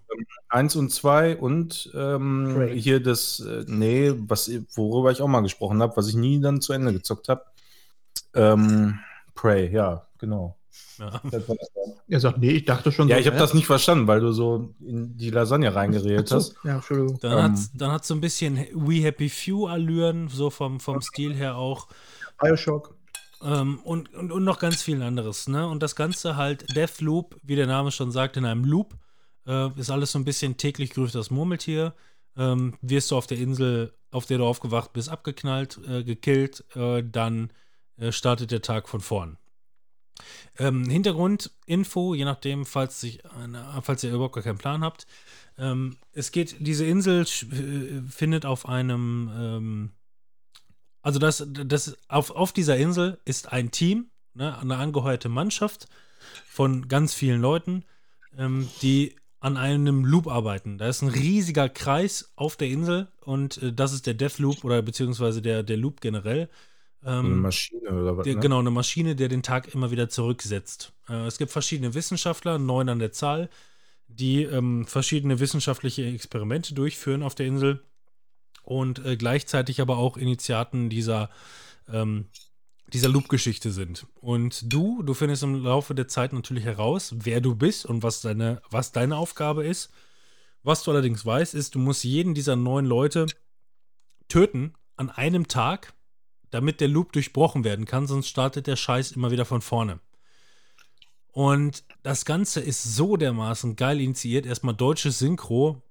Speaker 3: Eins und zwei und ähm, hier das, äh, nee, was, worüber ich auch mal gesprochen habe, was ich nie dann zu Ende gezockt habe. Ähm, Prey, ja, genau.
Speaker 1: Ja.
Speaker 2: Er sagt, nee, ich dachte schon
Speaker 3: Ja,
Speaker 2: so,
Speaker 3: ich habe das nicht verstanden, weil du so in die Lasagne reingeredet hast.
Speaker 2: Ja, Entschuldigung.
Speaker 1: Dann
Speaker 3: Ähm.
Speaker 1: hat dann hat's so ein bisschen We Happy Few-Allüren, so vom, vom Stil her auch.
Speaker 2: Bioshock.
Speaker 1: Ähm, und, und, und noch ganz viel anderes, ne? Und das Ganze halt Deathloop, wie der Name schon sagt, in einem Loop. Äh, ist alles so ein bisschen täglich grüßt das Murmeltier. Ähm, wirst du auf der Insel, auf der du aufgewacht bist, abgeknallt, äh, gekillt, äh, dann äh, startet der Tag von vorn. Ähm, Hintergrundinfo, je nachdem, falls, sich eine, falls ihr überhaupt keinen Plan habt. Ähm, es geht, diese Insel äh, findet auf einem, ähm, also das, das auf, auf dieser Insel ist ein Team, ne, eine angeheuerte Mannschaft von ganz vielen Leuten, ähm, die an einem Loop arbeiten. Da ist ein riesiger Kreis auf der Insel und äh, das ist der Deathloop oder beziehungsweise der, der Loop generell.
Speaker 3: Eine
Speaker 1: Ähm,
Speaker 3: Maschine oder was?
Speaker 1: der,
Speaker 3: ne?
Speaker 1: Genau, eine Maschine, der den Tag immer wieder zurücksetzt. Äh, es gibt verschiedene Wissenschaftler, neun an der Zahl, die ähm, verschiedene wissenschaftliche Experimente durchführen auf der Insel und äh, gleichzeitig aber auch Initiaten dieser, ähm, dieser Loop-Geschichte sind. Und du, du findest im Laufe der Zeit natürlich heraus, wer du bist und was deine, was deine Aufgabe ist. Was du allerdings weißt, ist, du musst jeden dieser neun Leute töten an einem Tag, damit der Loop durchbrochen werden kann, sonst startet der Scheiß immer wieder von vorne. Und das Ganze ist so dermaßen geil initiiert. Erstmal deutsches Synchro,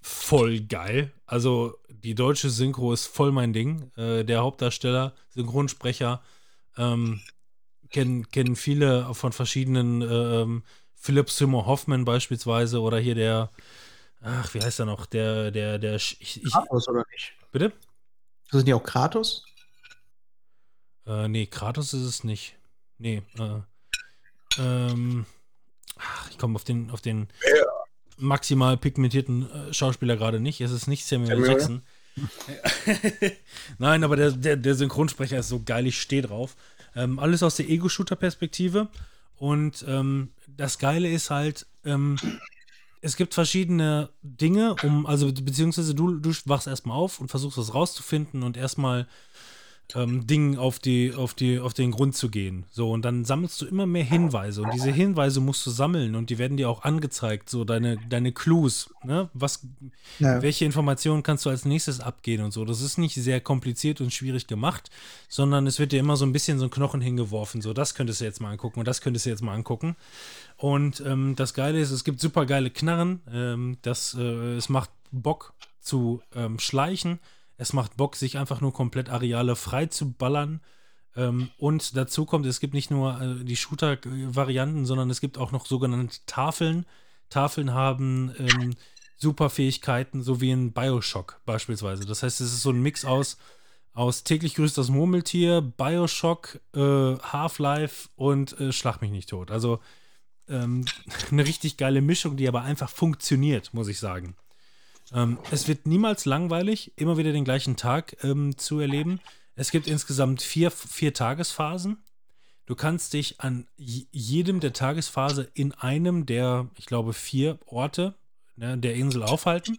Speaker 1: voll geil. Also die deutsche Synchro ist voll mein Ding. Äh, der Hauptdarsteller, Synchronsprecher, ähm, kennen, kennen viele von verschiedenen, ähm, Philipp Seymour Hoffman beispielsweise oder hier der, ach, wie heißt er noch? Der, der, der, ich, ich,
Speaker 2: Kratos oder nicht?
Speaker 1: bitte?
Speaker 2: Das sind ja auch Kratos?
Speaker 1: Äh, nee, Kratos ist es nicht. Nee, äh, ähm, ach, ich komme auf den, auf den maximal pigmentierten äh, Schauspieler gerade nicht. Es ist nicht Samuel,
Speaker 3: Samuel?
Speaker 1: Jackson. *laughs* Nein, aber der, der, der Synchronsprecher ist so geil, ich stehe drauf. Ähm, alles aus der Ego-Shooter-Perspektive. Und ähm, das Geile ist halt, ähm, es gibt verschiedene Dinge, um, also beziehungsweise du, du wachst erstmal auf und versuchst das rauszufinden und erstmal ähm, Dingen auf, die, auf, die, auf den Grund zu gehen. So, und dann sammelst du immer mehr Hinweise. Und diese Hinweise musst du sammeln und die werden dir auch angezeigt, so deine, deine Clues. Ne? Was,
Speaker 2: Ja.
Speaker 1: welche Informationen kannst du als nächstes abgehen und so. Das ist nicht sehr kompliziert und schwierig gemacht, sondern es wird dir immer so ein bisschen so ein Knochen hingeworfen. So, das könntest du jetzt mal angucken und das könntest du jetzt mal angucken. Und ähm, das Geile ist, es gibt super geile Knarren. Ähm, das, äh, es macht Bock zu ähm, schleichen. Es macht Bock, sich einfach nur komplett Areale frei zu ballern. Ähm, und dazu kommt, es gibt nicht nur äh, die Shooter-Varianten, sondern es gibt auch noch sogenannte Tafeln. Tafeln haben ähm, Superfähigkeiten, so wie in Bioshock beispielsweise. Das heißt, es ist so ein Mix aus, aus täglich grüßt das Murmeltier, Bioshock, äh, Half-Life und äh, Schlag mich nicht tot. Also ähm, *laughs* eine richtig geile Mischung, die aber einfach funktioniert, muss ich sagen. Ähm, es wird niemals langweilig, immer wieder den gleichen Tag ähm, zu erleben. Es gibt insgesamt vier, vier Tagesphasen. Du kannst dich an jedem der Tagesphase in einem der, ich glaube, vier Orte ne, der Insel aufhalten.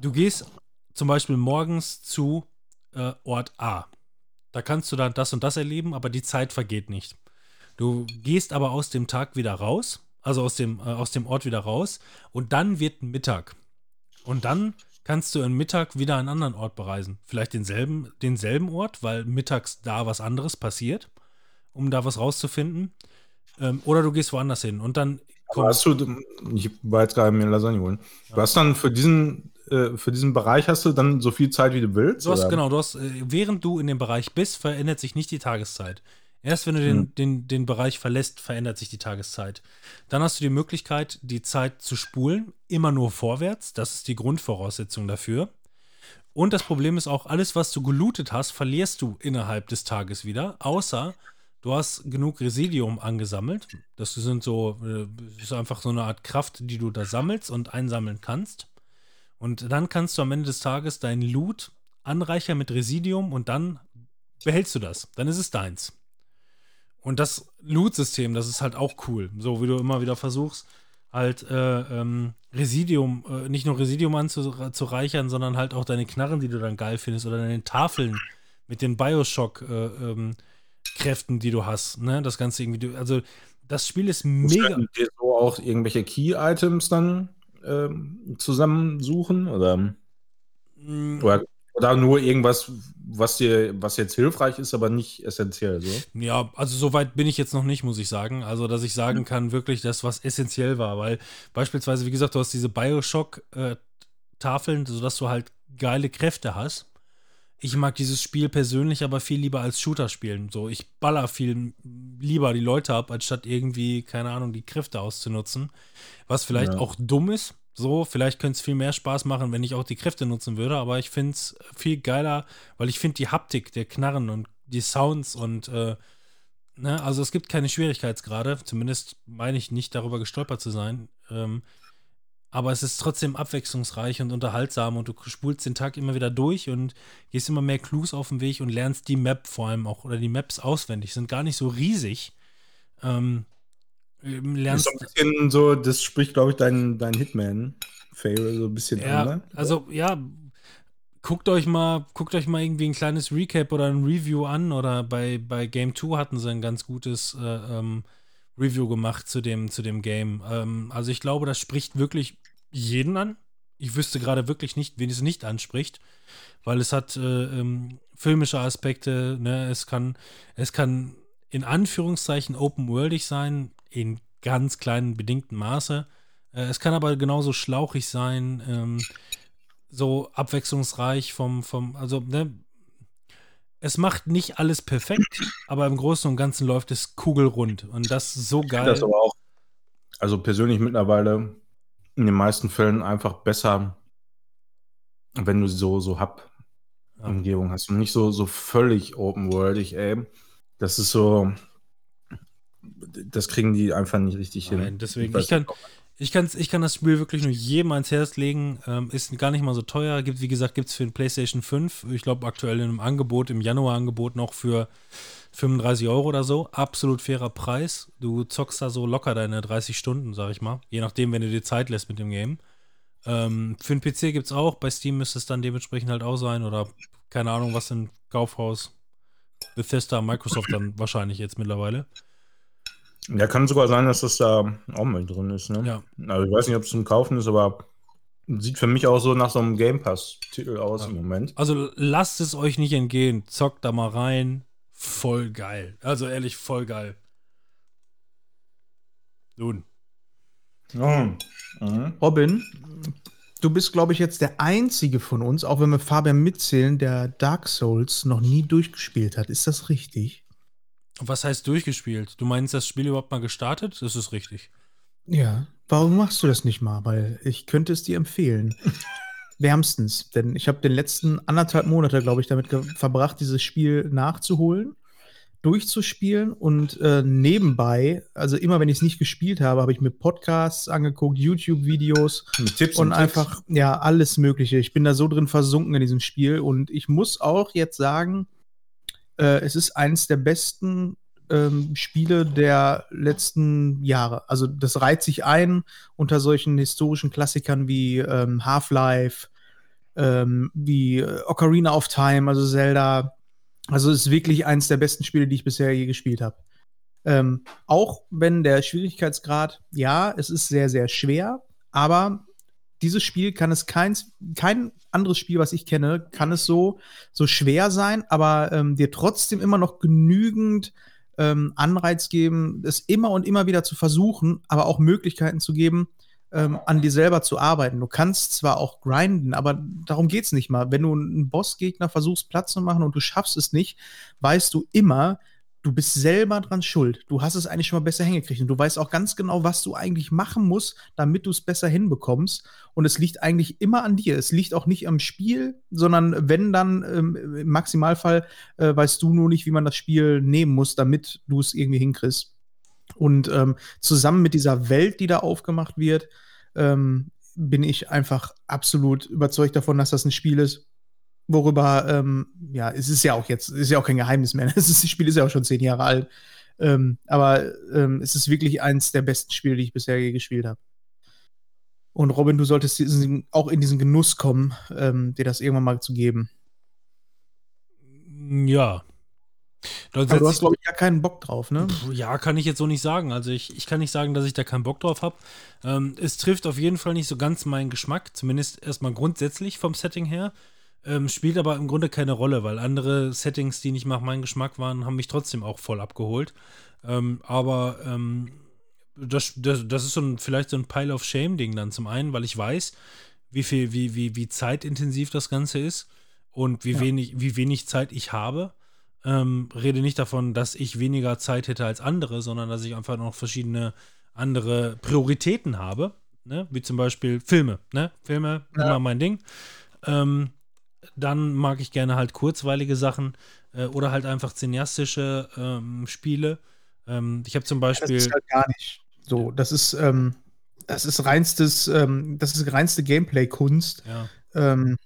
Speaker 1: du gehst zum Beispiel morgens zu äh, Ort A. Da kannst du dann das und das erleben, aber die Zeit vergeht nicht. Du gehst aber aus dem Tag wieder raus, also aus dem, äh, aus dem Ort wieder raus, und dann wird Mittag. Und dann kannst du im Mittag wieder einen anderen Ort bereisen. Vielleicht denselben, denselben Ort, weil mittags da was anderes passiert, um da was rauszufinden. Ähm, oder du gehst woanders hin und dann
Speaker 3: hast du, ich war jetzt gerade mir Lasagne holen. Du hast dann für diesen, äh, für diesen Bereich hast du dann so viel Zeit, wie du willst?
Speaker 1: Du hast, genau, du hast, äh, während du in dem Bereich bist, verändert sich nicht die Tageszeit. Erst wenn du den,
Speaker 3: Hm.
Speaker 1: den, den Bereich verlässt, verändert sich die Tageszeit. Dann hast du die Möglichkeit, die Zeit zu spulen, immer nur vorwärts. Das ist die Grundvoraussetzung dafür. Und das Problem ist auch, alles, was du gelootet hast, verlierst du innerhalb des Tages wieder, außer du hast genug Residium angesammelt. Das sind so, äh, ist einfach so eine Art Kraft, die du da sammelst und einsammeln kannst. Und dann kannst du am Ende des Tages deinen Loot anreichern mit Residium und dann behältst du das. Dann ist es deins. Und das Loot-System, das ist halt auch cool. So wie du immer wieder versuchst, halt äh, ähm, Residium, äh, nicht nur Residium anzureichern, sondern halt auch deine Knarren, die du dann geil findest, oder deine Tafeln mit den Bioshock-Kräften, die du hast. Ne? Das Ganze irgendwie, also das Spiel ist mega.
Speaker 3: Dir so auch irgendwelche Key-Items dann ähm, zusammensuchen? Oder,
Speaker 1: Mm,
Speaker 3: oder, oder nur irgendwas, was dir, was jetzt hilfreich ist, aber nicht essentiell so?
Speaker 1: Ja, also so weit bin ich jetzt noch nicht, muss ich sagen. Also, dass ich sagen kann, wirklich das, was essentiell war. Weil beispielsweise, wie gesagt, du hast diese Bioshock-Tafeln, sodass du halt geile Kräfte hast. Ich mag dieses Spiel persönlich aber viel lieber als Shooter spielen. So, ich baller viel lieber die Leute ab, anstatt irgendwie, keine Ahnung, die Kräfte auszunutzen. Was vielleicht
Speaker 3: Ja.
Speaker 1: auch dumm ist. So, vielleicht könnte es viel mehr Spaß machen, wenn ich auch die Kräfte nutzen würde, aber ich finde es viel geiler, weil ich finde die Haptik der Knarren und die Sounds und äh, Ne, also es gibt keine Schwierigkeitsgrade, zumindest meine ich nicht darüber gestolpert zu sein. Ähm, aber es ist trotzdem abwechslungsreich und unterhaltsam und du spulst den Tag immer wieder durch und gehst immer mehr Clues auf den Weg und lernst die Map vor allem auch oder die Maps auswendig. Sind gar nicht so riesig. Ähm, ähm,
Speaker 3: Ist
Speaker 1: lernst
Speaker 3: so ein bisschen so, das spricht, glaube ich, dein, dein Hitman-Fail so ein bisschen
Speaker 1: Ja,
Speaker 3: an, ne?
Speaker 1: also ja, guckt euch mal, guckt euch mal irgendwie ein kleines Recap oder ein Review an oder bei, bei Game 2 hatten sie ein ganz gutes äh, ähm, Review gemacht zu dem, zu dem Game. Ähm, also ich glaube, das spricht wirklich jeden an. Ich wüsste gerade wirklich nicht, wen es nicht anspricht, weil es hat äh, ähm, filmische Aspekte, ne? es kann, es kann in Anführungszeichen open-worldig sein, in ganz kleinen bedingten Maße. Äh, es kann aber genauso schlauchig sein, ähm, so abwechslungsreich vom, vom, also, ne, es macht nicht alles perfekt, aber im Großen und Ganzen läuft es kugelrund und das ist so geil.
Speaker 3: das aber auch, also persönlich mittlerweile in den meisten Fällen einfach besser, wenn du so, so Hub-Umgebung hast und nicht so, so völlig open-worldig, ey. Das ist so, das kriegen die einfach nicht richtig
Speaker 1: Nein,
Speaker 3: hin.
Speaker 1: deswegen,
Speaker 3: weiß
Speaker 1: ich kann, ich, kann's, ich kann das Spiel wirklich nur jedem ans Herz legen. Ähm, ist gar nicht mal so teuer. Gibt, wie gesagt, gibt es für den PlayStation 5, ich glaube aktuell in einem Angebot, im Januar-Angebot noch für 35 Euro oder so. Absolut fairer Preis. Du zockst da so locker deine 30 Stunden, sag ich mal. Je nachdem, wenn du dir Zeit lässt mit dem Game. Ähm, für den PC gibt es auch. Bei Steam müsste es dann dementsprechend halt auch sein. Oder keine Ahnung, was im Kaufhaus. Bethesda, Microsoft dann wahrscheinlich jetzt mittlerweile.
Speaker 3: Ja, kann sogar sein, dass das da auch mit drin ist, ne?
Speaker 1: Ja.
Speaker 3: Also ich weiß nicht, ob es zum Kaufen ist, aber sieht für mich auch so nach so einem Game Pass-Titel aus
Speaker 1: Ja.
Speaker 3: im Moment.
Speaker 1: Also lasst es euch nicht entgehen. Zockt da mal rein. Voll geil. Also ehrlich, voll geil. Nun.
Speaker 3: Mhm. Mhm.
Speaker 2: Robin, du bist, glaube ich, jetzt der Einzige von uns, auch wenn wir Fabian mitzählen, der Dark Souls noch nie durchgespielt hat. Ist das richtig?
Speaker 1: Was heißt durchgespielt? Du meinst das Spiel überhaupt mal gestartet? Das ist richtig.
Speaker 2: Ja. Warum machst du das nicht mal? Weil ich könnte es dir empfehlen. *laughs* Wärmstens. Denn ich habe den letzten anderthalb Monate, glaube ich, damit verbracht, dieses Spiel nachzuholen, durchzuspielen und äh, nebenbei, also immer wenn ich es nicht gespielt habe, habe ich mir Podcasts angeguckt, YouTube-Videos,
Speaker 3: Mit Tipps
Speaker 2: und einfach, ja, alles Mögliche. Ich bin da so drin versunken in diesem Spiel und ich muss auch jetzt sagen, äh, es ist eines der besten ähm, Spiele der letzten Jahre. Also das reiht sich ein unter solchen historischen Klassikern wie ähm, Half-Life ähm, wie äh, Ocarina of Time, also Zelda. Also es ist wirklich eins der besten Spiele, die ich bisher je gespielt habe. Ähm, auch wenn der Schwierigkeitsgrad, ja, es ist sehr, sehr schwer, aber dieses Spiel kann es keins, kein anderes Spiel, was ich kenne, kann es so, so schwer sein, aber ähm, dir trotzdem immer noch genügend ähm, Anreiz geben, es immer und immer wieder zu versuchen, aber auch Möglichkeiten zu geben, ähm, an dir selber zu arbeiten. Du kannst zwar auch grinden, aber darum geht es nicht mal. Wenn du einen Bossgegner versuchst, Platz zu machen und du schaffst es nicht, weißt du immer, du bist selber dran schuld. Du hast es eigentlich schon mal besser hingekriegt und du weißt auch ganz genau, was du eigentlich machen musst, damit du es besser hinbekommst. Und es liegt eigentlich immer an dir. Es liegt auch nicht am Spiel, sondern wenn dann ähm, im Maximalfall äh, weißt du nur nicht, wie man das Spiel nehmen muss, damit du es irgendwie hinkriegst. Und ähm, zusammen mit dieser Welt, die da aufgemacht wird, ähm, bin ich einfach absolut überzeugt davon, dass das ein Spiel ist, worüber, ähm, ja, es ist ja auch jetzt, es ist ja auch kein Geheimnis mehr. *laughs* Ist, das Spiel ist ja auch schon zehn Jahre alt. Ähm, aber ähm, es ist wirklich eins der besten Spiele, die ich bisher je gespielt habe. Und Robin, du solltest diesen, auch in diesen Genuss kommen, ähm, dir das irgendwann mal zu geben.
Speaker 1: Ja.
Speaker 2: Aber du hast, glaube ich, ja keinen Bock drauf, ne?
Speaker 1: Puh, Ja, kann ich jetzt so nicht sagen. Also ich, ich kann nicht sagen, dass ich da keinen Bock drauf habe. Ähm, es trifft auf jeden Fall nicht so ganz meinen Geschmack, zumindest erstmal grundsätzlich vom Setting her. Ähm, spielt aber im Grunde keine Rolle, weil andere Settings, die nicht nach meinem Geschmack waren, haben mich trotzdem auch voll abgeholt. Ähm, aber ähm, das, das, das ist so ein, vielleicht so ein Pile of Shame-Ding dann zum einen, weil ich weiß, wie viel, wie, wie, wie zeitintensiv das Ganze ist und wie,
Speaker 2: Ja.
Speaker 1: wenig, wie wenig Zeit ich habe. Ähm, rede nicht davon, dass ich weniger Zeit hätte als andere, sondern dass ich einfach noch verschiedene andere Prioritäten habe, ne? wie zum Beispiel Filme. Ne? Filme,
Speaker 2: Ja.
Speaker 1: immer mein Ding. Ähm, dann mag ich gerne halt kurzweilige Sachen äh, oder halt einfach cineastische ähm, Spiele. Ähm, ich habe zum
Speaker 2: Das
Speaker 1: Beispiel.
Speaker 2: ist halt gar nicht so. Das ist, ähm, das ist reinstes, ähm, das ist reinste Gameplay-Kunst.
Speaker 1: ja.
Speaker 2: Ähm,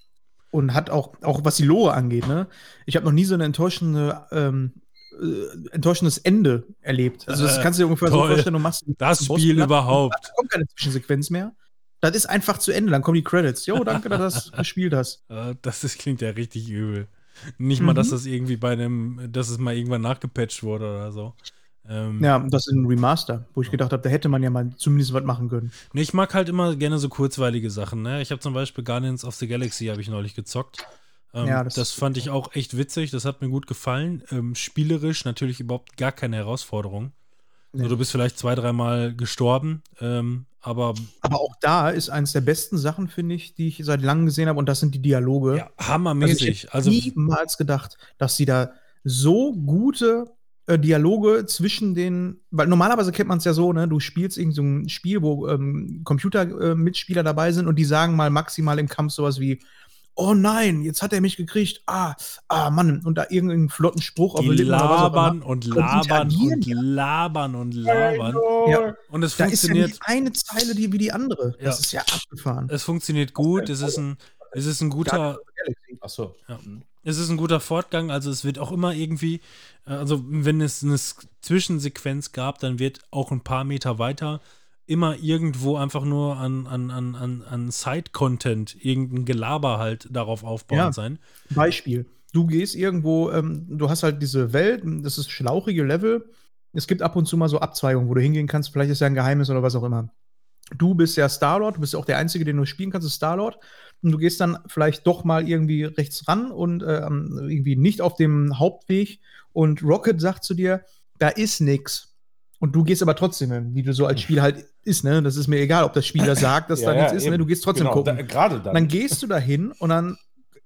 Speaker 2: und hat auch, auch was die Lore angeht, ne? Ich habe noch nie so eine enttäuschende, ähm, äh, enttäuschendes Ende erlebt. Also, das
Speaker 1: Äh,
Speaker 2: kannst du dir ungefähr
Speaker 1: toll.
Speaker 2: so vorstellen, du machst
Speaker 1: Das Spiel überhaupt.
Speaker 2: Da kommt keine Zwischensequenz mehr. Das ist einfach zu Ende, dann kommen die Credits. Jo, *laughs* danke, dass du das gespielt hast.
Speaker 1: Das ist, klingt ja richtig übel. Nicht mal, dass
Speaker 2: Mhm.
Speaker 1: das irgendwie bei einem, dass es mal irgendwann nachgepatcht wurde oder so. Ähm,
Speaker 2: Ja, das ist ein Remaster, wo ich gedacht habe, da hätte man ja mal zumindest was machen können.
Speaker 1: Nee, ich mag halt immer gerne so kurzweilige Sachen. Ne? Ich habe zum Beispiel Guardians of the Galaxy habe ich neulich gezockt. Ähm,
Speaker 2: Ja,
Speaker 1: das,
Speaker 2: das-
Speaker 1: fand ich auch echt witzig. Das hat mir gut gefallen. Ähm, spielerisch natürlich überhaupt gar keine Herausforderung.
Speaker 2: Nee.
Speaker 1: du bist vielleicht zwei, dreimal gestorben, ähm, aber
Speaker 2: Aber auch da ist eins der besten Sachen, finde ich, die ich seit langem gesehen habe, und das sind die Dialoge.
Speaker 1: ja, hammermäßig.
Speaker 2: Also
Speaker 1: Also,
Speaker 2: ich hätte niemals gedacht, dass sie da so gute äh, Dialoge zwischen den, weil normalerweise kennt man es ja so, ne, du spielst irgend so ein Spiel, wo ähm, Computer-Mitspieler dabei sind und die sagen mal maximal im Kampf sowas wie, oh nein, jetzt hat er mich gekriegt, ah, ah, Mann, und da irgendeinen flotten Spruch
Speaker 1: die labern und labern und labern und labern.
Speaker 2: Ja.
Speaker 1: Und es
Speaker 2: Da ist ja
Speaker 1: funktioniert.
Speaker 2: nicht eine Zeile die, wie die andere.
Speaker 1: Ja.
Speaker 2: Das ist ja abgefahren.
Speaker 1: Es funktioniert gut. Es ist ein, es ist ein guter,
Speaker 3: Achso.
Speaker 1: Ja. Es ist ein guter Fortgang, also es wird auch immer irgendwie, äh, also wenn es eine Zwischensequenz gab, dann wird auch ein paar Meter weiter immer irgendwo einfach nur an, an, an, an, an Side-Content, irgendein Gelaber halt darauf aufbauend
Speaker 2: Ja.
Speaker 1: sein.
Speaker 2: Beispiel. Du gehst irgendwo, ähm, du hast halt diese Welt, das ist schlauchige Level. Es gibt ab und zu mal so Abzweigungen, wo du hingehen kannst. Vielleicht ist ja ein Geheimnis oder was auch immer. Du bist ja Starlord, du bist ja auch der Einzige, den du spielen kannst, ist Starlord. Und du gehst dann vielleicht doch mal irgendwie rechts ran und ähm, irgendwie nicht auf dem Hauptweg. Und Rocket sagt zu dir, da ist nix. Und du gehst aber trotzdem hin, wie du so als Spiel halt ist, ne? Das ist mir egal, ob das Spieler *laughs* sagt, dass
Speaker 3: Ja,
Speaker 2: da
Speaker 3: ja,
Speaker 2: nichts ist, ne?
Speaker 3: eben.
Speaker 2: Du gehst trotzdem
Speaker 3: Genau,
Speaker 2: gucken.
Speaker 3: da- Gerade dann.
Speaker 2: Dann gehst du da hin und dann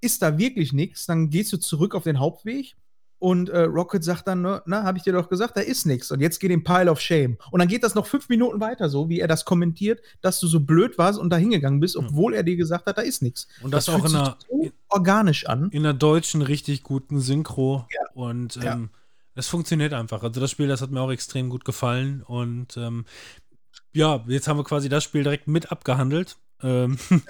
Speaker 2: ist da wirklich nichts. Dann gehst du zurück auf den Hauptweg und äh, Rocket sagt dann, ne, na, habe ich dir doch gesagt, da ist nichts. Und jetzt geht den Pile of Shame. Und dann geht das noch fünf Minuten weiter so, wie er das kommentiert, dass du so blöd warst und da hingegangen bist, obwohl er dir gesagt hat, da ist nichts.
Speaker 1: Und das, auch
Speaker 2: fühlt
Speaker 1: in
Speaker 2: sich
Speaker 1: einer,
Speaker 2: so organisch an.
Speaker 1: in einer deutschen richtig guten Synchro.
Speaker 2: Ja.
Speaker 1: Und
Speaker 2: Ja.
Speaker 1: ähm, das funktioniert einfach. Also das Spiel, das hat mir auch extrem gut gefallen. Und ähm, ja, jetzt haben wir quasi das Spiel direkt mit abgehandelt. Ähm, *laughs*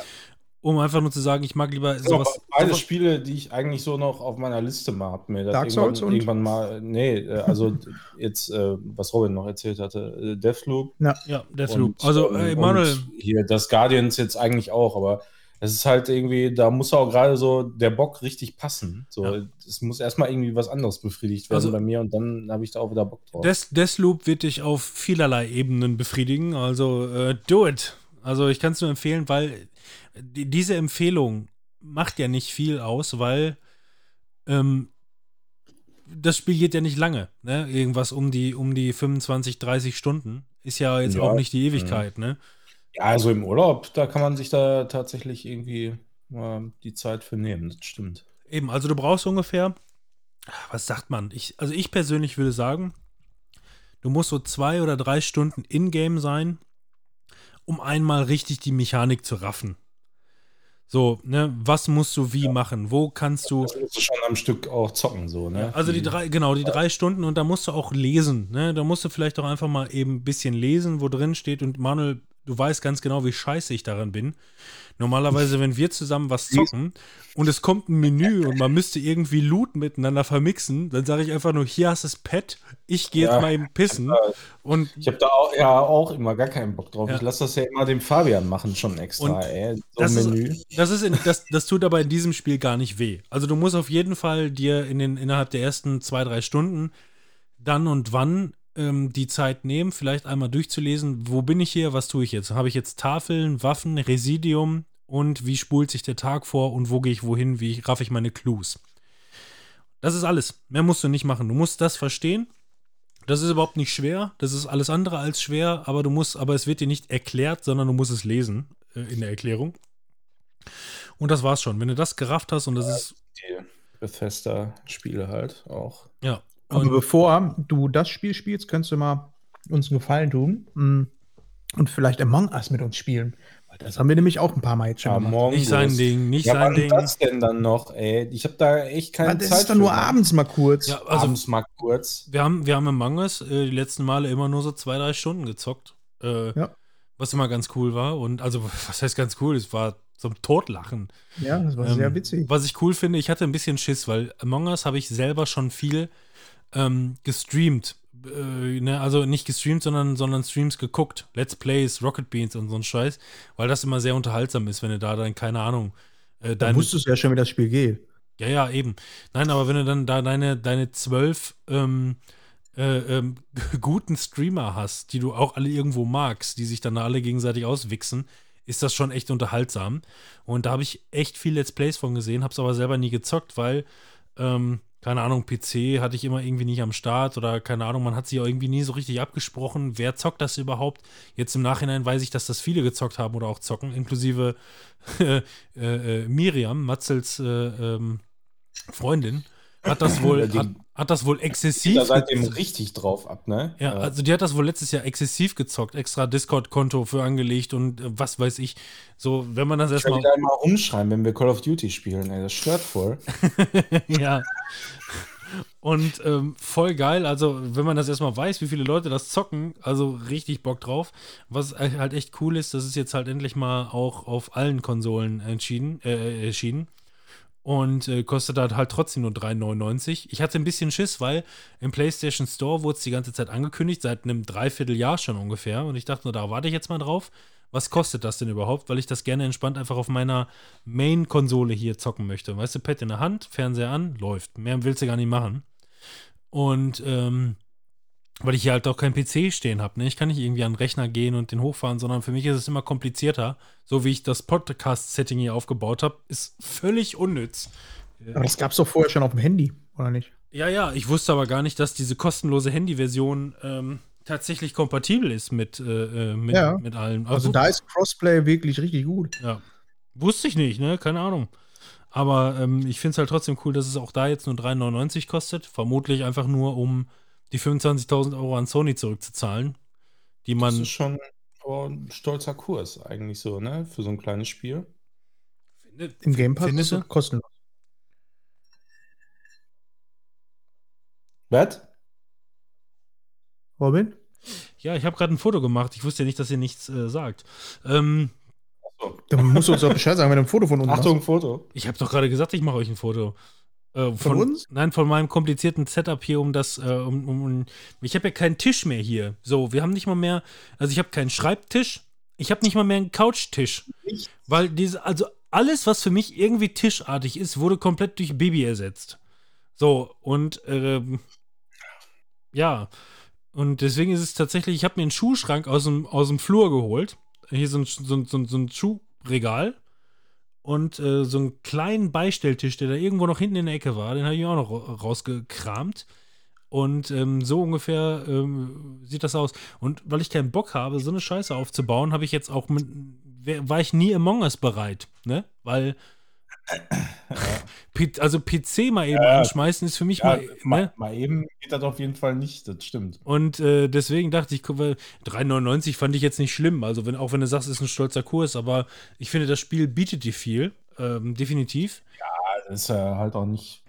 Speaker 1: um einfach nur zu sagen, ich mag lieber
Speaker 3: So,
Speaker 1: sowas.
Speaker 3: beide
Speaker 1: sowas
Speaker 3: Spiele, die ich eigentlich so noch auf meiner Liste mal hab mir das
Speaker 2: Dark Souls und-
Speaker 3: irgendwann, irgendwann mal, nee, äh, also *laughs* jetzt, äh, was Robin noch erzählt hatte, äh, Deathloop.
Speaker 1: ja, Deathloop.
Speaker 3: und,
Speaker 1: Also, äh, Emanuel,
Speaker 3: und hier das Guardians jetzt eigentlich auch, aber Es ist halt irgendwie, da muss auch gerade so der Bock richtig passen. So,
Speaker 1: Ja.
Speaker 3: es muss erstmal irgendwie was anderes befriedigt werden
Speaker 1: Also-
Speaker 3: bei mir und dann habe ich da auch wieder Bock drauf.
Speaker 1: Des, Deathloop wird dich auf vielerlei Ebenen befriedigen. Also, äh, do it. Also, ich kann es nur empfehlen, weil die, diese Empfehlung macht ja nicht viel aus, weil ähm, das Spiel geht ja nicht lange. Ne? Irgendwas um die, um die 25, 30 Stunden. Ist ja jetzt
Speaker 3: Ja.
Speaker 1: auch nicht die Ewigkeit. Ne?
Speaker 3: Ja, also im Urlaub, da kann man sich da tatsächlich irgendwie mal die Zeit für nehmen, das stimmt.
Speaker 1: Eben, also du brauchst ungefähr, was sagt man? Ich, also ich persönlich würde sagen, du musst so zwei oder drei Stunden in-game sein, um einmal richtig die Mechanik zu raffen. So, ne, was musst du wie machen? Wo kannst du.
Speaker 3: Das musst du schon am Stück auch zocken, so, ne?
Speaker 1: Also die drei, genau, die drei Stunden und da musst du auch lesen, ne? Da musst du vielleicht auch einfach mal eben ein bisschen lesen, wo drin steht und Manuel, du weißt ganz genau, wie scheiße ich daran bin. Normalerweise, wenn wir zusammen was zocken und es kommt ein Menü und man müsste irgendwie Loot miteinander vermixen, dann sage ich einfach nur, hier hast du das Pad, ich gehe jetzt
Speaker 3: Ja.
Speaker 1: mal eben pissen und
Speaker 3: Ich habe da auch, ja auch immer gar keinen Bock drauf.
Speaker 1: Ja.
Speaker 3: Ich lasse das ja immer dem Fabian machen, schon extra, ey. So
Speaker 1: das
Speaker 3: ein
Speaker 1: ist-
Speaker 3: Menü.
Speaker 1: Das, ist in, das, das tut aber in diesem Spiel gar nicht weh. Also du musst auf jeden Fall dir in den, innerhalb der ersten zwei, drei Stunden dann und wann ähm, die Zeit nehmen, vielleicht einmal durchzulesen, wo bin ich hier, was tue ich jetzt? Habe ich jetzt Tafeln, Waffen, Residium und wie spult sich der Tag vor und wo gehe ich wohin, wie raff ich meine Clues? Das ist alles. Mehr musst du nicht machen. Du musst das verstehen. Das ist überhaupt nicht schwer. Das ist alles andere als schwer, aber du musst, aber es wird dir nicht erklärt, sondern du musst es lesen äh, in der Erklärung. Und das war's schon. Wenn du das gerafft hast und das ist,
Speaker 3: Die Bethesda-Spiele halt auch.
Speaker 1: ja.
Speaker 2: Aber
Speaker 1: Und,
Speaker 2: bevor du das Spiel spielst, könntest du mal uns einen Gefallen tun mm, und vielleicht Among Us mit uns spielen. Weil das haben wir nämlich auch ein paar Mal jetzt schon gemacht.
Speaker 3: morgen
Speaker 1: nicht sein Ding, nicht
Speaker 3: Ja,
Speaker 1: sein Ding.
Speaker 3: das denn dann noch, ey? Ich habe da echt keine
Speaker 2: das
Speaker 3: Zeit
Speaker 2: ist dann nur
Speaker 3: Mann.
Speaker 2: abends mal kurz.
Speaker 1: Ja, also
Speaker 3: Abends mal kurz.
Speaker 1: wir haben, wir haben im Mangas äh, die letzten Male immer nur so zwei, drei Stunden gezockt. Äh,
Speaker 2: Ja.
Speaker 1: Was immer ganz cool war. Und also, was heißt ganz cool? Es war zum Totlachen.
Speaker 2: Ja, das war
Speaker 1: Ähm,
Speaker 2: sehr witzig.
Speaker 1: Was ich cool finde, ich hatte ein bisschen Schiss, weil Among Us habe ich selber schon viel ähm, gestreamt. Äh, ne? Also nicht gestreamt, sondern, sondern Streams geguckt. Let's Plays, Rocket Beans und so ein Scheiß, weil das immer sehr unterhaltsam ist, wenn du da dann, keine Ahnung, äh,
Speaker 2: Da
Speaker 1: deine,
Speaker 2: wusstest du ja schon, wie das Spiel geht.
Speaker 1: ja, ja, eben. Nein, aber wenn du dann da deine, deine zwölf ähm, äh, ähm, *laughs* guten Streamer hast, die du auch alle irgendwo magst, die sich dann alle gegenseitig auswichsen, ist das schon echt unterhaltsam. Und da habe ich echt viel Let's Plays von gesehen, habe es aber selber nie gezockt, weil, ähm, keine Ahnung, PC hatte ich immer irgendwie nicht am Start oder keine Ahnung, man hat sich auch irgendwie nie so richtig abgesprochen, wer zockt das überhaupt. Jetzt im Nachhinein weiß ich, dass das viele gezockt haben oder auch zocken, inklusive *laughs* äh, äh, Miriam, Matzels äh, ähm, Freundin, hat das wohl, hat, hat das wohl exzessiv.
Speaker 3: Da seitdem richtig drauf ab, ne?
Speaker 1: ja, also die hat das wohl letztes Jahr exzessiv gezockt, extra Discord-Konto für angelegt und äh, was weiß ich. So, wenn man das
Speaker 3: ich
Speaker 1: erstmal.
Speaker 3: da immer umschreien, wenn wir Call of Duty spielen, ey. Das stört voll. *laughs*
Speaker 1: ja. Und ähm, voll geil, also wenn man das erstmal weiß, wie viele Leute das zocken, also richtig Bock drauf. Was halt echt cool ist, das ist jetzt halt endlich mal auch auf allen Konsolen entschieden, äh, erschienen. Und äh, kostet halt, halt trotzdem nur 3,99. Ich hatte ein bisschen Schiss, weil im PlayStation Store wurde es die ganze Zeit angekündigt, seit einem Dreivierteljahr schon ungefähr. Und ich dachte nur, da warte ich jetzt mal drauf. Was kostet das denn überhaupt? Weil ich das gerne entspannt einfach auf meiner Main-Konsole hier zocken möchte. Weißt du, Pad in der Hand, Fernseher an, läuft. Mehr willst du gar nicht machen. Und ähm, weil ich hier halt auch kein PC stehen habe. Ne? Ich kann nicht irgendwie an den Rechner gehen und den hochfahren, sondern für mich ist es immer komplizierter. So wie ich das Podcast-Setting hier aufgebaut habe, ist völlig unnütz.
Speaker 2: Aber das gab es doch vorher schon auf dem Handy, oder nicht?
Speaker 1: Ja, ja, ich wusste aber gar nicht, dass diese kostenlose Handy-Version ähm, tatsächlich kompatibel ist mit, äh, äh, mit,
Speaker 2: Ja.
Speaker 1: mit allen. Aber
Speaker 2: Also
Speaker 1: gut,
Speaker 2: da ist Crossplay wirklich richtig gut.
Speaker 1: ja. Wusste ich nicht, ne? Keine Ahnung. Aber ähm, ich finde es halt trotzdem cool, dass es auch da jetzt nur 3,99 kostet. Vermutlich einfach nur, um die 25.000 Euro an Sony zurückzuzahlen, die
Speaker 3: Das
Speaker 1: man.
Speaker 3: ist schon oh, ein stolzer Kurs, eigentlich so, ne? Für so ein kleines Spiel.
Speaker 2: Im Game Pass
Speaker 1: Findest
Speaker 2: ist es
Speaker 1: du?
Speaker 2: kostenlos.
Speaker 3: Was?
Speaker 2: Robin?
Speaker 1: Ja, ich habe gerade ein Foto gemacht. Ich wusste ja nicht, dass ihr nichts äh, sagt. Ähm,
Speaker 2: Dann musst du uns doch Bescheid sagen, wenn du ein Foto von uns
Speaker 3: Achtung, Foto.
Speaker 1: ich habe doch gerade gesagt, ich mache euch ein Foto. Äh,
Speaker 2: Von uns?
Speaker 1: Nein, von meinem komplizierten Setup hier, um das, äh, um, um, ich habe ja keinen Tisch mehr hier. So, wir haben nicht mal mehr, also ich habe keinen Schreibtisch, ich habe nicht mal mehr einen Couchtisch. Weil diese, also alles, was für mich irgendwie tischartig ist, wurde komplett durch Baby ersetzt. So, und ähm, ja, und deswegen ist es tatsächlich, ich habe mir einen Schuhschrank aus dem, aus dem Flur geholt. Hier so, ein- so, ein- so ein Schuhregal. Und äh, so einen kleinen Beistelltisch, der da irgendwo noch hinten in der Ecke war, den habe ich auch noch ra- rausgekramt. Und ähm, so ungefähr ähm, sieht das aus. Und weil ich keinen Bock habe, so eine Scheiße aufzubauen, habe ich jetzt auch mit, war ich nie Among Us bereit, ne? Weil *laughs* also PC mal eben
Speaker 3: Ja.
Speaker 1: anschmeißen ist für mich
Speaker 3: Ja,
Speaker 1: mal,
Speaker 3: mal,
Speaker 1: ne?
Speaker 3: mal eben geht das auf jeden Fall nicht, das stimmt.
Speaker 1: Und äh, deswegen dachte ich, guck mal, 3,99 fand ich jetzt nicht schlimm. Also, wenn, auch wenn du sagst, es ist ein stolzer Kurs, aber ich finde, das Spiel bietet dir viel. Ähm, definitiv.
Speaker 3: Das ist ja halt auch nicht.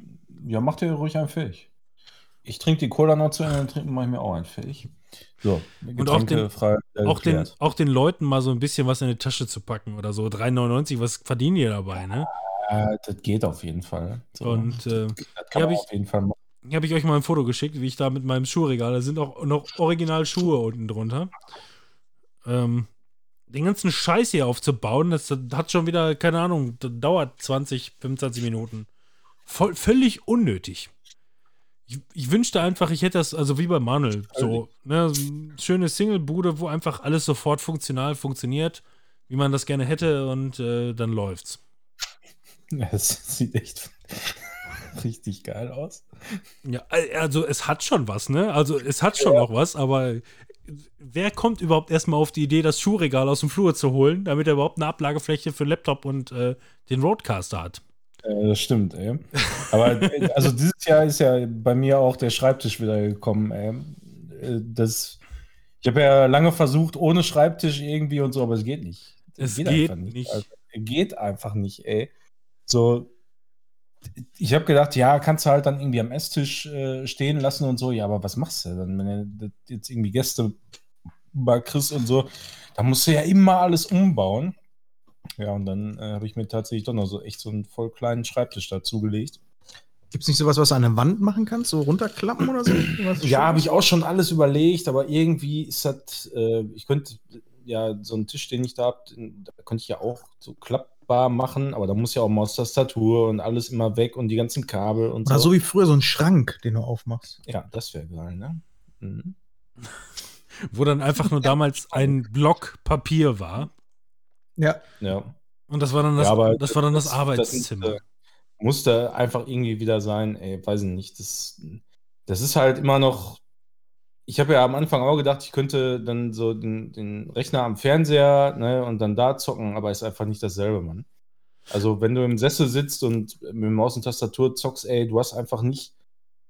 Speaker 3: Ja, mach dir ruhig einen fähig. Ich trinke die Cola noch zu Ende, dann trinken mache ich mir auch einen fähig. So,
Speaker 1: Und auch den-
Speaker 3: frei äh,
Speaker 1: Auch den, auch den Leuten mal so ein bisschen was in die Tasche zu packen oder so. 3,99, was verdienen die dabei, ne?
Speaker 3: Ja, das geht auf jeden Fall. So,
Speaker 1: Und äh,
Speaker 3: das kann man
Speaker 1: ich-
Speaker 3: auf jeden Fall machen.
Speaker 1: hier habe ich euch mal ein Foto geschickt, wie ich da mit meinem Schuhregal, da sind auch noch original Schuhe unten drunter. Ähm, den ganzen Scheiß hier aufzubauen, das, das hat schon wieder, keine Ahnung, das dauert 20, 25 Minuten. Voll, völlig unnötig. Ich, ich wünschte einfach, ich hätte das, also wie bei Manuel, so, ne, schöne Single-Bude, wo einfach alles sofort funktional funktioniert, wie man das gerne hätte und äh, dann läuft's. *laughs*
Speaker 3: Ja, Das sieht echt *laughs* richtig geil aus.
Speaker 1: Ja, also es hat schon was, ne? Also es hat schon noch was, aber wer kommt überhaupt erstmal auf die Idee, das Schuhregal aus dem Flur zu holen, damit er überhaupt eine Ablagefläche für Laptop und äh, den Roadcaster hat?
Speaker 3: Äh, das stimmt, ey. Aber äh, also dieses Jahr ist ja bei mir auch der Schreibtisch wieder gekommen, ey. Äh, Das, ich habe ja lange versucht, ohne Schreibtisch irgendwie und so, aber es geht nicht.
Speaker 1: Es geht
Speaker 3: einfach
Speaker 1: nicht.
Speaker 3: Also, geht einfach nicht, ey. So, ich habe gedacht, ja, kannst du halt dann irgendwie am Esstisch äh, stehen lassen und so. Ja, aber was machst du dann, wenn du jetzt irgendwie Gäste mal kriegst und so? Da musst du ja immer alles umbauen. Ja, und dann äh, habe ich mir tatsächlich doch noch so echt so einen voll kleinen Schreibtisch dazugelegt.
Speaker 2: Gibt es nicht sowas, was du an der Wand machen kannst? So runterklappen oder so? *clears throat*
Speaker 3: Ja, habe ich auch schon alles überlegt, aber irgendwie ist das, äh, ich könnte ja so einen Tisch, den ich da habe, da könnte ich ja auch so klappbar machen, aber da muss ja auch Maustastatur und alles immer weg und die ganzen Kabel und
Speaker 2: Oder
Speaker 3: so.
Speaker 2: so wie früher so ein Schrank, den du aufmachst.
Speaker 3: Ja, das wäre geil, ne? Mhm. *laughs*
Speaker 1: Wo dann einfach nur damals ein Block Papier war.
Speaker 2: Ja.
Speaker 3: Ja.
Speaker 1: Und das war dann das,
Speaker 3: ja,
Speaker 1: das, war dann das,
Speaker 3: das
Speaker 1: Arbeitszimmer.
Speaker 3: musste, musste einfach irgendwie wieder sein, ey, weiß ich nicht. Das, das ist halt immer noch. Ich habe ja am Anfang auch gedacht, ich könnte dann so den, den Rechner am Fernseher ne, und dann da zocken, aber ist einfach nicht dasselbe, Mann. Also, wenn du im Sessel sitzt und mit Maus und Tastatur zockst, ey, du hast einfach nicht.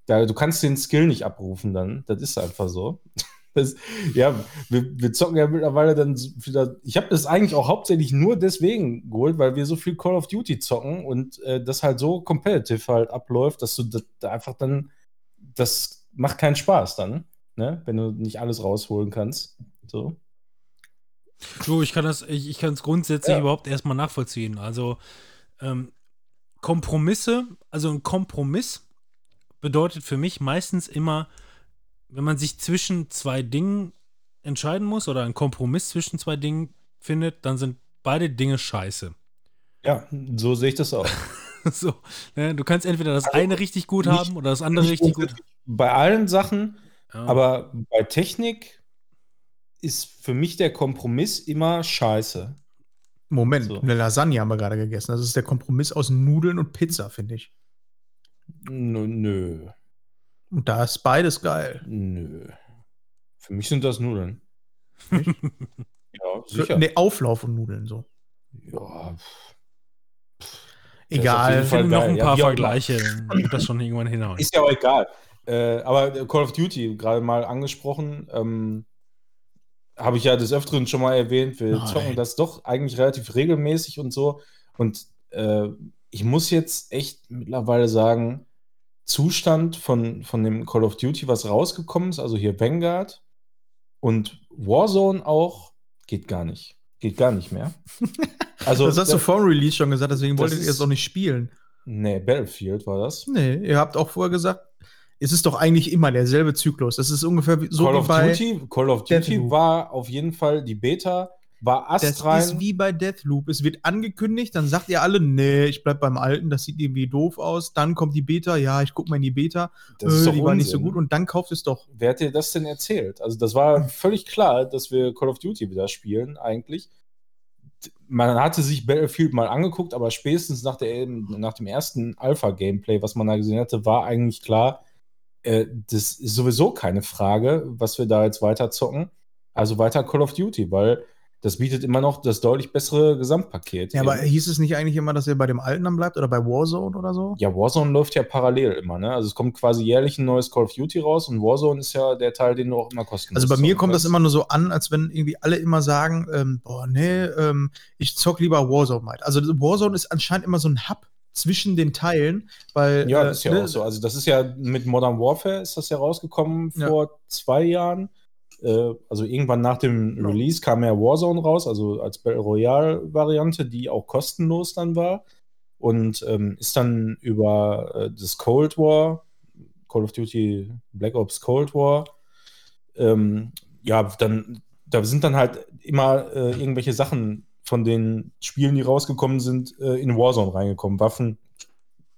Speaker 3: Da, du kannst den Skill nicht abrufen dann. Das ist einfach so. *laughs* Das, ja, wir, wir zocken ja mittlerweile dann wieder. Ich habe das eigentlich auch hauptsächlich nur deswegen geholt, weil wir so viel Call of Duty zocken und äh, das halt so competitive halt abläuft, dass du das da einfach dann. Das macht keinen Spaß dann, ne? Wenn du nicht alles rausholen kannst. So.
Speaker 1: Du, ich kann das, ich, ich kann es grundsätzlich
Speaker 3: Ja.
Speaker 1: überhaupt erstmal nachvollziehen. Also ähm, Kompromisse, also ein Kompromiss bedeutet für mich meistens immer, wenn man sich zwischen zwei Dingen entscheiden muss oder einen Kompromiss zwischen zwei Dingen findet, dann sind beide Dinge scheiße.
Speaker 3: Ja, so sehe ich das auch. *laughs*
Speaker 1: so, ne? Du kannst entweder das
Speaker 3: Also,
Speaker 1: eine richtig gut haben oder das andere richtig gut.
Speaker 3: Bei allen Sachen,
Speaker 1: Ja.
Speaker 3: aber bei Technik ist für mich der Kompromiss immer scheiße.
Speaker 2: Moment,
Speaker 3: So.
Speaker 2: eine Lasagne haben wir gerade gegessen. Das ist der Kompromiss aus Nudeln und Pizza, finde ich.
Speaker 3: Nö, nö,
Speaker 2: Und da ist beides geil.
Speaker 3: nö. Für mich sind das Nudeln. *laughs* Ja, sicher.
Speaker 2: Ne, Auflauf und Nudeln so.
Speaker 3: Ja,
Speaker 2: Egal.
Speaker 3: auf
Speaker 1: ich
Speaker 3: jeden Fall
Speaker 1: finde noch ein
Speaker 3: Ja,
Speaker 1: paar
Speaker 3: immer.
Speaker 1: Vergleiche, das schon irgendwann hinhauen.
Speaker 3: ist ja auch egal. Äh, aber Call of Duty, gerade mal angesprochen, ähm, habe ich ja des Öfteren schon mal erwähnt. Wir
Speaker 2: Nein.
Speaker 3: zocken das doch eigentlich relativ regelmäßig und so. Und äh, ich muss jetzt echt mittlerweile sagen, Zustand von, von dem Call of Duty, was rausgekommen ist, also hier Vanguard und Warzone auch, geht gar nicht. Geht gar nicht mehr. *laughs* Also,
Speaker 2: das hast du vor Release schon gesagt, deswegen wolltet ihr es auch nicht spielen.
Speaker 3: nee, Battlefield war das.
Speaker 2: Nee, ihr habt auch vorher gesagt, es ist doch eigentlich immer derselbe Zyklus. Das ist ungefähr wie, so
Speaker 3: Call
Speaker 2: wie
Speaker 3: of
Speaker 2: bei.
Speaker 3: Duty, Call of Duty
Speaker 2: Deathloop.
Speaker 3: war auf jeden Fall die Beta, war
Speaker 2: Das
Speaker 3: astrein.
Speaker 2: ist wie bei Deathloop. Es wird angekündigt, dann sagt ihr alle, nee, ich bleib beim Alten, das sieht irgendwie doof aus. Dann kommt die Beta, ja, ich guck mal in die Beta,
Speaker 3: Das ist
Speaker 2: äh,
Speaker 3: doch
Speaker 2: die war nicht so
Speaker 3: Unsinn.
Speaker 2: gut und dann kauft es doch.
Speaker 3: Wer hat dir das denn erzählt? Also, das war völlig klar, dass wir Call of Duty wieder spielen, eigentlich. Man hatte sich Battlefield mal angeguckt, aber spätestens nach, der, nach dem ersten Alpha-Gameplay, was man da gesehen hatte, war eigentlich klar, äh, das ist sowieso keine Frage, was wir da jetzt weiter zocken. Also weiter Call of Duty, weil das bietet immer noch das deutlich bessere Gesamtpaket.
Speaker 2: Ja, aber
Speaker 3: eben.
Speaker 2: hieß es nicht eigentlich immer, dass ihr bei dem Alten dann bleibt oder bei Warzone oder so?
Speaker 3: Ja, Warzone läuft ja parallel immer, ne? Also es kommt quasi jährlich ein neues Call of Duty raus und Warzone ist ja der Teil, den du auch immer kostenlos
Speaker 2: Also bei mir kommt das immer nur so an, als wenn irgendwie alle immer sagen, ähm, boah, nee, ähm, ich zock lieber Warzone mal. Also Warzone ist anscheinend immer so ein Hub zwischen den Teilen, weil
Speaker 3: Ja,
Speaker 2: äh,
Speaker 3: ist ja
Speaker 2: ne,
Speaker 3: auch so. Also das ist ja mit Modern Warfare ist das ja rausgekommen
Speaker 2: Ja.
Speaker 3: vor zwei Jahren. Äh, also irgendwann nach dem
Speaker 2: Genau.
Speaker 3: Release kam ja Warzone raus, also als Battle Royale Variante, die auch kostenlos dann war und ähm, ist dann über äh, das Cold War, Call of Duty Black Ops Cold War, ähm, ja, dann da sind dann halt immer äh, irgendwelche Sachen von den Spielen, die rausgekommen sind, äh, in Warzone reingekommen. Waffen,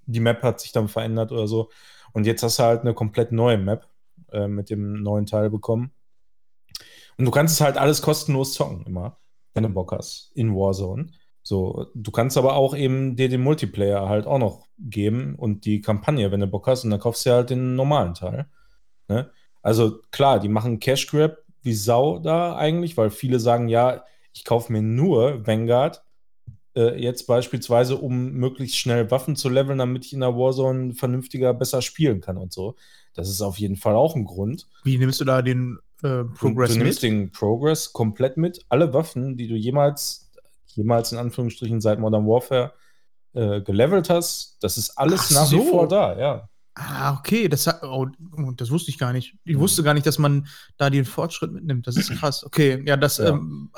Speaker 3: die Map hat sich dann verändert oder so. Und jetzt hast du halt eine komplett neue Map äh, mit dem neuen Teil bekommen. Und du kannst es halt alles kostenlos zocken, immer, wenn du Bock hast, in Warzone. So, du kannst aber auch eben dir den Multiplayer halt auch noch geben und die Kampagne, wenn du Bock hast, und dann kaufst du halt den normalen Teil. Ne? Also klar, die machen Cash Grab wie Sau da eigentlich, weil viele sagen, ja, ich kaufe mir nur Vanguard äh, jetzt beispielsweise, um möglichst schnell Waffen zu leveln, damit ich in der Warzone vernünftiger, besser spielen kann und so. Das ist auf jeden Fall auch ein Grund.
Speaker 2: wie nimmst du da den äh, Progress
Speaker 3: du, du nimmst
Speaker 2: mit?
Speaker 3: den Progress komplett mit. Alle Waffen, die du jemals, jemals in Anführungsstrichen seit Modern Warfare äh, gelevelt hast, das ist alles
Speaker 2: Ach
Speaker 3: nach
Speaker 2: so.
Speaker 3: wie vor da, ja.
Speaker 2: Ah, okay, das, oh, das wusste ich gar nicht. Ich wusste gar nicht, dass man da den Fortschritt mitnimmt. Das ist *clears throat* krass. Okay, ja, das.
Speaker 3: Ja.
Speaker 2: Ähm,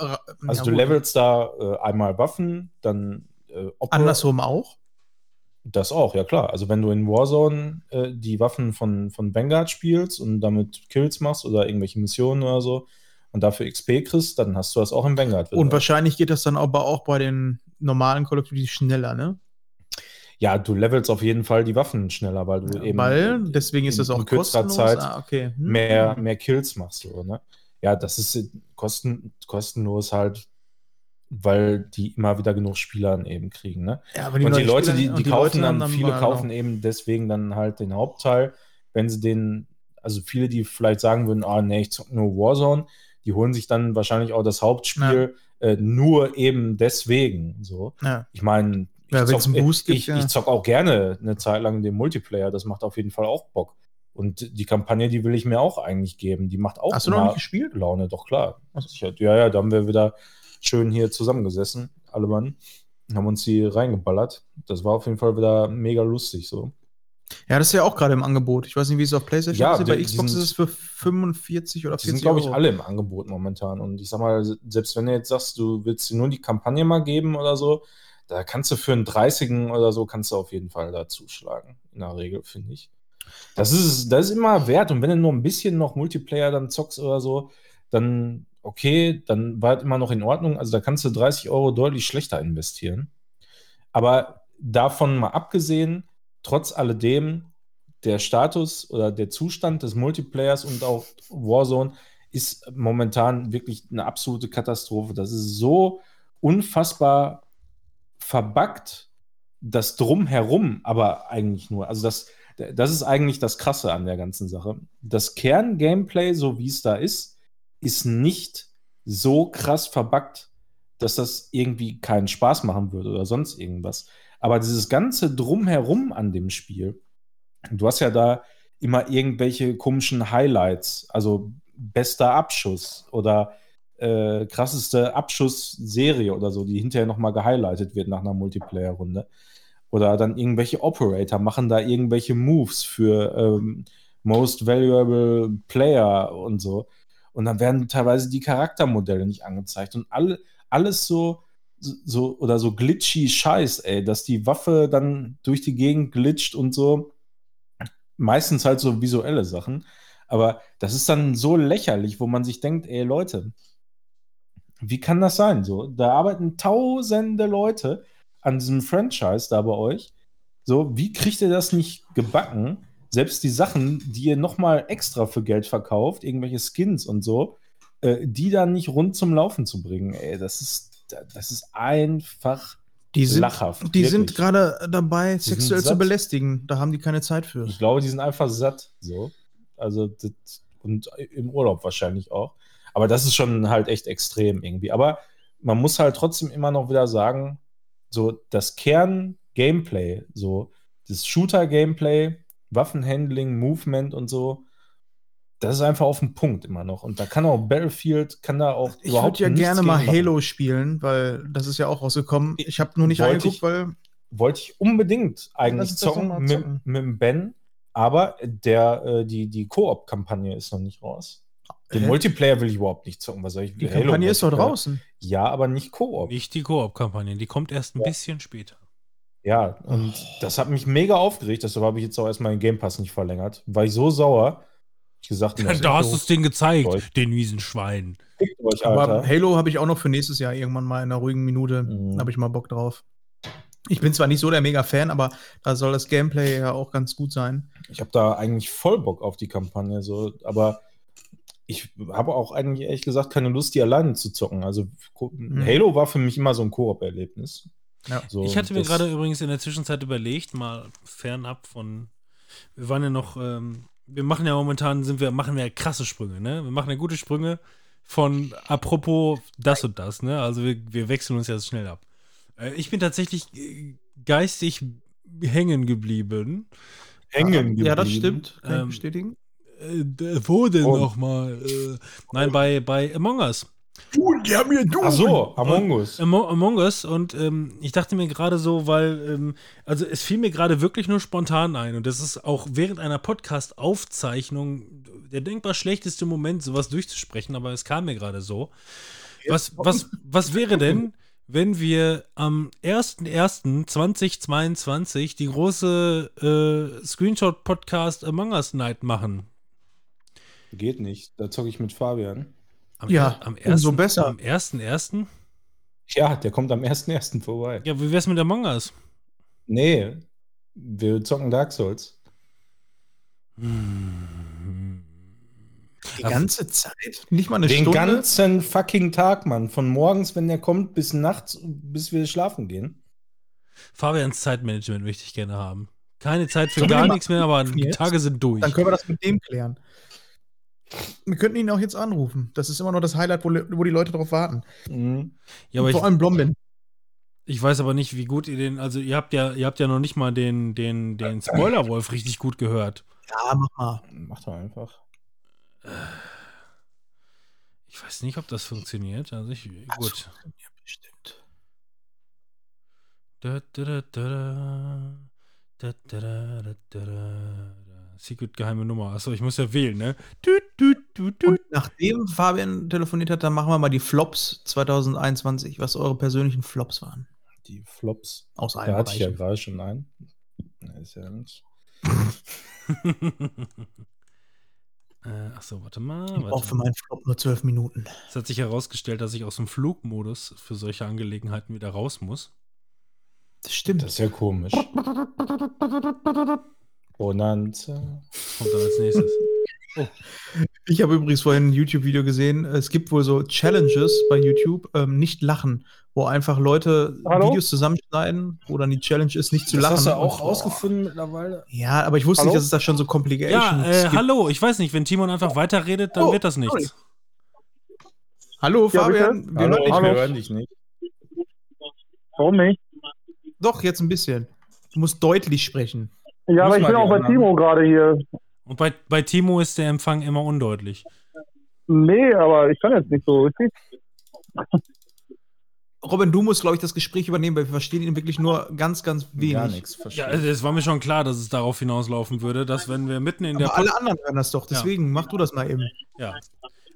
Speaker 3: Also
Speaker 2: ja,
Speaker 3: du levelst da äh, einmal Waffen, dann äh,
Speaker 2: Andersrum auch?
Speaker 3: Das auch, ja klar. Also wenn du in Warzone äh, die Waffen von, von Vanguard spielst und damit Kills machst oder irgendwelche Missionen oder so und dafür XP kriegst, dann hast du das auch im Vanguard.
Speaker 2: Und wahrscheinlich geht das dann aber auch bei den normalen Call of Duty schneller, ne?
Speaker 3: Ja, du levelst auf jeden Fall die Waffen schneller, weil du eben
Speaker 2: Weil, deswegen ist
Speaker 3: in-
Speaker 2: das auch
Speaker 3: in kürzerer
Speaker 2: kostenlos.
Speaker 3: Zeit
Speaker 2: ah, okay. Hm.
Speaker 3: mehr, mehr Kills machst. So, ne? Ja, das ist kosten, kostenlos halt, weil die immer wieder genug Spieler eben kriegen. Ne?
Speaker 2: Ja, aber
Speaker 3: und die Leute,
Speaker 2: Spieler-
Speaker 3: die,
Speaker 2: und
Speaker 3: die, kaufen
Speaker 2: Leute haben
Speaker 3: dann, viele kaufen
Speaker 2: noch-
Speaker 3: eben deswegen dann halt den Hauptteil, wenn sie den, also viele, die vielleicht sagen würden, ah nee, ich zock nur Warzone, die holen sich dann wahrscheinlich auch das Hauptspiel äh, nur eben deswegen. So.
Speaker 2: Ja.
Speaker 3: Ich meine,
Speaker 2: Ja, wenn's
Speaker 3: zock-
Speaker 2: einen Boost gibt,
Speaker 3: ich,
Speaker 2: ja.
Speaker 3: ich zock auch gerne eine Zeit lang den Multiplayer, das macht auf jeden Fall auch Bock. Und die Kampagne, die will ich mir auch eigentlich geben, die macht auch
Speaker 2: Hast du noch nicht gespielt?
Speaker 3: Laune, doch klar. Sicher. Ja, ja, da haben wir wieder schön hier zusammengesessen, alle Mann, haben uns die reingeballert. Das war auf jeden Fall wieder mega lustig so.
Speaker 2: Ja, das ist ja auch gerade im Angebot. Ich weiß nicht, wie es auf PlayStation
Speaker 3: Ja,
Speaker 2: ist. Bei
Speaker 3: die- die
Speaker 2: Xbox
Speaker 3: sind-
Speaker 2: ist es für 45 oder
Speaker 3: Die
Speaker 2: 40
Speaker 3: sind, glaube ich, alle im Angebot momentan. Und ich sag mal, selbst wenn du jetzt sagst, du willst dir nur die Kampagne mal geben oder so, da kannst du für einen 30 oder so, kannst du auf jeden Fall da zuschlagen. In der Regel, finde ich. Das ist, das ist immer wert. Und wenn du nur ein bisschen noch Multiplayer dann zockst oder so, dann okay, dann war es immer noch in Ordnung. Also da kannst du 30 Euro deutlich schlechter investieren. Aber davon mal abgesehen, trotz alledem, der Status oder der Zustand des Multiplayers und auch Warzone ist momentan wirklich eine absolute Katastrophe. Das ist so unfassbar verbuggt, das Drumherum aber eigentlich nur. Also das, das ist eigentlich das Krasse an der ganzen Sache. Das Kern-Gameplay, so wie es da ist, ist nicht so krass verbuggt, dass das irgendwie keinen Spaß machen würde oder sonst irgendwas. Aber dieses ganze Drumherum an dem Spiel, du hast ja da immer irgendwelche komischen Highlights, also bester Abschuss oder äh, krasseste Abschussserie oder so, die hinterher nochmal gehighlightet wird nach einer Multiplayer-Runde. Oder dann irgendwelche Operator machen da irgendwelche Moves für ähm, Most Valuable Player und so. Und dann werden teilweise die Charaktermodelle nicht angezeigt und alle, alles so, so oder so glitchy Scheiß, ey, dass die Waffe dann durch die Gegend glitscht und so. Meistens halt so visuelle Sachen. Aber das ist dann so lächerlich, wo man sich denkt, ey Leute, Wie kann das sein? So, da arbeiten tausende Leute an diesem Franchise da bei euch. So, wie kriegt ihr das nicht gebacken? Selbst die Sachen, die ihr nochmal extra für Geld verkauft, irgendwelche Skins und so, äh, die dann nicht rund zum Laufen zu bringen, ey, das ist, das ist einfach
Speaker 2: Die sind,
Speaker 3: lachhaft.
Speaker 2: die sind
Speaker 3: wirklich.
Speaker 2: gerade dabei,
Speaker 3: sind
Speaker 2: sexuell zu belästigen. Da haben die keine Zeit für.
Speaker 3: Ich glaube, die sind einfach satt. So. Also, das, und im Urlaub wahrscheinlich auch. Aber das ist schon halt echt extrem irgendwie. Aber man muss halt trotzdem immer noch wieder sagen, so das Kern-Gameplay, so das Shooter-Gameplay, Waffenhandling, Movement und so, das ist einfach auf den Punkt immer noch. Und da kann auch Battlefield, kann da auch
Speaker 2: Ich
Speaker 3: überhaupt
Speaker 2: würde ja gerne mal
Speaker 3: machen.
Speaker 2: Halo spielen, weil das ist ja auch rausgekommen. Ich habe nur nicht
Speaker 3: ich-
Speaker 2: weil
Speaker 3: wollte ich unbedingt eigentlich zocken mit,
Speaker 2: zocken.
Speaker 3: mit dem Ben, aber der, äh, die, die Koop-Kampagne ist noch nicht raus. Den
Speaker 2: Hä?
Speaker 3: Multiplayer will ich überhaupt nicht zocken. Was soll ich
Speaker 2: die
Speaker 3: Halo
Speaker 2: Kampagne ist doch draußen.
Speaker 3: Ja, aber nicht Koop.
Speaker 1: Nicht die Koop-Kampagne, die kommt erst ein bisschen später.
Speaker 3: Ja, und das hat mich mega aufgeregt. Deshalb habe ich jetzt auch erstmal den Game Pass nicht verlängert. War ich so sauer. Ich gesagt, *laughs*
Speaker 1: Da, da hast du es denen gezeigt,
Speaker 3: Euch.
Speaker 1: den miesen Schwein.
Speaker 3: euch,
Speaker 2: Aber. Halo habe ich auch noch für nächstes Jahr irgendwann mal in einer ruhigen Minute.
Speaker 3: Mhm.
Speaker 2: Habe ich mal Bock drauf. Ich bin zwar nicht so der Mega-Fan, aber da soll das Gameplay ja auch ganz gut sein.
Speaker 3: Ich habe da eigentlich voll Bock auf die Kampagne, so, aber ich habe auch eigentlich ehrlich gesagt keine Lust, die alleine zu zocken. Also
Speaker 2: Mhm.
Speaker 3: Halo war für mich immer so ein Koop-Erlebnis.
Speaker 2: Ja.
Speaker 3: So,
Speaker 1: ich hatte mir gerade übrigens in der Zwischenzeit überlegt, mal fernab von. Wir waren ja noch, ähm, wir machen ja momentan, sind wir, machen wir ja krasse Sprünge, ne? Wir machen ja gute Sprünge von apropos das und das, ne? Also wir, wir wechseln uns jetzt schnell ab. Äh, ich bin tatsächlich äh, geistig hängen geblieben.
Speaker 3: hängen
Speaker 2: Ja, das
Speaker 3: geblieben.
Speaker 2: stimmt. Kann ich
Speaker 3: Ähm,
Speaker 2: bestätigen.
Speaker 1: Äh, wo denn
Speaker 3: Oh.
Speaker 1: nochmal? Äh, nein, bei, bei Among Us.
Speaker 2: Die haben mir du.
Speaker 3: Ach so, Among Us.
Speaker 1: Amo Among Us und ähm, ich dachte mir gerade so, weil, ähm, also es fiel mir gerade wirklich nur spontan ein und das ist auch während einer Podcast-Aufzeichnung der denkbar schlechteste Moment, sowas durchzusprechen, aber es kam mir gerade so. Was, was, was wäre denn, wenn wir am 01.01.2022 die große äh, Screenshot-Podcast Among Us Night machen?
Speaker 3: Geht nicht. Da zocke ich mit Fabian.
Speaker 1: Am,
Speaker 2: Ja,
Speaker 1: am
Speaker 2: umso
Speaker 1: 1.
Speaker 2: besser.
Speaker 1: Am 1.01.?
Speaker 3: Ja, der kommt am 1.1. vorbei.
Speaker 1: Ja, wie wär's mit Among Us?
Speaker 3: Nee, wir zocken Dark Souls.
Speaker 1: Hm.
Speaker 2: Die ganze Zeit? Nicht mal eine
Speaker 3: Den
Speaker 2: Stunde?
Speaker 3: ganzen fucking Tag, Mann. Von morgens, wenn der kommt, bis nachts, bis wir schlafen gehen.
Speaker 1: Fabians Zeitmanagement möchte ich gerne haben. Keine Zeit für
Speaker 2: Sollen
Speaker 1: gar
Speaker 2: den
Speaker 1: nichts mehr, aber die? Tage sind durch.
Speaker 2: Dann können wir das mit dem klären. Wir könnten ihn auch jetzt anrufen. Das ist immer noch das Highlight, wo, wo die Leute drauf warten.
Speaker 3: Mhm.
Speaker 1: Ja, aber ich,
Speaker 2: Vor allem Blombin.
Speaker 1: ich weiß aber nicht, wie gut ihr den, also ihr habt ja, ihr habt ja noch nicht mal den, den, den Spoiler-Wolf richtig gut gehört.
Speaker 2: Ja, mach mal.
Speaker 3: Mach doch einfach.
Speaker 1: Ich weiß nicht, ob das funktioniert. Also ich, gut.
Speaker 2: Ja, bestimmt.
Speaker 1: Da, da, da, da, da, da, da, da, da. Secret geheime Nummer. Achso, ich muss ja wählen, ne? Tüt, tüt, tüt, tüt.
Speaker 2: Und nachdem Fabian telefoniert hat, dann machen wir mal die Flops 2021, was eure persönlichen Flops waren.
Speaker 3: Die Flops.
Speaker 2: Aus allen
Speaker 3: Da hatte ich ja gerade schon einen. Nee, ist ja nicht. *laughs*
Speaker 1: äh, achso, warte mal.
Speaker 2: Ich brauche
Speaker 1: Warte.
Speaker 2: für meinen Flop nur zwölf Minuten.
Speaker 1: Es hat sich herausgestellt, dass ich aus dem Flugmodus für solche Angelegenheiten wieder raus muss.
Speaker 2: Das stimmt.
Speaker 3: Das ist ja komisch. *laughs* Bonanza.
Speaker 1: Kommt dann als nächstes. *laughs*
Speaker 2: Ich habe übrigens vorhin ein YouTube-Video gesehen. Es gibt wohl so Challenges bei YouTube, ähm, nicht lachen, wo einfach Leute
Speaker 5: Hallo?
Speaker 2: Videos zusammenschneiden, wo dann die Challenge ist, nicht zu
Speaker 3: Das
Speaker 2: lachen.
Speaker 3: hast du auch
Speaker 2: Und-
Speaker 3: rausgefunden mittlerweile?
Speaker 2: Ja, aber ich wusste
Speaker 5: Hallo?
Speaker 2: nicht, dass es da schon so Complications
Speaker 1: Ja, äh,
Speaker 2: gibt.
Speaker 1: hallo, ich weiß nicht, wenn Timon einfach weiterredet, dann
Speaker 2: Oh,
Speaker 1: wird das
Speaker 2: sorry.
Speaker 1: nichts.
Speaker 2: Hallo,
Speaker 5: Ja,
Speaker 2: Fabian.
Speaker 5: bitte?
Speaker 2: wir
Speaker 3: Hallo,
Speaker 2: hören dich.
Speaker 5: Hallo.
Speaker 3: wir hören dich nicht.
Speaker 5: Warum nicht?
Speaker 2: Doch, jetzt ein bisschen. Du musst deutlich sprechen.
Speaker 5: Ja, aber ich bin auch bei
Speaker 3: anderen.
Speaker 5: Timo gerade hier.
Speaker 1: Und bei, bei Timo ist der Empfang immer undeutlich.
Speaker 5: Nee, aber ich kann jetzt nicht so richtig.
Speaker 2: Robin, du musst, glaube ich, das Gespräch übernehmen, weil wir verstehen ihn wirklich nur ganz, ganz wenig.
Speaker 3: Gar nichts.
Speaker 1: Ja, also es war mir schon klar, dass es darauf hinauslaufen würde, dass wenn wir mitten in der
Speaker 2: Aber alle anderen hören das doch, deswegen mach du das mal eben.
Speaker 1: Ja.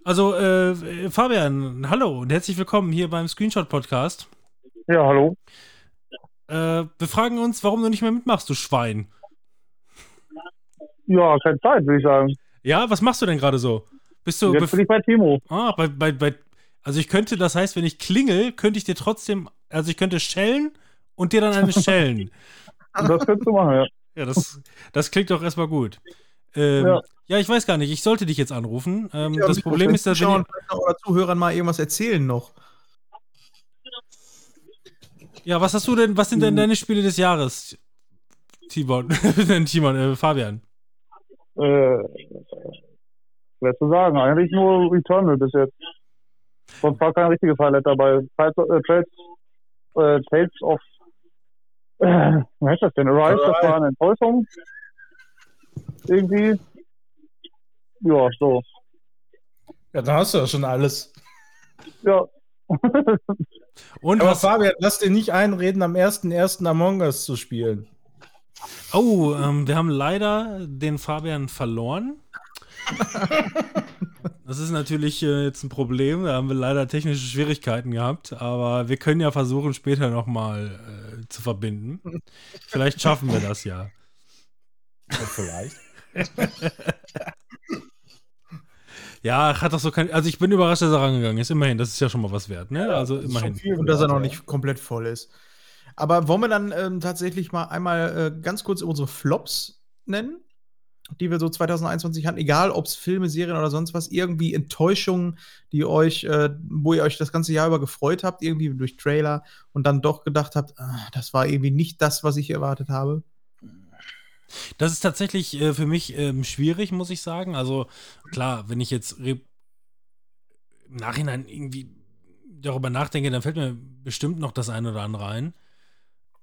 Speaker 1: Also, äh, Fabian, hallo und herzlich willkommen hier beim Screenshot-Podcast.
Speaker 5: Ja, hallo.
Speaker 1: Äh, wir fragen uns, warum du nicht mehr mitmachst, du Schwein.
Speaker 5: Ja, keine Zeit, würde ich sagen.
Speaker 1: Ja, was machst du denn gerade so? Bist du.
Speaker 5: Jetzt bin ich bei Timo.
Speaker 1: ah, bei, bei, bei. Also ich könnte, das heißt, wenn ich klingel, könnte ich dir trotzdem, also ich könnte schellen und dir dann eine *laughs* schellen.
Speaker 5: Das könntest du machen, ja.
Speaker 1: Ja, das, das klingt doch erstmal gut. Ähm, ja.
Speaker 5: Ja.
Speaker 1: ich weiß gar nicht, ich sollte dich jetzt anrufen. Ähm,
Speaker 2: Ja,
Speaker 1: das Problem ist, dass ihr,
Speaker 2: oder Zuhörern mal irgendwas erzählen noch.
Speaker 1: Ja, was hast du denn, was sind denn deine Spiele des Jahres? Timon, *laughs* Timon, äh, Fabian.
Speaker 5: Äh, schwer zu sagen. Eigentlich nur Returnal bis jetzt. Sonst war kein richtiges Highlight dabei. Tales, äh, Tales, äh, Tales of. Äh, wie heißt das denn? Arise, das war eine Enttäuschung. Irgendwie. Ja, so.
Speaker 3: Ja, dann hast du ja schon alles.
Speaker 5: Ja. *laughs*
Speaker 1: Und
Speaker 3: Aber
Speaker 1: was,
Speaker 3: Fabian, lass dir nicht einreden, am 1.1. Among Us zu spielen.
Speaker 1: Oh, ähm, wir haben leider den Fabian verloren. *laughs* Das ist natürlich äh, jetzt ein Problem. Da haben wir leider technische Schwierigkeiten gehabt. Aber wir können ja versuchen, später nochmal äh, zu verbinden. Vielleicht schaffen wir das ja.
Speaker 3: Ja, vielleicht. *laughs*
Speaker 1: Ja, hat doch so kein. Also ich bin überrascht, dass er rangegangen ist. Immerhin, das ist ja schon mal was wert, ne? also immerhin.
Speaker 2: Und dass er noch nicht komplett voll ist. Aber wollen wir dann ähm, tatsächlich mal einmal äh, ganz kurz unsere Flops nennen, die wir so 2021 hatten, egal ob es Filme, Serien oder sonst was, irgendwie Enttäuschungen, die euch, äh, wo ihr euch das ganze Jahr über gefreut habt, irgendwie durch Trailer und dann doch gedacht habt, ah, das war irgendwie nicht das, was ich erwartet habe.
Speaker 1: Das ist tatsächlich äh, für mich ähm, schwierig, muss ich sagen. Also klar, wenn ich jetzt im Nachhinein irgendwie darüber nachdenke, dann fällt mir bestimmt noch das eine oder andere ein.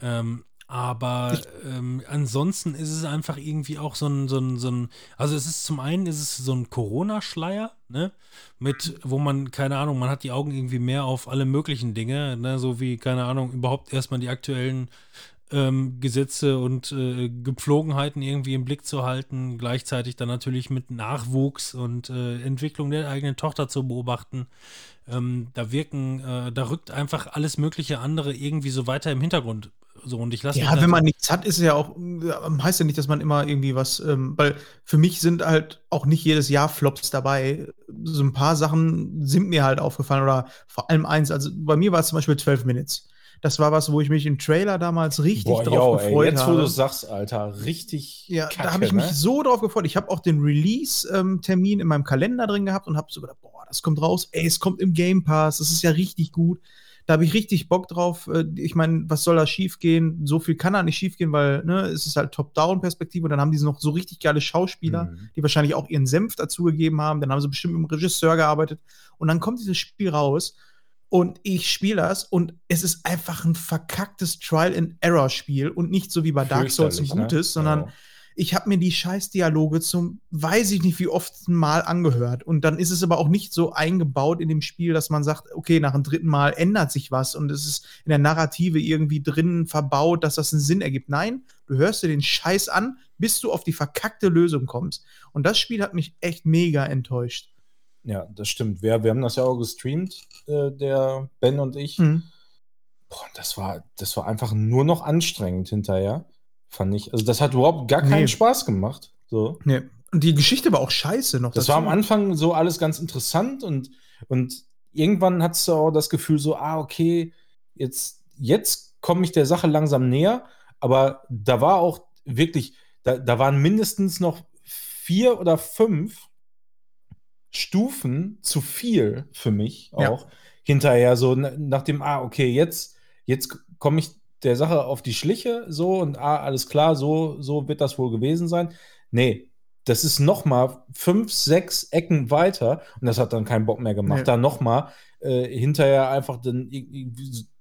Speaker 1: Ähm, aber ähm, ansonsten ist es einfach irgendwie auch so ein, so ein, so ein, also es ist zum einen ist es so ein Corona-Schleier, ne? Mit, wo man, keine Ahnung, man hat die Augen irgendwie mehr auf alle möglichen Dinge, ne? So wie, keine Ahnung, überhaupt erstmal die aktuellen ähm, Gesetze und äh, Gepflogenheiten irgendwie im Blick zu halten, gleichzeitig dann natürlich mit Nachwuchs und äh, Entwicklung der eigenen Tochter zu beobachten. Ähm, da wirken, äh, da rückt einfach alles mögliche andere irgendwie so weiter im Hintergrund. So, und ich lasse
Speaker 2: Ja, wenn man nichts hat, ist es ja auch, äh, heißt ja nicht, dass man immer irgendwie was, ähm, weil für mich sind halt auch nicht jedes Jahr Flops dabei. So ein paar Sachen sind mir halt aufgefallen oder vor allem eins, also bei mir war es zum Beispiel 12 Minutes. Das war was, wo ich mich im Trailer damals richtig
Speaker 3: Boah,
Speaker 2: drauf
Speaker 3: yo, ey,
Speaker 2: gefreut
Speaker 3: jetzt, wo
Speaker 2: habe.
Speaker 3: du sagst, Alter, richtig.
Speaker 2: Ja,
Speaker 3: Kacke,
Speaker 2: da habe ich mich
Speaker 3: ne?
Speaker 2: so drauf gefreut. Ich habe auch den Release-Termin in meinem Kalender drin gehabt und habe so gedacht, boah, das kommt raus. Ey, es kommt im Game Pass. Das ist ja richtig gut. Da habe ich richtig Bock drauf. Äh, Ich meine, was soll da schiefgehen? So viel kann da nicht schiefgehen, weil ne, es ist halt Top-Down-Perspektive und dann haben die noch so richtig geile Schauspieler,
Speaker 3: Mhm.
Speaker 2: die wahrscheinlich auch ihren Senf dazugegeben haben. Dann haben sie bestimmt mit dem Regisseur gearbeitet und dann kommt dieses Spiel raus und ich spiele das und es ist einfach ein verkacktes Trial-and-Error-Spiel und nicht so wie bei Dark Souls ein
Speaker 3: ne?
Speaker 2: gutes, sondern
Speaker 3: Ja.
Speaker 2: Ich habe mir die Scheißdialoge zum weiß ich nicht wie oft Mal angehört und dann ist es aber auch nicht so eingebaut in dem Spiel, dass man sagt, okay, nach dem dritten Mal ändert sich was und es ist in der Narrative irgendwie drin verbaut, dass das einen Sinn ergibt. Nein, du hörst dir den Scheiß an, bis du auf die verkackte Lösung kommst. Und das Spiel hat mich echt mega enttäuscht.
Speaker 3: Ja, das stimmt. Wir, wir haben das ja auch gestreamt, äh, der Ben und ich.
Speaker 2: Mhm.
Speaker 3: Boah, das war, das war einfach nur noch anstrengend hinterher, fand ich. Also das hat überhaupt gar keinen
Speaker 2: Nee.
Speaker 3: Spaß gemacht. So.
Speaker 2: Nee. Und die Geschichte war auch scheiße noch.
Speaker 3: Das
Speaker 2: dazu.
Speaker 3: war am Anfang so alles ganz interessant und, und irgendwann hattest du auch das Gefühl so, ah, okay, jetzt, jetzt komme ich der Sache langsam näher, aber da war auch wirklich, da, da waren mindestens noch vier oder fünf Stufen zu viel für mich
Speaker 2: Ja.
Speaker 3: auch hinterher so na- nach dem, ah, okay, jetzt, jetzt komme ich der Sache auf die Schliche so und ah, alles klar, so, so wird das wohl gewesen sein. Nee, das ist noch mal fünf, sechs Ecken weiter und das hat dann keinen Bock mehr gemacht.
Speaker 2: Nee.
Speaker 3: Da noch mal äh, hinterher einfach dann,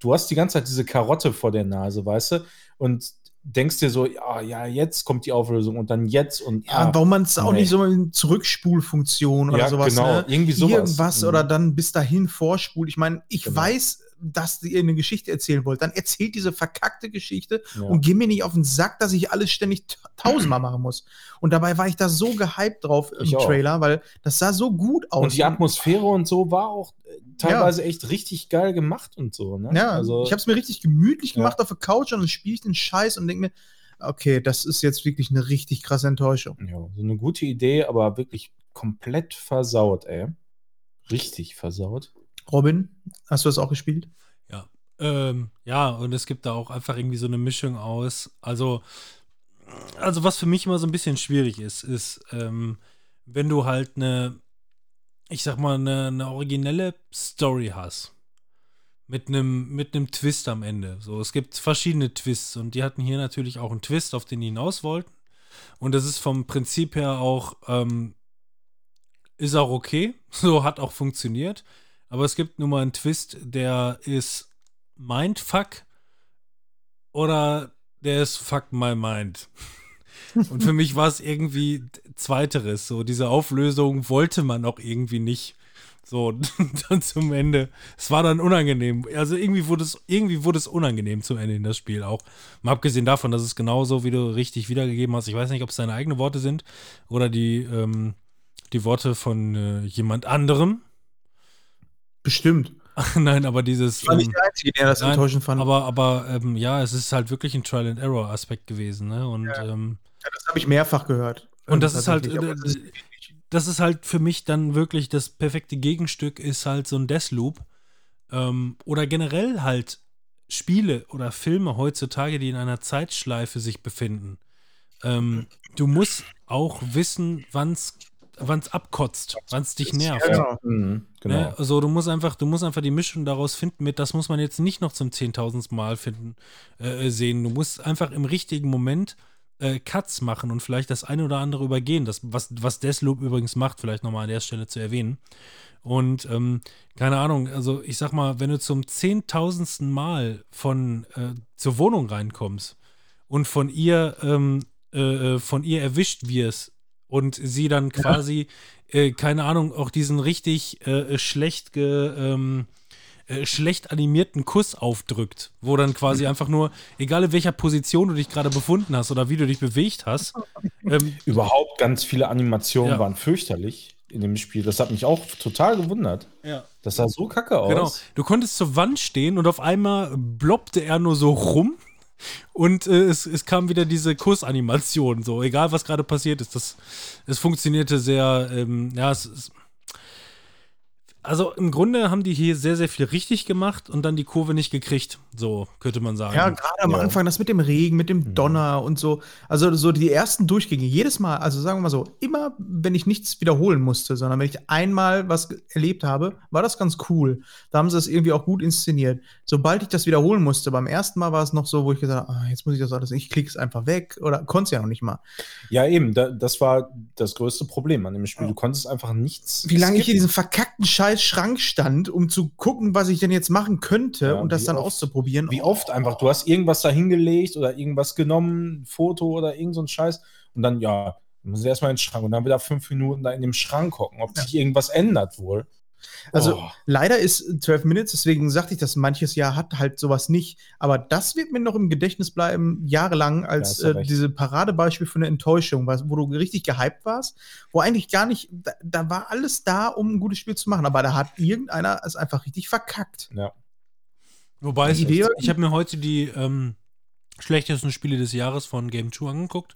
Speaker 3: du hast die ganze Zeit diese Karotte vor der Nase, weißt du, und denkst dir so, ja, ja, jetzt kommt die Auflösung und dann jetzt und
Speaker 2: Ja,
Speaker 3: ah,
Speaker 2: warum man es auch
Speaker 3: nee.
Speaker 2: nicht so mit Zurückspulfunktion oder
Speaker 3: Ja,
Speaker 2: sowas,
Speaker 3: genau,
Speaker 2: ne?
Speaker 3: irgendwie sowas.
Speaker 2: Irgendwas
Speaker 3: Mhm.
Speaker 2: oder dann bis dahin vorspult. Ich meine, ich
Speaker 3: Genau.
Speaker 2: weiß, dass ihr eine Geschichte erzählen wollt. Dann erzählt diese verkackte Geschichte
Speaker 3: ja.
Speaker 2: und geh mir nicht auf den Sack, dass ich alles ständig tausendmal *clears throat* machen muss. Und dabei war ich da so gehypt drauf im
Speaker 3: Ich auch.
Speaker 2: Trailer, weil das sah so gut aus.
Speaker 3: Und die Atmosphäre und so war auch äh, teilweise echt richtig geil gemacht und so. Ne?
Speaker 2: Ja,
Speaker 3: also,
Speaker 2: ich habe es mir richtig gemütlich
Speaker 3: Ja.
Speaker 2: gemacht auf der Couch und dann spiele ich den Scheiß und denke mir, okay, das ist jetzt wirklich eine richtig krasse Enttäuschung.
Speaker 3: ja, so eine gute Idee, aber wirklich komplett versaut, ey. Richtig versaut.
Speaker 2: Robin, hast du das auch gespielt?
Speaker 1: Ja. Ähm, ja, und es gibt da auch einfach irgendwie so eine Mischung aus. Also, also was für mich immer so ein bisschen schwierig ist, ist, ähm, wenn du halt eine, ich sag mal, eine, eine originelle Story hast. Mit einem, mit einem Twist am Ende. So, es gibt verschiedene Twists und die hatten hier natürlich auch einen Twist, auf den die hinaus wollten. Und das ist vom Prinzip her auch, ähm, ist auch okay. *laughs* So hat auch funktioniert. Aber es gibt nun mal einen Twist, der ist Mindfuck oder der ist Fuck my mind. *laughs* Und für mich war es irgendwie zweiteres. So, diese Auflösung wollte man auch irgendwie nicht. So, *laughs* dann zum Ende. Es war dann unangenehm. Also irgendwie wurde es, irgendwie wurde es unangenehm zum Ende in das Spiel auch. Mal abgesehen davon, dass es genauso, wie du richtig wiedergegeben hast. Ich weiß nicht, ob es deine eigenen Worte sind oder die, ähm, die Worte von äh, jemand anderem.
Speaker 2: Bestimmt. *laughs*
Speaker 1: Nein, aber dieses.
Speaker 2: Ich war nicht
Speaker 1: ähm,
Speaker 2: der Einzige, der das
Speaker 1: nein,
Speaker 2: enttäuschend fand.
Speaker 1: Aber, aber ähm, ja, es ist halt wirklich ein Trial-and-Error-Aspekt gewesen. Ne? Und
Speaker 2: Ja.
Speaker 1: ähm,
Speaker 2: ja, das habe ich mehrfach gehört.
Speaker 1: Und das ist halt, äh,
Speaker 2: das ist-
Speaker 1: das ist halt für mich dann wirklich das perfekte Gegenstück, ist halt so ein Deathloop. Ähm, oder generell halt Spiele oder Filme heutzutage, die in einer Zeitschleife sich befinden. Ähm, du musst auch wissen, wann es abkotzt, wann es dich nervt.
Speaker 2: Ja, genau.
Speaker 3: Mhm, genau.
Speaker 1: Ne? Also du musst einfach, du musst einfach die Mischung daraus finden mit, das muss man jetzt nicht noch zum zehntausendsten Mal finden, äh, sehen. Du musst einfach im richtigen Moment äh, Cuts machen und vielleicht das eine oder andere übergehen. Das, was, was Deathloop übrigens macht, vielleicht nochmal an der Stelle zu erwähnen. Und ähm, keine Ahnung, also ich sag mal, wenn du zum zehntausendsten Mal von äh, zur Wohnung reinkommst und von ihr ähm, äh, äh, von ihr erwischt wirst und sie dann quasi, äh, keine Ahnung, auch diesen richtig äh, schlecht ge, ähm, äh, schlecht animierten Kuss aufdrückt, wo dann quasi einfach nur, egal in welcher Position du dich gerade befunden hast oder wie du dich bewegt hast, ähm,
Speaker 3: Überhaupt ganz viele Animationen
Speaker 1: Ja.
Speaker 3: waren fürchterlich in dem Spiel. Das hat mich auch total gewundert.
Speaker 1: ja.
Speaker 3: Das sah so kacke aus.
Speaker 1: Genau. Du konntest zur Wand stehen und auf einmal bloppte er nur so rum und äh, es, es kam wieder diese Kursanimation, so egal was gerade passiert ist. Das, es funktionierte sehr, ähm, ja, es, es also im Grunde haben die hier sehr, sehr viel richtig gemacht und dann die Kurve nicht gekriegt, so könnte man sagen.
Speaker 2: Ja, gerade am
Speaker 3: Ja.
Speaker 2: Anfang, das mit dem Regen, mit dem Donner und so. Also so die ersten Durchgänge, jedes Mal, also sagen wir mal so, immer wenn ich nichts wiederholen musste, sondern wenn ich einmal was erlebt habe, war das ganz cool. Da haben sie es irgendwie auch gut inszeniert. Sobald ich das wiederholen musste, beim ersten Mal war es noch so, wo ich gesagt habe, ah, jetzt muss ich das alles, ich klicke es einfach weg oder konnte es ja noch nicht mal.
Speaker 3: Ja, eben, da, das war das größte Problem an dem Spiel. Du konntest einfach nichts.
Speaker 2: Wie lange ich
Speaker 3: skippen.
Speaker 2: diesem verkackten Scheiß Schrank stand, um zu gucken, was ich denn jetzt machen könnte
Speaker 3: Ja,
Speaker 2: und das dann
Speaker 3: oft-
Speaker 2: auszuprobieren.
Speaker 3: Wie oft einfach, du hast irgendwas da hingelegt oder irgendwas genommen, ein Foto oder irgend so ein Scheiß und dann, ja, dann muss erstmal in den Schrank und dann wieder fünf Minuten da in dem Schrank hocken, ob sich irgendwas ändert wohl.
Speaker 2: Also
Speaker 3: Oh.
Speaker 2: leider ist 12 Minutes, deswegen sagte ich, dass manches Jahr hat halt sowas nicht. Aber das wird mir noch im Gedächtnis bleiben, jahrelang, als
Speaker 3: du
Speaker 2: äh, diese Paradebeispiel für eine Enttäuschung, wo du richtig gehypt warst, wo eigentlich gar nicht, da, da war alles da, um ein gutes Spiel zu machen, aber da hat irgendeiner es einfach richtig verkackt.
Speaker 3: Ja.
Speaker 1: Wobei,
Speaker 2: Idee-
Speaker 1: ich habe mir heute die ähm, schlechtesten Spiele des Jahres von Game 2 angeguckt.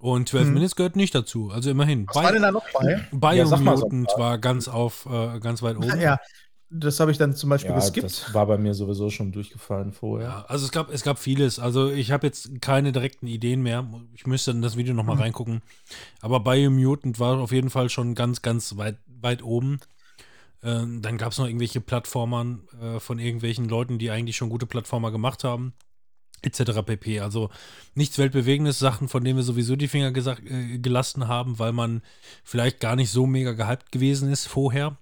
Speaker 1: Und 12
Speaker 2: Mhm.
Speaker 1: Minutes gehört nicht dazu. Also immerhin.
Speaker 2: Was war denn da noch bei?
Speaker 3: Ja, sag mal so
Speaker 1: Biomutant war ganz auf, äh, ganz weit oben.
Speaker 2: Ja, das habe ich dann zum Beispiel
Speaker 3: Ja,
Speaker 2: geskippt.
Speaker 3: das war bei mir sowieso schon durchgefallen vorher.
Speaker 1: Ja, also es gab, es gab vieles. Also ich habe jetzt keine direkten Ideen mehr. Ich müsste in das Video nochmal
Speaker 2: Mhm.
Speaker 1: reingucken. Aber Biomutant war auf jeden Fall schon ganz, ganz weit, weit oben. Ähm, dann gab es noch irgendwelche Plattformern äh, von irgendwelchen Leuten, die eigentlich schon gute Plattformer gemacht haben. Etc. pp. Also nichts Weltbewegendes, Sachen, von denen wir sowieso die Finger gesagt, äh, gelassen haben, weil man vielleicht gar nicht so mega gehypt gewesen ist vorher.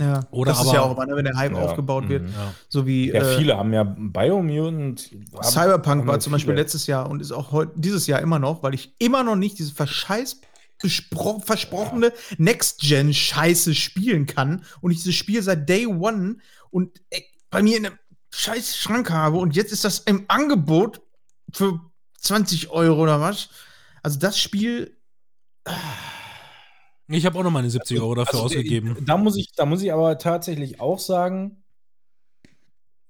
Speaker 2: ja,
Speaker 1: Oder
Speaker 2: das ist ja
Speaker 1: aber-
Speaker 2: auch immer, ne, wenn der Hype
Speaker 3: Ja,
Speaker 2: aufgebaut wird.
Speaker 3: mhm.
Speaker 1: Ja.
Speaker 2: So wie
Speaker 3: Ja,
Speaker 2: äh,
Speaker 3: viele haben ja Biomutant.
Speaker 2: Cyberpunk
Speaker 3: haben
Speaker 2: war
Speaker 3: ja
Speaker 2: zum Beispiel letztes Jahr und ist auch heute, dieses Jahr immer noch, weil ich immer noch nicht diese verscheiß bespro- versprochene Next-Gen-Scheiße spielen kann und ich dieses Spiel seit Day One und äh, bei mir in einem scheiß Schrank habe und jetzt ist das im Angebot für 20 Euro oder was. Also das Spiel,
Speaker 1: Ich habe auch noch meine 70 Euro dafür
Speaker 3: Also,
Speaker 1: ausgegeben.
Speaker 3: Da muss, ich, da muss ich aber tatsächlich auch sagen,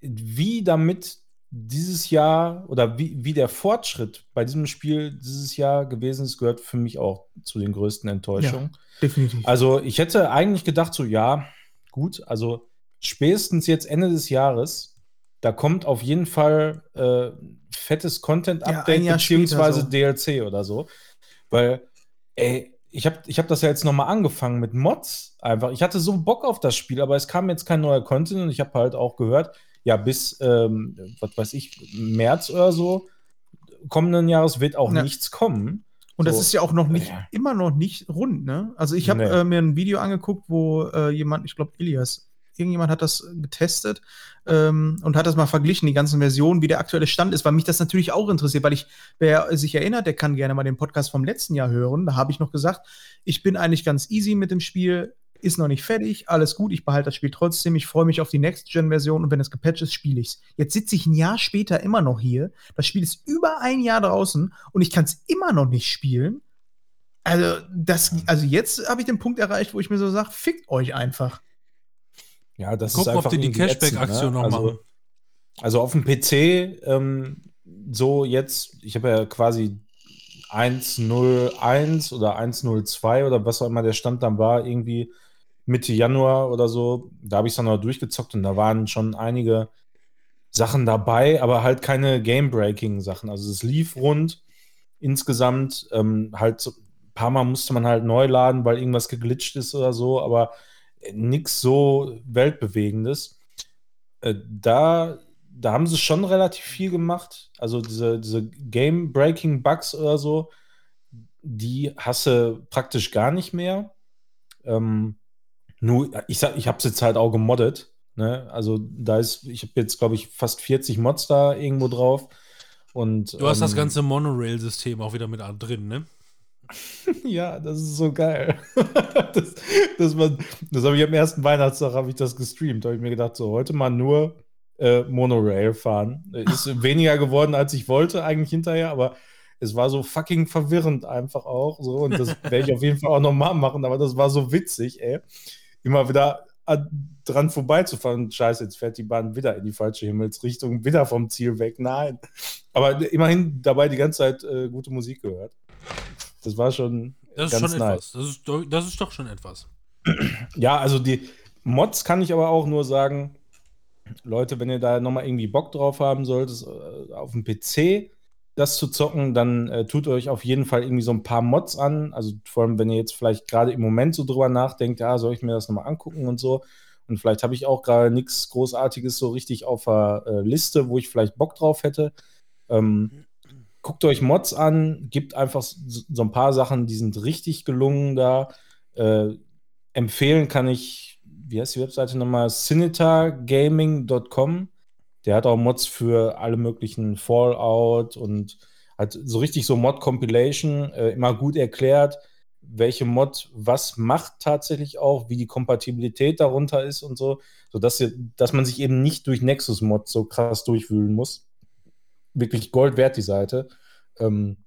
Speaker 3: wie damit dieses Jahr oder wie, wie der Fortschritt bei diesem Spiel dieses Jahr gewesen ist, gehört für mich auch zu den größten Enttäuschungen.
Speaker 2: definitiv.
Speaker 3: Also ich hätte eigentlich gedacht, so ja, gut, also spätestens jetzt Ende des Jahres, da kommt auf jeden Fall äh, fettes
Speaker 2: Ja,
Speaker 3: Content-Update
Speaker 2: Jahr
Speaker 3: beziehungsweise
Speaker 2: später
Speaker 3: DLC oder so. Weil, ey, ich habe ich hab das ja jetzt nochmal angefangen mit Mods einfach. Ich hatte so Bock auf das Spiel, aber es kam jetzt kein neuer Content und ich habe halt auch gehört, ja, bis, ähm, was weiß ich, März oder so kommenden Jahres wird auch
Speaker 2: Ja.
Speaker 3: nichts kommen.
Speaker 2: Und das
Speaker 3: So.
Speaker 2: ist ja auch noch nicht,
Speaker 3: Ja.
Speaker 2: immer noch nicht rund, ne? Also ich habe
Speaker 3: Nee.
Speaker 2: äh, mir ein Video angeguckt, wo äh, jemand, ich glaube Elias, irgendjemand hat das getestet ähm, und hat das mal verglichen, die ganzen Versionen, wie der aktuelle Stand ist, weil mich das natürlich auch interessiert, weil ich, wer sich erinnert, der kann gerne mal den Podcast vom letzten Jahr hören. Da habe ich noch gesagt, ich bin eigentlich ganz easy mit dem Spiel, ist noch nicht fertig, alles gut, ich behalte das Spiel trotzdem, ich freue mich auf die Next-Gen-Version und wenn es gepatcht ist, spiele ich's. Jetzt sitze ich ein Jahr später immer noch hier, das Spiel ist über ein Jahr draußen und ich kann es immer noch nicht spielen. Also, das, also jetzt habe ich den Punkt erreicht, wo ich mir so sage, fickt euch einfach.
Speaker 3: Ja, das
Speaker 1: Gucken,
Speaker 3: ist einfach
Speaker 1: ob die die
Speaker 3: ätzend,
Speaker 1: Cashback-Aktion noch
Speaker 3: also,
Speaker 1: machen.
Speaker 3: Also auf dem PC, ähm, so jetzt, ich habe ja quasi 1.01 oder 1.02 oder was auch immer der Stand dann war, irgendwie Mitte Januar oder so, da habe ich es dann noch durchgezockt und da waren schon einige Sachen dabei, aber halt keine Game-Breaking-Sachen. Also es lief rund insgesamt, ähm, halt so, ein paar Mal musste man halt neu laden, weil irgendwas geglitscht ist oder so, aber nichts so weltbewegendes. Äh, da, da haben sie schon relativ viel gemacht. Also diese, diese Game-Breaking-Bugs oder so, die hasse praktisch gar nicht mehr. Ähm, nur, ich sag, ich habe es jetzt halt auch gemoddet. Ne? Also da ist, ich habe jetzt, glaube ich, fast 40 Mods da irgendwo drauf. Und,
Speaker 1: Du hast das
Speaker 3: ähm,
Speaker 1: ganze Monorail-System auch wieder mit drin, ne? *laughs*
Speaker 3: Ja, das ist so geil. *laughs* das das, war- das habe ich am ersten Weihnachtstag habe ich das gestreamt. Da habe ich mir gedacht, so heute mal nur äh, Monorail fahren. Ist *laughs* weniger geworden, als ich wollte eigentlich hinterher, aber es war so fucking verwirrend einfach auch. So, und das werde ich auf jeden Fall auch nochmal machen, aber das war so witzig, ey. Immer wieder an, dran vorbeizufahren. Scheiße, jetzt fährt die Bahn wieder in die falsche Himmelsrichtung, wieder vom Ziel weg. Nein. Aber immerhin dabei die ganze Zeit äh, gute Musik gehört. Das war schon
Speaker 1: Das ist
Speaker 3: ganz
Speaker 1: schon
Speaker 3: nice.
Speaker 1: etwas. Das ist, das ist doch schon etwas.
Speaker 3: Ja, also die Mods kann ich aber auch nur sagen, Leute, wenn ihr da nochmal irgendwie Bock drauf haben solltet, äh, auf dem PC das zu zocken, dann äh, tut euch auf jeden Fall irgendwie so ein paar Mods an. Also vor allem, wenn ihr jetzt vielleicht gerade im Moment so drüber nachdenkt, ja, soll ich mir das nochmal angucken und so. Und vielleicht habe ich auch gerade nichts Großartiges so richtig auf der äh, Liste, wo ich vielleicht Bock drauf hätte. Ähm, guckt euch Mods an, gibt einfach so, ein paar Sachen, die sind richtig gelungen da. Äh, empfehlen kann ich, wie heißt die Webseite nochmal? cinetagaming.com. Der hat auch Mods für alle möglichen Fallout und hat so richtig so Mod-Compilation, äh, immer gut erklärt, welche Mod was macht tatsächlich auch, wie die Kompatibilität darunter ist und so, sodass dass man sich eben nicht durch Nexus-Mods so krass durchwühlen muss. Wirklich Gold wert, die Seite. Ähm,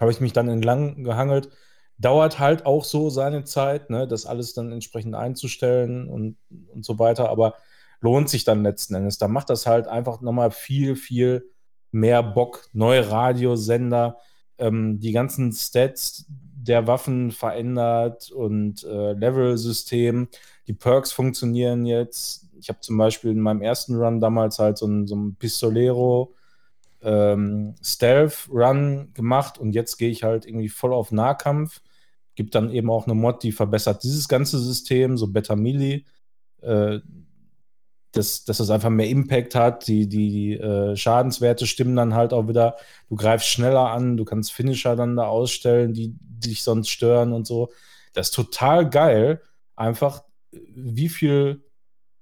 Speaker 3: habe ich mich dann entlang gehangelt. Dauert halt auch so seine Zeit, ne, das alles dann entsprechend einzustellen und, und so weiter, aber lohnt sich dann letzten Endes. Da macht das halt einfach nochmal viel, viel mehr Bock. Neue Radiosender, ähm, die ganzen Stats der Waffen verändert und äh, Level-System. Die Perks funktionieren jetzt. Ich habe zum Beispiel in meinem ersten Run damals halt so ein, so ein Pistolero ähm, Stealth Run gemacht und jetzt gehe ich halt irgendwie voll auf Nahkampf. Gibt dann eben auch eine Mod, die verbessert dieses ganze System, so Better Melee, äh, dass, dass es einfach mehr Impact hat. Die, die äh, Schadenswerte stimmen dann halt auch wieder. Du greifst schneller an, du kannst Finisher dann da ausstellen, die, die dich sonst stören und so. Das ist total geil. Einfach, wie viel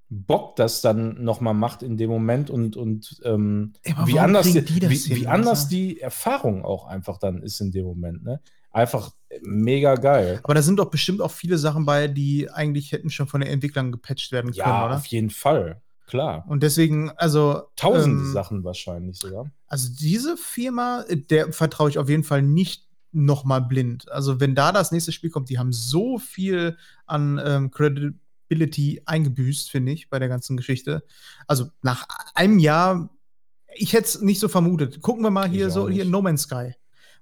Speaker 3: Bock das dann nochmal macht in dem Moment und, und ähm, wie anders,
Speaker 2: die das
Speaker 3: wie,
Speaker 2: hin,
Speaker 3: wie anders die Erfahrung auch einfach dann ist in dem Moment. Ne? Einfach mega geil.
Speaker 2: Aber da sind doch bestimmt auch viele Sachen bei, die eigentlich hätten schon von den Entwicklern gepatcht werden können,
Speaker 3: Ja,
Speaker 2: oder?
Speaker 3: auf jeden Fall. Klar.
Speaker 2: Und deswegen, also.
Speaker 3: Tausende
Speaker 2: ähm,
Speaker 3: Sachen wahrscheinlich sogar.
Speaker 2: Also diese Firma, äh, der vertraue ich auf jeden Fall nicht nochmal blind. Also wenn da das nächste Spiel kommt, die haben so viel an ähm, Credibility eingebüßt, finde ich, bei der ganzen Geschichte. Also nach einem Jahr, ich hätte es nicht so vermutet. Gucken wir mal hier
Speaker 3: Ich
Speaker 2: so, hier. No Man's Sky.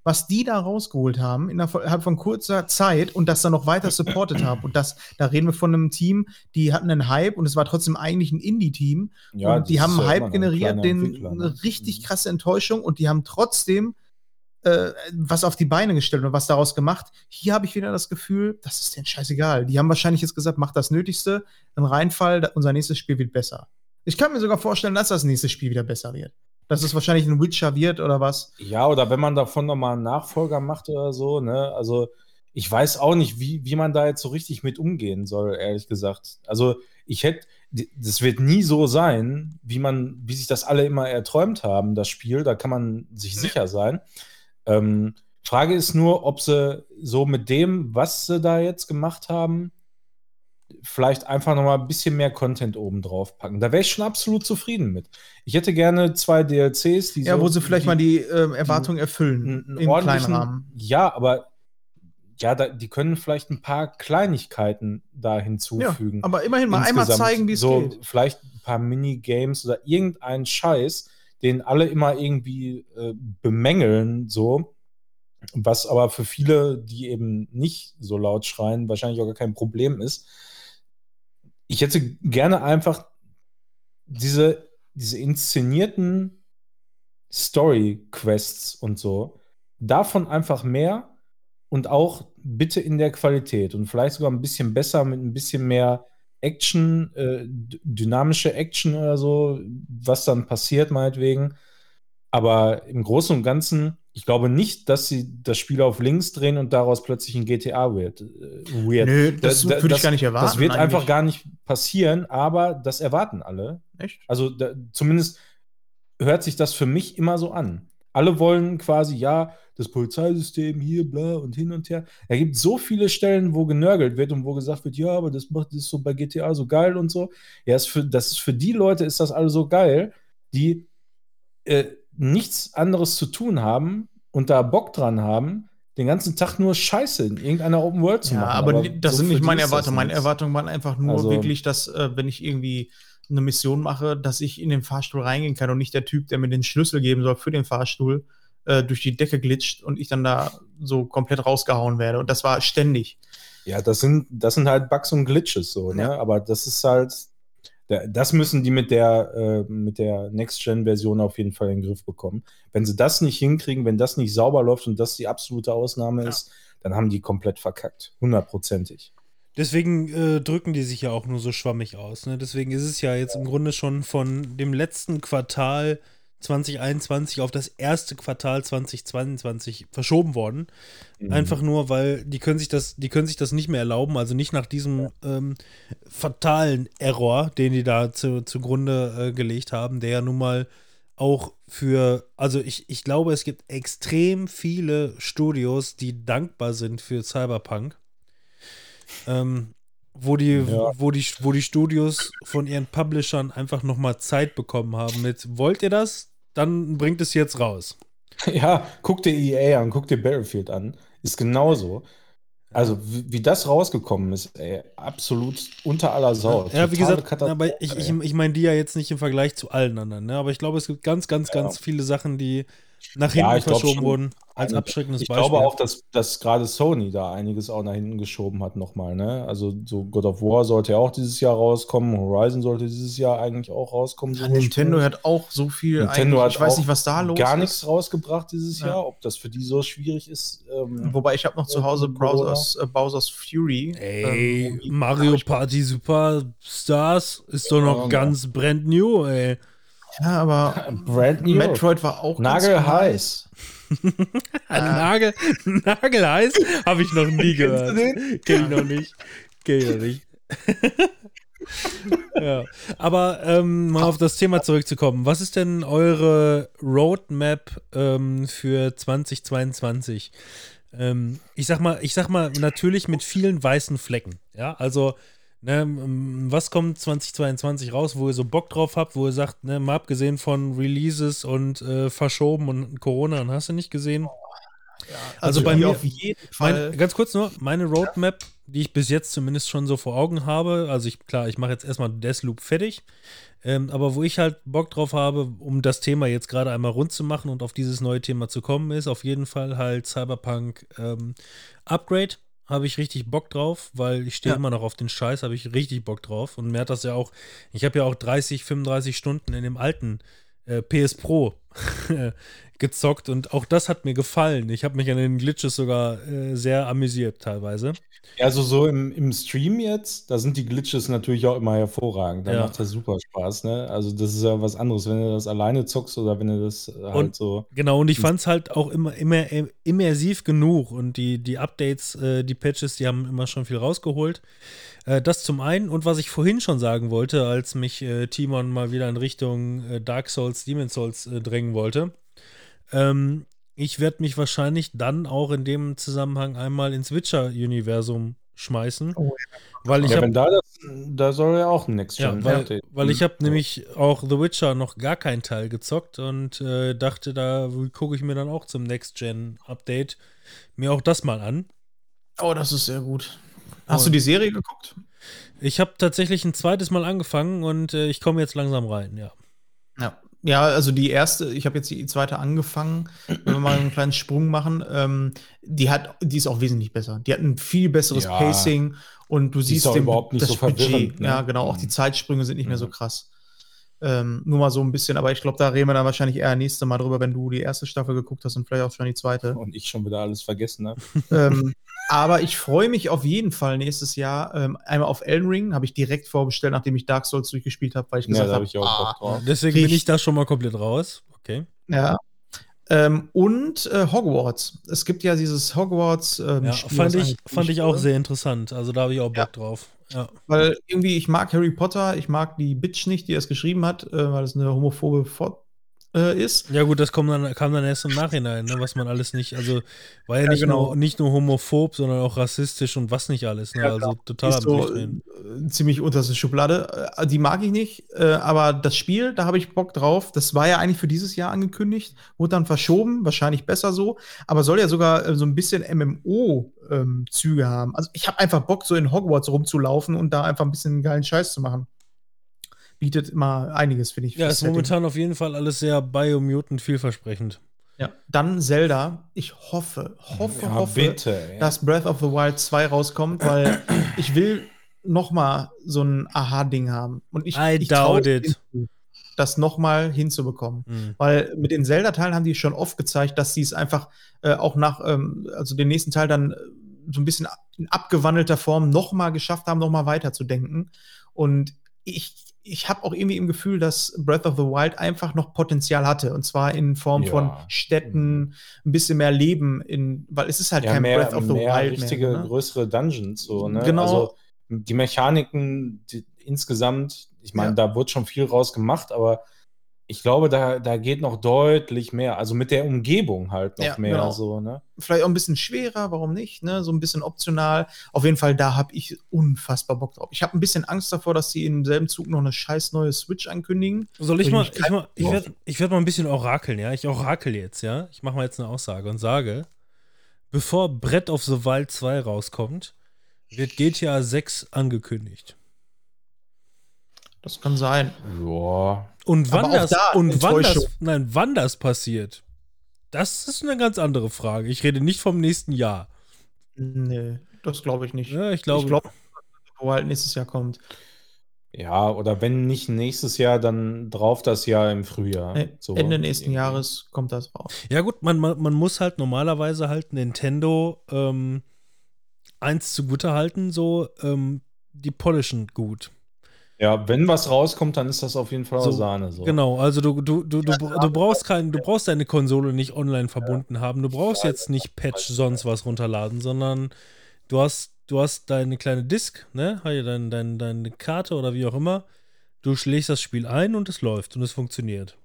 Speaker 2: was die da rausgeholt haben innerhalb von kurzer Zeit und das dann noch weiter supportet haben. Und das, da reden wir von einem Team, die hatten einen Hype und es war trotzdem eigentlich ein Indie-Team.
Speaker 3: Ja,
Speaker 2: und die haben einen Hype generiert, den
Speaker 3: ne?
Speaker 2: eine richtig
Speaker 3: Mhm.
Speaker 2: krasse Enttäuschung und die haben trotzdem äh, was auf die Beine gestellt und was daraus gemacht. Hier habe ich wieder das Gefühl, das ist denen scheißegal. Die haben wahrscheinlich jetzt gesagt, mach das Nötigste, ein Reinfall, unser nächstes Spiel wird besser. Ich kann mir sogar vorstellen, dass das nächste Spiel wieder besser wird. Dass es wahrscheinlich ein Witcher wird oder was.
Speaker 3: Ja, oder wenn man davon nochmal einen Nachfolger macht oder so, ne? Also, ich weiß auch nicht, wie, wie man da jetzt so richtig mit umgehen soll, ehrlich gesagt. Also, ich hätte, das wird nie so sein, wie man, wie sich das alle immer erträumt haben, das Spiel. Da kann man sich sicher sein. Ähm, Frage ist nur, ob sie so mit dem, was sie da jetzt gemacht haben, vielleicht einfach nochmal ein bisschen mehr Content oben drauf packen. Da wäre ich schon absolut zufrieden mit. Ich hätte gerne zwei DLCs, die
Speaker 2: Ja,
Speaker 3: so,
Speaker 2: wo sie vielleicht
Speaker 3: die,
Speaker 2: mal die ähm, Erwartungen erfüllen. Im kleinen Rahmen.
Speaker 3: Ja, aber ja, da, die können vielleicht ein paar Kleinigkeiten da
Speaker 2: Ja,
Speaker 3: hinzufügen.
Speaker 2: aber immerhin mal einmal
Speaker 3: Insgesamt
Speaker 2: zeigen, wie es
Speaker 3: so
Speaker 2: geht.
Speaker 3: Vielleicht ein paar Minigames oder irgendeinen Scheiß, den alle immer irgendwie äh, bemängeln, so. Was aber für viele, die eben nicht so laut schreien, wahrscheinlich auch gar kein Problem ist. Ich hätte gerne einfach diese, diese inszenierten Story-Quests und so, davon einfach mehr und auch bitte in der Qualität und vielleicht sogar ein bisschen besser mit ein bisschen mehr Action, äh, dynamische Action oder so, was dann passiert, meinetwegen. Aber im Großen und Ganzen, ich glaube nicht, dass sie das Spiel auf links drehen und daraus plötzlich ein GTA wird. Äh, weird.
Speaker 2: Nö, das
Speaker 3: Da- da-
Speaker 2: würde ich gar nicht erwarten.
Speaker 3: Das wird einfach
Speaker 2: eigentlich.
Speaker 3: gar nicht passieren, aber das erwarten alle.
Speaker 2: Echt?
Speaker 3: Also da, zumindest hört sich das für mich immer so an. Alle wollen quasi, ja, das Polizeisystem hier, bla und hin und her. Es gibt so viele Stellen, wo genörgelt wird und wo gesagt wird, ja, aber das macht das ist so bei GTA so geil und so. Ja, ist für, das ist für die Leute ist das alles so geil, die äh, nichts anderes zu tun haben und da Bock dran haben, den ganzen Tag nur Scheiße in irgendeiner Open World zu
Speaker 2: Ja,
Speaker 3: machen.
Speaker 2: aber, ni- das
Speaker 3: so
Speaker 2: sind nicht meine Erwartungen. Meine. Erwartungen waren einfach nur
Speaker 3: Also-
Speaker 2: wirklich, dass, äh, wenn ich irgendwie eine Mission mache, dass ich in den Fahrstuhl reingehen kann und nicht der Typ, der mir den Schlüssel geben soll für den Fahrstuhl, äh, durch die Decke glitscht und ich dann da so komplett rausgehauen werde. Und das war ständig.
Speaker 3: Ja, das sind, das sind halt Bugs und Glitches so, ne?
Speaker 2: Ja.
Speaker 3: Aber das ist halt, da- das müssen die mit der, äh, mit der Next-Gen-Version auf jeden Fall in den Griff bekommen. Wenn sie das nicht hinkriegen, wenn das nicht sauber läuft und das die absolute Ausnahme
Speaker 2: Ja.
Speaker 3: ist, dann haben die komplett verkackt. Hundertprozentig.
Speaker 1: Deswegen äh, drücken die sich ja auch nur so schwammig aus. Ne? Deswegen ist es ja jetzt im Grunde schon von dem letzten Quartal 2021 auf das erste Quartal 2022 verschoben worden.
Speaker 3: Mhm.
Speaker 1: Einfach nur, weil die können sich das, die können sich das nicht mehr erlauben, also nicht nach diesem ähm, fatalen Error, den die da zu, zugrunde äh, gelegt haben, der ja nun mal auch für, also ich, ich glaube, es gibt extrem viele Studios, die dankbar sind für Cyberpunk. Ähm, wo die,
Speaker 3: Ja.
Speaker 1: wo die, wo die Studios von ihren Publishern einfach nochmal Zeit bekommen haben mit, wollt ihr das? Dann bringt es jetzt raus. *laughs*
Speaker 3: Ja, guck dir EA an, guck dir Battlefield an. Ist genauso. Also, wie, wie das rausgekommen ist, ey, absolut unter aller Sau.
Speaker 1: Ja, wie
Speaker 3: Totale
Speaker 1: gesagt,
Speaker 3: Katastrophe,
Speaker 1: aber ich, ich, ich meine die ja jetzt nicht im Vergleich zu allen anderen, ne? aber ich glaube, es gibt ganz, ganz,
Speaker 3: Ja.
Speaker 1: ganz viele Sachen, die nach
Speaker 3: Ja,
Speaker 1: hinten
Speaker 3: ich glaub
Speaker 1: verschoben
Speaker 3: schon.
Speaker 1: wurden, als
Speaker 3: Einige.
Speaker 1: abschreckendes
Speaker 3: Ich
Speaker 1: Beispiel.
Speaker 3: glaube auch, dass, dass gerade Sony da einiges auch nach hinten geschoben hat nochmal. Ne? Also so God of War sollte ja auch dieses Jahr rauskommen. Horizon sollte dieses Jahr eigentlich auch rauskommen. so
Speaker 2: Ja, Nintendo hat auch so viel.
Speaker 3: Nintendo
Speaker 2: eigentlich-
Speaker 3: hat
Speaker 2: ich weiß
Speaker 3: auch
Speaker 2: nicht, was da los
Speaker 3: gar
Speaker 2: ist.
Speaker 3: nichts rausgebracht dieses
Speaker 2: Ja.
Speaker 3: Jahr. Ob das für die so schwierig ist. Ähm,
Speaker 2: Wobei ich habe noch zu Hause
Speaker 3: Corona.
Speaker 2: Bowser's, äh, Bowser's Fury.
Speaker 1: Ey,
Speaker 2: ähm,
Speaker 1: Mario Party Superstars ist doch noch
Speaker 3: Ja,
Speaker 1: ganz brand new, ey.
Speaker 2: Ja, aber
Speaker 3: Brand new.
Speaker 2: Metroid war auch
Speaker 3: Nagelheiß.
Speaker 1: Nagel, *laughs* Nagelheiß habe ich noch nie *laughs* gehört. Kenn ich noch nicht. Kenn ich noch nicht. *laughs* ja. Aber ähm, mal auf das Thema zurückzukommen. Was ist denn eure Roadmap ähm, für 2022? Ähm, ich sag mal, ich sag mal, natürlich mit vielen weißen Flecken. Ja, also Ne, was kommt 2022 raus, wo ihr so Bock drauf habt, wo ihr sagt, ne, mal abgesehen von Releases und äh, verschoben und Corona und hast du nicht gesehen? Also bei
Speaker 2: die
Speaker 1: mir-
Speaker 2: auf jeden Fall.
Speaker 1: Mein, ganz kurz nur, meine Roadmap, die ich bis jetzt zumindest schon so vor Augen habe, also ich, klar, ich mache jetzt erstmal Deathloop fertig, ähm, aber wo ich halt Bock drauf habe, um das Thema jetzt gerade einmal rund zu machen und auf dieses neue Thema zu kommen, ist auf jeden Fall halt Cyberpunk ähm, Upgrade. Habe ich richtig Bock drauf, weil ich stehe
Speaker 2: Ja.
Speaker 1: immer noch auf den Scheiß, habe ich richtig Bock drauf. Und mir hat das ja auch, ich habe ja auch 30, 35 Stunden in dem alten äh, PS Pro *laughs* gezockt und auch das hat mir gefallen. Ich habe mich an den Glitches sogar äh, sehr amüsiert teilweise.
Speaker 3: Also so im, im Stream jetzt, da sind die Glitches natürlich auch immer hervorragend. Da
Speaker 1: Ja.
Speaker 3: macht das super Spaß, ne? Also das ist ja was anderes, wenn du das alleine zockst oder wenn du das halt
Speaker 1: Und-
Speaker 3: so.
Speaker 1: Genau, und ich fand es halt auch immer, immer im- immersiv genug und die, die Updates, äh, die Patches, die haben immer schon viel rausgeholt. Äh, das zum einen und was ich vorhin schon sagen wollte, als mich äh, Timon mal wieder in Richtung äh, Dark Souls, Demon Souls äh, drängen wollte. Ähm, ich werde mich wahrscheinlich dann auch in dem Zusammenhang einmal ins Witcher-Universum schmeißen.
Speaker 2: Oh
Speaker 1: weil ich
Speaker 3: ja,
Speaker 1: habe
Speaker 3: wenn da das, da soll ja auch ein Next
Speaker 1: Ja, weil,
Speaker 3: Update.
Speaker 1: weil ich habe
Speaker 3: Mhm.
Speaker 1: nämlich auch The Witcher noch gar keinen Teil gezockt und äh, dachte, da gucke ich mir dann auch zum Next-Gen-Update mir auch das mal an.
Speaker 2: Oh, das ist sehr gut. Hast
Speaker 1: Und-
Speaker 2: du die Serie geguckt?
Speaker 1: Ich habe tatsächlich ein zweites Mal angefangen und äh, ich komme jetzt langsam rein, ja.
Speaker 2: Ja. Ja, also die erste, ich habe jetzt die zweite angefangen, wenn wir mal einen kleinen Sprung machen, ähm, die hat, die ist auch wesentlich besser. Die hat ein viel besseres
Speaker 3: Ja.
Speaker 2: Pacing und du siehst den,
Speaker 3: überhaupt nicht
Speaker 2: das
Speaker 3: so verwirrend, ne?
Speaker 2: Ja, genau, auch die
Speaker 3: Mhm.
Speaker 2: Zeitsprünge sind nicht mehr so
Speaker 3: Mhm.
Speaker 2: krass. Ähm, nur mal so ein bisschen, aber ich glaube, da reden wir dann wahrscheinlich eher nächste Mal drüber, wenn du die erste Staffel geguckt hast und vielleicht auch schon die zweite.
Speaker 3: Und ich schon wieder alles vergessen habe. *laughs*
Speaker 2: ähm, aber ich freue mich auf jeden Fall nächstes Jahr ähm, einmal auf Elden Ring, habe ich direkt vorbestellt, nachdem ich Dark Souls durchgespielt habe, weil ich
Speaker 3: Ja,
Speaker 2: gesagt
Speaker 3: da
Speaker 2: habe,
Speaker 3: auch
Speaker 2: ah,
Speaker 3: Bock drauf.
Speaker 1: Deswegen bin ich da schon mal komplett raus. Okay.
Speaker 2: Ja. Ähm, und äh, Hogwarts. Es gibt ja dieses Hogwarts. Ähm,
Speaker 1: Ja,
Speaker 2: Spiel,
Speaker 1: fand ich, fand ich auch sehr interessant. Also da habe ich auch Bock
Speaker 2: Ja.
Speaker 1: drauf. Ja.
Speaker 2: Weil irgendwie, ich mag Harry Potter, ich mag die Bitch nicht, die es geschrieben hat, äh, weil es eine homophobe Fort äh, ist.
Speaker 1: Ja, gut, das kam dann, kam dann erst im Nachhinein, ne, was man alles nicht, also war ja,
Speaker 2: Ja,
Speaker 1: nicht,
Speaker 2: genau.
Speaker 1: nur, nicht nur homophob, sondern auch rassistisch und was nicht alles, ne?
Speaker 2: Ja,
Speaker 1: also total
Speaker 2: ist so äh, ziemlich unterste Schublade. Äh, die mag ich nicht, äh, aber das Spiel, da habe ich Bock drauf. Das war ja eigentlich für dieses Jahr angekündigt, wurde dann verschoben, wahrscheinlich besser so, aber soll ja sogar so ein bisschen MMO-Züge haben. Also ich habe einfach Bock, so in Hogwarts rumzulaufen und da einfach ein bisschen geilen Scheiß zu machen. Bietet immer einiges, finde ich.
Speaker 1: Ja, ist
Speaker 2: Setting.
Speaker 1: momentan auf jeden Fall alles sehr Biomutant vielversprechend.
Speaker 2: Ja. Dann Zelda. Ich hoffe, hoffe,
Speaker 3: Ja,
Speaker 2: hoffe,
Speaker 3: bitte. ey.
Speaker 2: dass Breath of the Wild 2 rauskommt, weil *clears throat* ich will noch mal so ein Aha-Ding haben. Und ich,
Speaker 1: I
Speaker 2: ich
Speaker 1: doubt it.
Speaker 2: das noch mal hinzubekommen.
Speaker 1: Hm.
Speaker 2: Weil mit den Zelda-Teilen haben die schon oft gezeigt, dass sie es einfach äh, auch nach, ähm, also den nächsten Teil dann äh, so ein bisschen in abgewandelter Form noch mal geschafft haben, noch mal weiterzudenken. Und ich, ich habe auch irgendwie im Gefühl, dass Breath of the Wild einfach noch Potenzial hatte. Und zwar in Form
Speaker 3: Ja.
Speaker 2: von Städten, ein bisschen mehr Leben, in, weil es ist halt
Speaker 3: ja,
Speaker 2: kein
Speaker 3: mehr,
Speaker 2: Breath of the
Speaker 3: mehr
Speaker 2: Wild
Speaker 3: richtige,
Speaker 2: mehr. Ne?
Speaker 3: größere Dungeons. So, ne?
Speaker 2: Genau.
Speaker 3: Also die Mechaniken die, insgesamt, ich meine,
Speaker 2: Ja.
Speaker 3: da wird schon viel raus gemacht, aber ich glaube, da, da geht noch deutlich mehr. Also mit der Umgebung halt noch
Speaker 2: Ja,
Speaker 3: mehr.
Speaker 2: genau.
Speaker 3: So, ne?
Speaker 2: Vielleicht auch ein bisschen schwerer, warum nicht? Ne? So ein bisschen optional. Auf jeden Fall, da habe ich unfassbar Bock drauf. Ich habe ein bisschen Angst davor, dass sie im selben Zug noch eine scheiß neue Switch ankündigen.
Speaker 1: Soll ich
Speaker 2: Bin
Speaker 1: mal,
Speaker 2: ich
Speaker 1: ich, mal, ich werde ich werd mal ein bisschen orakeln, ja? Ich orakel jetzt, ja? Ich mache mal jetzt eine Aussage und sage, bevor Brett of the Wild 2 rauskommt, wird GTA 6 angekündigt.
Speaker 2: Das kann sein.
Speaker 3: Ja.
Speaker 1: Und wann
Speaker 2: Aber auch
Speaker 1: das,
Speaker 2: da
Speaker 1: und wann das, nein, wann das passiert, das ist eine ganz andere Frage. Ich rede nicht vom nächsten Jahr.
Speaker 2: Nee, das glaube ich nicht.
Speaker 1: Ja, ich glaube,
Speaker 2: ich glaube, wo halt nächstes Jahr kommt.
Speaker 3: Ja, oder wenn nicht nächstes Jahr, dann drauf das Jahr im Frühjahr.
Speaker 2: Nee,
Speaker 3: So
Speaker 2: Ende nächsten. Jahres kommt das raus.
Speaker 1: Ja, gut, man, man, man muss halt normalerweise halt Nintendo ähm, eins zugute halten, so, ähm, die polischen gut.
Speaker 3: Ja, wenn was rauskommt, dann ist das auf jeden Fall
Speaker 1: So,
Speaker 3: Sahne. So.
Speaker 1: Genau, also du, du, du, du, du brauchst keinen, du brauchst deine Konsole nicht online verbunden haben. Du brauchst jetzt nicht Patch sonst was runterladen, sondern du hast, du hast deine kleine Disk, ne? Hier dein, dein, deine Karte oder wie auch immer. Du schlägst das Spiel ein und es läuft und es funktioniert.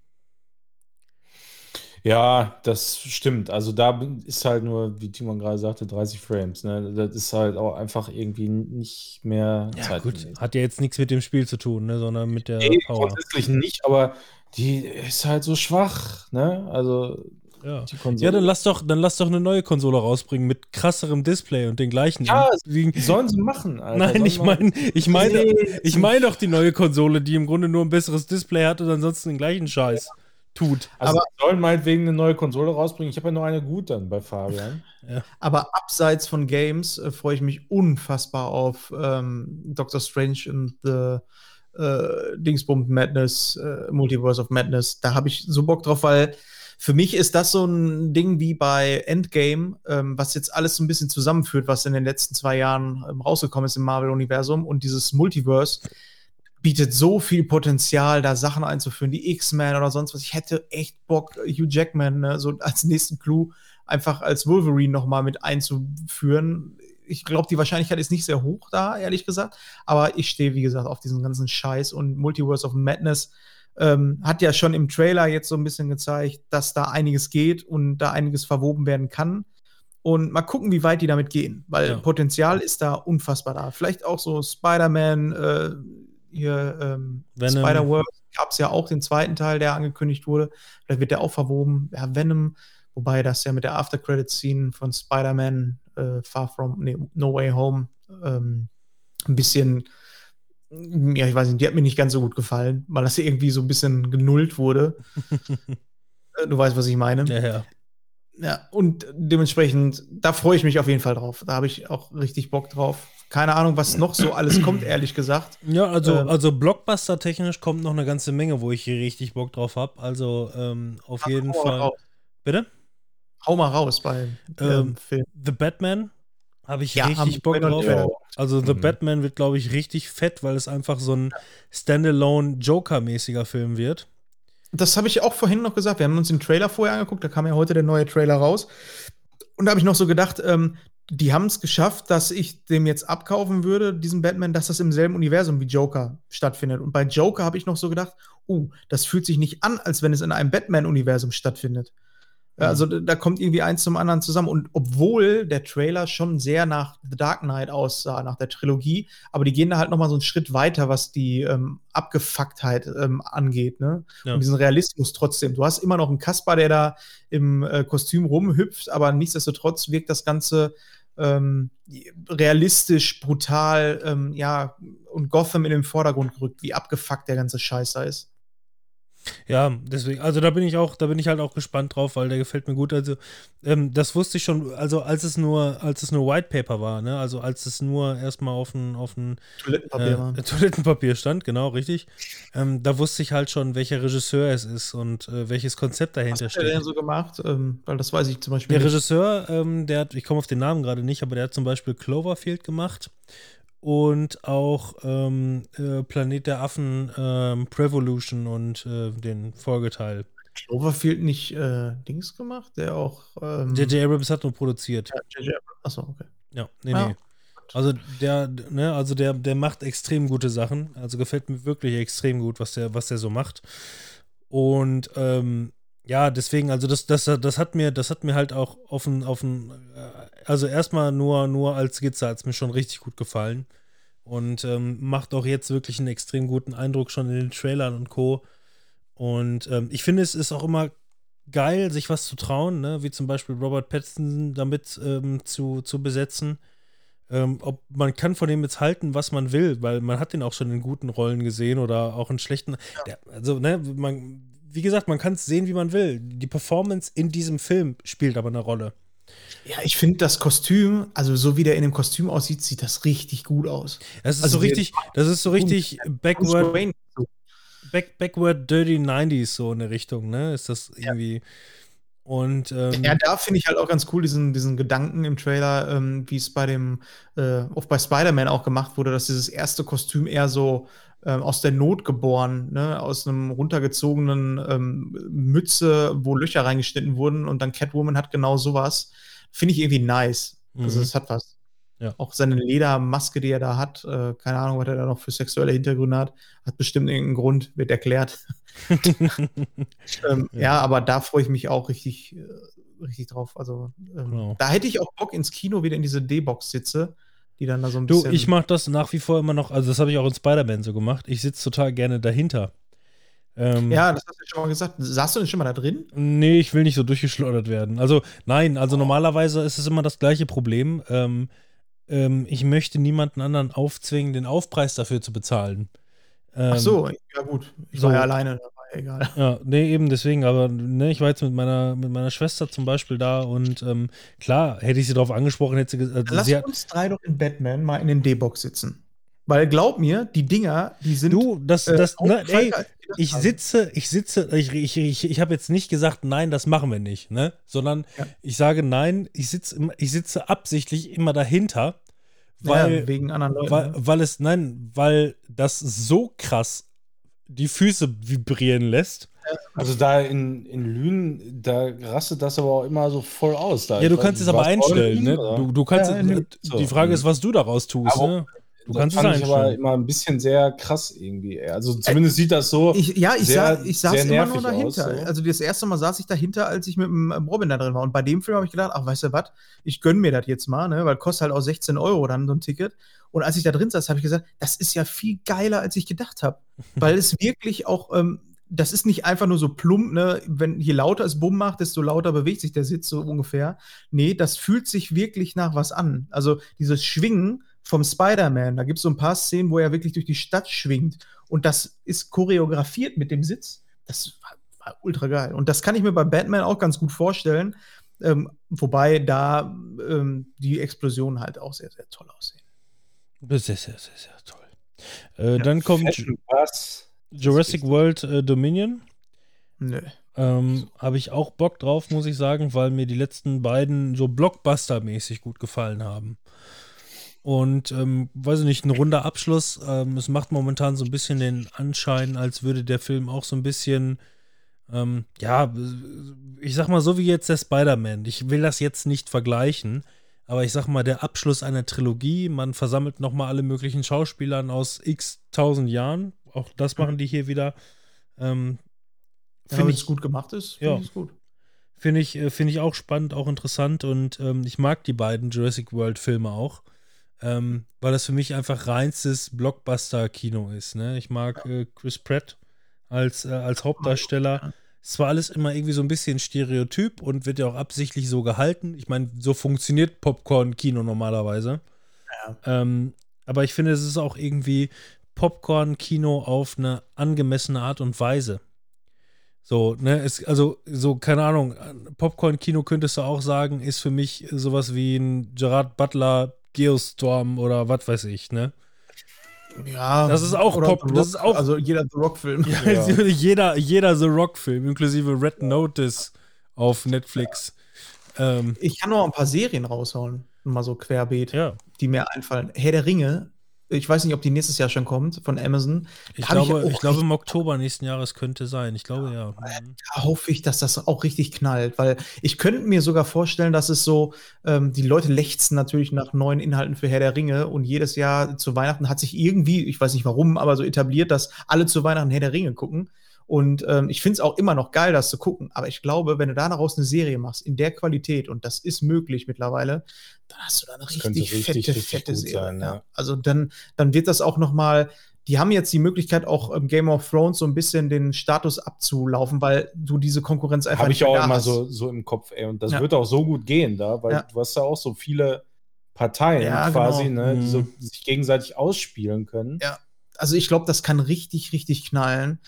Speaker 3: Ja, das stimmt. Also da ist halt nur, wie Timon gerade sagte, 30 Frames. Ne? Das ist halt auch einfach irgendwie nicht mehr
Speaker 1: Ja,
Speaker 3: zeitgemäß.
Speaker 1: gut, hat ja jetzt nichts mit dem Spiel zu tun, ne? sondern mit der
Speaker 3: Nee,
Speaker 1: Power.
Speaker 3: grundsätzlich nicht, aber die ist halt so schwach. Ne? Also
Speaker 1: Ja.
Speaker 3: Die Konsole.
Speaker 1: Ja, dann lass doch, dann lass doch eine neue Konsole rausbringen mit krasserem Display und den gleichen.
Speaker 3: Ja,
Speaker 1: Wie-
Speaker 3: Sollen sie machen, Alter.
Speaker 1: Nein,
Speaker 3: Sollen
Speaker 1: ich meine, ich meine,
Speaker 3: Nee,
Speaker 1: ich meine doch die neue Konsole, die im Grunde nur ein besseres Display hat und ansonsten den gleichen Scheiß tut.
Speaker 3: Also
Speaker 2: Aber-
Speaker 3: sollen meinetwegen eine neue Konsole rausbringen. Ich habe ja nur eine gut dann bei Fabian. *laughs*
Speaker 2: Aber abseits von Games äh, freue ich mich unfassbar auf ähm, Doctor Strange und The äh, Dingsbump Madness, äh, Multiverse of Madness. Da habe ich so Bock drauf, weil für mich ist das so ein Ding wie bei Endgame, ähm, was jetzt alles so ein bisschen zusammenführt, was in den letzten zwei Jahren ähm, rausgekommen ist im Marvel-Universum. Und dieses Multiverse bietet so viel Potenzial, da Sachen einzuführen, die X-Men oder sonst was. Ich hätte echt Bock, Hugh Jackman ne, so als nächsten Clou einfach als Wolverine noch mal mit einzuführen. Ich glaube, die Wahrscheinlichkeit ist nicht sehr hoch da, ehrlich gesagt. Aber ich stehe, wie gesagt, auf diesen ganzen Scheiß und Multiverse of Madness ähm, hat ja schon im Trailer jetzt so ein bisschen gezeigt, dass da einiges geht und da einiges verwoben werden kann. Und mal gucken, wie weit die damit gehen, weil
Speaker 1: Ja.
Speaker 2: Potenzial ist da unfassbar da. Vielleicht auch so Spider-Man, äh, hier ähm. Spider-Verse gab es ja auch den zweiten Teil, der angekündigt wurde. Vielleicht wird der auch verwoben. Ja, Venom, wobei das ja mit der After-Credit-Scene von Spider-Man äh, Far From, nee, No Way Home ähm, ein bisschen, ja, ich weiß nicht, die hat mir nicht ganz so gut gefallen, weil das irgendwie so ein bisschen genullt wurde. *laughs* Äh, du weißt, was ich meine.
Speaker 1: Ja, ja.
Speaker 2: Ja, und dementsprechend, da freue ich mich auf jeden Fall drauf. Da habe ich auch richtig Bock drauf. Keine Ahnung, was noch so alles kommt, ehrlich gesagt.
Speaker 1: Ja, also,
Speaker 2: Ähm.
Speaker 1: also Blockbuster-technisch kommt noch eine ganze Menge, wo ich hier richtig Bock drauf habe. Also ähm, auf jeden
Speaker 2: Hau mal
Speaker 1: Fall.
Speaker 2: raus.
Speaker 1: Bitte?
Speaker 2: Hau mal raus bei ähm,
Speaker 1: Ähm,
Speaker 2: Film.
Speaker 1: The Batman habe ich
Speaker 2: Ja,
Speaker 1: richtig Bock drauf.
Speaker 2: nicht.
Speaker 1: Also The
Speaker 3: Mhm.
Speaker 1: Batman wird, glaube ich, richtig fett, weil es einfach so ein Standalone Joker-mäßiger Film wird.
Speaker 2: Das habe ich auch vorhin noch gesagt. Wir haben uns den Trailer vorher angeguckt. Da kam ja heute der neue Trailer raus. Und da habe ich noch so gedacht, ähm, die haben es geschafft, dass ich dem jetzt abkaufen würde, diesem Batman, dass das im selben Universum wie Joker stattfindet. Und bei Joker habe ich noch so gedacht, uh, das fühlt sich nicht an, als wenn es in einem Batman-Universum stattfindet. Ja, Also da da kommt irgendwie eins zum anderen zusammen. Und obwohl der Trailer schon sehr nach The Dark Knight aussah, nach der Trilogie, aber die gehen da halt noch mal so einen Schritt weiter, was die ähm, Abgefucktheit ähm, angeht. Ne?
Speaker 1: Ja.
Speaker 2: Und diesen Realismus trotzdem. Du hast immer noch einen Kasper, der da im äh, Kostüm rumhüpft, aber nichtsdestotrotz wirkt das Ganze ähm, realistisch, brutal, ähm, ja, und Gotham in den Vordergrund gerückt, wie abgefuckt der ganze Scheiß da ist.
Speaker 1: Ja, deswegen, also da bin ich auch, da bin ich halt auch gespannt drauf, weil der gefällt mir gut. Also, ähm, das wusste ich schon, also als es nur, als es nur White Paper war, ne? Also als es nur erstmal auf ein, auf ein
Speaker 2: Toilettenpapier
Speaker 1: äh, Toilettenpapier stand, genau, richtig. Ähm, da wusste ich halt schon, welcher Regisseur es ist und äh, welches Konzept
Speaker 2: Was
Speaker 1: dahinter
Speaker 2: hat er denn
Speaker 1: steht.
Speaker 2: so gemacht? Ähm, weil das weiß ich zum Beispiel
Speaker 1: Der
Speaker 2: nicht.
Speaker 1: Regisseur, ähm, der hat, ich komme auf den Namen gerade nicht, aber der hat zum Beispiel Cloverfield gemacht und auch ähm, äh, Planet der Affen, ähm, Prevolution und äh, den Folgeteil.
Speaker 2: Cloverfield nicht äh, Dings gemacht, der auch. Ähm,
Speaker 1: J.J. Abrams hat nur produziert.
Speaker 2: ja, J.J. Achso, okay.
Speaker 1: Ja, nee, nee. Also der, ne, also der, der macht extrem gute Sachen. Also gefällt mir wirklich extrem gut, was der, was der so macht. Und ähm, ja, deswegen, also das, das, das hat mir, das hat mir halt auch auf ein, auf ein, äh, also erstmal nur, nur als Skizze hat es mir schon richtig gut gefallen. Und ähm, macht auch jetzt wirklich einen extrem guten Eindruck schon in den Trailern und Co. Und ähm, ich finde, es ist auch immer geil, sich was zu trauen, ne? wie zum Beispiel Robert Pattinson damit ähm, zu, zu besetzen. Ähm, ob man kann von dem jetzt halten, was man will, weil man hat den auch schon in guten Rollen gesehen oder auch in schlechten. Der, also, ne, man, wie gesagt, man kann es sehen, wie man will. Die Performance in diesem Film spielt aber eine Rolle.
Speaker 2: Ja, ich finde das Kostüm, also so wie der in dem Kostüm aussieht, sieht das richtig gut aus.
Speaker 1: Das ist
Speaker 2: Also
Speaker 1: so richtig, das ist so richtig backward, back, backward Dirty 90s, so in der Richtung, ne? Ist das irgendwie. Und ähm,
Speaker 2: Ja, da finde ich halt auch ganz cool, diesen, diesen Gedanken im Trailer, ähm, wie es bei dem, äh, oft bei Spider-Man auch gemacht wurde, dass dieses erste Kostüm eher so ähm, aus der Not geboren, ne? aus einem runtergezogenen ähm, Mütze, wo Löcher reingeschnitten wurden und dann Catwoman hat genau sowas. Finde ich irgendwie nice. Also
Speaker 1: Mhm.
Speaker 2: es hat was.
Speaker 1: Ja.
Speaker 2: Auch seine Ledermaske, die er da hat, äh, keine Ahnung, was er da noch für sexuelle Hintergründe hat, hat bestimmt irgendeinen Grund, wird erklärt. *laughs* Ähm,
Speaker 1: Ja.
Speaker 2: ja. aber da freue ich mich auch richtig, äh, richtig drauf. Also ähm,
Speaker 1: Genau.
Speaker 2: da hätte ich auch Bock ins Kino wieder in diese D-Box sitze, die dann da so ein
Speaker 1: Du,
Speaker 2: bisschen.
Speaker 1: ich mache das nach wie vor immer noch, also das habe ich auch in Spider-Man so gemacht. Ich sitze total gerne dahinter. Ähm,
Speaker 2: Ja, das hast du ja schon mal gesagt. Saßt du denn schon mal da drin?
Speaker 1: Nee, ich will nicht so durchgeschleudert werden. Also, nein, also normalerweise ist es immer das gleiche Problem. Ähm, ähm, ich möchte niemanden anderen aufzwingen, den Aufpreis dafür zu bezahlen. Ähm,
Speaker 2: Ach so, ja gut. Ich
Speaker 1: so.
Speaker 2: war ja alleine dabei, egal.
Speaker 1: Ja, nee, eben deswegen, aber ne, ich war jetzt mit meiner, mit meiner Schwester zum Beispiel da und ähm, klar, hätte ich sie darauf angesprochen, hätte sie gesagt,
Speaker 2: Lass
Speaker 1: sie
Speaker 2: uns drei doch in Batman mal in den D-Box sitzen. Weil glaub mir, die Dinger, die sind.
Speaker 1: du, das,
Speaker 2: äh,
Speaker 1: das, ne,
Speaker 2: aufgefallen,
Speaker 1: ey, ich sitze, ich sitze, ich, ich, ich, ich habe jetzt nicht gesagt, nein, das machen wir nicht, ne? Sondern
Speaker 2: Ja.
Speaker 1: ich sage nein, ich sitze, ich sitze absichtlich immer dahinter, weil,
Speaker 2: ja, wegen anderen Leuten.
Speaker 1: weil,
Speaker 2: ne?
Speaker 1: weil es, nein, weil das so krass die Füße vibrieren lässt.
Speaker 3: Also da in, in Lünen, da rastet das aber auch immer so voll aus. Da.
Speaker 1: Ja, du kannst es aber einstellen, ne? Du, du kannst,
Speaker 2: Ja,
Speaker 1: die Frage ist, was du daraus tust,
Speaker 3: Aber
Speaker 1: ne? Du
Speaker 3: das
Speaker 1: kannst es
Speaker 3: fand ich aber immer ein bisschen sehr krass irgendwie. Also zumindest sieht das so.
Speaker 2: Ich, ja, ich,
Speaker 3: sehr-
Speaker 2: sa ich saß immer nur dahinter.
Speaker 3: aus, so.
Speaker 2: Also das erste Mal saß ich dahinter, als ich mit dem Robin da drin war. Und bei dem Film habe ich gedacht, ach, weißt du was, ich gönne mir das jetzt mal, ne? weil kostet halt auch 16 Euro dann so ein Ticket. Und als ich da drin saß, habe ich gesagt, das ist ja viel geiler, als ich gedacht habe. *laughs* weil es wirklich auch, ähm, das ist nicht einfach nur so plump, ne? wenn je lauter es Bumm macht, desto lauter bewegt sich der Sitz so ungefähr. Nee, das fühlt sich wirklich nach was an. Also dieses Schwingen vom Spider-Man, da gibt es so ein paar Szenen, wo er wirklich durch die Stadt schwingt. Und das ist choreografiert mit dem Sitz. Das war, war ultra geil. Und das kann ich mir bei Batman auch ganz gut vorstellen. Ähm, wobei da ähm, die Explosionen halt auch sehr, sehr toll aussehen.
Speaker 1: Das ist sehr, sehr, sehr, sehr toll. Äh, dann kommt
Speaker 3: Pass.
Speaker 1: Jurassic World äh, Dominion.
Speaker 2: Nö.
Speaker 1: Ähm, Habe ich auch Bock drauf, muss ich sagen, weil mir die letzten beiden so Blockbuster-mäßig gut gefallen haben. Und, ähm, weiß ich nicht, ein runder Abschluss. Ähm, es macht momentan so ein bisschen den Anschein, als würde der Film auch so ein bisschen, ähm, ja, ich sag mal so wie jetzt der Spider-Man. Ich will das jetzt nicht vergleichen, aber ich sag mal, der Abschluss einer Trilogie, man versammelt nochmal alle möglichen Schauspielern aus x tausend Jahren. Auch das machen die hier wieder. Ähm, Finde ich
Speaker 2: es gut gemacht ist,
Speaker 1: Ja.
Speaker 2: finde ich gut.
Speaker 1: Finde ich, äh, finde ich auch spannend, auch interessant und ähm, ich mag die beiden Jurassic World-Filme auch, ähm, weil das für mich einfach reinstes Blockbuster-Kino ist. Ne? Ich mag äh, Chris Pratt als, äh, als Hauptdarsteller. Es war alles immer irgendwie so ein bisschen Stereotyp und wird ja auch absichtlich so gehalten. Ich meine, so funktioniert Popcorn-Kino normalerweise. Ähm, aber ich finde, es ist auch irgendwie Popcorn-Kino auf eine angemessene Art und Weise. So, ne, es, also, so, keine Ahnung, Popcorn-Kino könntest du auch sagen, ist für mich sowas wie ein Gerard Butler Geostorm oder was weiß ich, ne?
Speaker 2: Ja,
Speaker 1: Das ist auch Pop-
Speaker 2: The
Speaker 1: das ist auch-
Speaker 2: Also jeder The Rock-Film.
Speaker 1: Ja. jeder, jeder The Rock-Film, inklusive Red Notice auf Netflix. Ähm,
Speaker 2: Ich kann noch ein paar Serien raushauen, mal so querbeet,
Speaker 1: ja,
Speaker 2: die mir einfallen. Herr der Ringe, ich weiß nicht, ob die nächstes Jahr schon kommt, von Amazon.
Speaker 1: ich
Speaker 2: Da
Speaker 1: glaube,
Speaker 2: auch
Speaker 1: ich glaube, im Oktober nächsten Jahres könnte sein. Ich glaube, ja.
Speaker 2: Da hoffe ich, dass das auch richtig knallt, weil ich könnte mir sogar vorstellen, dass es so, ähm, die Leute lechzen natürlich nach neuen Inhalten für Herr der Ringe und jedes Jahr zu Weihnachten hat sich irgendwie, ich weiß nicht warum, aber so etabliert, dass alle zu Weihnachten Herr der Ringe gucken. Und ähm, ich finde es auch immer noch geil, das zu gucken. Aber ich glaube, wenn du daraus eine Serie machst, in der Qualität, und das ist möglich mittlerweile, dann hast du da eine
Speaker 3: Das könnte
Speaker 2: richtig,
Speaker 3: richtig,
Speaker 2: fette,
Speaker 3: richtig
Speaker 2: fette Serie.
Speaker 3: sein,
Speaker 2: ja. Also dann, dann wird das auch noch mal die haben jetzt die Möglichkeit, auch im Game of Thrones so ein bisschen den Status abzulaufen, weil du diese Konkurrenz einfach
Speaker 3: Habe ich
Speaker 2: nicht
Speaker 3: auch
Speaker 2: mehr da
Speaker 3: immer so, so im Kopf, ey. Und das
Speaker 2: Ja.
Speaker 3: wird auch so gut gehen da, weil
Speaker 2: Ja.
Speaker 3: du hast ja auch so viele Parteien
Speaker 2: Ja,
Speaker 3: quasi,
Speaker 2: genau.
Speaker 3: ne, die so
Speaker 1: Mhm.
Speaker 3: sich gegenseitig ausspielen können.
Speaker 2: Ja. Also ich glaube, das kann richtig, richtig knallen.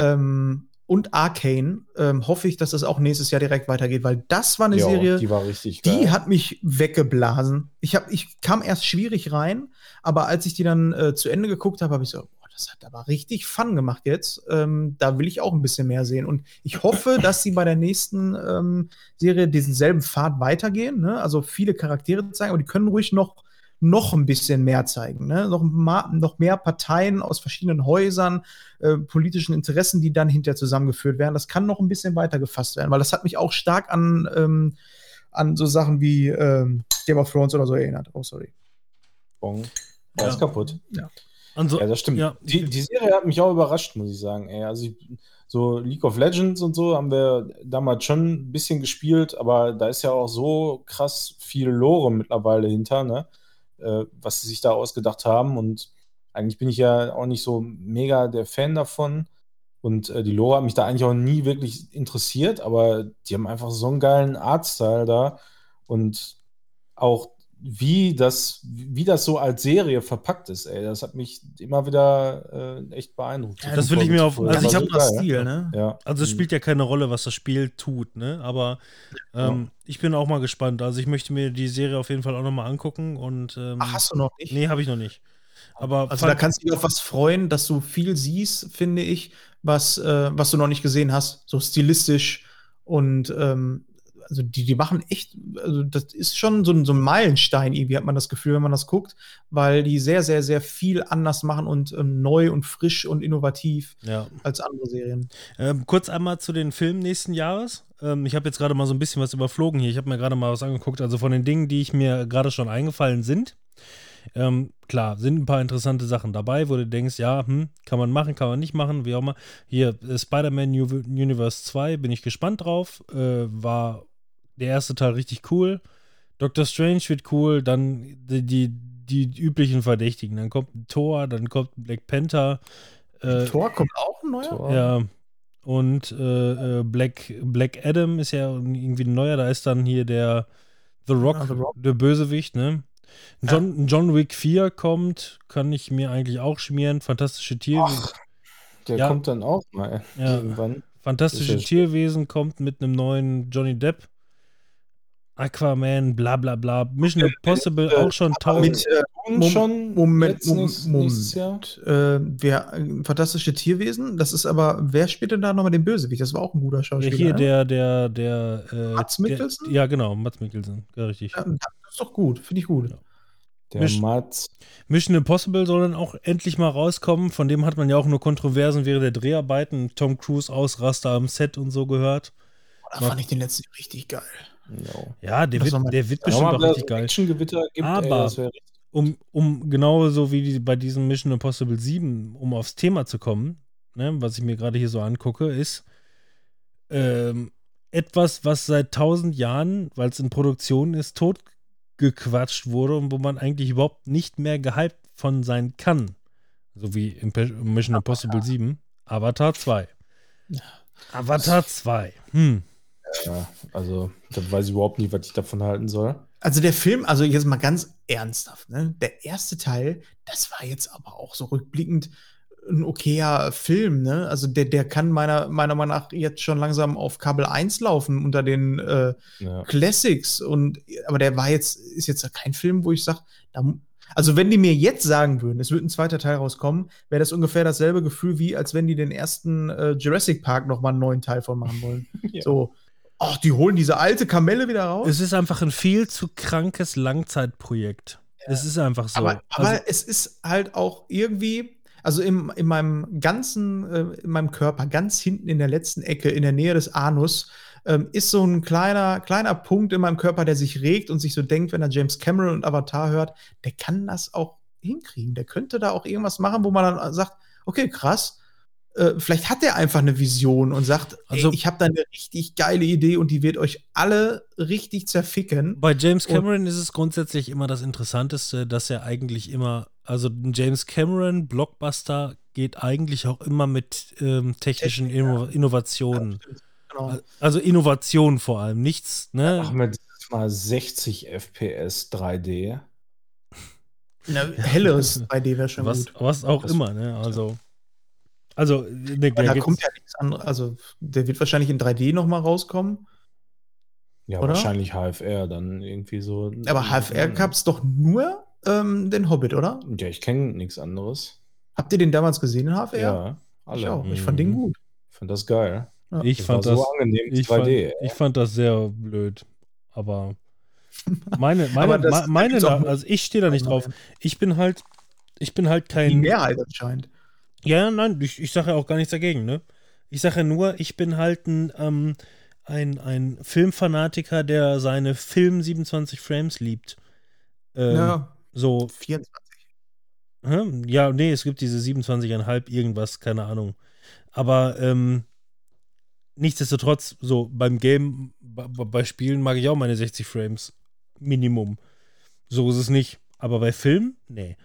Speaker 2: Ähm, und Arcane ähm, hoffe ich, dass das auch nächstes Jahr direkt weitergeht, weil das war eine
Speaker 3: Ja,
Speaker 2: Serie,
Speaker 3: die war richtig
Speaker 2: Die
Speaker 3: geil.
Speaker 2: hat mich weggeblasen. Ich, hab, ich kam erst schwierig rein, aber als ich die dann äh, zu Ende geguckt habe, habe ich so, boah, das hat aber richtig Fun gemacht jetzt. Ähm, da will ich auch ein bisschen mehr sehen. Und ich hoffe, dass sie bei der nächsten ähm, Serie diesen selben Pfad weitergehen. Ne? Also viele Charaktere zeigen, aber die können ruhig noch, noch ein bisschen mehr zeigen. Ne? Noch, noch mehr Parteien aus verschiedenen Häusern, äh, politischen Interessen, die dann hinterher zusammengeführt werden. Das kann noch ein bisschen weiter gefasst werden, weil das hat mich auch stark an ähm, an so Sachen wie ähm, Game of Thrones oder so erinnert. Oh, sorry.
Speaker 3: Bong. Ja,
Speaker 1: Ja.
Speaker 3: ist kaputt.
Speaker 1: Also,
Speaker 3: Ja, das stimmt.
Speaker 1: Ja.
Speaker 3: Die, die Serie hat mich auch überrascht, muss ich sagen. Ey, also ich, so League of Legends und so haben wir damals schon ein bisschen gespielt, aber da ist ja auch so krass viel Lore mittlerweile hinter, ne? Äh, was sie sich da ausgedacht haben. Und eigentlich bin ich ja auch nicht so mega der Fan davon. Und äh, die Lore hat mich da eigentlich auch nie wirklich interessiert, aber die haben einfach so einen geilen Artstyle da und auch wie das, wie das so als Serie verpackt ist, ey, das hat mich immer wieder äh, echt beeindruckt.
Speaker 1: Ja, das will ich mir auf-
Speaker 2: Also ich habe das
Speaker 3: geil.
Speaker 2: Stil, ne?
Speaker 3: Ja.
Speaker 1: Also es
Speaker 3: Mhm.
Speaker 1: spielt ja keine Rolle, was das Spiel tut, ne? Aber ähm, ich bin auch mal gespannt. Also ich möchte mir die Serie auf jeden Fall auch nochmal angucken und ähm,
Speaker 2: Ach, hast du noch nicht?
Speaker 1: nee, habe ich noch nicht. Aber
Speaker 2: Also da kannst du dich auf was freuen, dass du viel siehst, finde ich, was, äh, was du noch nicht gesehen hast, so stilistisch und ähm, also die, die machen echt, also das ist schon so ein, so ein Meilenstein, irgendwie hat man das Gefühl, wenn man das guckt, weil die sehr, sehr, sehr viel anders machen und ähm, neu und frisch und innovativ
Speaker 1: ja.
Speaker 2: als andere Serien.
Speaker 1: Ähm, kurz einmal zu den Filmen nächsten Jahres. Ähm, ich habe jetzt gerade mal so ein bisschen was überflogen hier. Ich habe mir gerade mal was angeguckt. Also von den Dingen, die ich mir gerade schon eingefallen sind. Ähm, klar, sind ein paar interessante Sachen dabei, wo du denkst, ja, hm, kann man machen, kann man nicht machen, wie auch immer. Hier, äh, Spider-Man Universe 2, bin ich gespannt drauf. Äh, war der erste Teil richtig cool. Doctor Strange wird cool, dann die, die, die üblichen Verdächtigen. Dann kommt ein Thor, dann kommt Black Panther. Äh,
Speaker 2: Thor kommt auch ein neuer?
Speaker 3: Thor.
Speaker 1: ja. Und äh, äh, Black, Black Adam ist ja irgendwie ein neuer, da ist dann hier der The Rock,
Speaker 2: Ja, The Rock.
Speaker 1: der Bösewicht, ne? John, John Wick 4 kommt, kann ich mir eigentlich auch schmieren. Fantastische Tierwesen.
Speaker 3: Ach, der
Speaker 1: Ja.
Speaker 3: kommt dann auch mal
Speaker 1: Ja.
Speaker 3: irgendwann.
Speaker 1: Fantastische
Speaker 3: ja-
Speaker 1: Tierwesen kommt mit einem neuen Johnny Depp. Aquaman, bla bla bla. Mission Impossible auch schon tausend.
Speaker 2: Mit, äh,
Speaker 3: Und
Speaker 2: Mom-
Speaker 3: schon
Speaker 2: Moment, Moment,
Speaker 3: Jahr.
Speaker 2: Äh, wer, äh, fantastische Tierwesen, das ist aber, wer spielt denn da nochmal den Bösewicht? Das war auch ein guter
Speaker 1: Ja,
Speaker 2: Schauspieler.
Speaker 1: hier
Speaker 2: ne?
Speaker 1: der, der, der. Äh,
Speaker 2: Mats
Speaker 1: der-
Speaker 2: Mikkelsen?
Speaker 1: Ja, genau, Mats Mikkelsen. Ja, richtig.
Speaker 2: Ja, das ist doch gut, finde ich gut.
Speaker 3: Der
Speaker 1: Misch-
Speaker 3: Mats.
Speaker 1: Mission Impossible soll dann auch endlich mal rauskommen. Von dem hat man ja auch nur Kontroversen während der Dreharbeiten. Tom Cruise Ausraster am Set und so gehört.
Speaker 2: Da fand ich den letzten richtig geil.
Speaker 3: No.
Speaker 1: Ja, der
Speaker 2: Das
Speaker 1: wird, der wird bestimmt auch richtig
Speaker 3: so
Speaker 1: geil.
Speaker 3: Actiongewitter gibt, ey,
Speaker 1: Aber-
Speaker 3: richtig.
Speaker 1: Um, um genauso wie die, bei diesem Mission Impossible 7, um aufs Thema zu kommen, ne, was ich mir gerade hier so angucke, ist ähm, etwas, was seit tausend Jahren, weil es in Produktion ist, totgequatscht wurde und wo man eigentlich überhaupt nicht mehr gehypt von sein kann. So wie im Pe- Mission Impossible 7. Avatar 2. Avatar 2. Hm.
Speaker 3: Ja, also, da weiß ich überhaupt nicht, was ich davon halten soll.
Speaker 2: Also der Film, also jetzt mal ganz ernsthaft, ne? Der erste Teil, das war jetzt aber auch so rückblickend ein okayer Film, ne? Also der, der kann meiner, meiner Meinung nach jetzt schon langsam auf Kabel 1 laufen unter den äh,
Speaker 3: Ja.
Speaker 2: Classics. Und aber der war jetzt, ist jetzt kein Film, wo ich sage, also wenn die mir jetzt sagen würden, es wird ein zweiter Teil rauskommen, wäre das ungefähr dasselbe Gefühl, wie als wenn die den ersten äh, Jurassic Park noch mal einen neuen Teil von machen wollen. *laughs*
Speaker 3: Ja.
Speaker 2: So, ach, die holen diese alte Kamelle wieder raus.
Speaker 1: Es ist einfach ein viel zu krankes Langzeitprojekt. Es ist einfach so.
Speaker 2: Aber, aber
Speaker 1: Also-
Speaker 2: es ist halt auch irgendwie, also im, in meinem ganzen, äh, in meinem Körper, ganz hinten in der letzten Ecke, in der Nähe des Anus, ähm, ist so ein kleiner, kleiner Punkt in meinem Körper, der sich regt und sich so denkt, wenn er James Cameron und Avatar hört, der kann das auch hinkriegen. Der könnte da auch irgendwas machen, wo man dann sagt, okay, krass. Äh, vielleicht hat er einfach eine Vision und sagt,
Speaker 1: Also-
Speaker 2: ey, ich habe da eine richtig geile Idee und die wird euch alle richtig zerficken.
Speaker 1: Bei James
Speaker 2: Und-
Speaker 1: Cameron ist es grundsätzlich immer das Interessanteste, dass er eigentlich immer, also ein James Cameron Blockbuster geht eigentlich auch immer mit ähm, technischen
Speaker 2: Technik,
Speaker 1: Inno Innovationen.
Speaker 2: Genau.
Speaker 1: Also Innovation vor allem, nichts, ne?
Speaker 3: Ach, mit mal 60 FPS 3D.
Speaker 2: Eine helleres *laughs* 3D wäre schon
Speaker 1: was,
Speaker 2: gut.
Speaker 1: was auch
Speaker 3: Das-
Speaker 1: immer, ne? Also, also ne, da
Speaker 2: kommt ja nichts anderes. Also, der wird wahrscheinlich in 3D nochmal rauskommen.
Speaker 3: Ja,
Speaker 2: Oder?
Speaker 3: wahrscheinlich HFR dann irgendwie so.
Speaker 2: Aber HFR gab es doch nur ähm, den Hobbit, oder?
Speaker 3: Ja, ich kenne nichts anderes.
Speaker 2: Habt ihr den damals gesehen in HFR?
Speaker 3: Ja, alle.
Speaker 2: Ich auch. Ich fand den
Speaker 1: Mhm.
Speaker 2: gut.
Speaker 3: Ich fand das geil.
Speaker 1: ich
Speaker 3: Das
Speaker 1: fand
Speaker 3: war
Speaker 1: das,
Speaker 3: so angenehm
Speaker 1: ich
Speaker 3: 3D.
Speaker 1: fand, ich fand das sehr blöd. Aber meine, *laughs* meine,
Speaker 2: Aber
Speaker 1: meine,
Speaker 2: auch-
Speaker 1: also ich stehe da nicht drauf. Ich bin halt, ich bin halt
Speaker 2: Die
Speaker 1: kein.
Speaker 2: Mehrheit anscheinend.
Speaker 1: Ja, nein, ich, ich sage ja auch gar nichts dagegen, ne? Ich sage ja nur, ich bin halt ein, ähm, ein, ein Filmfanatiker, der seine Film 27 Frames liebt. Ähm,
Speaker 2: ja,
Speaker 1: So,
Speaker 2: 24.
Speaker 1: hä? ja, nee, es gibt diese 27,5 irgendwas, keine Ahnung. Aber ähm, nichtsdestotrotz, so beim Game, bei, bei Spielen mag ich auch meine 60 Frames Minimum. So ist es nicht. Aber bei Film, nee.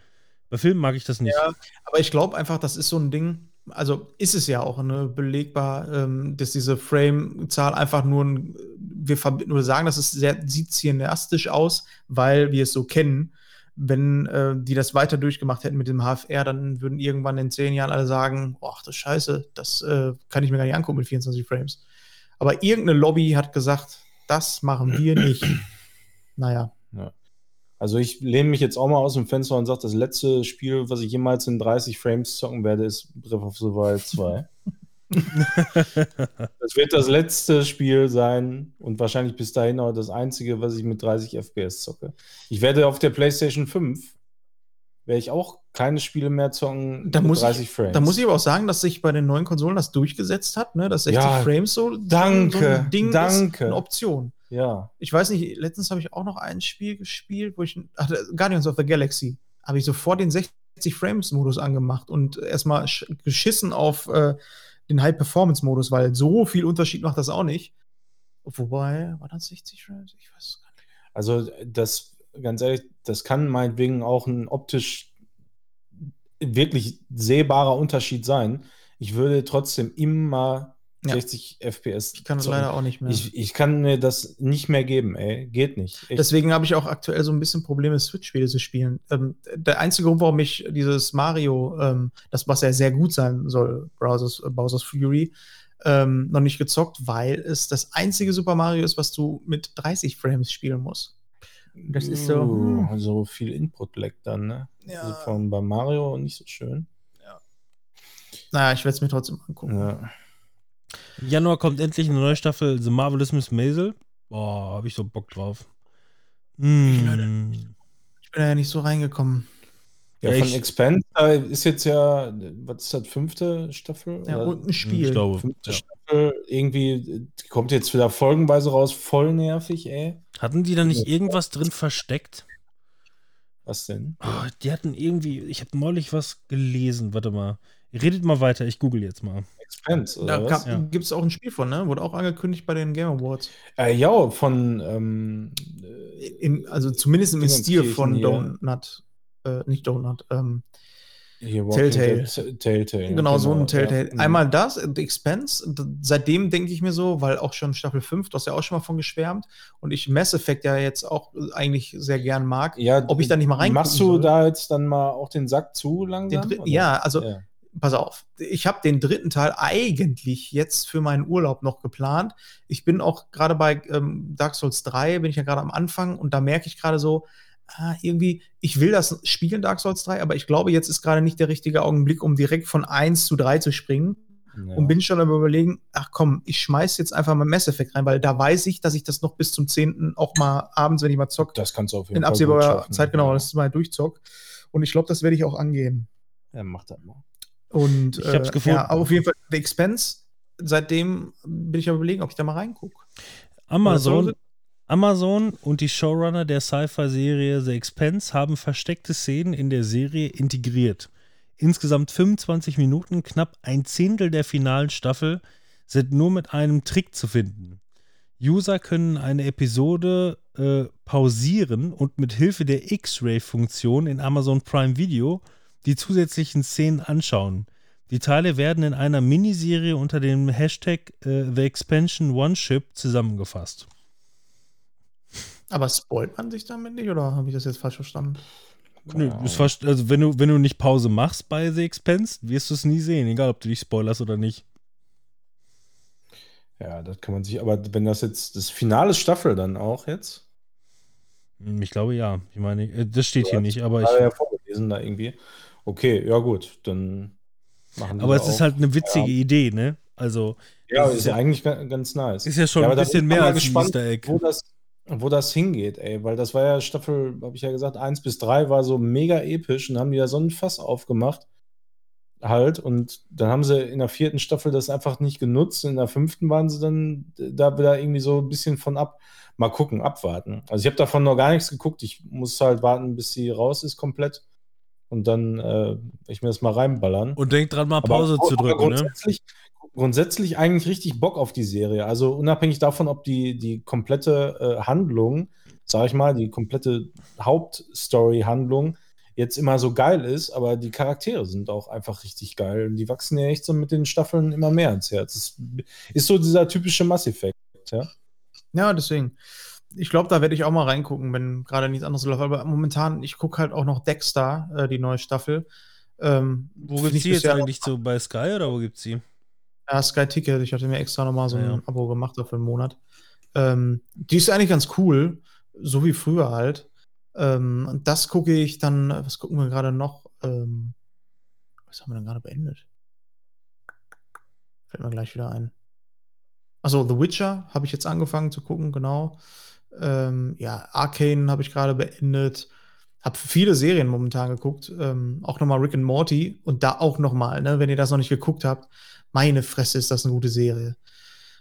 Speaker 1: Bei Film mag ich das nicht.
Speaker 2: Ja. Aber ich glaube einfach, das ist so ein Ding. also ist es ja auch ne, belegbar, ähm, dass diese Frame-Zahl einfach nur ein, wir nur sagen, dass es sehr, sieht cineastisch aus, weil wir es so kennen. Wenn äh, die das weiter durchgemacht hätten mit dem HFR, dann würden irgendwann in zehn Jahren alle sagen, ach das Scheiße, das äh, kann ich mir gar nicht angucken mit 24 Frames. Aber irgendeine Lobby hat gesagt, das machen wir nicht. *clears throat* naja.
Speaker 3: Also ich lehne mich jetzt auch mal aus dem Fenster und sage, das letzte Spiel, was ich jemals in 30 Frames zocken werde, ist Breath of the Wild 2. *laughs* das wird das letzte Spiel sein und wahrscheinlich bis dahin auch das einzige, was ich mit 30 FPS zocke. Ich werde auf der PlayStation 5 werde ich auch keine Spiele mehr zocken
Speaker 2: Da
Speaker 3: mit
Speaker 2: muss,
Speaker 3: 30
Speaker 2: ich,
Speaker 3: Frames.
Speaker 2: da muss ich aber auch sagen, dass sich bei den neuen Konsolen das durchgesetzt hat, ne? dass 60
Speaker 3: Ja,
Speaker 2: Frames so,
Speaker 3: danke,
Speaker 2: so ein Ding ist,
Speaker 3: danke.
Speaker 2: eine Option.
Speaker 3: Ja.
Speaker 2: Ich weiß nicht, letztens habe ich auch noch ein Spiel gespielt, wo ich, ach, Guardians of the Galaxy, habe ich sofort den 60 Frames-Modus angemacht und erstmal sch- geschissen auf äh, den High-Performance-Modus, weil so viel Unterschied macht das auch nicht. Wobei, war das 60 Frames? Ich weiß es gar nicht.
Speaker 3: Also das, ganz ehrlich, das kann meinetwegen auch ein optisch wirklich sehbarer Unterschied sein. Ich würde trotzdem immer
Speaker 2: Ja.
Speaker 3: 60 FPS.
Speaker 2: Ich kann das
Speaker 3: zocken.
Speaker 2: leider auch nicht mehr.
Speaker 3: Ich, ich kann mir das nicht mehr geben, ey. Geht nicht. Echt.
Speaker 2: Deswegen habe ich auch aktuell so ein bisschen Probleme, Switch-Spiele zu spielen. Ähm, der einzige Grund, warum ich dieses Mario, ähm, das was ja sehr gut sein soll, Browsers, Bowser's Fury, ähm, noch nicht gezockt, weil es das einzige Super Mario ist, was du mit 30 Frames spielen musst. Das ist so.
Speaker 3: Uh,
Speaker 2: hm.
Speaker 3: so viel Input-Lag dann, ne?
Speaker 2: Ja.
Speaker 3: Also von bei Mario nicht so schön.
Speaker 2: Naja, ich werde es mir trotzdem angucken.
Speaker 3: Ja.
Speaker 1: Im Januar kommt endlich eine neue Staffel The Marvelous Miss Maisel. Boah, hab ich so Bock drauf. Mm.
Speaker 2: Ich bin da ja nicht so reingekommen.
Speaker 3: Ja,
Speaker 1: Ja,
Speaker 3: von Expand da ist jetzt ja, was ist das, fünfte Staffel?
Speaker 2: Ja,
Speaker 3: Oder
Speaker 2: und ein Spiel.
Speaker 1: Ich glaube.
Speaker 3: fünfte
Speaker 1: Ja.
Speaker 3: Staffel, irgendwie, die kommt jetzt wieder folgenweise raus, voll nervig, ey.
Speaker 1: Hatten die da nicht irgendwas drin versteckt?
Speaker 3: Was denn?
Speaker 1: Oh, die hatten irgendwie, ich habe neulich was gelesen. Warte mal. Redet mal weiter, ich google jetzt mal.
Speaker 3: Oder
Speaker 2: Da?
Speaker 1: Ja.
Speaker 2: gibt es auch ein Spiel von, ne? Wurde auch angekündigt bei den Game Awards.
Speaker 3: Äh, ja, von, ähm, äh,
Speaker 2: In, also zumindest im Stil von. Donut. Äh, nicht Donut. Ähm,
Speaker 3: hier
Speaker 2: Telltale.
Speaker 3: Telltale.
Speaker 2: Genau, so ein
Speaker 3: ja.
Speaker 2: Telltale.
Speaker 3: Mhm.
Speaker 2: Einmal das, The Expense. Seitdem denke ich mir so, weil auch schon Staffel 5, du hast ja auch schon mal von geschwärmt. Und ich Mass Effect ja jetzt auch äh, eigentlich sehr gern mag.
Speaker 3: Ja,
Speaker 2: ob ich da nicht mal reingucken
Speaker 3: Machst du
Speaker 2: soll?
Speaker 3: da jetzt dann mal auch den Sack zu
Speaker 2: Den
Speaker 3: langsam? oder?
Speaker 2: ja, also
Speaker 3: Ja.
Speaker 2: Pass auf. Ich habe den dritten Teil eigentlich jetzt für meinen Urlaub noch geplant. Ich bin auch gerade bei ähm, Dark Souls 3, bin ich ja gerade am Anfang und da merke ich gerade so, ah, irgendwie, ich will das spielen, Dark Souls 3, aber ich glaube, jetzt ist gerade nicht der richtige Augenblick, um direkt von 1 zu 3 zu springen.
Speaker 3: Ja.
Speaker 2: und bin schon am überlegen, ach komm, ich schmeiß jetzt einfach mal Mass Effect rein, weil da weiß ich, dass ich das noch bis zum 10. auch mal abends, wenn ich mal zock,
Speaker 3: das kannst du auf jeden
Speaker 2: in absehbarer. Zeit genau,
Speaker 3: Ja.
Speaker 2: das mal durchzock. Und ich glaube, das werde ich auch angehen.
Speaker 3: Ja, mach das mal.
Speaker 2: Und
Speaker 1: Ich hab's
Speaker 2: äh,
Speaker 1: gefunden.
Speaker 2: Ja, auf jeden Fall The Expense. Seitdem bin ich am überlegen, ob ich da mal reingucke.
Speaker 1: Amazon, Amazon und die Showrunner der Sci-Fi-Serie The Expense haben versteckte Szenen in der Serie integriert. Insgesamt 25 Minuten, knapp ein Zehntel der finalen Staffel, sind nur mit einem Trick zu finden. User können eine Episode äh, pausieren und mit Hilfe der X-Ray-Funktion in Amazon Prime Video die zusätzlichen Szenen anschauen. Die Teile werden in einer Miniserie unter dem Hashtag äh, The Expansion One Ship zusammengefasst.
Speaker 2: Aber spoilt man sich damit nicht oder habe ich das jetzt falsch verstanden?
Speaker 1: Nö, ist fast, also wenn du, wenn du nicht Pause machst bei The Expense, wirst du es nie sehen, egal ob du dich spoilerst oder nicht.
Speaker 3: Ja, das kann man sich, aber wenn das jetzt das finale Staffel dann auch jetzt,
Speaker 1: Hm, Ich glaube ja. Ich meine, äh, das steht hier nicht, aber
Speaker 3: war ja
Speaker 1: ich.
Speaker 3: vorgelesen da irgendwie. Okay, ja gut, dann machen die
Speaker 1: Aber es ist halt eine witzige Idee, ne? Also,
Speaker 3: ja,
Speaker 1: es
Speaker 3: ist ja eigentlich ga- ganz nice.
Speaker 1: ist ja schon
Speaker 3: Ja,
Speaker 1: ein bisschen mehr als
Speaker 3: gespannt,
Speaker 1: Easter Egg.
Speaker 3: wo das, wo das hingeht, ey, weil das war ja Staffel, habe ich ja gesagt, 1 bis 3 war so mega episch und haben die da so ein Fass aufgemacht. Halt, und dann haben sie in der vierten Staffel das einfach nicht genutzt. In der fünften waren sie dann da wieder irgendwie so ein bisschen von ab. Mal gucken, abwarten. Also ich habe davon noch gar nichts geguckt. Ich muss halt warten, bis sie raus ist komplett. Und dann äh, ich mir das mal reinballern.
Speaker 1: Und denk dran, mal
Speaker 3: Aber-
Speaker 1: Pause zu
Speaker 3: aber
Speaker 1: drücken, ne?
Speaker 3: grundsätzlich, grundsätzlich eigentlich richtig Bock auf die Serie. Also unabhängig davon, ob die, die komplette äh, Handlung, sag ich mal, die komplette Hauptstory-Handlung jetzt immer so geil ist, aber die Charaktere sind auch einfach richtig geil. Und die wachsen ja echt so mit den Staffeln immer mehr ans Herz. Das ist so dieser typische Mass Effect, ja.
Speaker 2: Ja, deswegen. Ich glaube, da werde ich auch mal reingucken, wenn gerade nichts anderes läuft. Aber momentan, ich gucke halt auch noch Dexter, äh, die neue Staffel. Ähm,
Speaker 1: Wo gibt's die jetzt eigentlich so bei Sky oder wo gibt's die?
Speaker 2: Ja, Sky Ticket. Ich hatte mir extra nochmal so ein
Speaker 1: Ja.
Speaker 2: Abo gemacht dafür einen Monat. Ähm, die ist eigentlich ganz cool, so wie früher halt. Ähm, und das gucke ich dann, was gucken wir gerade noch? Ähm, was haben wir denn gerade beendet? Fällt mir gleich wieder ein. Achso, The Witcher habe ich jetzt angefangen zu gucken, genau. Ähm, ja, Arcane habe ich gerade beendet. Habe viele Serien momentan geguckt. Ähm, auch nochmal Rick and Morty. Und da auch nochmal, ne, wenn ihr das noch nicht geguckt habt, meine Fresse ist das eine gute Serie.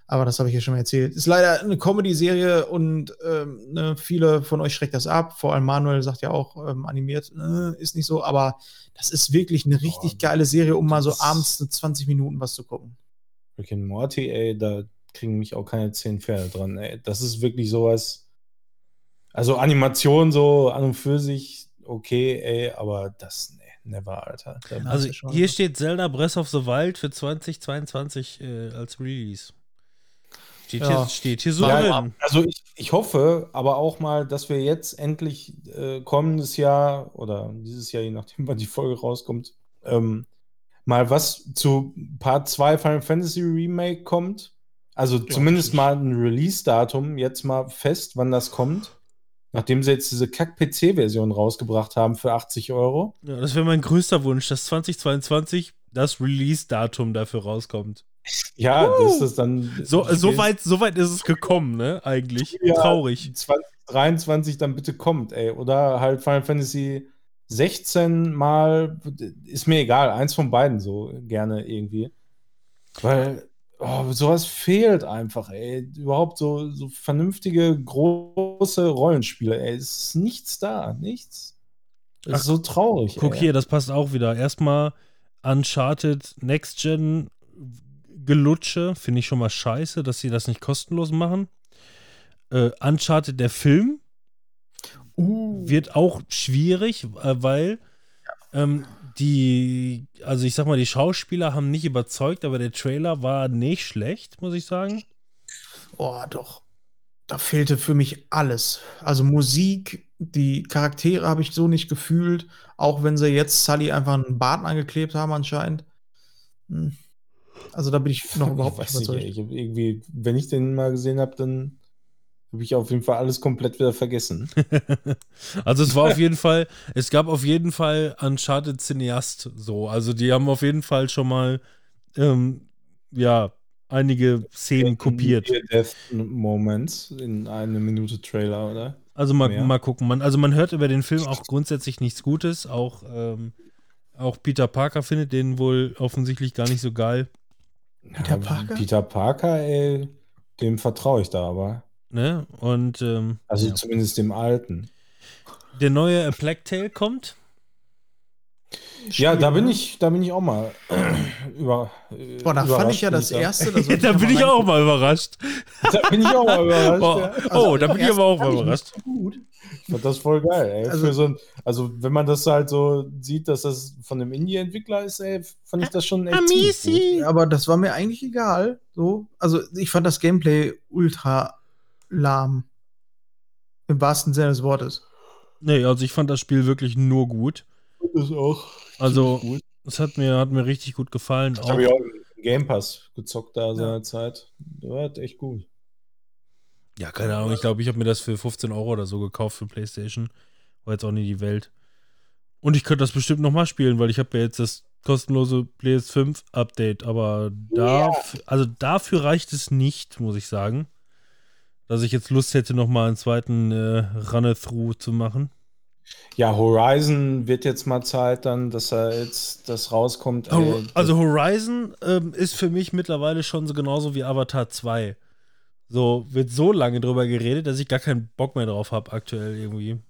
Speaker 2: Aber das habe ich ja schon mal erzählt. Ist leider eine Comedy-Serie und ähm, ne, viele von euch schreckt das ab. Vor allem Manuel sagt ja auch, ähm, animiert äh, ist nicht so. Aber das ist wirklich eine richtig geile Serie, um mal so abends so 20 Minuten was zu gucken.
Speaker 3: Rick and Morty, ey, da kriegen mich auch keine zehn Pferde dran, ey. Das ist wirklich sowas. Also Animation so an und für sich okay, ey, aber das, nee, never, Alter. Da-
Speaker 2: Ja,
Speaker 1: Also hier steht Zelda Breath of the Wild für 2022 äh, als Release. Steht,
Speaker 2: Ja.
Speaker 1: hier, steht hier so
Speaker 3: Ja,
Speaker 1: drin.
Speaker 3: Also ich, ich hoffe aber auch mal, dass wir jetzt endlich äh, kommendes Jahr oder dieses Jahr, je nachdem, wann die Folge rauskommt, ähm, mal was zu Part 2 Final Fantasy Remake kommt. Also zumindest mal ein Release-Datum, jetzt mal fest, wann das kommt. Nachdem sie jetzt diese Kack-PC-Version rausgebracht haben für 80 Euro.
Speaker 1: Ja, das wäre mein größter Wunsch, dass 2022 das Release-Datum dafür rauskommt.
Speaker 3: Ja, das ist dann.
Speaker 1: So, so, weit, so weit ist es gekommen, ne? Eigentlich.
Speaker 3: Ja.
Speaker 1: Traurig.
Speaker 3: 2023 dann bitte kommt, ey. Oder halt Final Fantasy 16 mal, ist mir egal, eins von beiden so gerne irgendwie. Weil oh, sowas fehlt einfach, ey. Überhaupt so, so vernünftige, große Rollenspiele, ey. Es ist nichts da, nichts. Das ist so traurig.
Speaker 1: Guck
Speaker 3: ey.
Speaker 1: hier, das passt auch wieder. Erstmal Uncharted Next Gen Gelutsche, finde ich schon mal scheiße, dass sie das nicht kostenlos machen. Äh, Uncharted der Film
Speaker 2: Uh,
Speaker 1: wird auch schwierig, äh, weil ähm, die, also ich sag mal, die Schauspieler haben nicht überzeugt, aber der Trailer war nicht schlecht, muss ich sagen.
Speaker 2: oh, doch. Da fehlte für mich alles. Also Musik, die Charaktere habe ich so nicht gefühlt, auch wenn sie jetzt Sully einfach einen Bart angeklebt haben anscheinend. Hm. Also da bin ich noch *laughs* überhaupt
Speaker 3: ich
Speaker 2: nicht
Speaker 3: ich irgendwie, wenn ich den mal gesehen habe, dann habe ich auf jeden Fall alles komplett wieder vergessen. *laughs*
Speaker 1: also es war auf jeden Fall, es gab auf jeden Fall Uncharted Cineast so. Also die haben auf jeden Fall schon mal ähm, ja einige Szenen kopiert.
Speaker 3: Death Moments in eine Minute Trailer, oder?
Speaker 1: Also mal, mal gucken. Man, also man hört über den Film auch grundsätzlich nichts Gutes. Auch, ähm, auch Peter Parker findet den wohl offensichtlich gar nicht so geil.
Speaker 2: Peter
Speaker 3: Ja,
Speaker 2: Parker?
Speaker 3: Peter Parker, ey, dem vertraue ich da aber.
Speaker 1: Ne? Und ähm,
Speaker 3: Also
Speaker 1: ja.
Speaker 3: zumindest dem alten.
Speaker 1: der neue A Plague Tale kommt.
Speaker 3: Ja, da bin ich, da bin ich auch mal über. äh,
Speaker 2: Boah, da fand ich ja das
Speaker 3: überrascht,
Speaker 2: erste. *laughs* da
Speaker 1: da
Speaker 2: ja
Speaker 1: bin ich auch mal überrascht. *laughs*
Speaker 3: Da bin ich auch mal *laughs* überrascht.
Speaker 1: Oh,
Speaker 3: ja.
Speaker 1: oh da bin ich aber auch mal überrascht.
Speaker 2: Gut.
Speaker 3: Ich fand das voll geil, ey.
Speaker 2: Also-
Speaker 3: so ein, also, wenn man das halt so sieht, dass das von einem Indie-Entwickler ist, ey, fand ich das schon echt ziemlich gut.
Speaker 1: Amisi.
Speaker 2: Aber das war mir eigentlich egal. So. Also ich fand das Gameplay ultra lahm. Im wahrsten Sinne des Wortes.
Speaker 1: Nee, also ich fand das Spiel wirklich nur gut.
Speaker 3: Das ist auch
Speaker 1: Also, es hat mir, hat mir richtig gut gefallen.
Speaker 3: Das
Speaker 1: Auch,
Speaker 3: habe ich auch Game Pass gezockt da seinerzeit. Der war halt echt gut.
Speaker 1: ja, keine Ahnung, ich glaube, ich habe mir das für 15 Euro oder so gekauft für PlayStation. War jetzt auch nie die Welt. Und ich könnte das bestimmt nochmal spielen, weil ich habe ja jetzt das kostenlose PS5 Update, aber da, also dafür reicht es nicht, muss ich sagen. Dass ich jetzt Lust hätte, nochmal einen zweiten äh, Runner-Through zu machen.
Speaker 3: Ja, Horizon wird jetzt mal Zeit dann, dass er jetzt das rauskommt. Ey,
Speaker 1: Also Horizon ähm, ist für mich mittlerweile schon so genauso wie Avatar 2. So, wird so lange drüber geredet, dass ich gar keinen Bock mehr drauf habe aktuell irgendwie.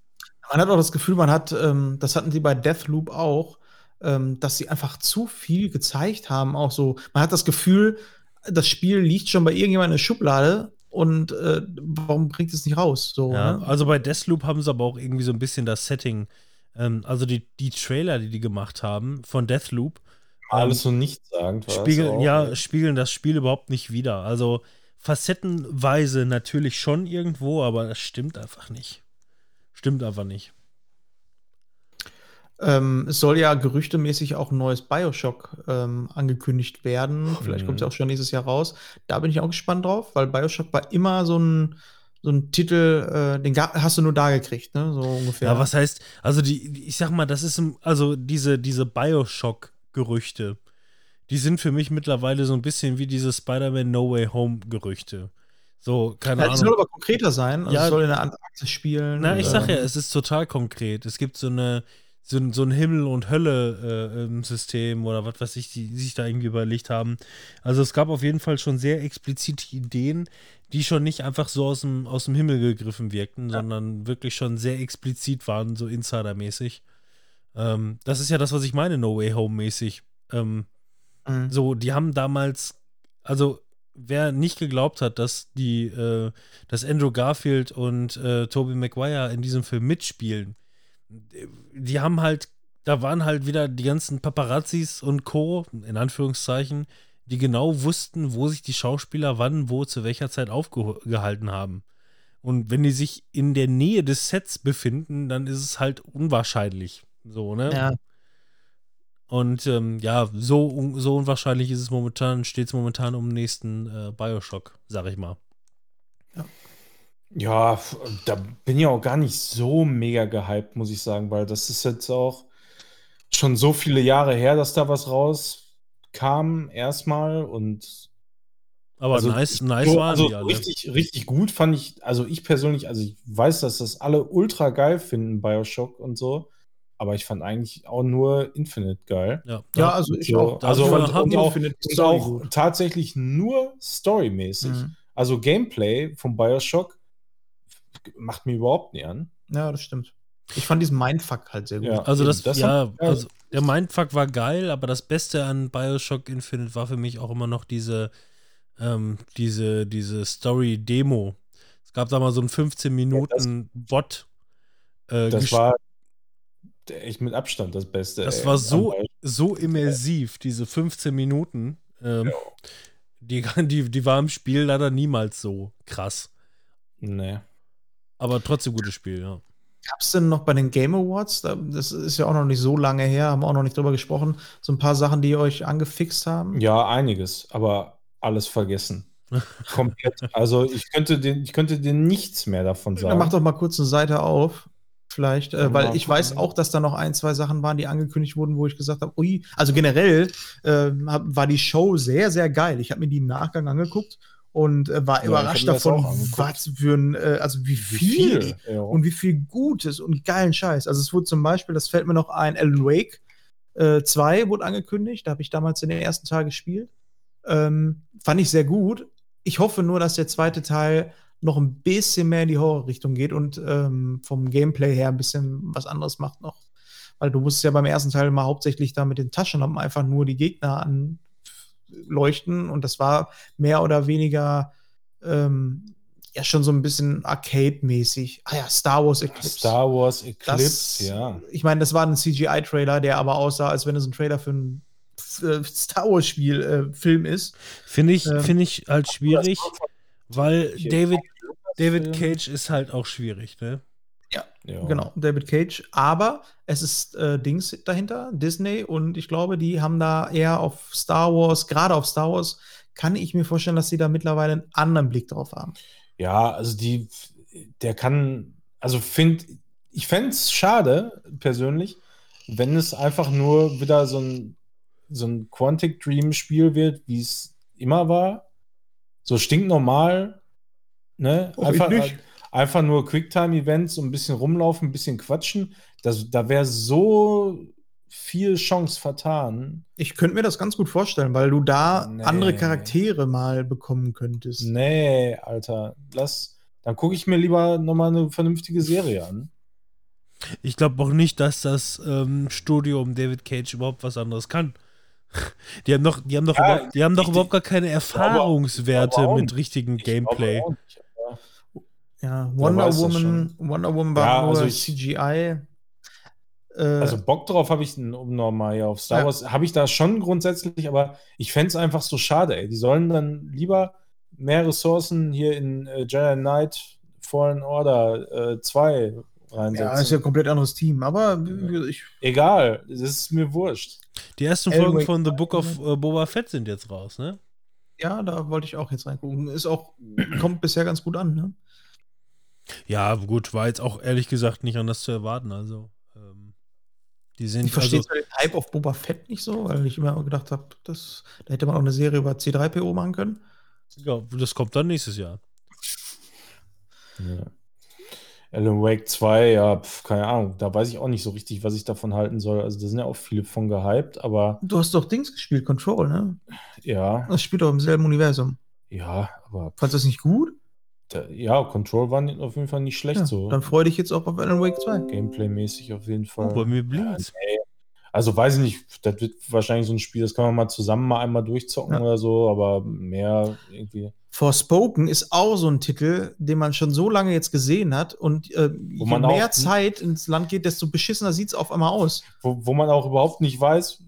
Speaker 2: Man hat auch das Gefühl, man hat, ähm, das hatten die bei Deathloop auch, ähm, dass sie einfach zu viel gezeigt haben. Auch so, man hat das Gefühl, das Spiel liegt schon bei irgendjemandem in der Schublade und äh, warum bringt es nicht raus? So,
Speaker 1: Ja,
Speaker 2: ne?
Speaker 1: also bei Deathloop haben sie aber auch irgendwie so ein bisschen das Setting Ähm, also die, die Trailer, die die gemacht haben von Deathloop,
Speaker 3: Alles so nichtssagend war das
Speaker 1: spiegeln,
Speaker 3: auch,
Speaker 1: Ähm, ja,
Speaker 3: ey.
Speaker 1: spiegeln das Spiel überhaupt nicht wider. Also facettenweise natürlich schon irgendwo, aber das stimmt einfach nicht. Stimmt einfach nicht.
Speaker 2: Ähm, es soll ja gerüchtemäßig auch ein neues Bioshock ähm, angekündigt werden. Vielleicht
Speaker 3: Mhm.
Speaker 2: kommt es ja auch schon nächstes Jahr raus. Da bin ich auch gespannt drauf, weil Bioshock war immer so ein, so ein Titel, äh, den hast du nur da gekriegt, ne? So ungefähr.
Speaker 1: Ja, was heißt, also die, ich sag mal, das ist, also diese, diese Bioshock-Gerüchte, die sind für mich mittlerweile so ein bisschen wie diese Spider-Man No Way Home-Gerüchte. So, keine
Speaker 2: Ja, es soll
Speaker 1: Ahnung.
Speaker 2: aber konkreter sein. Also
Speaker 1: Ja.
Speaker 2: es soll in der Antarktis spielen.
Speaker 1: Na, ich sag ja,
Speaker 2: Ähm,
Speaker 1: es ist total konkret. Es gibt so eine, so, ein- so ein Himmel- und Hölle-System oder was weiß ich, die, die sich da irgendwie überlegt haben. Also es gab auf jeden Fall schon sehr explizite Ideen, die schon nicht einfach so aus dem, aus dem Himmel gegriffen wirkten, sondern wirklich schon sehr explizit waren, so Insider-mäßig. Ähm, das ist ja das, was ich meine, No Way Home-mäßig. Ähm,
Speaker 2: mhm.
Speaker 1: so, die haben damals, also wer nicht geglaubt hat, dass die, äh, dass Andrew Garfield und äh, Tobey Maguire in diesem Film mitspielen, die haben halt, da waren halt wieder die ganzen Paparazzis und Co., in Anführungszeichen, die genau wussten, wo sich die Schauspieler wann, wo, zu welcher Zeit aufgehalten haben. Und wenn die sich in der Nähe des Sets befinden, dann ist es halt unwahrscheinlich. So, ne?
Speaker 2: Ja.
Speaker 1: Und ähm, ja, so, so unwahrscheinlich ist es momentan, steht es momentan um den nächsten äh, Bioshock, sag ich mal.
Speaker 3: Ja, da bin ich auch gar nicht so mega gehypt, muss ich sagen, weil das ist jetzt auch schon so viele Jahre her, dass da was rauskam, erstmal. Und
Speaker 1: Aber
Speaker 3: also,
Speaker 1: nice, nice
Speaker 3: so,
Speaker 1: waren
Speaker 3: also
Speaker 1: die alle.
Speaker 3: richtig, richtig gut fand ich, also ich persönlich, also ich weiß, dass das alle ultra geil finden, Bioshock und so. Aber ich fand eigentlich auch nur Infinite geil.
Speaker 1: Ja,
Speaker 2: Ja, also ich
Speaker 3: So,
Speaker 2: auch.
Speaker 3: also
Speaker 1: dafür
Speaker 3: und, und auch,
Speaker 2: Infinite
Speaker 3: und auch tatsächlich nur storymäßig.
Speaker 2: Mhm.
Speaker 3: Also Gameplay vom Bioshock macht mir überhaupt nicht an.
Speaker 2: Ja, das stimmt. Ich fand diesen Mindfuck halt sehr gut.
Speaker 3: Ja.
Speaker 1: Also das,
Speaker 3: Das
Speaker 1: ja,
Speaker 3: hat- ja.
Speaker 1: also der Mindfuck war geil, aber das Beste an Bioshock Infinite war für mich auch immer noch diese, ähm, diese, diese Story-Demo. Es gab da mal so einen 15 Minuten Bot. Äh,
Speaker 3: Das war echt mit Abstand das Beste.
Speaker 1: Das
Speaker 3: ey,
Speaker 1: war so, so immersiv, diese 15 Minuten. Ähm, die, *laughs* die, die war im Spiel leider niemals so krass.
Speaker 3: Nee.
Speaker 1: Aber trotzdem gutes Spiel, ja.
Speaker 2: Gab es denn noch bei den Game Awards, da- das ist ja auch noch nicht so lange her, haben wir auch noch nicht drüber gesprochen, so ein paar Sachen, die euch angefixt haben?
Speaker 3: Ja, einiges, aber alles vergessen. Komplett. *laughs* Also ich könnte den, ich könnte dir nichts mehr davon
Speaker 2: Dann
Speaker 3: sagen.
Speaker 2: mach doch mal kurz eine Seite auf. Vielleicht, äh, weil ich weiß auch, dass da noch ein, zwei Sachen waren, die angekündigt wurden, wo ich gesagt habe, ui, also generell äh, war die Show sehr, sehr geil. Ich habe mir die im Nachgang angeguckt und äh, war
Speaker 3: Ja,
Speaker 2: überrascht davon, was für ein, äh, also wie
Speaker 3: Wie
Speaker 2: viel,
Speaker 3: viel? Ja.
Speaker 2: und wie viel Gutes und geilen Scheiß. Also es wurde zum Beispiel, das fällt mir noch ein, Alan Wake 2 wurde angekündigt, da habe ich damals in den ersten Teil gespielt. Ähm, fand ich sehr gut. Ich hoffe nur, dass der zweite Teil noch ein bisschen mehr in die Horrorrichtung geht und ähm, vom Gameplay her ein bisschen was anderes macht noch. Weil du musst ja beim ersten Teil mal hauptsächlich da mit den Taschenlampen einfach nur die Gegner anleuchten und das war mehr oder weniger ähm, ja schon so ein bisschen Arcade-mäßig. Ah ja, Star Wars Eclipse.
Speaker 3: Star Wars Eclipse,
Speaker 2: Das-
Speaker 3: ja.
Speaker 2: Ich meine, das war ein CGI-Trailer, der aber aussah, als wenn es ein Trailer für ein äh, Star Wars-Spiel, äh, Film ist.
Speaker 1: Finde ich,
Speaker 2: Ähm,
Speaker 1: finde ich halt schwierig, weil David. David Cage ist halt auch schwierig, ne?
Speaker 3: Ja.
Speaker 2: Genau, David Cage. Aber es ist äh, Dings dahinter, Disney, und ich glaube, die haben da eher auf Star Wars, gerade auf Star Wars, kann ich mir vorstellen, dass sie da mittlerweile einen anderen Blick drauf haben.
Speaker 3: Ja, also die, der kann, also find, ich fände es schade, persönlich, wenn es einfach nur wieder so ein, so ein Quantic Dream Spiel wird, wie es immer war. So stinknormal, ne? Einfach,
Speaker 2: nicht.
Speaker 3: Einfach nur Quicktime-Events, so ein bisschen rumlaufen, ein bisschen quatschen. Das, da wäre so viel Chance vertan.
Speaker 2: Ich könnte mir das ganz gut vorstellen, weil du da
Speaker 3: Nee.
Speaker 2: andere Charaktere mal bekommen könntest.
Speaker 3: Nee, Alter, lass, dann gucke ich mir lieber nochmal eine vernünftige Serie an.
Speaker 1: Ich glaube auch nicht, dass das ähm, Studio um David Cage überhaupt was anderes kann. Die haben doch, die haben doch,
Speaker 3: Ja,
Speaker 1: überhaupt, die haben doch überhaupt gar keine Erfahrungswerte mit
Speaker 3: glaube
Speaker 1: Gameplay.
Speaker 3: nicht,
Speaker 2: Ja, Wonder Woman, Wonder Woman war
Speaker 3: Ja,
Speaker 2: nur
Speaker 3: also ich-
Speaker 2: CGI. Äh,
Speaker 3: Also Bock drauf habe ich, um nochmal hier auf Star
Speaker 2: Ja.
Speaker 3: Wars, habe ich da schon grundsätzlich, aber ich fände es einfach so schade, ey. Die sollen dann lieber mehr Ressourcen hier in äh, Jedi Knight Fallen Order äh, 2 reinsetzen.
Speaker 2: ja, ist ja ein komplett anderes Team, aber ich,
Speaker 3: Egal, das ist mir wurscht.
Speaker 1: Die ersten
Speaker 2: Elway-
Speaker 1: Folgen von The Book of äh, Boba Fett sind jetzt raus, ne?
Speaker 2: ja, da wollte ich auch jetzt reingucken. Ist auch, kommt bisher ganz gut an, ne?
Speaker 1: Ja, gut, war jetzt auch ehrlich gesagt nicht anders zu erwarten. Also, ähm, die sind
Speaker 2: Ich verstehe
Speaker 1: also,
Speaker 2: zwar den Hype auf Boba Fett nicht so, weil ich immer gedacht habe, das, da hätte man auch eine Serie über C3PO machen können.
Speaker 1: ja, das kommt dann nächstes Jahr.
Speaker 3: Ja. Alan Wake 2, ja, pf, keine Ahnung, da weiß ich auch nicht so richtig, was ich davon halten soll. Also da sind ja auch viele von gehypt, aber
Speaker 2: Du hast doch Dings gespielt, Control, ne?
Speaker 3: ja,
Speaker 2: Das spielt doch im selben Universum.
Speaker 3: ja, aber
Speaker 2: Fandest du das nicht gut?
Speaker 3: Ja, Control war auf jeden Fall nicht schlecht
Speaker 2: Ja,
Speaker 3: so.
Speaker 2: Dann freu dich jetzt auch auf Alan Wake 2.
Speaker 3: Gameplay-mäßig auf jeden Fall.
Speaker 1: Oh, bei mir blinkt's.
Speaker 3: Also weiß ich nicht, das wird wahrscheinlich so ein Spiel, das kann man mal zusammen mal einmal durchzocken
Speaker 2: Ja.
Speaker 3: oder so, aber mehr irgendwie.
Speaker 2: Forspoken ist auch so ein Titel, den man schon so lange jetzt gesehen hat und äh,
Speaker 3: Wo
Speaker 2: je
Speaker 3: man
Speaker 2: mehr
Speaker 3: auch-
Speaker 2: Zeit ins Land geht, desto beschissener sieht es auf einmal aus.
Speaker 3: Wo, wo man auch überhaupt nicht weiß,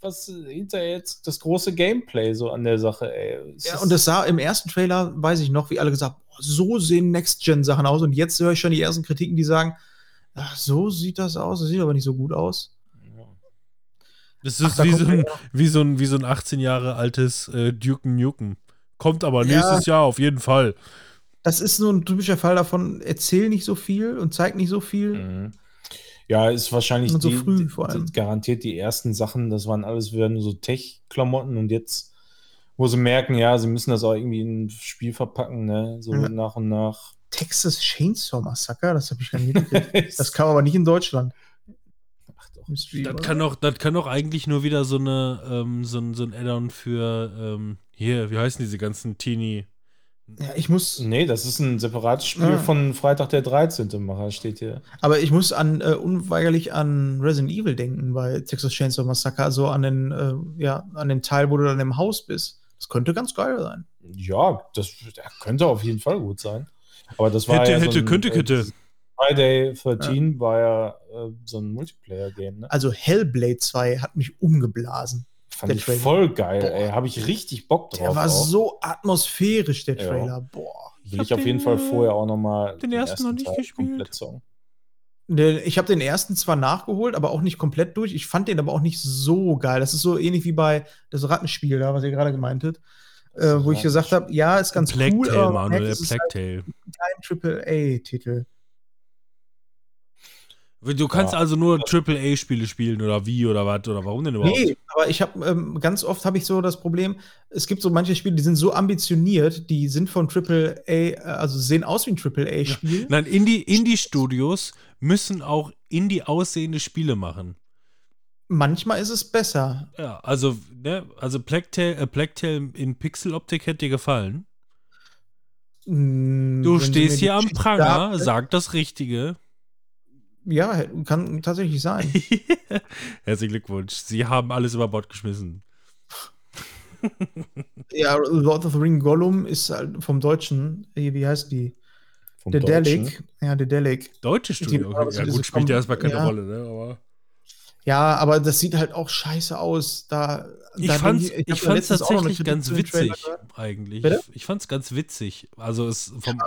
Speaker 3: was hinter jetzt das große Gameplay so an der Sache, ey. Es
Speaker 2: Ja, und das sah im ersten Trailer, weiß ich noch, wie alle gesagt oh, so sehen Next-Gen-Sachen aus. Und jetzt höre ich schon die ersten Kritiken, die sagen, ach, so sieht das aus, das sieht aber nicht so gut aus.
Speaker 1: Das
Speaker 2: Ach,
Speaker 1: ist
Speaker 2: da
Speaker 1: wie, so ein,
Speaker 2: ja-
Speaker 1: wie, so ein, wie so ein 18 Jahre altes äh, Duken Nukem. Kommt aber
Speaker 2: Ja.
Speaker 1: nächstes Jahr auf jeden Fall.
Speaker 2: Das ist so ein typischer Fall davon, erzähl nicht so viel und zeig nicht so viel.
Speaker 3: Mhm. Ja, ist wahrscheinlich
Speaker 2: Und so
Speaker 3: die,
Speaker 2: früh vor allem.
Speaker 3: garantiert die ersten Sachen, das waren alles wieder nur so Tech-Klamotten und jetzt, wo sie merken, ja, sie müssen das auch irgendwie in ein Spiel verpacken, ne? So
Speaker 2: Ja.
Speaker 3: nach und nach.
Speaker 2: Texas Chainsaw Massacre, das habe ich gar nicht *laughs* mitgekriegt. Das kam aber nicht in Deutschland.
Speaker 3: Ach doch.
Speaker 2: Im Stream,
Speaker 1: Das
Speaker 2: oder?
Speaker 1: kann doch, das kann doch eigentlich nur wieder so eine, ähm, so ein, so ein Add-on für, ähm, hier, wie heißen diese ganzen Teenie?
Speaker 2: ja, ich muss,
Speaker 3: Nee, das ist ein separates Spiel
Speaker 2: Ja.
Speaker 3: von Freitag der 13. Macher, steht hier.
Speaker 2: aber ich muss an äh, unweigerlich an Resident Evil denken bei Texas Chainsaw Massacre, also an den, äh, ja, an den Teil, wo du dann im Haus bist. Das könnte ganz geil sein.
Speaker 3: Ja, das ja, könnte auf jeden Fall gut sein. Aber das war
Speaker 1: Hätte,
Speaker 3: ja
Speaker 1: hätte,
Speaker 3: so ein,
Speaker 1: könnte,
Speaker 3: äh,
Speaker 1: könnte.
Speaker 3: Friday 13 war ja äh, so ein Multiplayer-Game, ne?
Speaker 2: Also Hellblade 2 hat mich umgeblasen.
Speaker 3: Fand
Speaker 2: der
Speaker 3: ich
Speaker 2: Trailer.
Speaker 3: voll geil,
Speaker 2: Boah.
Speaker 3: ey. Habe ich richtig Bock drauf.
Speaker 2: Der war
Speaker 3: auch.
Speaker 2: so atmosphärisch, der
Speaker 3: Ja.
Speaker 2: Trailer. Boah.
Speaker 3: Will
Speaker 1: hab
Speaker 3: ich auf jeden
Speaker 1: den,
Speaker 3: Fall vorher auch nochmal
Speaker 1: den ersten noch nicht gespielt.
Speaker 3: komplett zocken.
Speaker 2: Der, ich habe den ersten zwar nachgeholt, aber auch nicht komplett durch. Ich fand den aber auch nicht so geil. Das ist so ähnlich wie bei das Rattenspiel da, was ihr gerade gemeint habt. Äh, wo ich gesagt habe, ja, ist ganz
Speaker 1: Plague
Speaker 2: cool,
Speaker 1: Tale,
Speaker 2: aber man
Speaker 1: Manuel,
Speaker 2: es ist halt
Speaker 1: Tale.
Speaker 2: kein AAA-Titel.
Speaker 1: Du kannst
Speaker 3: Ja.
Speaker 1: also nur AAA-Spiele spielen oder wie oder was oder warum denn überhaupt?
Speaker 2: Nee, aber ich habe ähm, ganz oft habe ich so das Problem, es gibt so manche Spiele, die sind so ambitioniert, die sind von AAA, äh, also sehen aus wie ein AAA-Spiel.
Speaker 1: Nein, Indie- Indie-Studios müssen auch Indie aussehende Spiele machen.
Speaker 2: Manchmal ist es besser.
Speaker 1: Ja, also, ne, also Tale, äh, Tale in Pixeloptik hätte dir gefallen.
Speaker 2: Mm,
Speaker 1: Du stehst
Speaker 2: die
Speaker 1: hier am Pranger, sag das Richtige.
Speaker 2: Ja, kann tatsächlich sein. *laughs*
Speaker 1: Herzlichen Glückwunsch. Sie haben alles über Bord geschmissen.
Speaker 2: ja, Lord of the Ring Gollum ist halt vom Deutschen, wie wie heißt die?
Speaker 3: Vom.
Speaker 2: Delic. Ja, der Delic.
Speaker 1: Deutsche Studio.
Speaker 2: Die-
Speaker 1: Okay. Ja, gut, spielt ja erstmal keine
Speaker 2: ja.
Speaker 1: Rolle, ne? Aber
Speaker 2: Ja, aber das sieht halt auch scheiße aus. Da,
Speaker 1: ich
Speaker 2: da
Speaker 1: fand's, ich
Speaker 2: da
Speaker 1: fand's tatsächlich ganz witzig, eigentlich.
Speaker 2: Bitte?
Speaker 1: Ich fand's ganz witzig. Also, es vom,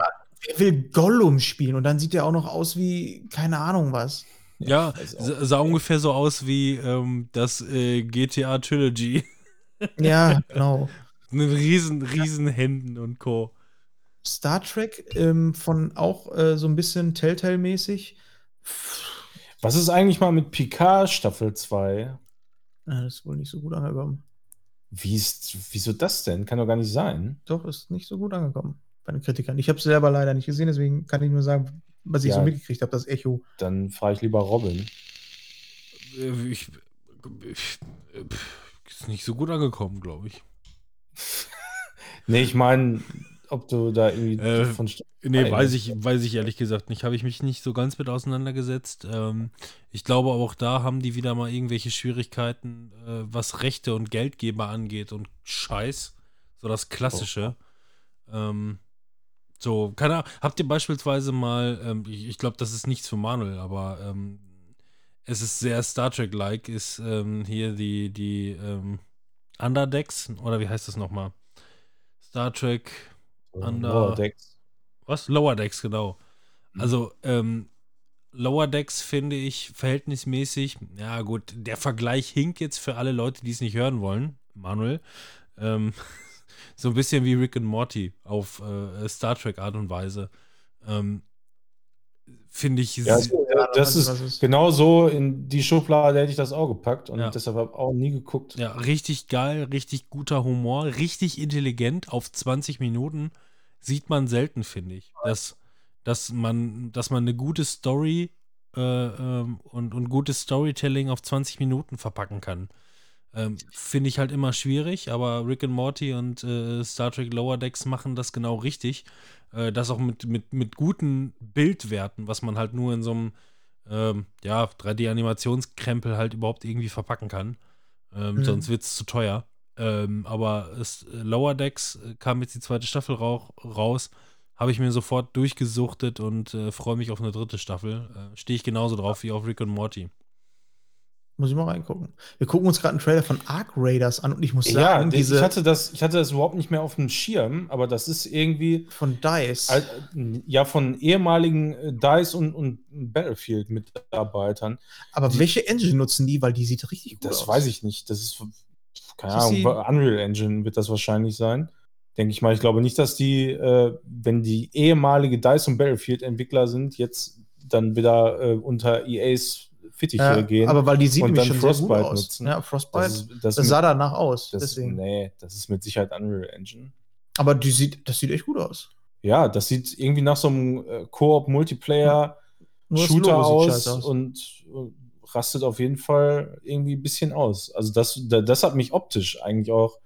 Speaker 2: Wer will Gollum spielen? Und dann sieht der auch noch aus wie, keine Ahnung was.
Speaker 1: ja, sa- sah ungefähr so aus wie ähm, das äh, GTA Trilogy.
Speaker 2: Ja, genau. *laughs*
Speaker 1: Mit riesen, riesen Händen und Co.
Speaker 2: Star Trek ähm, von auch äh, so ein bisschen Telltale-mäßig.
Speaker 3: Was ist eigentlich mal mit Picard Staffel 2?
Speaker 2: Ja, das ist wohl nicht so gut angekommen.
Speaker 3: Wie ist, wieso das denn? Kann doch gar nicht sein.
Speaker 2: Doch, ist nicht so gut angekommen bei den Kritikern. Ich habe es selber leider nicht gesehen, deswegen kann ich nur sagen, was ich
Speaker 3: Ja.
Speaker 2: so mitgekriegt habe, das Echo.
Speaker 3: Dann frage ich lieber Robin.
Speaker 1: Äh, Ich, ich, äh, ist nicht so gut angekommen, glaube ich. *laughs*
Speaker 3: Nee, ich meine, ob du da irgendwie
Speaker 1: Äh,
Speaker 3: von
Speaker 1: Nee,
Speaker 3: Nein,
Speaker 1: weiß ich, weiß ich ehrlich gesagt nicht. Habe ich mich nicht so ganz mit auseinandergesetzt. Ähm, ich glaube, auch da haben die wieder mal irgendwelche Schwierigkeiten, äh, was Rechte und Geldgeber angeht und Scheiß. So das Klassische. Ähm, so, keine Ahnung. Habt ihr beispielsweise mal, ähm, ich, ich glaube, das ist nichts für Manuel, aber ähm, es ist sehr Star Trek-like, ist ähm, hier die, die ähm, Underdecks, oder wie heißt das nochmal? Star Trek Under-
Speaker 3: Lower Decks.
Speaker 1: Was? Lower Decks, genau.
Speaker 3: Mhm.
Speaker 1: Also, ähm, Lower Decks finde ich verhältnismäßig, ja gut, der Vergleich hinkt jetzt für alle Leute, die es nicht hören wollen, Manuel. Ähm, *laughs* so ein bisschen wie Rick and Morty auf äh, Star Trek Art und Weise. Ähm, finde ich
Speaker 3: Ja, also,
Speaker 2: Ja,
Speaker 3: das
Speaker 2: was- was
Speaker 3: ist
Speaker 2: ist-
Speaker 3: genau so in die Schublade hätte ich das auch gepackt und
Speaker 1: Ja.
Speaker 3: deshalb habe ich auch nie geguckt.
Speaker 1: ja, richtig geil, richtig guter Humor, richtig intelligent auf 20 Minuten sieht man selten, finde ich. Dass, dass, man, dass man eine gute Story äh, ähm, und, und gutes Storytelling auf 20 Minuten verpacken kann. Ähm, finde ich halt immer schwierig, aber Rick and Morty und äh, Star Trek Lower Decks machen das genau richtig. Äh, das auch mit, mit, mit guten Bildwerten, was man halt nur in so einem ähm, ja, 3D-Animationskrempel halt überhaupt irgendwie verpacken kann. Ähm,
Speaker 2: Mhm.
Speaker 1: Sonst wird es zu teuer. Ähm, aber es, äh, Lower Decks äh, kam jetzt die zweite Staffel rauch, raus. Habe ich mir sofort durchgesuchtet und äh, freue mich auf eine dritte Staffel. Äh, Stehe ich genauso drauf wie auf Rick und Morty.
Speaker 2: Muss ich mal reingucken. Wir gucken uns gerade einen Trailer von Ark Raiders an und ich muss
Speaker 3: Ja,
Speaker 2: sagen,
Speaker 3: ich
Speaker 2: diese
Speaker 3: hatte, das, ich hatte das überhaupt nicht mehr auf dem Schirm, aber das ist irgendwie
Speaker 2: von DICE.
Speaker 3: al- ja von ehemaligen äh, DICE und, und Battlefield-Mitarbeitern.
Speaker 2: aber
Speaker 3: die-
Speaker 2: welche Engine nutzen die? Weil die sieht richtig gut
Speaker 3: Das
Speaker 2: aus.
Speaker 3: weiß ich nicht. Das ist, keine
Speaker 2: Das
Speaker 3: Ahnung,
Speaker 2: ist
Speaker 3: Unreal Engine wird das wahrscheinlich sein. Denke ich mal. Ich glaube nicht, dass die, äh, wenn die ehemalige DICE und Battlefield-Entwickler sind, jetzt dann wieder äh, unter EAs Fittiche
Speaker 2: Ja,
Speaker 3: gehen.
Speaker 2: aber weil die sieht nämlich schon sehr gut
Speaker 3: Frostbite
Speaker 2: aus.
Speaker 3: nutzen.
Speaker 2: Ja, Frostbite.
Speaker 3: das,
Speaker 2: Das,
Speaker 3: ist, das, ist
Speaker 2: sah
Speaker 3: mit,
Speaker 2: danach aus.
Speaker 3: das,
Speaker 2: deswegen.
Speaker 3: nee, das ist mit Sicherheit Unreal Engine.
Speaker 2: Aber die sieht, das sieht echt gut aus.
Speaker 3: Ja, das sieht irgendwie nach so einem äh, Koop-Multiplayer
Speaker 2: Nur das
Speaker 3: Shooter
Speaker 2: Logo sieht
Speaker 3: aus,
Speaker 2: aus.
Speaker 3: und äh, rastet auf jeden Fall irgendwie ein bisschen aus. Also das, da- das hat mich optisch eigentlich auch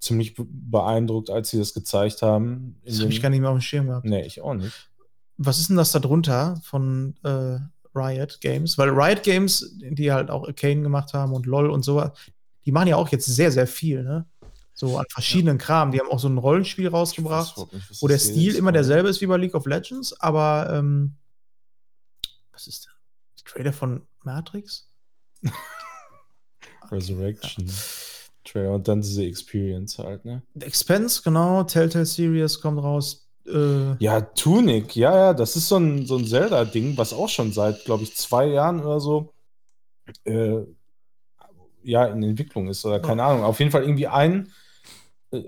Speaker 3: ziemlich be- beeindruckt, als sie das gezeigt haben.
Speaker 2: Das habe ich gar nicht mehr auf dem Schirm gehabt.
Speaker 3: Nee, ich auch nicht.
Speaker 2: Was ist denn das da drunter von äh, Riot Games? Weil Riot Games, die halt auch Arcane gemacht haben und LOL und so, die machen ja auch jetzt sehr, sehr viel, ne? So an verschiedenen Kram. Die haben auch so ein Rollenspiel rausgebracht,
Speaker 3: nicht,
Speaker 2: wo der Stil immer derselbe ist wie bei League of Legends, aber ähm, was ist der? Trailer von Matrix? *laughs*
Speaker 3: Resurrection. Trailer und dann diese Experience halt, ne?
Speaker 2: Expense, genau, Telltale Series kommt raus. Äh,
Speaker 3: Ja, Tunic, ja, ja, das ist so ein, so ein Zelda-Ding, was auch schon seit, glaube ich, zwei Jahren oder so äh, ja, in Entwicklung ist oder keine Ahnung. Auf jeden Fall irgendwie ein, äh,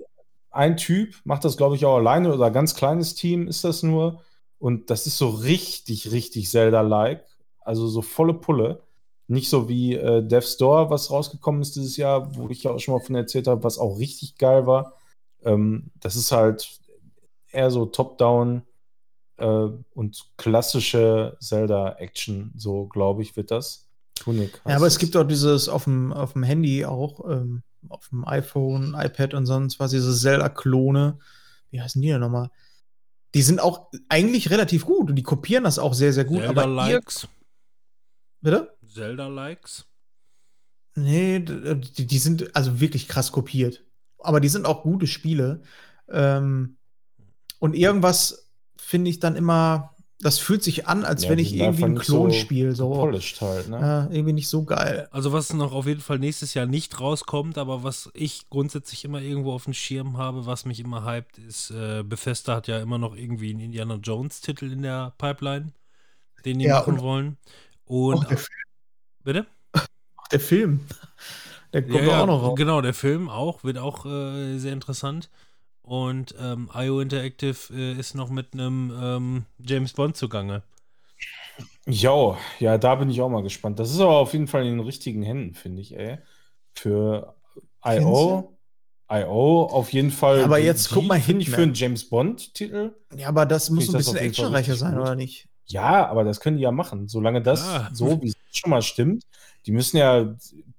Speaker 3: ein Typ macht das, glaube ich, auch alleine oder ganz kleines Team ist das nur. Und das ist so richtig, richtig Zelda-like. Also so volle Pulle. Nicht so wie äh, Death's Door, was rausgekommen ist dieses Jahr, wo ich ja auch schon mal von erzählt habe, was auch richtig geil war. Ähm, das ist halt eher so Top-Down äh, und klassische Zelda-Action, so glaube ich, wird das. Tunic.
Speaker 2: Ja, aber es gibt auch dieses auf dem, auf dem Handy auch, ähm, auf dem iPhone, iPad und sonst was, diese Zelda-Klone. Wie heißen die denn nochmal? Die sind auch eigentlich relativ gut und die kopieren das auch sehr, sehr gut.
Speaker 1: Zelda-Likes.
Speaker 2: bitte?
Speaker 1: Zelda-Likes.
Speaker 2: Nee, d- die, die sind also wirklich krass kopiert. Aber die sind auch gute Spiele. Ähm, und irgendwas finde ich dann immer, das fühlt sich an, als
Speaker 3: Ja,
Speaker 2: wenn ich irgendwie
Speaker 3: einfach
Speaker 2: ein
Speaker 3: nicht
Speaker 2: Klon
Speaker 3: so
Speaker 2: spiele. So,
Speaker 3: Polished halt, ne?
Speaker 2: ja, irgendwie nicht so geil.
Speaker 1: Also was noch auf jeden Fall nächstes Jahr nicht rauskommt, aber was ich grundsätzlich immer irgendwo auf dem Schirm habe, was mich immer hypt, ist, äh, Bethesda hat ja immer noch irgendwie einen Indiana Jones-Titel in der Pipeline, den die
Speaker 2: Ja,
Speaker 1: machen
Speaker 2: und-
Speaker 1: wollen. Und
Speaker 2: Auch der,
Speaker 1: bitte?
Speaker 2: auch der Film. Der kommt
Speaker 1: ja,
Speaker 2: auch noch raus.
Speaker 1: Genau, der Film auch, wird auch äh, sehr interessant. Und ähm, IO Interactive äh, ist noch mit einem ähm, James Bond zugange.
Speaker 3: Jo, ja, da bin ich auch mal gespannt. Das ist aber auf jeden Fall in den richtigen Händen, finde ich, ey. Für IO. IO auf jeden Fall.
Speaker 2: Ja, aber jetzt guck mal
Speaker 3: finde ich für einen James Bond-Titel.
Speaker 2: Ja, aber das muss ein bisschen actionreicher sein,
Speaker 3: gut.
Speaker 2: oder nicht?
Speaker 3: Ja, aber das können die ja machen. Solange das
Speaker 1: Ja.
Speaker 3: so, wie es schon mal stimmt. Die müssen ja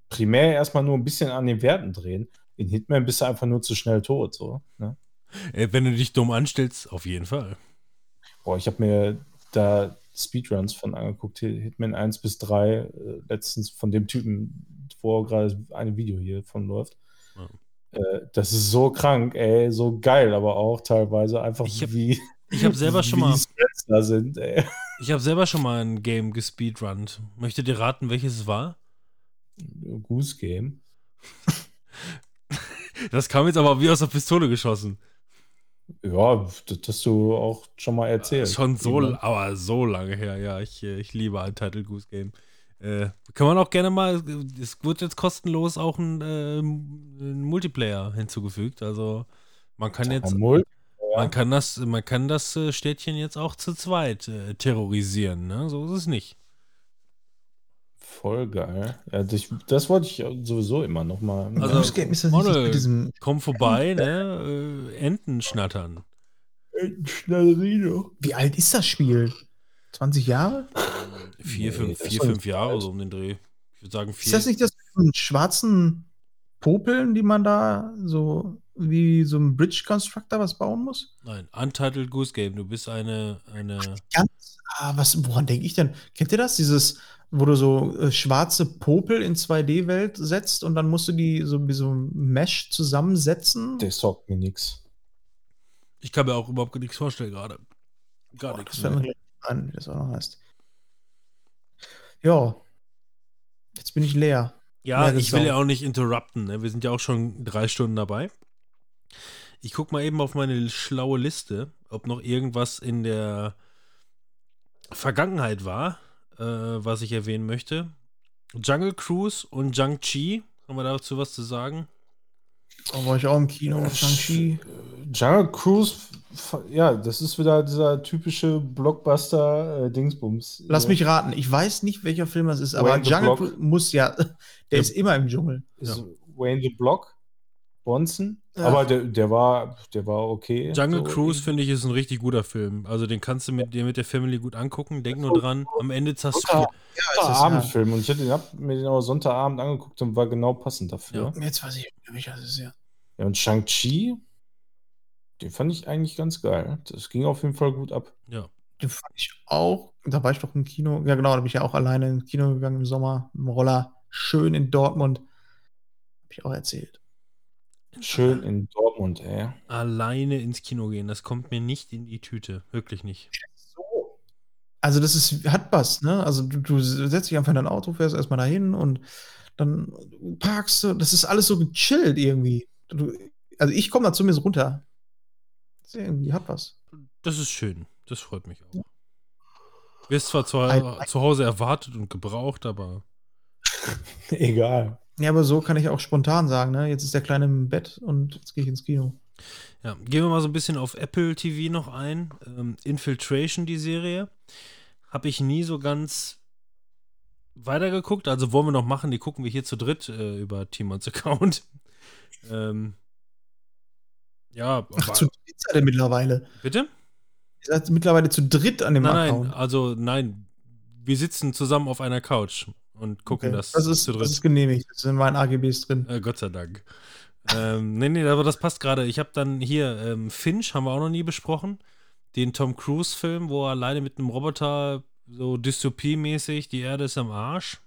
Speaker 3: primär erstmal nur ein bisschen an den Werten drehen. In Hitman bist du einfach nur zu schnell tot. So, ne?
Speaker 1: Äh, wenn du dich dumm anstellst, auf jeden Fall.
Speaker 3: Boah, ich habe mir da Speedruns von angeguckt, Hitman 1 bis 3, äh, letztens von dem Typen, wo gerade ein Video hier von läuft.
Speaker 1: Ja.
Speaker 3: Äh, das ist so krank, ey, so geil, aber auch teilweise einfach
Speaker 1: Ich hab-
Speaker 3: wie,
Speaker 1: Ich habe selber *laughs* schon mal
Speaker 3: da sind, ey.
Speaker 1: Ich habe selber schon mal ein Game gespeedrunnt. Möchtet ihr raten, welches es war?
Speaker 3: Goose Game. *laughs*
Speaker 1: Das kam jetzt aber wie aus der Pistole geschossen.
Speaker 3: Ja, das hast du auch schon mal erzählt.
Speaker 1: Schon so,
Speaker 3: Irgendwann.
Speaker 1: aber so lange her, ja. Ich, äh, ich liebe Untitled Goose Game. Äh, kann man auch gerne mal, es wird jetzt kostenlos auch ein, äh, ein Multiplayer hinzugefügt. Also man kann jetzt, man kann das, man kann das äh, Städtchen jetzt auch zu zweit äh, terrorisieren, ne? So ist es nicht.
Speaker 3: Voll geil. Ja, das, das wollte ich sowieso immer noch mal.
Speaker 1: Also,
Speaker 2: Game ist das mit diesem.
Speaker 1: komm vorbei, ne? Äh, Enten schnattern.
Speaker 3: Schnellerino.
Speaker 2: Wie alt ist das Spiel? 20 Jahre?
Speaker 1: Vier,
Speaker 3: Nee,
Speaker 1: fünf, vier, fünf Jahre
Speaker 3: alt.
Speaker 1: so um den Dreh. Ich würde sagen vier.
Speaker 2: Ist das nicht das mit den schwarzen Popeln, die man da so wie so ein Bridge Constructor was bauen muss?
Speaker 1: Nein, Untitled Goose Game. Du bist eine, eine.
Speaker 2: Ganz, ah, was, woran denke ich denn? Kennt ihr das? Dieses, wo du so äh, schwarze Popel in 2D-Welt setzt und dann musst du die so wie so ein Mesh zusammensetzen?
Speaker 3: Der sagt mir nix.
Speaker 1: Ich kann mir auch überhaupt nichts vorstellen gerade. Gar
Speaker 2: Boah,
Speaker 1: nichts.
Speaker 2: das mir an, wie das auch noch heißt. Ja. Jetzt bin ich leer.
Speaker 1: Ja, ich will ja auch nicht interrupten. Ne? Wir sind ja auch schon drei Stunden dabei. Ich gucke mal eben auf meine schlaue Liste, ob noch irgendwas in der Vergangenheit war, äh, was ich erwähnen möchte. Jungle Cruise und Shang-Chi. Haben wir dazu was zu sagen?
Speaker 2: Da war ich auch im Kino. Shang-Chi.
Speaker 3: Jungle Cruise, ja, das ist wieder dieser typische Blockbuster-Dingsbums.
Speaker 2: Lass mich raten. Ich weiß nicht, welcher Film das ist, aber
Speaker 3: Wayne the
Speaker 2: Jungle. Cruise muss ja. *laughs* Der ist immer im Dschungel.
Speaker 3: Ist Wayne the Block, Bonson.
Speaker 2: Ja.
Speaker 3: Aber der, der war, der war okay.
Speaker 1: Jungle
Speaker 3: So,
Speaker 1: Cruise finde ich ist ein richtig guter Film. Also den kannst du mit dir mit der Family gut angucken. Denk nur dran, am Ende du
Speaker 3: Sonntag-
Speaker 2: Ja, es
Speaker 3: Sonntagabendfilm. Und ich hatte den, hab mir den aber Sonntagabend angeguckt und war genau passend dafür.
Speaker 2: ja. Jetzt weiß ich, welcher das ist, ja.
Speaker 3: Ja, und Shang-Chi, den fand ich eigentlich ganz geil. Das ging auf jeden Fall gut ab.
Speaker 1: Ja.
Speaker 2: Den fand ich auch. Da war ich doch im Kino. Ja, genau, da bin ich ja auch alleine ins Kino gegangen im Sommer. Im Roller. Schön in Dortmund. Hab ich auch erzählt.
Speaker 3: Schön in Dortmund, ey.
Speaker 1: Alleine ins Kino gehen, das kommt mir nicht in die Tüte. Wirklich nicht.
Speaker 2: So. Also, das ist, hat was, ne? Also, du, du setzt dich einfach in dein Auto, fährst erstmal dahin und dann parkst du. Das ist alles so gechillt irgendwie. Du, also, ich komme da zumindest runter. Das ist irgendwie hat was.
Speaker 1: Das ist schön. Das freut mich auch. Wirst zwar zu,
Speaker 2: Ein-
Speaker 1: zu Hause erwartet und gebraucht, aber *laughs*
Speaker 3: Egal.
Speaker 2: Ja, aber so kann ich auch spontan sagen, ne? Jetzt ist der Kleine im Bett und jetzt gehe ich ins Kino.
Speaker 1: ja. Gehen wir mal so ein bisschen auf Apple TV noch ein. Ähm, Infiltration, die Serie. Habe ich nie so ganz weitergeguckt. Also wollen wir noch machen, die gucken wir hier zu dritt äh, über Timons Account. *laughs* ähm, ja,
Speaker 2: Ach, zu dritt seid ihr mittlerweile.
Speaker 1: bitte?
Speaker 2: Ihr seid mittlerweile zu dritt an dem
Speaker 1: Nein, nein,
Speaker 2: Account.
Speaker 1: also nein. Wir sitzen zusammen auf einer Couch und gucken
Speaker 2: Okay.
Speaker 1: das,
Speaker 2: das, ist,
Speaker 1: zu
Speaker 2: das
Speaker 1: dritt.
Speaker 2: ist genehmigt. Das sind in meinen AGBs drin.
Speaker 1: Äh, Gott sei Dank. ähm, nee, nee, aber das passt gerade. Ich habe dann hier ähm, Finch, haben wir auch noch nie besprochen. Den Tom Cruise-Film, wo er alleine mit einem Roboter so Dystopie-mäßig, die Erde ist am Arsch.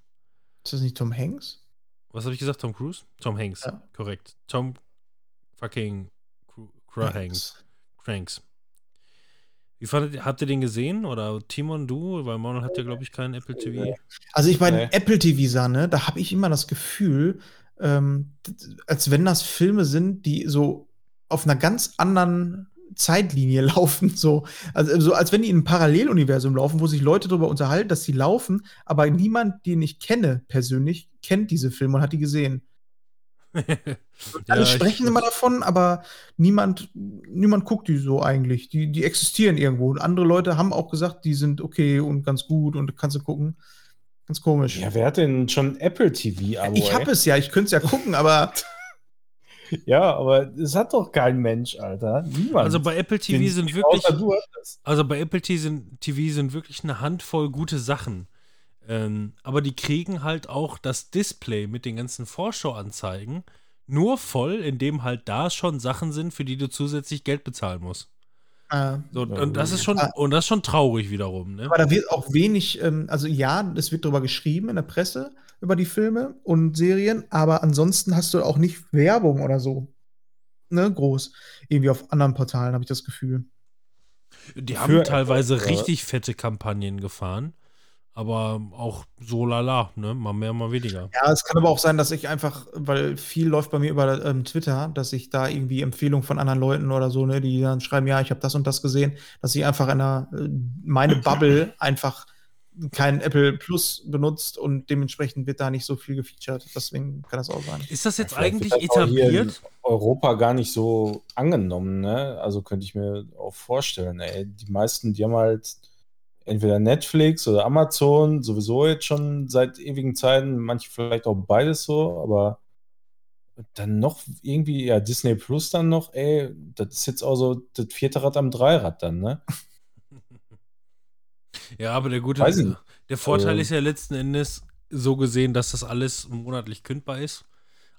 Speaker 2: Ist das nicht Tom Hanks?
Speaker 1: Was habe ich gesagt? Tom Cruise? Tom Hanks,
Speaker 2: Ja.
Speaker 1: korrekt. Tom fucking Cru Hanks. Cranks. Wie fandet ihr, habt ihr den gesehen? Oder Timon, du? Weil Manuel hat ja, glaube ich, keinen Apple TV.
Speaker 2: Also ich bei
Speaker 3: Nee.
Speaker 2: Apple TV sah, ne, da habe ich immer das Gefühl, ähm, als wenn das Filme sind, die so auf einer ganz anderen Zeitlinie *laughs* laufen, so. Also so als wenn die in einem Paralleluniversum laufen, wo sich Leute darüber unterhalten, dass sie laufen, aber niemand, den ich kenne persönlich, kennt diese Filme und hat die gesehen. Alle
Speaker 1: ich-
Speaker 2: sprechen immer davon, aber niemand, niemand guckt die so eigentlich. Die, die existieren irgendwo. Und andere Leute haben auch gesagt, die sind okay und ganz gut und kannst du gucken. Ganz komisch.
Speaker 3: Ja, wer hat denn schon Apple TV-Abo?
Speaker 2: ich habe es ja, ich könnte es ja gucken, aber *laughs*
Speaker 3: Ja, aber es hat doch kein Mensch, Alter. Niemand.
Speaker 1: Also bei Apple TV
Speaker 3: Den-
Speaker 1: sind wirklich. Also bei Apple TV sind, TV sind wirklich eine Handvoll gute Sachen. Ähm, aber die kriegen halt auch das Display mit den ganzen Vorschauanzeigen nur voll, indem halt da schon Sachen sind, für die du zusätzlich Geld bezahlen musst.
Speaker 2: äh,
Speaker 1: So, und das ist schon,
Speaker 2: Ah.
Speaker 1: und das ist schon traurig wiederum, ne?
Speaker 2: aber da wird auch wenig, ähm, also ja, es wird darüber geschrieben in der Presse über die Filme und Serien, aber ansonsten hast du auch nicht Werbung oder so. Ne, groß. Irgendwie auf anderen Portalen habe ich das Gefühl.
Speaker 1: Die haben
Speaker 3: Für
Speaker 1: teilweise
Speaker 3: Apple, oder?
Speaker 1: richtig fette Kampagnen gefahren, aber auch so lala, ne? Mal mehr, mal weniger.
Speaker 2: Ja, es kann aber auch sein, dass ich einfach, weil viel läuft bei mir über ähm, Twitter, dass ich da irgendwie Empfehlungen von anderen Leuten oder so, ne, die dann schreiben, ja, ich habe das und das gesehen, dass ich einfach in einer, äh, meine Bubble *laughs* einfach kein Apple Plus benutzt und dementsprechend wird da nicht so viel gefeatured. Deswegen kann das auch sein.
Speaker 1: Ist das jetzt
Speaker 3: Vielleicht
Speaker 1: eigentlich
Speaker 3: das auch hier in
Speaker 1: etabliert?
Speaker 3: Europa gar nicht so angenommen, ne? Also könnte ich mir auch vorstellen, ey. Die meisten, die haben halt entweder Netflix oder Amazon, sowieso jetzt schon seit ewigen Zeiten, manche vielleicht auch beides so, aber dann noch irgendwie, ja, Disney Plus dann noch, ey, das ist jetzt auch so das vierte Rad am Dreirad dann, ne? *laughs*
Speaker 1: Ja, aber der gute, der Vorteil
Speaker 3: Also-
Speaker 1: ist ja letzten Endes so gesehen, dass das alles monatlich kündbar ist.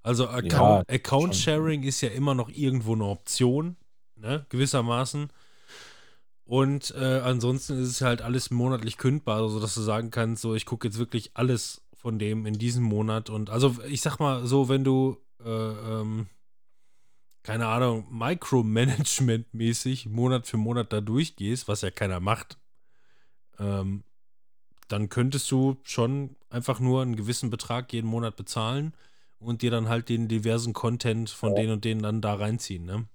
Speaker 1: Also
Speaker 3: Ja,
Speaker 1: Account, Account
Speaker 3: schon.
Speaker 1: Sharing ist ja immer noch irgendwo eine Option, ne? gewissermaßen. Und äh, ansonsten ist es halt alles monatlich kündbar, also dass du sagen kannst, so ich gucke jetzt wirklich alles von dem in diesem Monat. Und also ich sag mal so, wenn du äh, ähm, keine Ahnung, Micromanagement-mäßig Monat für Monat da durchgehst, was ja keiner macht, ähm, dann könntest du schon einfach nur einen gewissen Betrag jeden Monat bezahlen und dir dann halt den diversen Content von
Speaker 3: Ja.
Speaker 1: denen und denen dann da reinziehen, ne?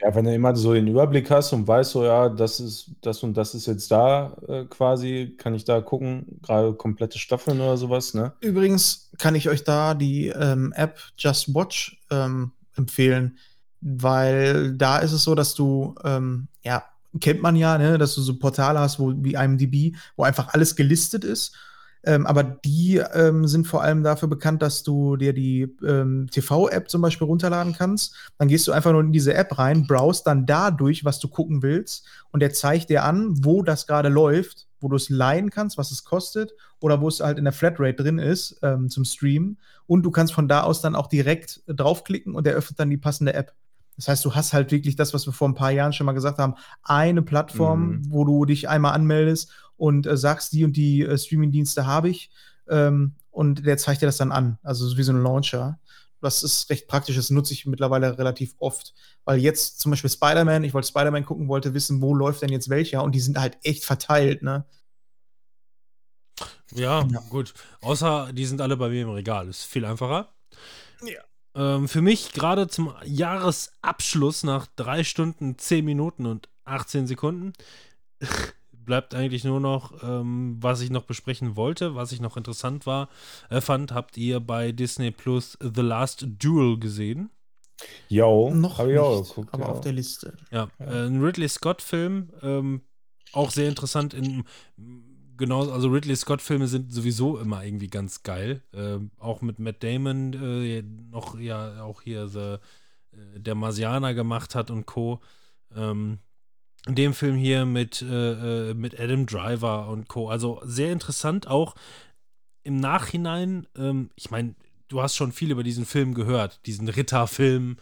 Speaker 3: Ja, wenn du immer so den Überblick hast und weißt, so, ja, das ist, das und das ist jetzt da äh, quasi, kann ich da gucken, gerade komplette Staffeln oder sowas, ne?
Speaker 2: Übrigens kann ich euch da die ähm, App Just Watch ähm, empfehlen, weil da ist es so, dass du, ähm, ja, kennt man ja, ne, dass du so Portale hast, wo wie IMDb, wo einfach alles gelistet ist. Ähm, aber die ähm, sind vor allem dafür bekannt, dass du dir die ähm, TV-App zum Beispiel runterladen kannst. Dann gehst du einfach nur in diese App rein, browst dann dadurch, was du gucken willst, und der zeigt dir an, wo das gerade läuft, wo du es leihen kannst, was es kostet, oder wo es halt in der Flatrate drin ist ähm, zum Streamen. Und du kannst von da aus dann auch direkt draufklicken und der öffnet dann die passende App. Das heißt, du hast halt wirklich das, was wir vor ein paar Jahren schon mal gesagt haben, eine Plattform,
Speaker 3: Mhm.
Speaker 2: wo du dich einmal anmeldest und äh, sagst, die und die äh, Streaming-Dienste habe ich. Ähm, und der zeigt dir das dann an. Also so wie so ein Launcher. Das ist recht praktisch, das nutze ich mittlerweile relativ oft. Weil jetzt zum Beispiel Spider-Man, ich wollte Spider-Man gucken, wollte wissen, wo läuft denn jetzt welcher und die sind halt echt verteilt, ne?
Speaker 1: Ja,
Speaker 2: Ja.
Speaker 1: gut. Außer die sind alle bei mir im Regal. Ist viel einfacher.
Speaker 2: Ja.
Speaker 1: Ähm, für mich gerade zum Jahresabschluss nach drei Stunden, zehn Minuten und 18 Sekunden bleibt eigentlich nur noch, ähm, was ich noch besprechen wollte, was ich noch interessant war, äh, fand, habt ihr bei Disney Plus The Last Duel gesehen?
Speaker 3: Jo,
Speaker 2: Noch
Speaker 3: hab
Speaker 2: nicht,
Speaker 3: ich auch geguckt.
Speaker 2: aber
Speaker 3: ja.
Speaker 2: auf der Liste.
Speaker 1: Ja, äh, ein Ridley Scott-Film, ähm, auch sehr interessant in genau, also Ridley Scott-Filme sind sowieso immer irgendwie ganz geil. Ähm, auch mit Matt Damon, äh, noch ja auch hier the, äh, der Marsianer gemacht hat und Co. Ähm, in dem Film hier mit, äh, äh, mit Adam Driver und Co. Also sehr interessant auch im Nachhinein. Ähm, ich meine, du hast schon viel über diesen Film gehört, diesen Ritterfilm.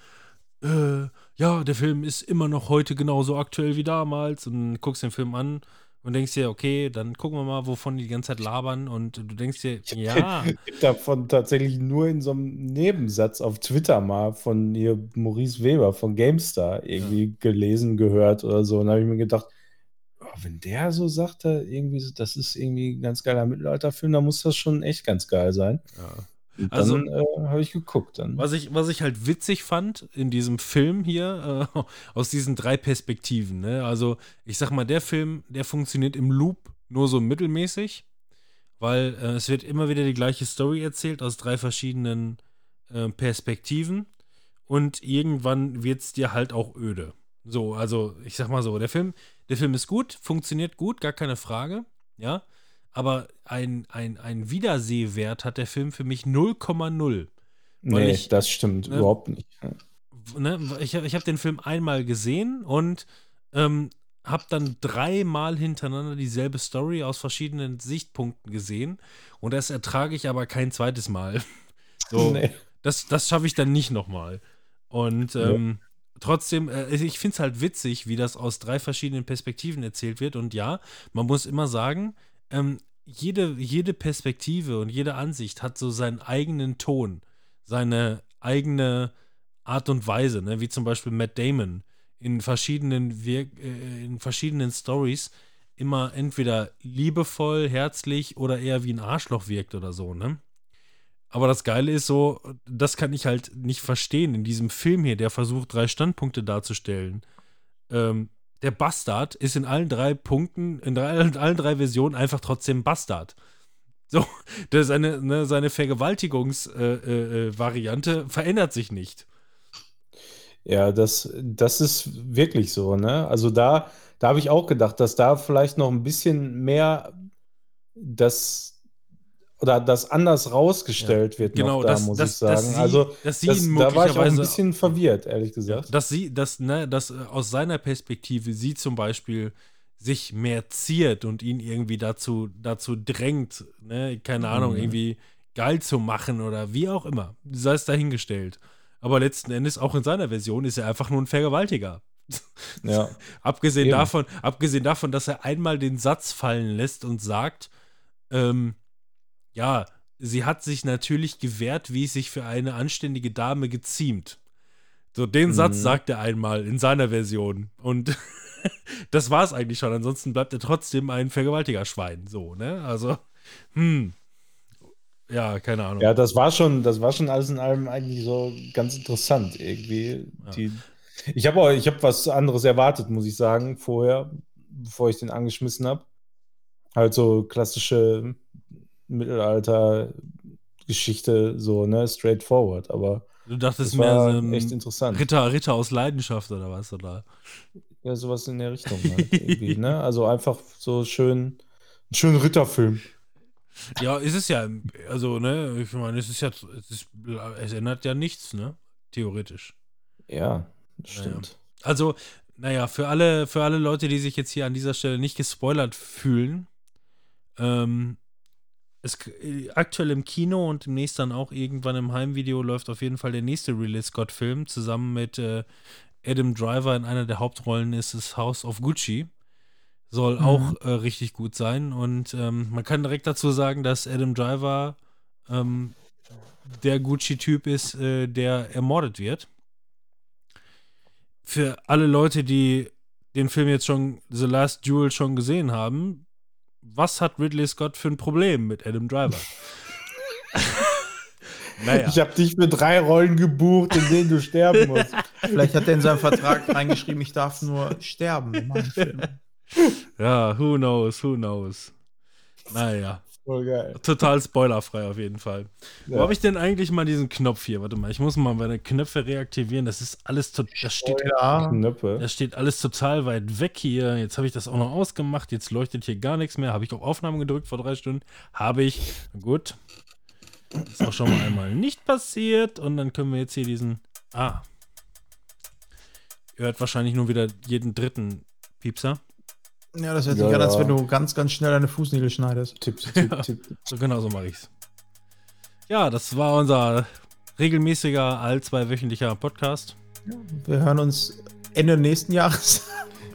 Speaker 1: Äh, ja, der Film ist immer noch heute genauso aktuell wie damals. Und guckst den Film an und denkst dir, okay, dann gucken wir mal, wovon die die ganze Zeit labern. Und du denkst dir, ja,
Speaker 3: Ich hab davon tatsächlich nur in so einem Nebensatz auf Twitter mal von hier Maurice Weber von GameStar irgendwie gelesen, gehört oder so. Und da habe ich mir gedacht, oh, wenn der so sagt, da irgendwie, das ist irgendwie ein ganz geiler Mittelalterfilm, dann muss das schon echt ganz geil sein.
Speaker 1: ja.
Speaker 3: Und
Speaker 1: Also-
Speaker 3: äh, habe ich geguckt. Dann.
Speaker 1: Was ich, was ich halt witzig fand in diesem Film hier, äh, *laughs* aus diesen drei Perspektiven, ne? Also, ich sag mal, der Film, der funktioniert im Loop nur so mittelmäßig, weil äh, es wird immer wieder die gleiche Story erzählt aus drei verschiedenen äh, Perspektiven und irgendwann wird es dir halt auch öde. So, also, ich sag mal so, der Film, der Film ist gut, funktioniert gut, gar keine Frage, ja. Aber ein, ein, ein Wiedersehwert hat der Film für mich 0,0 weil
Speaker 3: nee,
Speaker 1: ich-
Speaker 3: das stimmt
Speaker 1: ne,
Speaker 3: überhaupt nicht.
Speaker 1: ne, ich habe ich hab den Film einmal gesehen und ähm, habe dann dreimal hintereinander dieselbe Story aus verschiedenen Sichtpunkten gesehen und das ertrage ich aber kein zweites Mal. *laughs* So,
Speaker 3: Nee.
Speaker 1: das, das schaffe ich dann nicht nochmal. Und
Speaker 3: Ja.
Speaker 1: ähm, trotzdem, äh, ich finde es halt witzig, wie das aus drei verschiedenen Perspektiven erzählt wird. Und ja, man muss immer sagen, ähm, jede, jede Perspektive und jede Ansicht hat so seinen eigenen Ton, seine eigene Art und Weise, ne? wie zum Beispiel Matt Damon in verschiedenen Wir äh, in verschiedenen Stories immer entweder liebevoll, herzlich oder eher wie ein Arschloch wirkt oder so, ne? Aber das Geile ist so, das kann ich halt nicht verstehen in diesem Film hier, der versucht, drei Standpunkte darzustellen. Ähm, der Bastard ist in allen drei Punkten, in, drei, in allen drei Versionen einfach trotzdem Bastard. So, *laughs* seine, ne, seine Vergewaltigungsvariante äh, äh, verändert sich nicht.
Speaker 3: Ja, das, das ist wirklich so, ne? Also da, da habe ich auch gedacht, dass da vielleicht noch ein bisschen mehr das oder das anders rausgestellt wird
Speaker 1: Genau,
Speaker 3: da,
Speaker 1: dass-
Speaker 3: muss
Speaker 1: dass-
Speaker 3: ich sagen.
Speaker 1: dass sie-
Speaker 3: also
Speaker 1: dass sie
Speaker 3: das, da war ich auch ein bisschen verwirrt, ehrlich gesagt.
Speaker 1: Dass sie, dass, ne, dass äh, aus seiner Perspektive sie zum Beispiel sich mehr ziert und ihn irgendwie dazu, dazu drängt, ne, keine Ahnung,
Speaker 3: Mhm.
Speaker 1: irgendwie geil zu machen oder wie auch immer. Sei es dahingestellt. Aber letzten Endes, auch in seiner Version, ist er einfach nur ein Vergewaltiger.
Speaker 3: Ja. *laughs*
Speaker 1: Abgesehen
Speaker 3: Eben.
Speaker 1: davon, abgesehen davon, dass er einmal den Satz fallen lässt und sagt, ähm, ja, sie hat sich natürlich gewehrt, wie es sich für eine anständige Dame geziemt. So, den
Speaker 3: Mhm.
Speaker 1: Satz sagt er einmal in seiner Version. Und *laughs* das war es eigentlich schon. Ansonsten bleibt er trotzdem ein Vergewaltigerschwein. So, ne? Also, hm. Ja, keine Ahnung.
Speaker 3: Ja, das war schon, das war schon alles in allem eigentlich so ganz interessant irgendwie.
Speaker 1: Ja.
Speaker 3: Die, ich habe auch, ich habe was anderes erwartet, muss ich sagen, vorher, bevor ich den angeschmissen habe. Halt so klassische Mittelalter-Geschichte, so, ne, straightforward. Aber
Speaker 1: du dachtest mehr so ein
Speaker 3: echt interessant.
Speaker 1: Ritter, Ritter aus Leidenschaft oder was? Oder?
Speaker 3: Ja, sowas in der Richtung halt irgendwie, ne? Also einfach so schön, ein schöner Ritterfilm.
Speaker 1: Ja, ist es ja. Also, ne, ich meine, es ist ja, es, ist, es ändert ja nichts, ne? Theoretisch.
Speaker 3: Ja, stimmt.
Speaker 1: Also, naja, für alle, für alle Leute, die sich jetzt hier an dieser Stelle nicht gespoilert fühlen, ähm, es, äh, aktuell im Kino und demnächst dann auch irgendwann im Heimvideo läuft auf jeden Fall der nächste Ridley Scott-Film zusammen mit äh, Adam Driver in einer der Hauptrollen ist es House of Gucci. Soll
Speaker 2: Mhm.
Speaker 1: auch äh, richtig gut sein und ähm, man kann direkt dazu sagen, dass Adam Driver ähm, der Gucci-Typ ist, äh, der ermordet wird für alle Leute, die den Film jetzt schon, The Last Duel schon gesehen haben, was hat Ridley Scott für ein Problem mit Adam Driver? *laughs* naja.
Speaker 3: Ich habe dich für drei Rollen gebucht, in denen du sterben musst. *laughs*
Speaker 2: Vielleicht hat er in seinem Vertrag reingeschrieben, ich darf nur sterben.
Speaker 1: Ja, who knows, who knows. Naja,
Speaker 3: Voll geil.
Speaker 1: total spoilerfrei auf jeden Fall. Wo
Speaker 3: Ja.
Speaker 1: habe ich denn eigentlich mal diesen Knopf hier? Warte mal, ich muss mal meine Knöpfe reaktivieren. Das ist alles, das steht
Speaker 3: Knöpfe.
Speaker 1: Das steht alles total weit weg hier. Jetzt habe ich das auch noch ausgemacht. Jetzt leuchtet hier gar nichts mehr. Habe ich auf Aufnahme gedrückt vor drei Stunden? Habe ich. Gut. Ist auch schon mal einmal nicht passiert. Und dann können wir jetzt hier diesen. Ah. Ihr hört wahrscheinlich nur wieder jeden dritten Piepser.
Speaker 2: Ja das hört
Speaker 3: Ja,
Speaker 2: sich an, als
Speaker 3: ja.
Speaker 2: wenn du ganz, ganz schnell deine Fußnägel schneidest.
Speaker 3: Tipp, *laughs* tipp, tipp.
Speaker 1: So genau so mache ich's. Ja, das war unser regelmäßiger, all zweiwöchentlicher Podcast.
Speaker 2: Wir hören uns Ende nächsten Jahres. *laughs*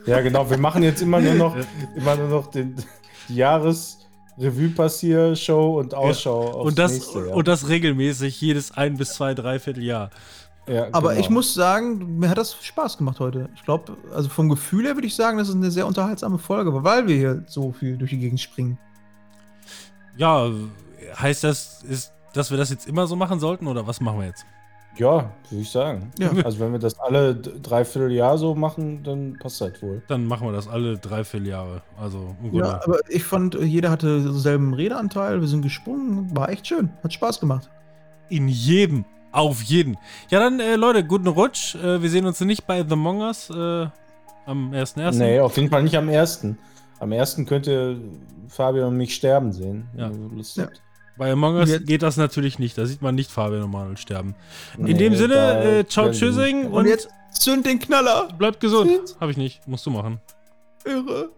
Speaker 3: Ja, genau. Wir machen jetzt immer nur noch, *laughs* immer nur noch den die Jahres-Revue-Passier-Show und Ausschau aufs
Speaker 1: Und das,
Speaker 3: nächste Jahr.
Speaker 1: und das regelmäßig, jedes ein bis zwei, dreiviertel Jahr.
Speaker 3: Ja,
Speaker 2: Aber
Speaker 3: genau.
Speaker 2: ich muss sagen, mir hat das Spaß gemacht heute. Ich glaube, also vom Gefühl her würde ich sagen, das ist eine sehr unterhaltsame Folge, weil wir hier so viel durch die Gegend springen.
Speaker 1: Ja, heißt das, ist, dass wir das jetzt immer so machen sollten oder was machen wir jetzt?
Speaker 3: Ja, würde ich sagen.
Speaker 2: Ja. *laughs*
Speaker 3: Also wenn wir das alle dreiviertel Jahr so machen, dann passt das wohl.
Speaker 1: Dann machen wir das alle dreiviertel Jahre. Also.
Speaker 2: Ja, aber ich fand, jeder hatte denselben Redeanteil, wir sind gesprungen, war echt schön, hat Spaß gemacht.
Speaker 1: in jedem. Auf jeden. Ja, dann, äh, Leute, guten Rutsch. Äh, wir sehen uns nicht bei The Mongers äh, am 1.1.
Speaker 3: Nee, auf jeden Fall nicht am ersten. Am ersten könnt ihr Fabian und mich sterben sehen.
Speaker 1: Ja.
Speaker 3: Lust
Speaker 2: Ja.
Speaker 1: Bei Among Us
Speaker 2: Jetzt-
Speaker 1: geht das natürlich nicht. Da sieht man nicht Fabian und Manuel sterben. In
Speaker 3: Nee,
Speaker 1: dem Sinne, äh, ciao, tschüssing
Speaker 2: Und,
Speaker 1: und,
Speaker 2: jetzt zünd den Knaller!
Speaker 1: bleibt gesund. Hab ich nicht. Musst du machen.
Speaker 2: Irre.